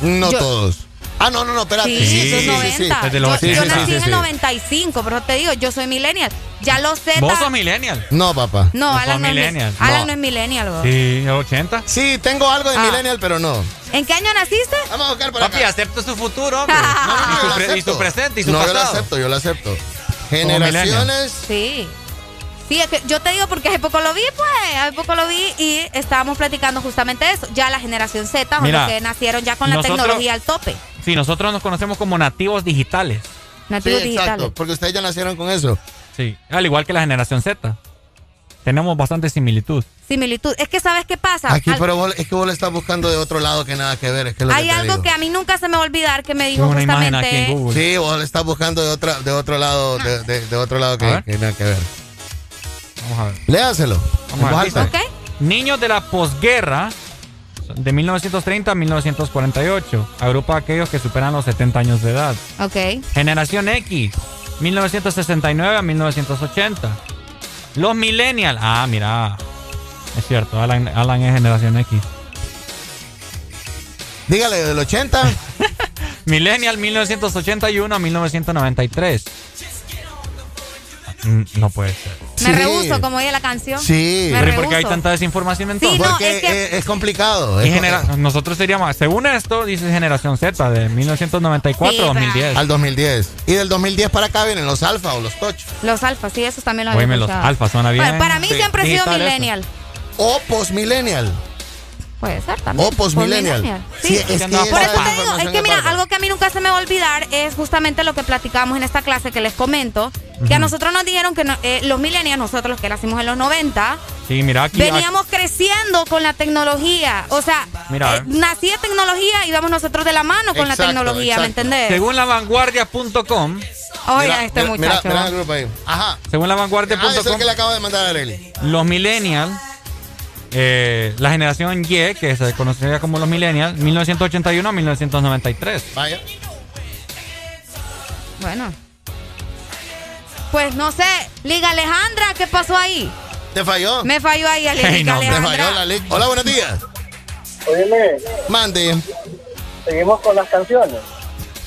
No Yo- todos. Ah, no, no, no, espérate. Sí, Sí, sí, sí, sí, sí. 90. Desde los yo, 80. yo Sí, nací sí, en sí, el sí. 95, pero te digo, yo soy millennial. Ya los Z. Vos sos millennial. No, papá. No, Vos Alan no, es, mi- millennial. Alan No. no es millennial. vos. Sí, 80. Sí, tengo algo de Ah. millennial, pero no. ¿En qué año naciste? Vamos a buscar por Papi, acá. acepta su futuro, hombre. No, no, no, y, yo su lo pre- y acepto. su presente y su No, yo lo pasado. acepto, yo lo acepto. Generaciones. Sí. Sí, es que yo te digo porque hace poco lo vi, pues, hace poco lo vi y estábamos platicando justamente eso. Ya la generación Z Mira, los que nacieron ya con la tecnología al tope. Sí, nosotros nos conocemos como nativos digitales. Sí, Nativos exacto. digitales. Porque ustedes ya nacieron con eso. Sí, al igual que la generación Z. Tenemos bastante similitud. Similitud. Es que, ¿sabes qué pasa? Aquí, Al- pero vos- es que vos le estás buscando de otro lado que nada que ver. Es que es lo Hay que algo digo. que a mí nunca se me va a olvidar que me dijo una imagen justamente. aquí en Google. Sí, vos le estás buscando de, otra, de otro lado, de, de- de otro lado que nada que ver. Vamos a ver. Léaselo. Vamos a ver. alta. ¿Ok? Niños de la posguerra de 1930 a 1948. Agrupa a aquellos que superan los 70 años de edad. Ok. Generación X, 1969 a 1980. Los millennials. Ah, mira. Es cierto, Alan, Alan es generación X. Dígale, del 80. Millennial 1981 a 1993. Mm, No puede ser. Me Sí. rehuso, como dice la canción. Sí. Me Pero ¿y por qué hay tanta desinformación entonces? Sí, no, Porque es que- es, es complicado. Es- genera- nosotros seríamos, según esto, dice generación Z de 1994 Sí, a 2010. Al 2010. Y del 2010 para acá vienen los alfa o los touch. Los alfas, sí, esos también lo había Oíme, los alfa suena bien. Bueno, para mí Sí. siempre he sido Digital eso. millennial. O postmillennial. Puede ser también. O postmillennial. Sí. Sí, es que Por eso te digo, es que mira, algo que a mí nunca se me va a olvidar es justamente lo que platicamos en esta clase que les comento, que a nosotros nos dijeron que no- eh, los millennials, nosotros los que nacimos en los 90, Sí, mira aquí. veníamos creciendo con la tecnología. O sea, Mira, eh, nacía tecnología y vamos nosotros de la mano con la Exacto, tecnología, ¿me entendés? Según lavanguardia.com, Oiga, Mira, este mira, muchacho. Mira, mira el grupo ahí. Ajá. según Ah, ese es el lavanguardia.com, que le acabo de mandar a Arely. los millennials, eh, la generación Y, que se conocería como los millennials, 1981 a 1993. Vaya. Bueno. Pues no sé, Liga Alejandra, ¿qué pasó ahí? ¿Te falló? Me falló ahí a Liga Hey, no, me Te falló Alejandra. la. Hola, buenos días. Óyeme, Mande. seguimos con las canciones.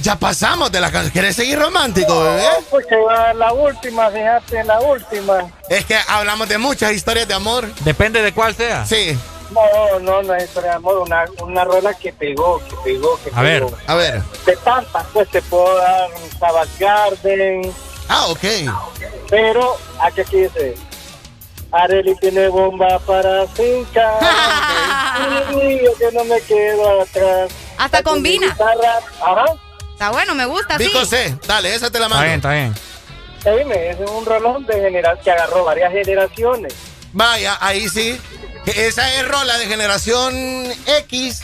Ya pasamos de la canción. ¿Quieres seguir romántico, bebé? Pues que va la última, fíjate, la última. Es que hablamos de muchas historias de amor. Depende de cuál sea. Sí. No, no, no es historia de amor, una, una rola que pegó, que pegó, que A ver. pegó. A ver. De tantas, pues te puedo dar un Savage Garden, Ah, ok. pero aquí aquí dice, Areli tiene bomba para finca, yo que no me quedo atrás. Hasta combina. guitarra, Ajá, Está bueno, me gusta, sí. Vico C. Dale, esa te la Está bien, mando. está bien. Dime, es un rolón de genera que agarró varias generaciones. Vaya, ahí sí. Esa es rola de generación X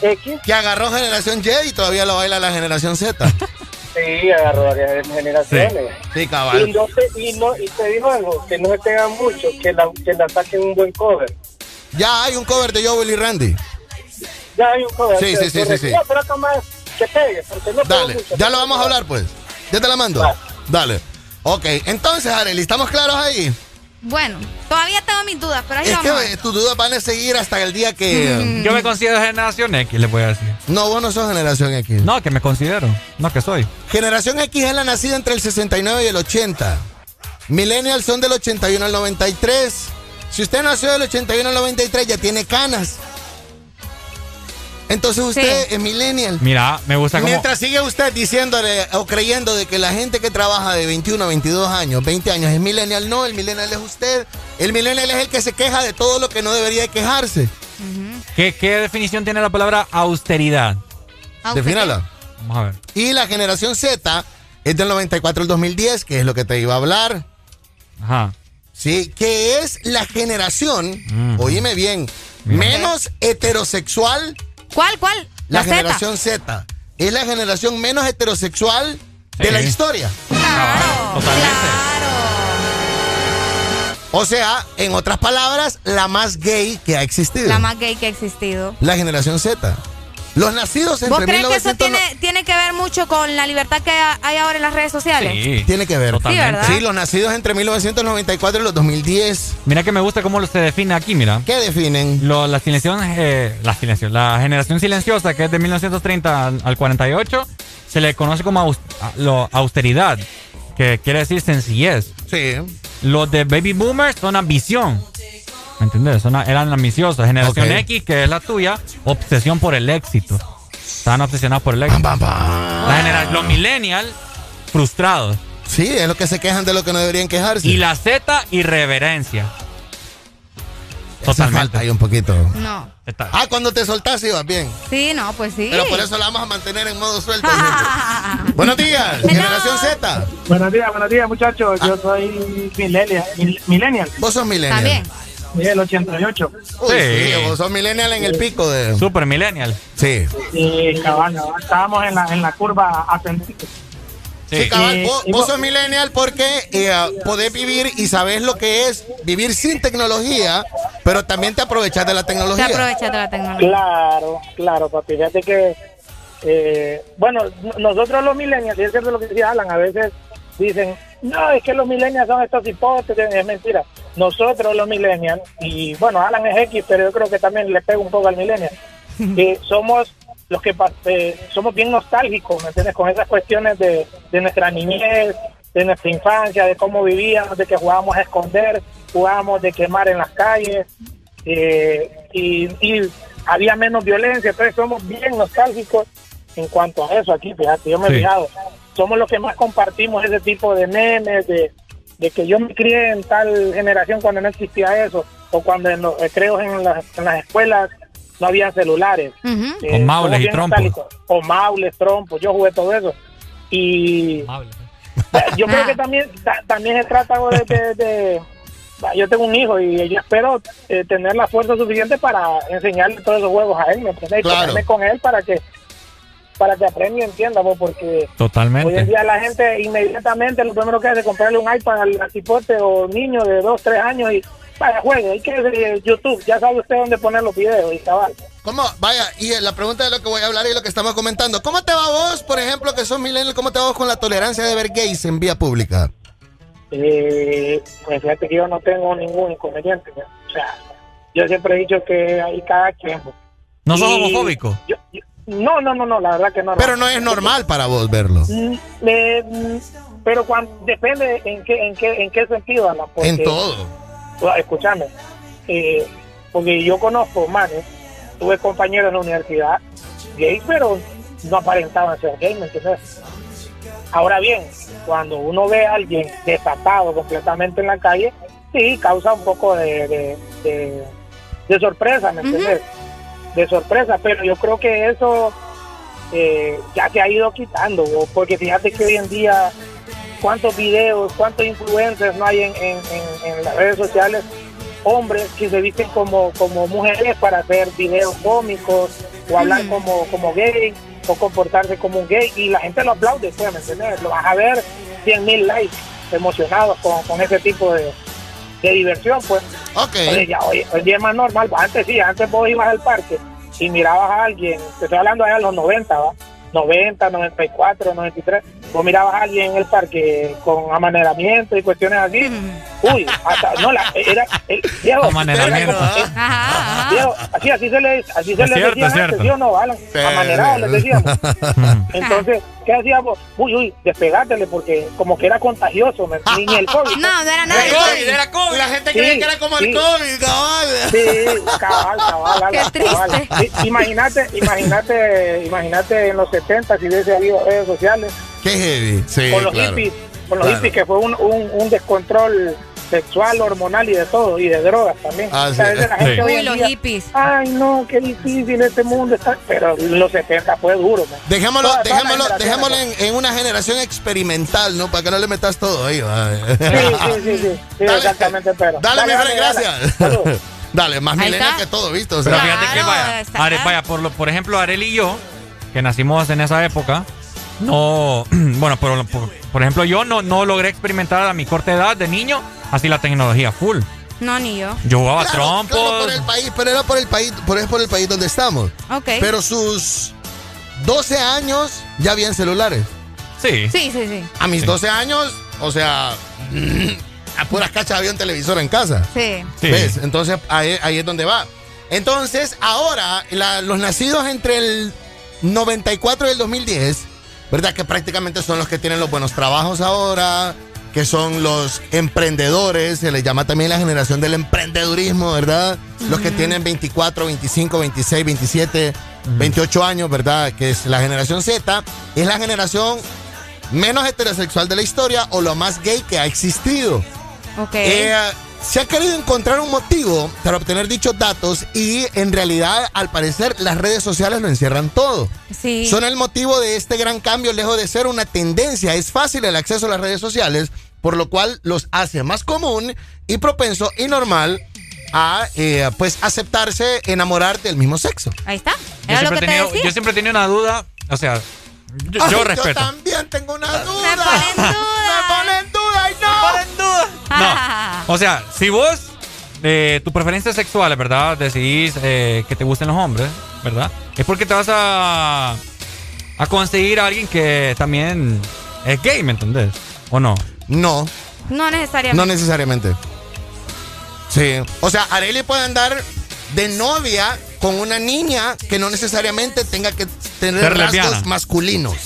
X, que agarró generación Y y todavía lo baila la generación Z. sí, agarró varias generaciones. Sí, Y, cabal. no te, y, no, y te digo algo, que no se tengan mucho, que la, que la saquen un buen cover. Ya hay un cover de Joel y Randy. Ya hay un cover. Sí, sí, sí, que- sí, sí. Que pegue, porque no Dale, mucho. ya lo vamos a hablar pues. Ya te la mando. Dale. Ok, entonces, Arely, ¿estamos claros ahí? Bueno, todavía tengo mis dudas, pero ahí Es vamos. que eh, tus dudas van a seguir hasta el día que... Yo me considero generación X, le voy a decir. No, vos no sos generación X. No, que me considero. No, que soy. Generación X es la nacida entre el 69 y el 80. Millennials son del 81 al 93. Si usted nació del 81 al 93, ya tiene canas. Entonces usted Sí. es millennial. Mira, me gusta como... Mientras sigue usted diciéndole o creyendo de que la gente que trabaja de 21 a 22 años, 20 años es millennial, no, el millennial es usted. El millennial es el que se queja de todo lo que no debería de quejarse. ¿Qué, qué definición tiene la palabra austeridad? Ah, ¿usted Defínala. Vamos a ver. Y la generación Z es del 94 al 2010, que es lo que te iba a hablar. Ajá. Sí, que es la generación, oíme bien, menos heterosexual. ¿Cuál, cuál? La, La Z. generación Z. Es la generación menos heterosexual de la historia. O sea, en otras palabras, la más gay que ha existido. La más gay que ha existido. La generación Z. Los nacidos ¿Vos entre crees que 1900 eso tiene, tiene que ver mucho con la libertad que hay ahora en las redes sociales? Tiene que ver. Totalmente. Sí. Sí, los nacidos entre 1994 y los 2010. Mira que me gusta cómo se define aquí, mira. ¿Qué definen? Lo, la silenciación, eh, la la generación silenciosa, que es de 1930 al, al 48, se le conoce como aus- a- lo- austeridad, que quiere decir sencillez. Sí. Los de baby boomers son ambición. ¿Me entiendes? Son, eran ambiciosas. Generación. X, que es la tuya, obsesión por el éxito. Están obsesionados por el éxito. La genera- los millennials, frustrados. Sí, es lo que se quejan de lo que no deberían quejarse. Y la Z, irreverencia. Totalmente. falta ahí un poquito. No. Ah, cuando te soltás ibas bien. Sí, no, pues sí. Pero por eso la vamos a mantener en modo suelto. Buenos días, generación Z. Buenos días, buenos días, muchachos. Yo soy millennial. mil- millennial. Vos sos millennial. También. Sí, el 88. Uy, sí. vos sos millennial en el pico de. Super millennial. Sí. Sí, cabal. Estábamos en la, en la curva ascendente. Sí, cabal, Y- vos, vos vos- sos millennial porque eh, podés vivir y sabés lo que es vivir sin tecnología, pero también te aprovechas de la Te tecnología. aprovechas de la tecnología. Claro, claro, papi. Fíjate que, eh, bueno, nosotros los millennials, y es cierto lo que decía Alan, a veces dicen, no, es que los millennials son estos hipótesis, es mentira. Nosotros los millennials, y bueno, Alan es X, pero yo creo que también le pega un poco al millennial, que somos los que eh, somos bien nostálgicos, ¿me entiendes? Con esas cuestiones de, de nuestra niñez, de nuestra infancia, de cómo vivíamos, de que jugábamos a esconder, jugábamos de quemar en las calles, eh, y, y había menos violencia, entonces somos bien nostálgicos en cuanto a eso aquí, fíjate, yo me he Sí. fijado, somos los que más compartimos ese tipo de memes, de, de que yo me crié en tal generación cuando no existía eso, o cuando en los recreos en las, en las escuelas no había celulares. Eh, Con maules y trompos. O maules, trompos, yo jugué todo eso. Y yo creo que también ta- también se trata de, de- de- va, yo tengo un hijo y yo espero eh, tener la fuerza suficiente para enseñarle todos esos juegos a él, ¿me entiendes? Y Claro. con él para que para que aprenda y entienda, pues, porque Totalmente. hoy en día la gente inmediatamente lo primero que hace es comprarle un iPad al cipote o niño de 2, 3 años y vaya, juegue, hay que eh, YouTube, ya sabe usted dónde poner los videos y cabal. ¿Cómo? Vaya, y la pregunta de lo que voy a hablar y lo que estamos comentando. ¿Cómo te va vos, por ejemplo, que sos millennial, cómo te va vos con la tolerancia de ver gays en vía pública? Eh, pues fíjate que yo no tengo ningún inconveniente. ¿no? O sea, yo siempre he dicho que hay cada quien. ¿No sos homofóbico? yo- yo- no, no, no, no, la verdad que no. Pero no es normal para vos verlo. Mm, eh, mm, pero cuando, depende en qué, en qué, en qué sentido, Alan, porque- En todo. Bueno, Escúchame, eh, porque yo conozco, manes, tuve compañeros en la universidad gays, pero no aparentaban ser gays, ¿me entiendes? Ahora bien, cuando uno ve a alguien desatado completamente en la calle, sí, causa un poco de, de, de- de sorpresa, ¿me entiendes? De sorpresa, pero yo creo que eso eh, ya se ha ido quitando, porque fíjate que hoy en día cuántos videos, cuántos influencers no hay en, en- en- en las redes sociales, hombres que se visten como, como mujeres para hacer videos cómicos o hablar como, como gay o comportarse como un gay y la gente lo aplaude, pues, ¿me entiendes? Lo vas a ver 100 mil likes emocionados con, con ese tipo de, de diversión, pues. Oye, ya, hoy, hoy es más normal, pues, antes sí, antes vos ibas al parque y mirabas a alguien, te estoy hablando allá de los 90, ¿va? 90, 94, 93, vos mirabas a alguien en el parque con amaneramiento y cuestiones así, uy, hasta, no, la, era, el viejo, Amaneramiento. era como- eh, viejo, así, así se le, así se Es cierto, decía es antes. ¿sí o no, Alan? Amanerado les decíamos. Entonces, ¿qué hacíamos? Uy, uy, despegátele porque como que era contagioso, ¿me- ni, ni el COVID. No, no era nada de Era COVID. era COVID. La gente Sí, creía que era como el. COVID, cabal. Sí, cabal, cabal, Alan, Qué cabal. triste. Sí, Imagínate, imagínate, imagínate en los 70 si hubiese habido redes sociales Qué heavy. Sí, con los claro. hippies, con los Claro. hippies que fue un, un, un descontrol sexual, hormonal y de todo, y de drogas también. Ah, O sea, sí. la gente Sí. hoy Uy, los día, hippies. Ay, no, qué difícil este mundo está. Pero en los 70 fue duro, man. Dejémoslo, dejémoslo en, en una generación experimental, ¿no? Para que no le metas todo ahí. Sí, sí, sí, sí, exactamente, pero. Dale, mi Fred, gracias. Dale, más milenial que todo, ¿viste? O Pero sea, fíjate que Claro, vaya, está- Are- vaya por, lo- por ejemplo, Arel y yo, que nacimos en esa época, no, bueno, por, por, por ejemplo, yo no, no logré experimentar a mi corta edad de niño así la tecnología full. No, ni yo. Yo jugaba claro, trompos. claro, por el país, pero era por el país, por, es por el país donde estamos. Ok. Pero sus 12 años ya habían celulares. Sí. Sí, sí, sí. A mis 12 años, o sea, a puras cachas había un televisor en casa. Sí. Sí. ¿Ves? Entonces ahí, ahí es donde va. Entonces, ahora, la- los nacidos entre el 94 y el 2010, ¿verdad? Que prácticamente son los que tienen los buenos trabajos ahora, que son los emprendedores, se les llama también la generación del emprendedurismo, ¿verdad? Los que tienen 24, 25, 26, 27, 28 años, ¿verdad? Que es la generación Z, es la generación menos heterosexual de la historia o lo más gay que ha existido. Eh, se ha querido encontrar un motivo para obtener dichos datos y en realidad al parecer las redes sociales lo encierran todo. sí. Son el motivo de este gran cambio lejos de ser una tendencia. Es fácil el acceso a las redes sociales, por lo cual los hace más común y propenso y normal a eh, pues aceptarse, enamorar del mismo sexo. Ahí está. Yo Era lo siempre, que he te tenido, decía. yo siempre he tenido una duda, o sea, yo, Ay, yo respeto. también tengo una duda. Me ponen duda. Me ponen duda no. O sea, si vos, eh, tu preferencia sexual, ¿verdad? Decidís eh, que te gusten los hombres, ¿verdad? Es porque te vas a, a conseguir a alguien que también es gay, ¿me entendés? ¿O no? No, No necesariamente. no necesariamente. Sí. O sea, Areli puede andar de novia con una niña que no necesariamente tenga que tener Ser rasgos lesbiana. masculinos.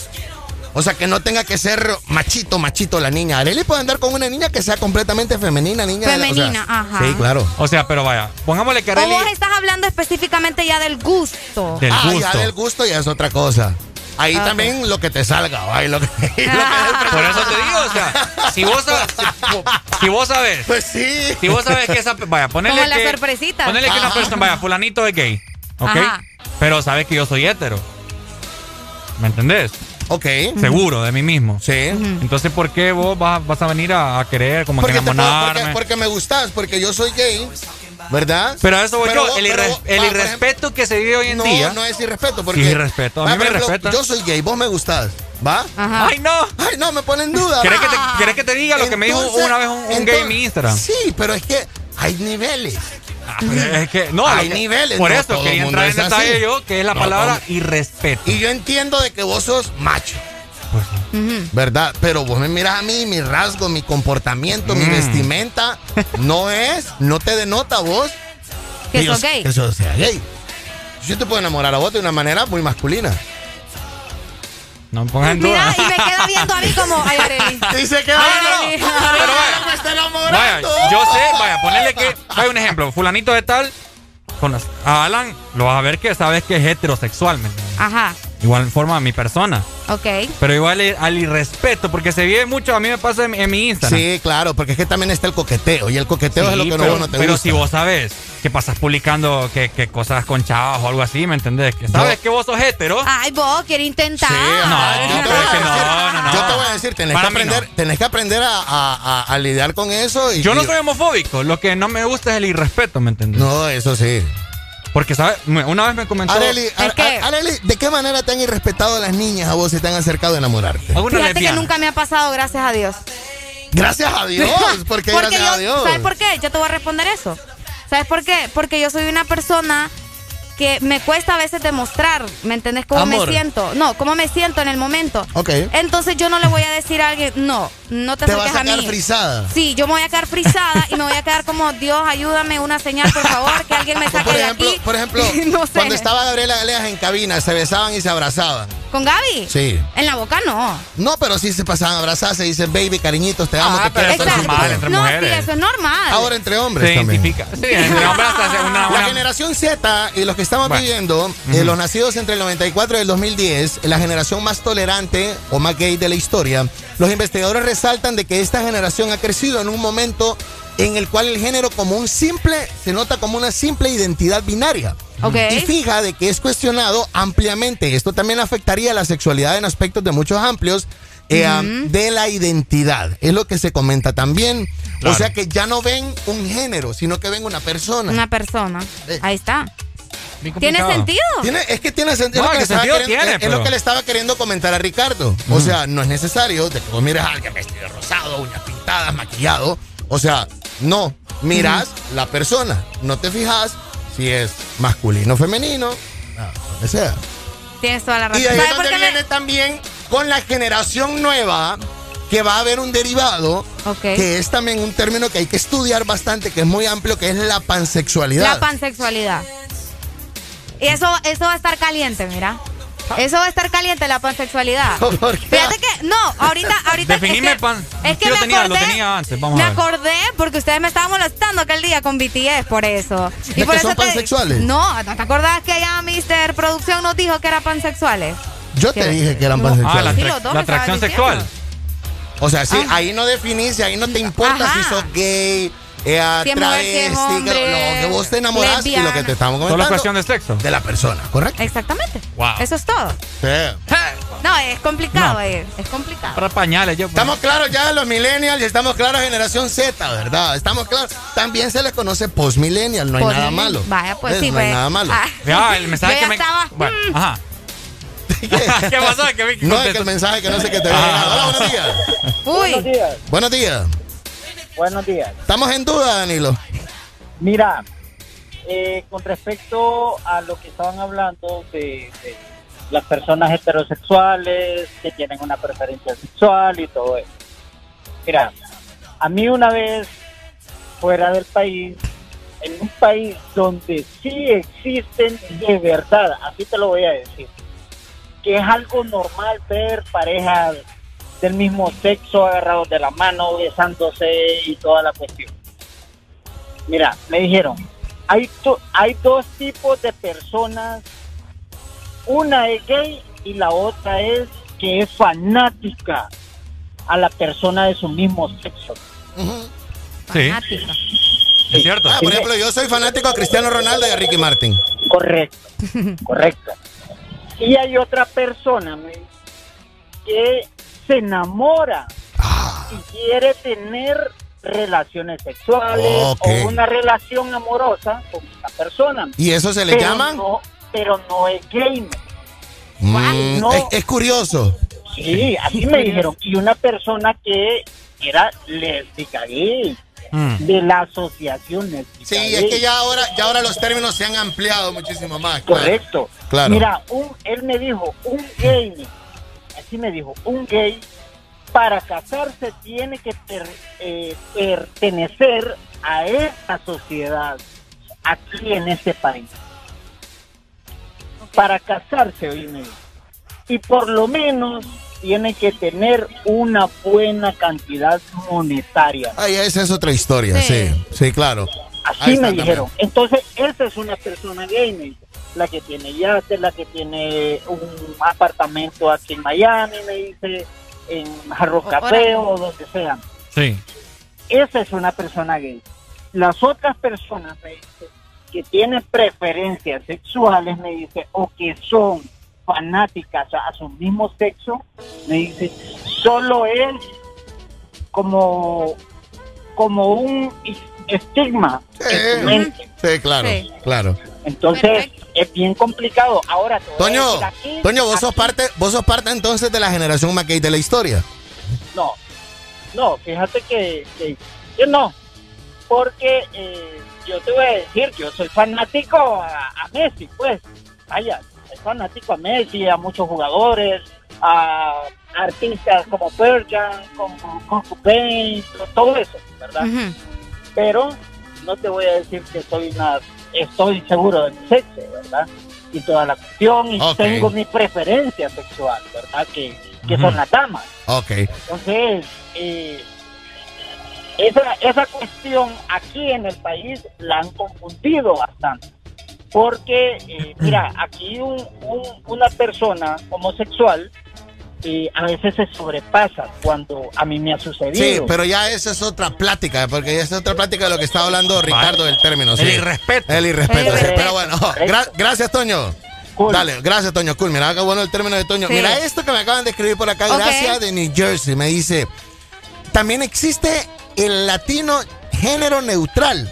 O sea, que no tenga que ser machito, machito la niña. Areli puede andar con una niña que sea completamente femenina, niña. de la- o sea, Femenina, ajá. Sí, claro. O sea, pero vaya, pongámosle que O Arely... vos estás hablando específicamente ya del gusto. Del ah, gusto. ya del gusto ya es otra cosa. Ahí Ah, también lo que te salga, ¿va? Y lo que- y lo que- Por eso te digo, o sea, si vos, sabes, si, si vos sabes, Pues sí. si vos sabes que esa, vaya, ponele Como la que, sorpresita. ponele que una persona, vaya, fulanito es gay, ¿ok? Ajá. Pero sabes que yo soy hetero, ¿me entendés? Ok. Seguro de mí mismo. Sí. Entonces, ¿por qué vos vas, vas a venir a, a querer como que Porque, puedo- enamorarme? porque, porque me gustas, porque yo soy gay, ¿verdad? Pero a eso voy Pero yo, vos- el, irre- vos- el va, irrespeto que se vive hoy en no, día. no es irrespeto, porque... Sí, irrespeto. A mí Va, me ejemplo, respetan. Yo soy gay, vos me gustás, ¿va? Ajá. ¡Ay, no! Ay, no, me ponen duda. ¿Querés que, te, querés que te diga lo que me dijo Entonces- una vez un, un gay en entonces- mi Instagram? Sí, pero es que hay niveles. Es que, no, Hay que- niveles, Por no eso quería entrar en detalle así. yo, que es la No, palabra todo- irrespeto. Y yo entiendo de que vos sos macho, Ujú. ¿verdad? Pero vos me miras a mí, mi rasgo, mi comportamiento, mi Mm. vestimenta, no es, no te denota vos Que yo- sos gay. Que sos sea gay. Yo te puedo enamorar a vos de una manera muy masculina. No me pongas en Mira, duda. y me queda viendo a mí como, ay, Arely. Dice que Ay, vaya, Arely. Pero vaya, me está vaya, yo sé, vaya, ponerle que, hay un ejemplo, fulanito de tal, con las- a Alan lo vas a ver que sabes que es heterosexual, ¿me entiendes? Ajá, Igual forma mi persona. ok. Pero igual al irrespeto, porque se vive mucho, a mí me pasa en, en mi Instagram. Sí, claro, porque es que también está el coqueteo y el coqueteo es lo que pero, no, no te pero gusta. si vos sabes que pasas publicando que, que cosas con chavos o algo así, ¿me entendés? Que sabes que vos sos hetero. Ay, vos, quiere intentar. Sí, No, pero es a que no, no, no. Yo te voy a decir, tenés, que Para aprender, tenés que aprender a, a- a- a lidiar con eso. Y, Yo no y- soy homofóbico, lo que no me gusta es el irrespeto, ¿me entendés? No, eso sí. Porque, ¿sabes? Una vez me comentó... Areli, Ar- que- Ar- Areli, ¿de qué manera te han irrespetado las niñas a vos si te han acercado a enamorarte? alguna Fíjate que nunca me ha pasado, gracias a Dios. Gracias a Dios, porque, Porque gracias yo, a Dios. ¿Sabes por qué? Yo te voy a responder eso. ¿Sabes por qué? Porque yo soy una persona que me cuesta a veces demostrar, ¿me entendés? Cómo Amor. me siento. No, cómo me siento en el momento. Ok. Entonces yo no le voy a decir a alguien, no, no te Te acerques vas a a quedar frisada. Sí, yo me voy a quedar frisada y me voy a quedar como, Dios, ayúdame, una señal, por favor, que alguien me saque Por de ejemplo, aquí. por ejemplo no sé. cuando estaba Gabriela Galeas en cabina, se besaban y se abrazaban. ¿Con Gaby? Sí. En la boca no. No, pero sí se pasaban a abrazar, se dicen, baby, cariñitos, te amo, Ah, te pero quiero. eso es normal, de- entre no, mujeres. sí, eso es normal. Ahora entre hombres Se también. identifica. Sí, entre hombres hace una... La una- generación Z y los que estamos Bueno. viviendo, eh, los nacidos entre el 94 y el 2010, la generación más tolerante o más gay de la historia, los investigadores resaltan de que esta generación ha crecido en un momento en el cual el género como un simple, se nota como una simple identidad binaria. Ok. Y fija de que es cuestionado ampliamente. Esto también afectaría la sexualidad en aspectos de muchos amplios eh, de la identidad. Es lo que se comenta también. Claro. O sea que ya no ven un género, sino que ven una persona. Una persona. Ahí está. ¿Tiene sentido? Tiene- es que tiene sentido. No, es lo que que le estaba sentido queriendo- tiene, es- lo que le estaba queriendo comentar a Ricardo. O sea, no es necesario de que vos mires a alguien vestido de rosado, uñas pintadas, maquillado. O sea, no. Miras la persona. No te fijas si es masculino o femenino. ah, Lo que sea. Tienes toda la razón. Y ahí es ¿Sabes por donde qué me- viene también con la generación nueva que va a haber un derivado que es también un término que hay que estudiar bastante, que es muy amplio, que es la pansexualidad. La pansexualidad. Y eso, eso va a estar caliente, mira. Eso va a estar caliente, la pansexualidad. ¿Por qué? Fíjate que, no, ahorita, ahorita. Definime es que, pan. Es que Yo me lo tenía, lo acordé, tenía antes. Vamos me a ver. acordé porque ustedes me estaban molestando aquel día con BTS por eso. ¿De que son te- pansexuales? No, ¿no te acordás que allá Mr. Producción nos dijo que eran pansexuales? Yo te ¿Qué? dije que eran No. pansexuales. Ah, la, Sí, atracción sexual. O sea, sí, Ah. ahí no definís, ahí no te importa Ajá. si sos gay, eh, Si es que- lo que vos te enamorás y lo que te estamos Solo comentando. cuestión de sexo. De la persona, ¿correcto? Exactamente. Wow. Eso es todo. Sí. No, es complicado, No. eh, es complicado. Para pañales, yo. pues. Estamos claros ya los millennials y estamos claros generación Z, ¿verdad? Estamos claros. También se les conoce postmillennial, no hay nada malo. Vaya, pues ¿Ves? sí, No hay pues. nada malo. Ah. Ya, el mensaje que me. estaba- Bueno, ajá. ¿Qué pasó? Que me No, es que el mensaje que no sé qué te había llegado. Hola, buenos días. Uy. días. Buenos días. Buenos días. Estamos en duda, Danilo. Mira, eh, con respecto a lo que estaban hablando de, de las personas heterosexuales que tienen una preferencia sexual y todo eso. Mira, a mí una vez fuera del país, en un país donde sí existen de verdad, así te lo voy a decir, que es algo normal ver parejas del mismo sexo agarrados de la mano, besándose y toda la cuestión. Mira, me dijeron, hay, to- hay dos tipos de personas, una es gay y la otra es que es fanática a la persona de su mismo sexo. Sí. Fanática. Es cierto. Ah, por ejemplo, yo soy fanático a Cristiano Ronaldo y a Ricky Martin. Correcto, correcto. Y hay otra persona que se enamora y quiere tener relaciones sexuales o una relación amorosa con una persona. ¿Y eso se le Pero llama? no- pero no es gay. Mm, No. es, es curioso. Sí, así me dijeron. Y una persona que era lésbica gay, de la asociación lésbica Sí, gay. es que ya ahora, ya ahora los términos se han ampliado muchísimo más. Correcto. Claro. Mira, un, él me dijo, un gay, así me dijo, un gay para casarse tiene que per- eh, pertenecer a esta sociedad aquí en este país. Para casarse, oíme, y por lo menos tiene que tener una buena cantidad monetaria. Ay, esa es otra historia, sí, sí, claro. Así está me también. dijeron. Entonces, esa es una persona gay, me dice. La que tiene yate, la que tiene un apartamento aquí en Miami, me dice, en Jarro Café o donde sea. Sí. Esa es una persona gay. Las otras personas, me dice, que tienen preferencias sexuales, me dice, o que son fanáticas a su mismo sexo, me dice, solo es como, como un estigma en su mente. Sí, claro, Sí. claro. Entonces, es bien complicado. Ahora, Toño, aquí- Toño, vos sos parte, vos sos parte entonces de la generación McKay de la historia. No, no, fíjate que, que yo no, porque eh, yo te voy a decir, yo soy fanático a, a Messi, pues, vaya, soy fanático a Messi, a muchos jugadores, a artistas como Pearl Jam, como Cobain, todo eso, ¿verdad? Pero no te voy a decir que soy una, estoy seguro de mi sexo, ¿verdad? Y toda la cuestión, y tengo mi preferencia sexual, ¿verdad? Que, que son las damas. Ok. Entonces, eh, esa, esa cuestión aquí en el país la han confundido bastante. Porque, eh, mira, aquí un- un- una persona homosexual eh, a veces se sobrepasa cuando a mí me ha sucedido. Sí, pero ya esa es otra plática, porque ya es otra plática de lo que está hablando Ricardo del término. sí. El irrespeto. El irrespeto, sí. Pero bueno, gra- gracias, Toño. Cool. Dale, gracias, Toño Cool. Mira, qué bueno el término de Toño. Sí. Mira esto que me acaban de escribir por acá. Ok. Gracias de New Jersey. Me dice, también existe el latino género neutral.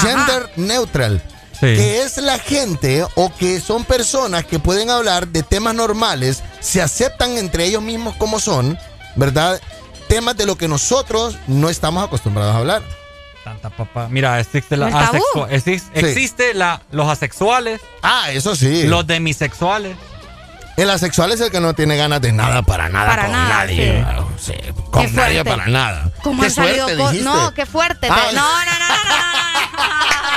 Gender neutral. Sí. Que es la gente o que son personas que pueden hablar de temas normales, se aceptan entre ellos mismos como son, ¿verdad? Temas de lo que nosotros no estamos acostumbrados a hablar. Tanta papá. Mira, existe la ¿El tabú? asexua- exis- existe la, los asexuales. Ah, eso sí. Los demisexuales. El asexual es el que no tiene ganas de nada para nada Para con nada, nadie. Sí, con Qué nadie para nada. ¿Cómo Qué han salido suerte, co- dijiste. No, qué fuerte. te- Ah. No, no, no,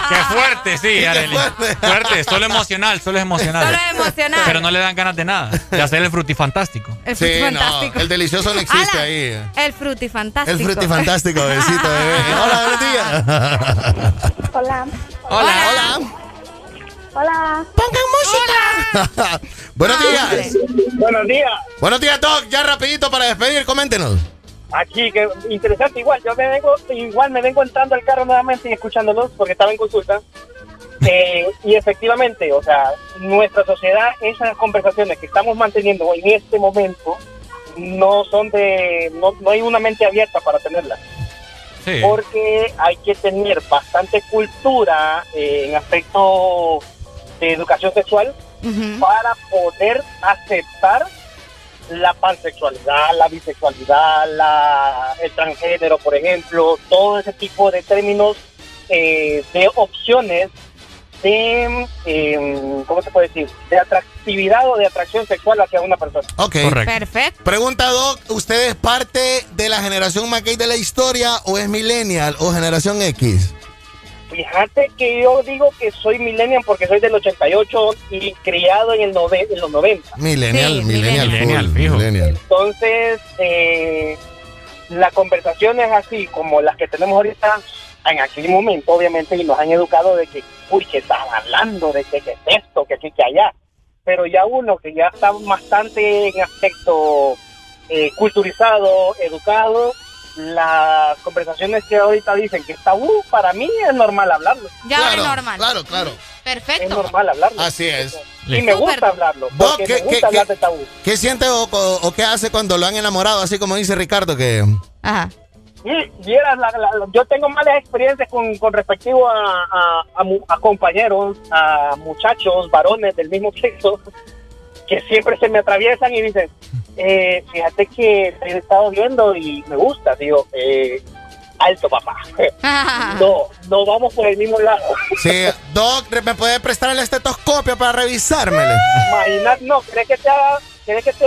Qué fuerte, sí, Arely. Fuerte. solo emocional, solo es emocional. Solo es emocional. Pero no le dan ganas de nada. De hacer el frutifantástico. El Sí, frutifantástico. no, el delicioso no existe Ala, ahí. El frutifantástico. El frutifantástico, besito, bebé. Hola, buenos días. Hola. Hola. Hola. Hola. Pongan música. buenos días. Buenos días. Buenos días, Doc. Ya rapidito para despedir, coméntenos. Aquí, que interesante, igual, yo me vengo, igual me vengo entrando al carro nuevamente y escuchándolos porque estaba en consulta. Eh, y efectivamente, o sea, nuestra sociedad, esas conversaciones que estamos manteniendo en este momento, no son de, no, no hay una mente abierta para tenerlas. Sí. Porque hay que tener bastante cultura eh, en aspecto de educación sexual para poder aceptar la pansexualidad, la bisexualidad, la, el transgénero, por ejemplo, todo ese tipo de términos eh, de opciones de, eh, ¿cómo se puede decir? De atractividad o de atracción sexual hacia una persona. Ok. Perfecto. Pregunta, Doc. ¿Usted es parte de la generación McKay de la historia o es millennial o generación X? Fíjate que yo digo que soy millennial porque soy del 88 y criado en, el nove- en los 90. Millennial, millennial, millennial, full, millennial. Entonces, eh, las conversaciones así como las que tenemos ahorita, en aquel momento obviamente y nos han educado de que, uy, que estás hablando, de que, que es esto, que aquí, que allá. Pero ya uno que ya está bastante en aspecto eh, culturizado, educado, las conversaciones que ahorita dicen que está, uh, para mí es normal hablarlo. Ya Claro, es normal. Claro, claro. Perfecto. Es normal hablarlo. Así es. Y me gusta hablarlo, porque ¿qué- me qué- gusta hablar de tabú. ¿Qué siente o, o- o qué hace cuando lo han enamorado? Así como dice Ricardo, que... Ajá. Y la- la- yo tengo malas experiencias con, con respectivo a, a- a mu- a compañeros, a muchachos, varones del mismo sexo, que siempre se me atraviesan y dicen, eh, fíjate que te he estado viendo y me gusta, digo, eh, alto papá. no, no vamos por el mismo lado. Sí, Doc, ¿me puede prestar el estetoscopio para revisármele? Imagínate, no, ¿crees que te haga, crees que te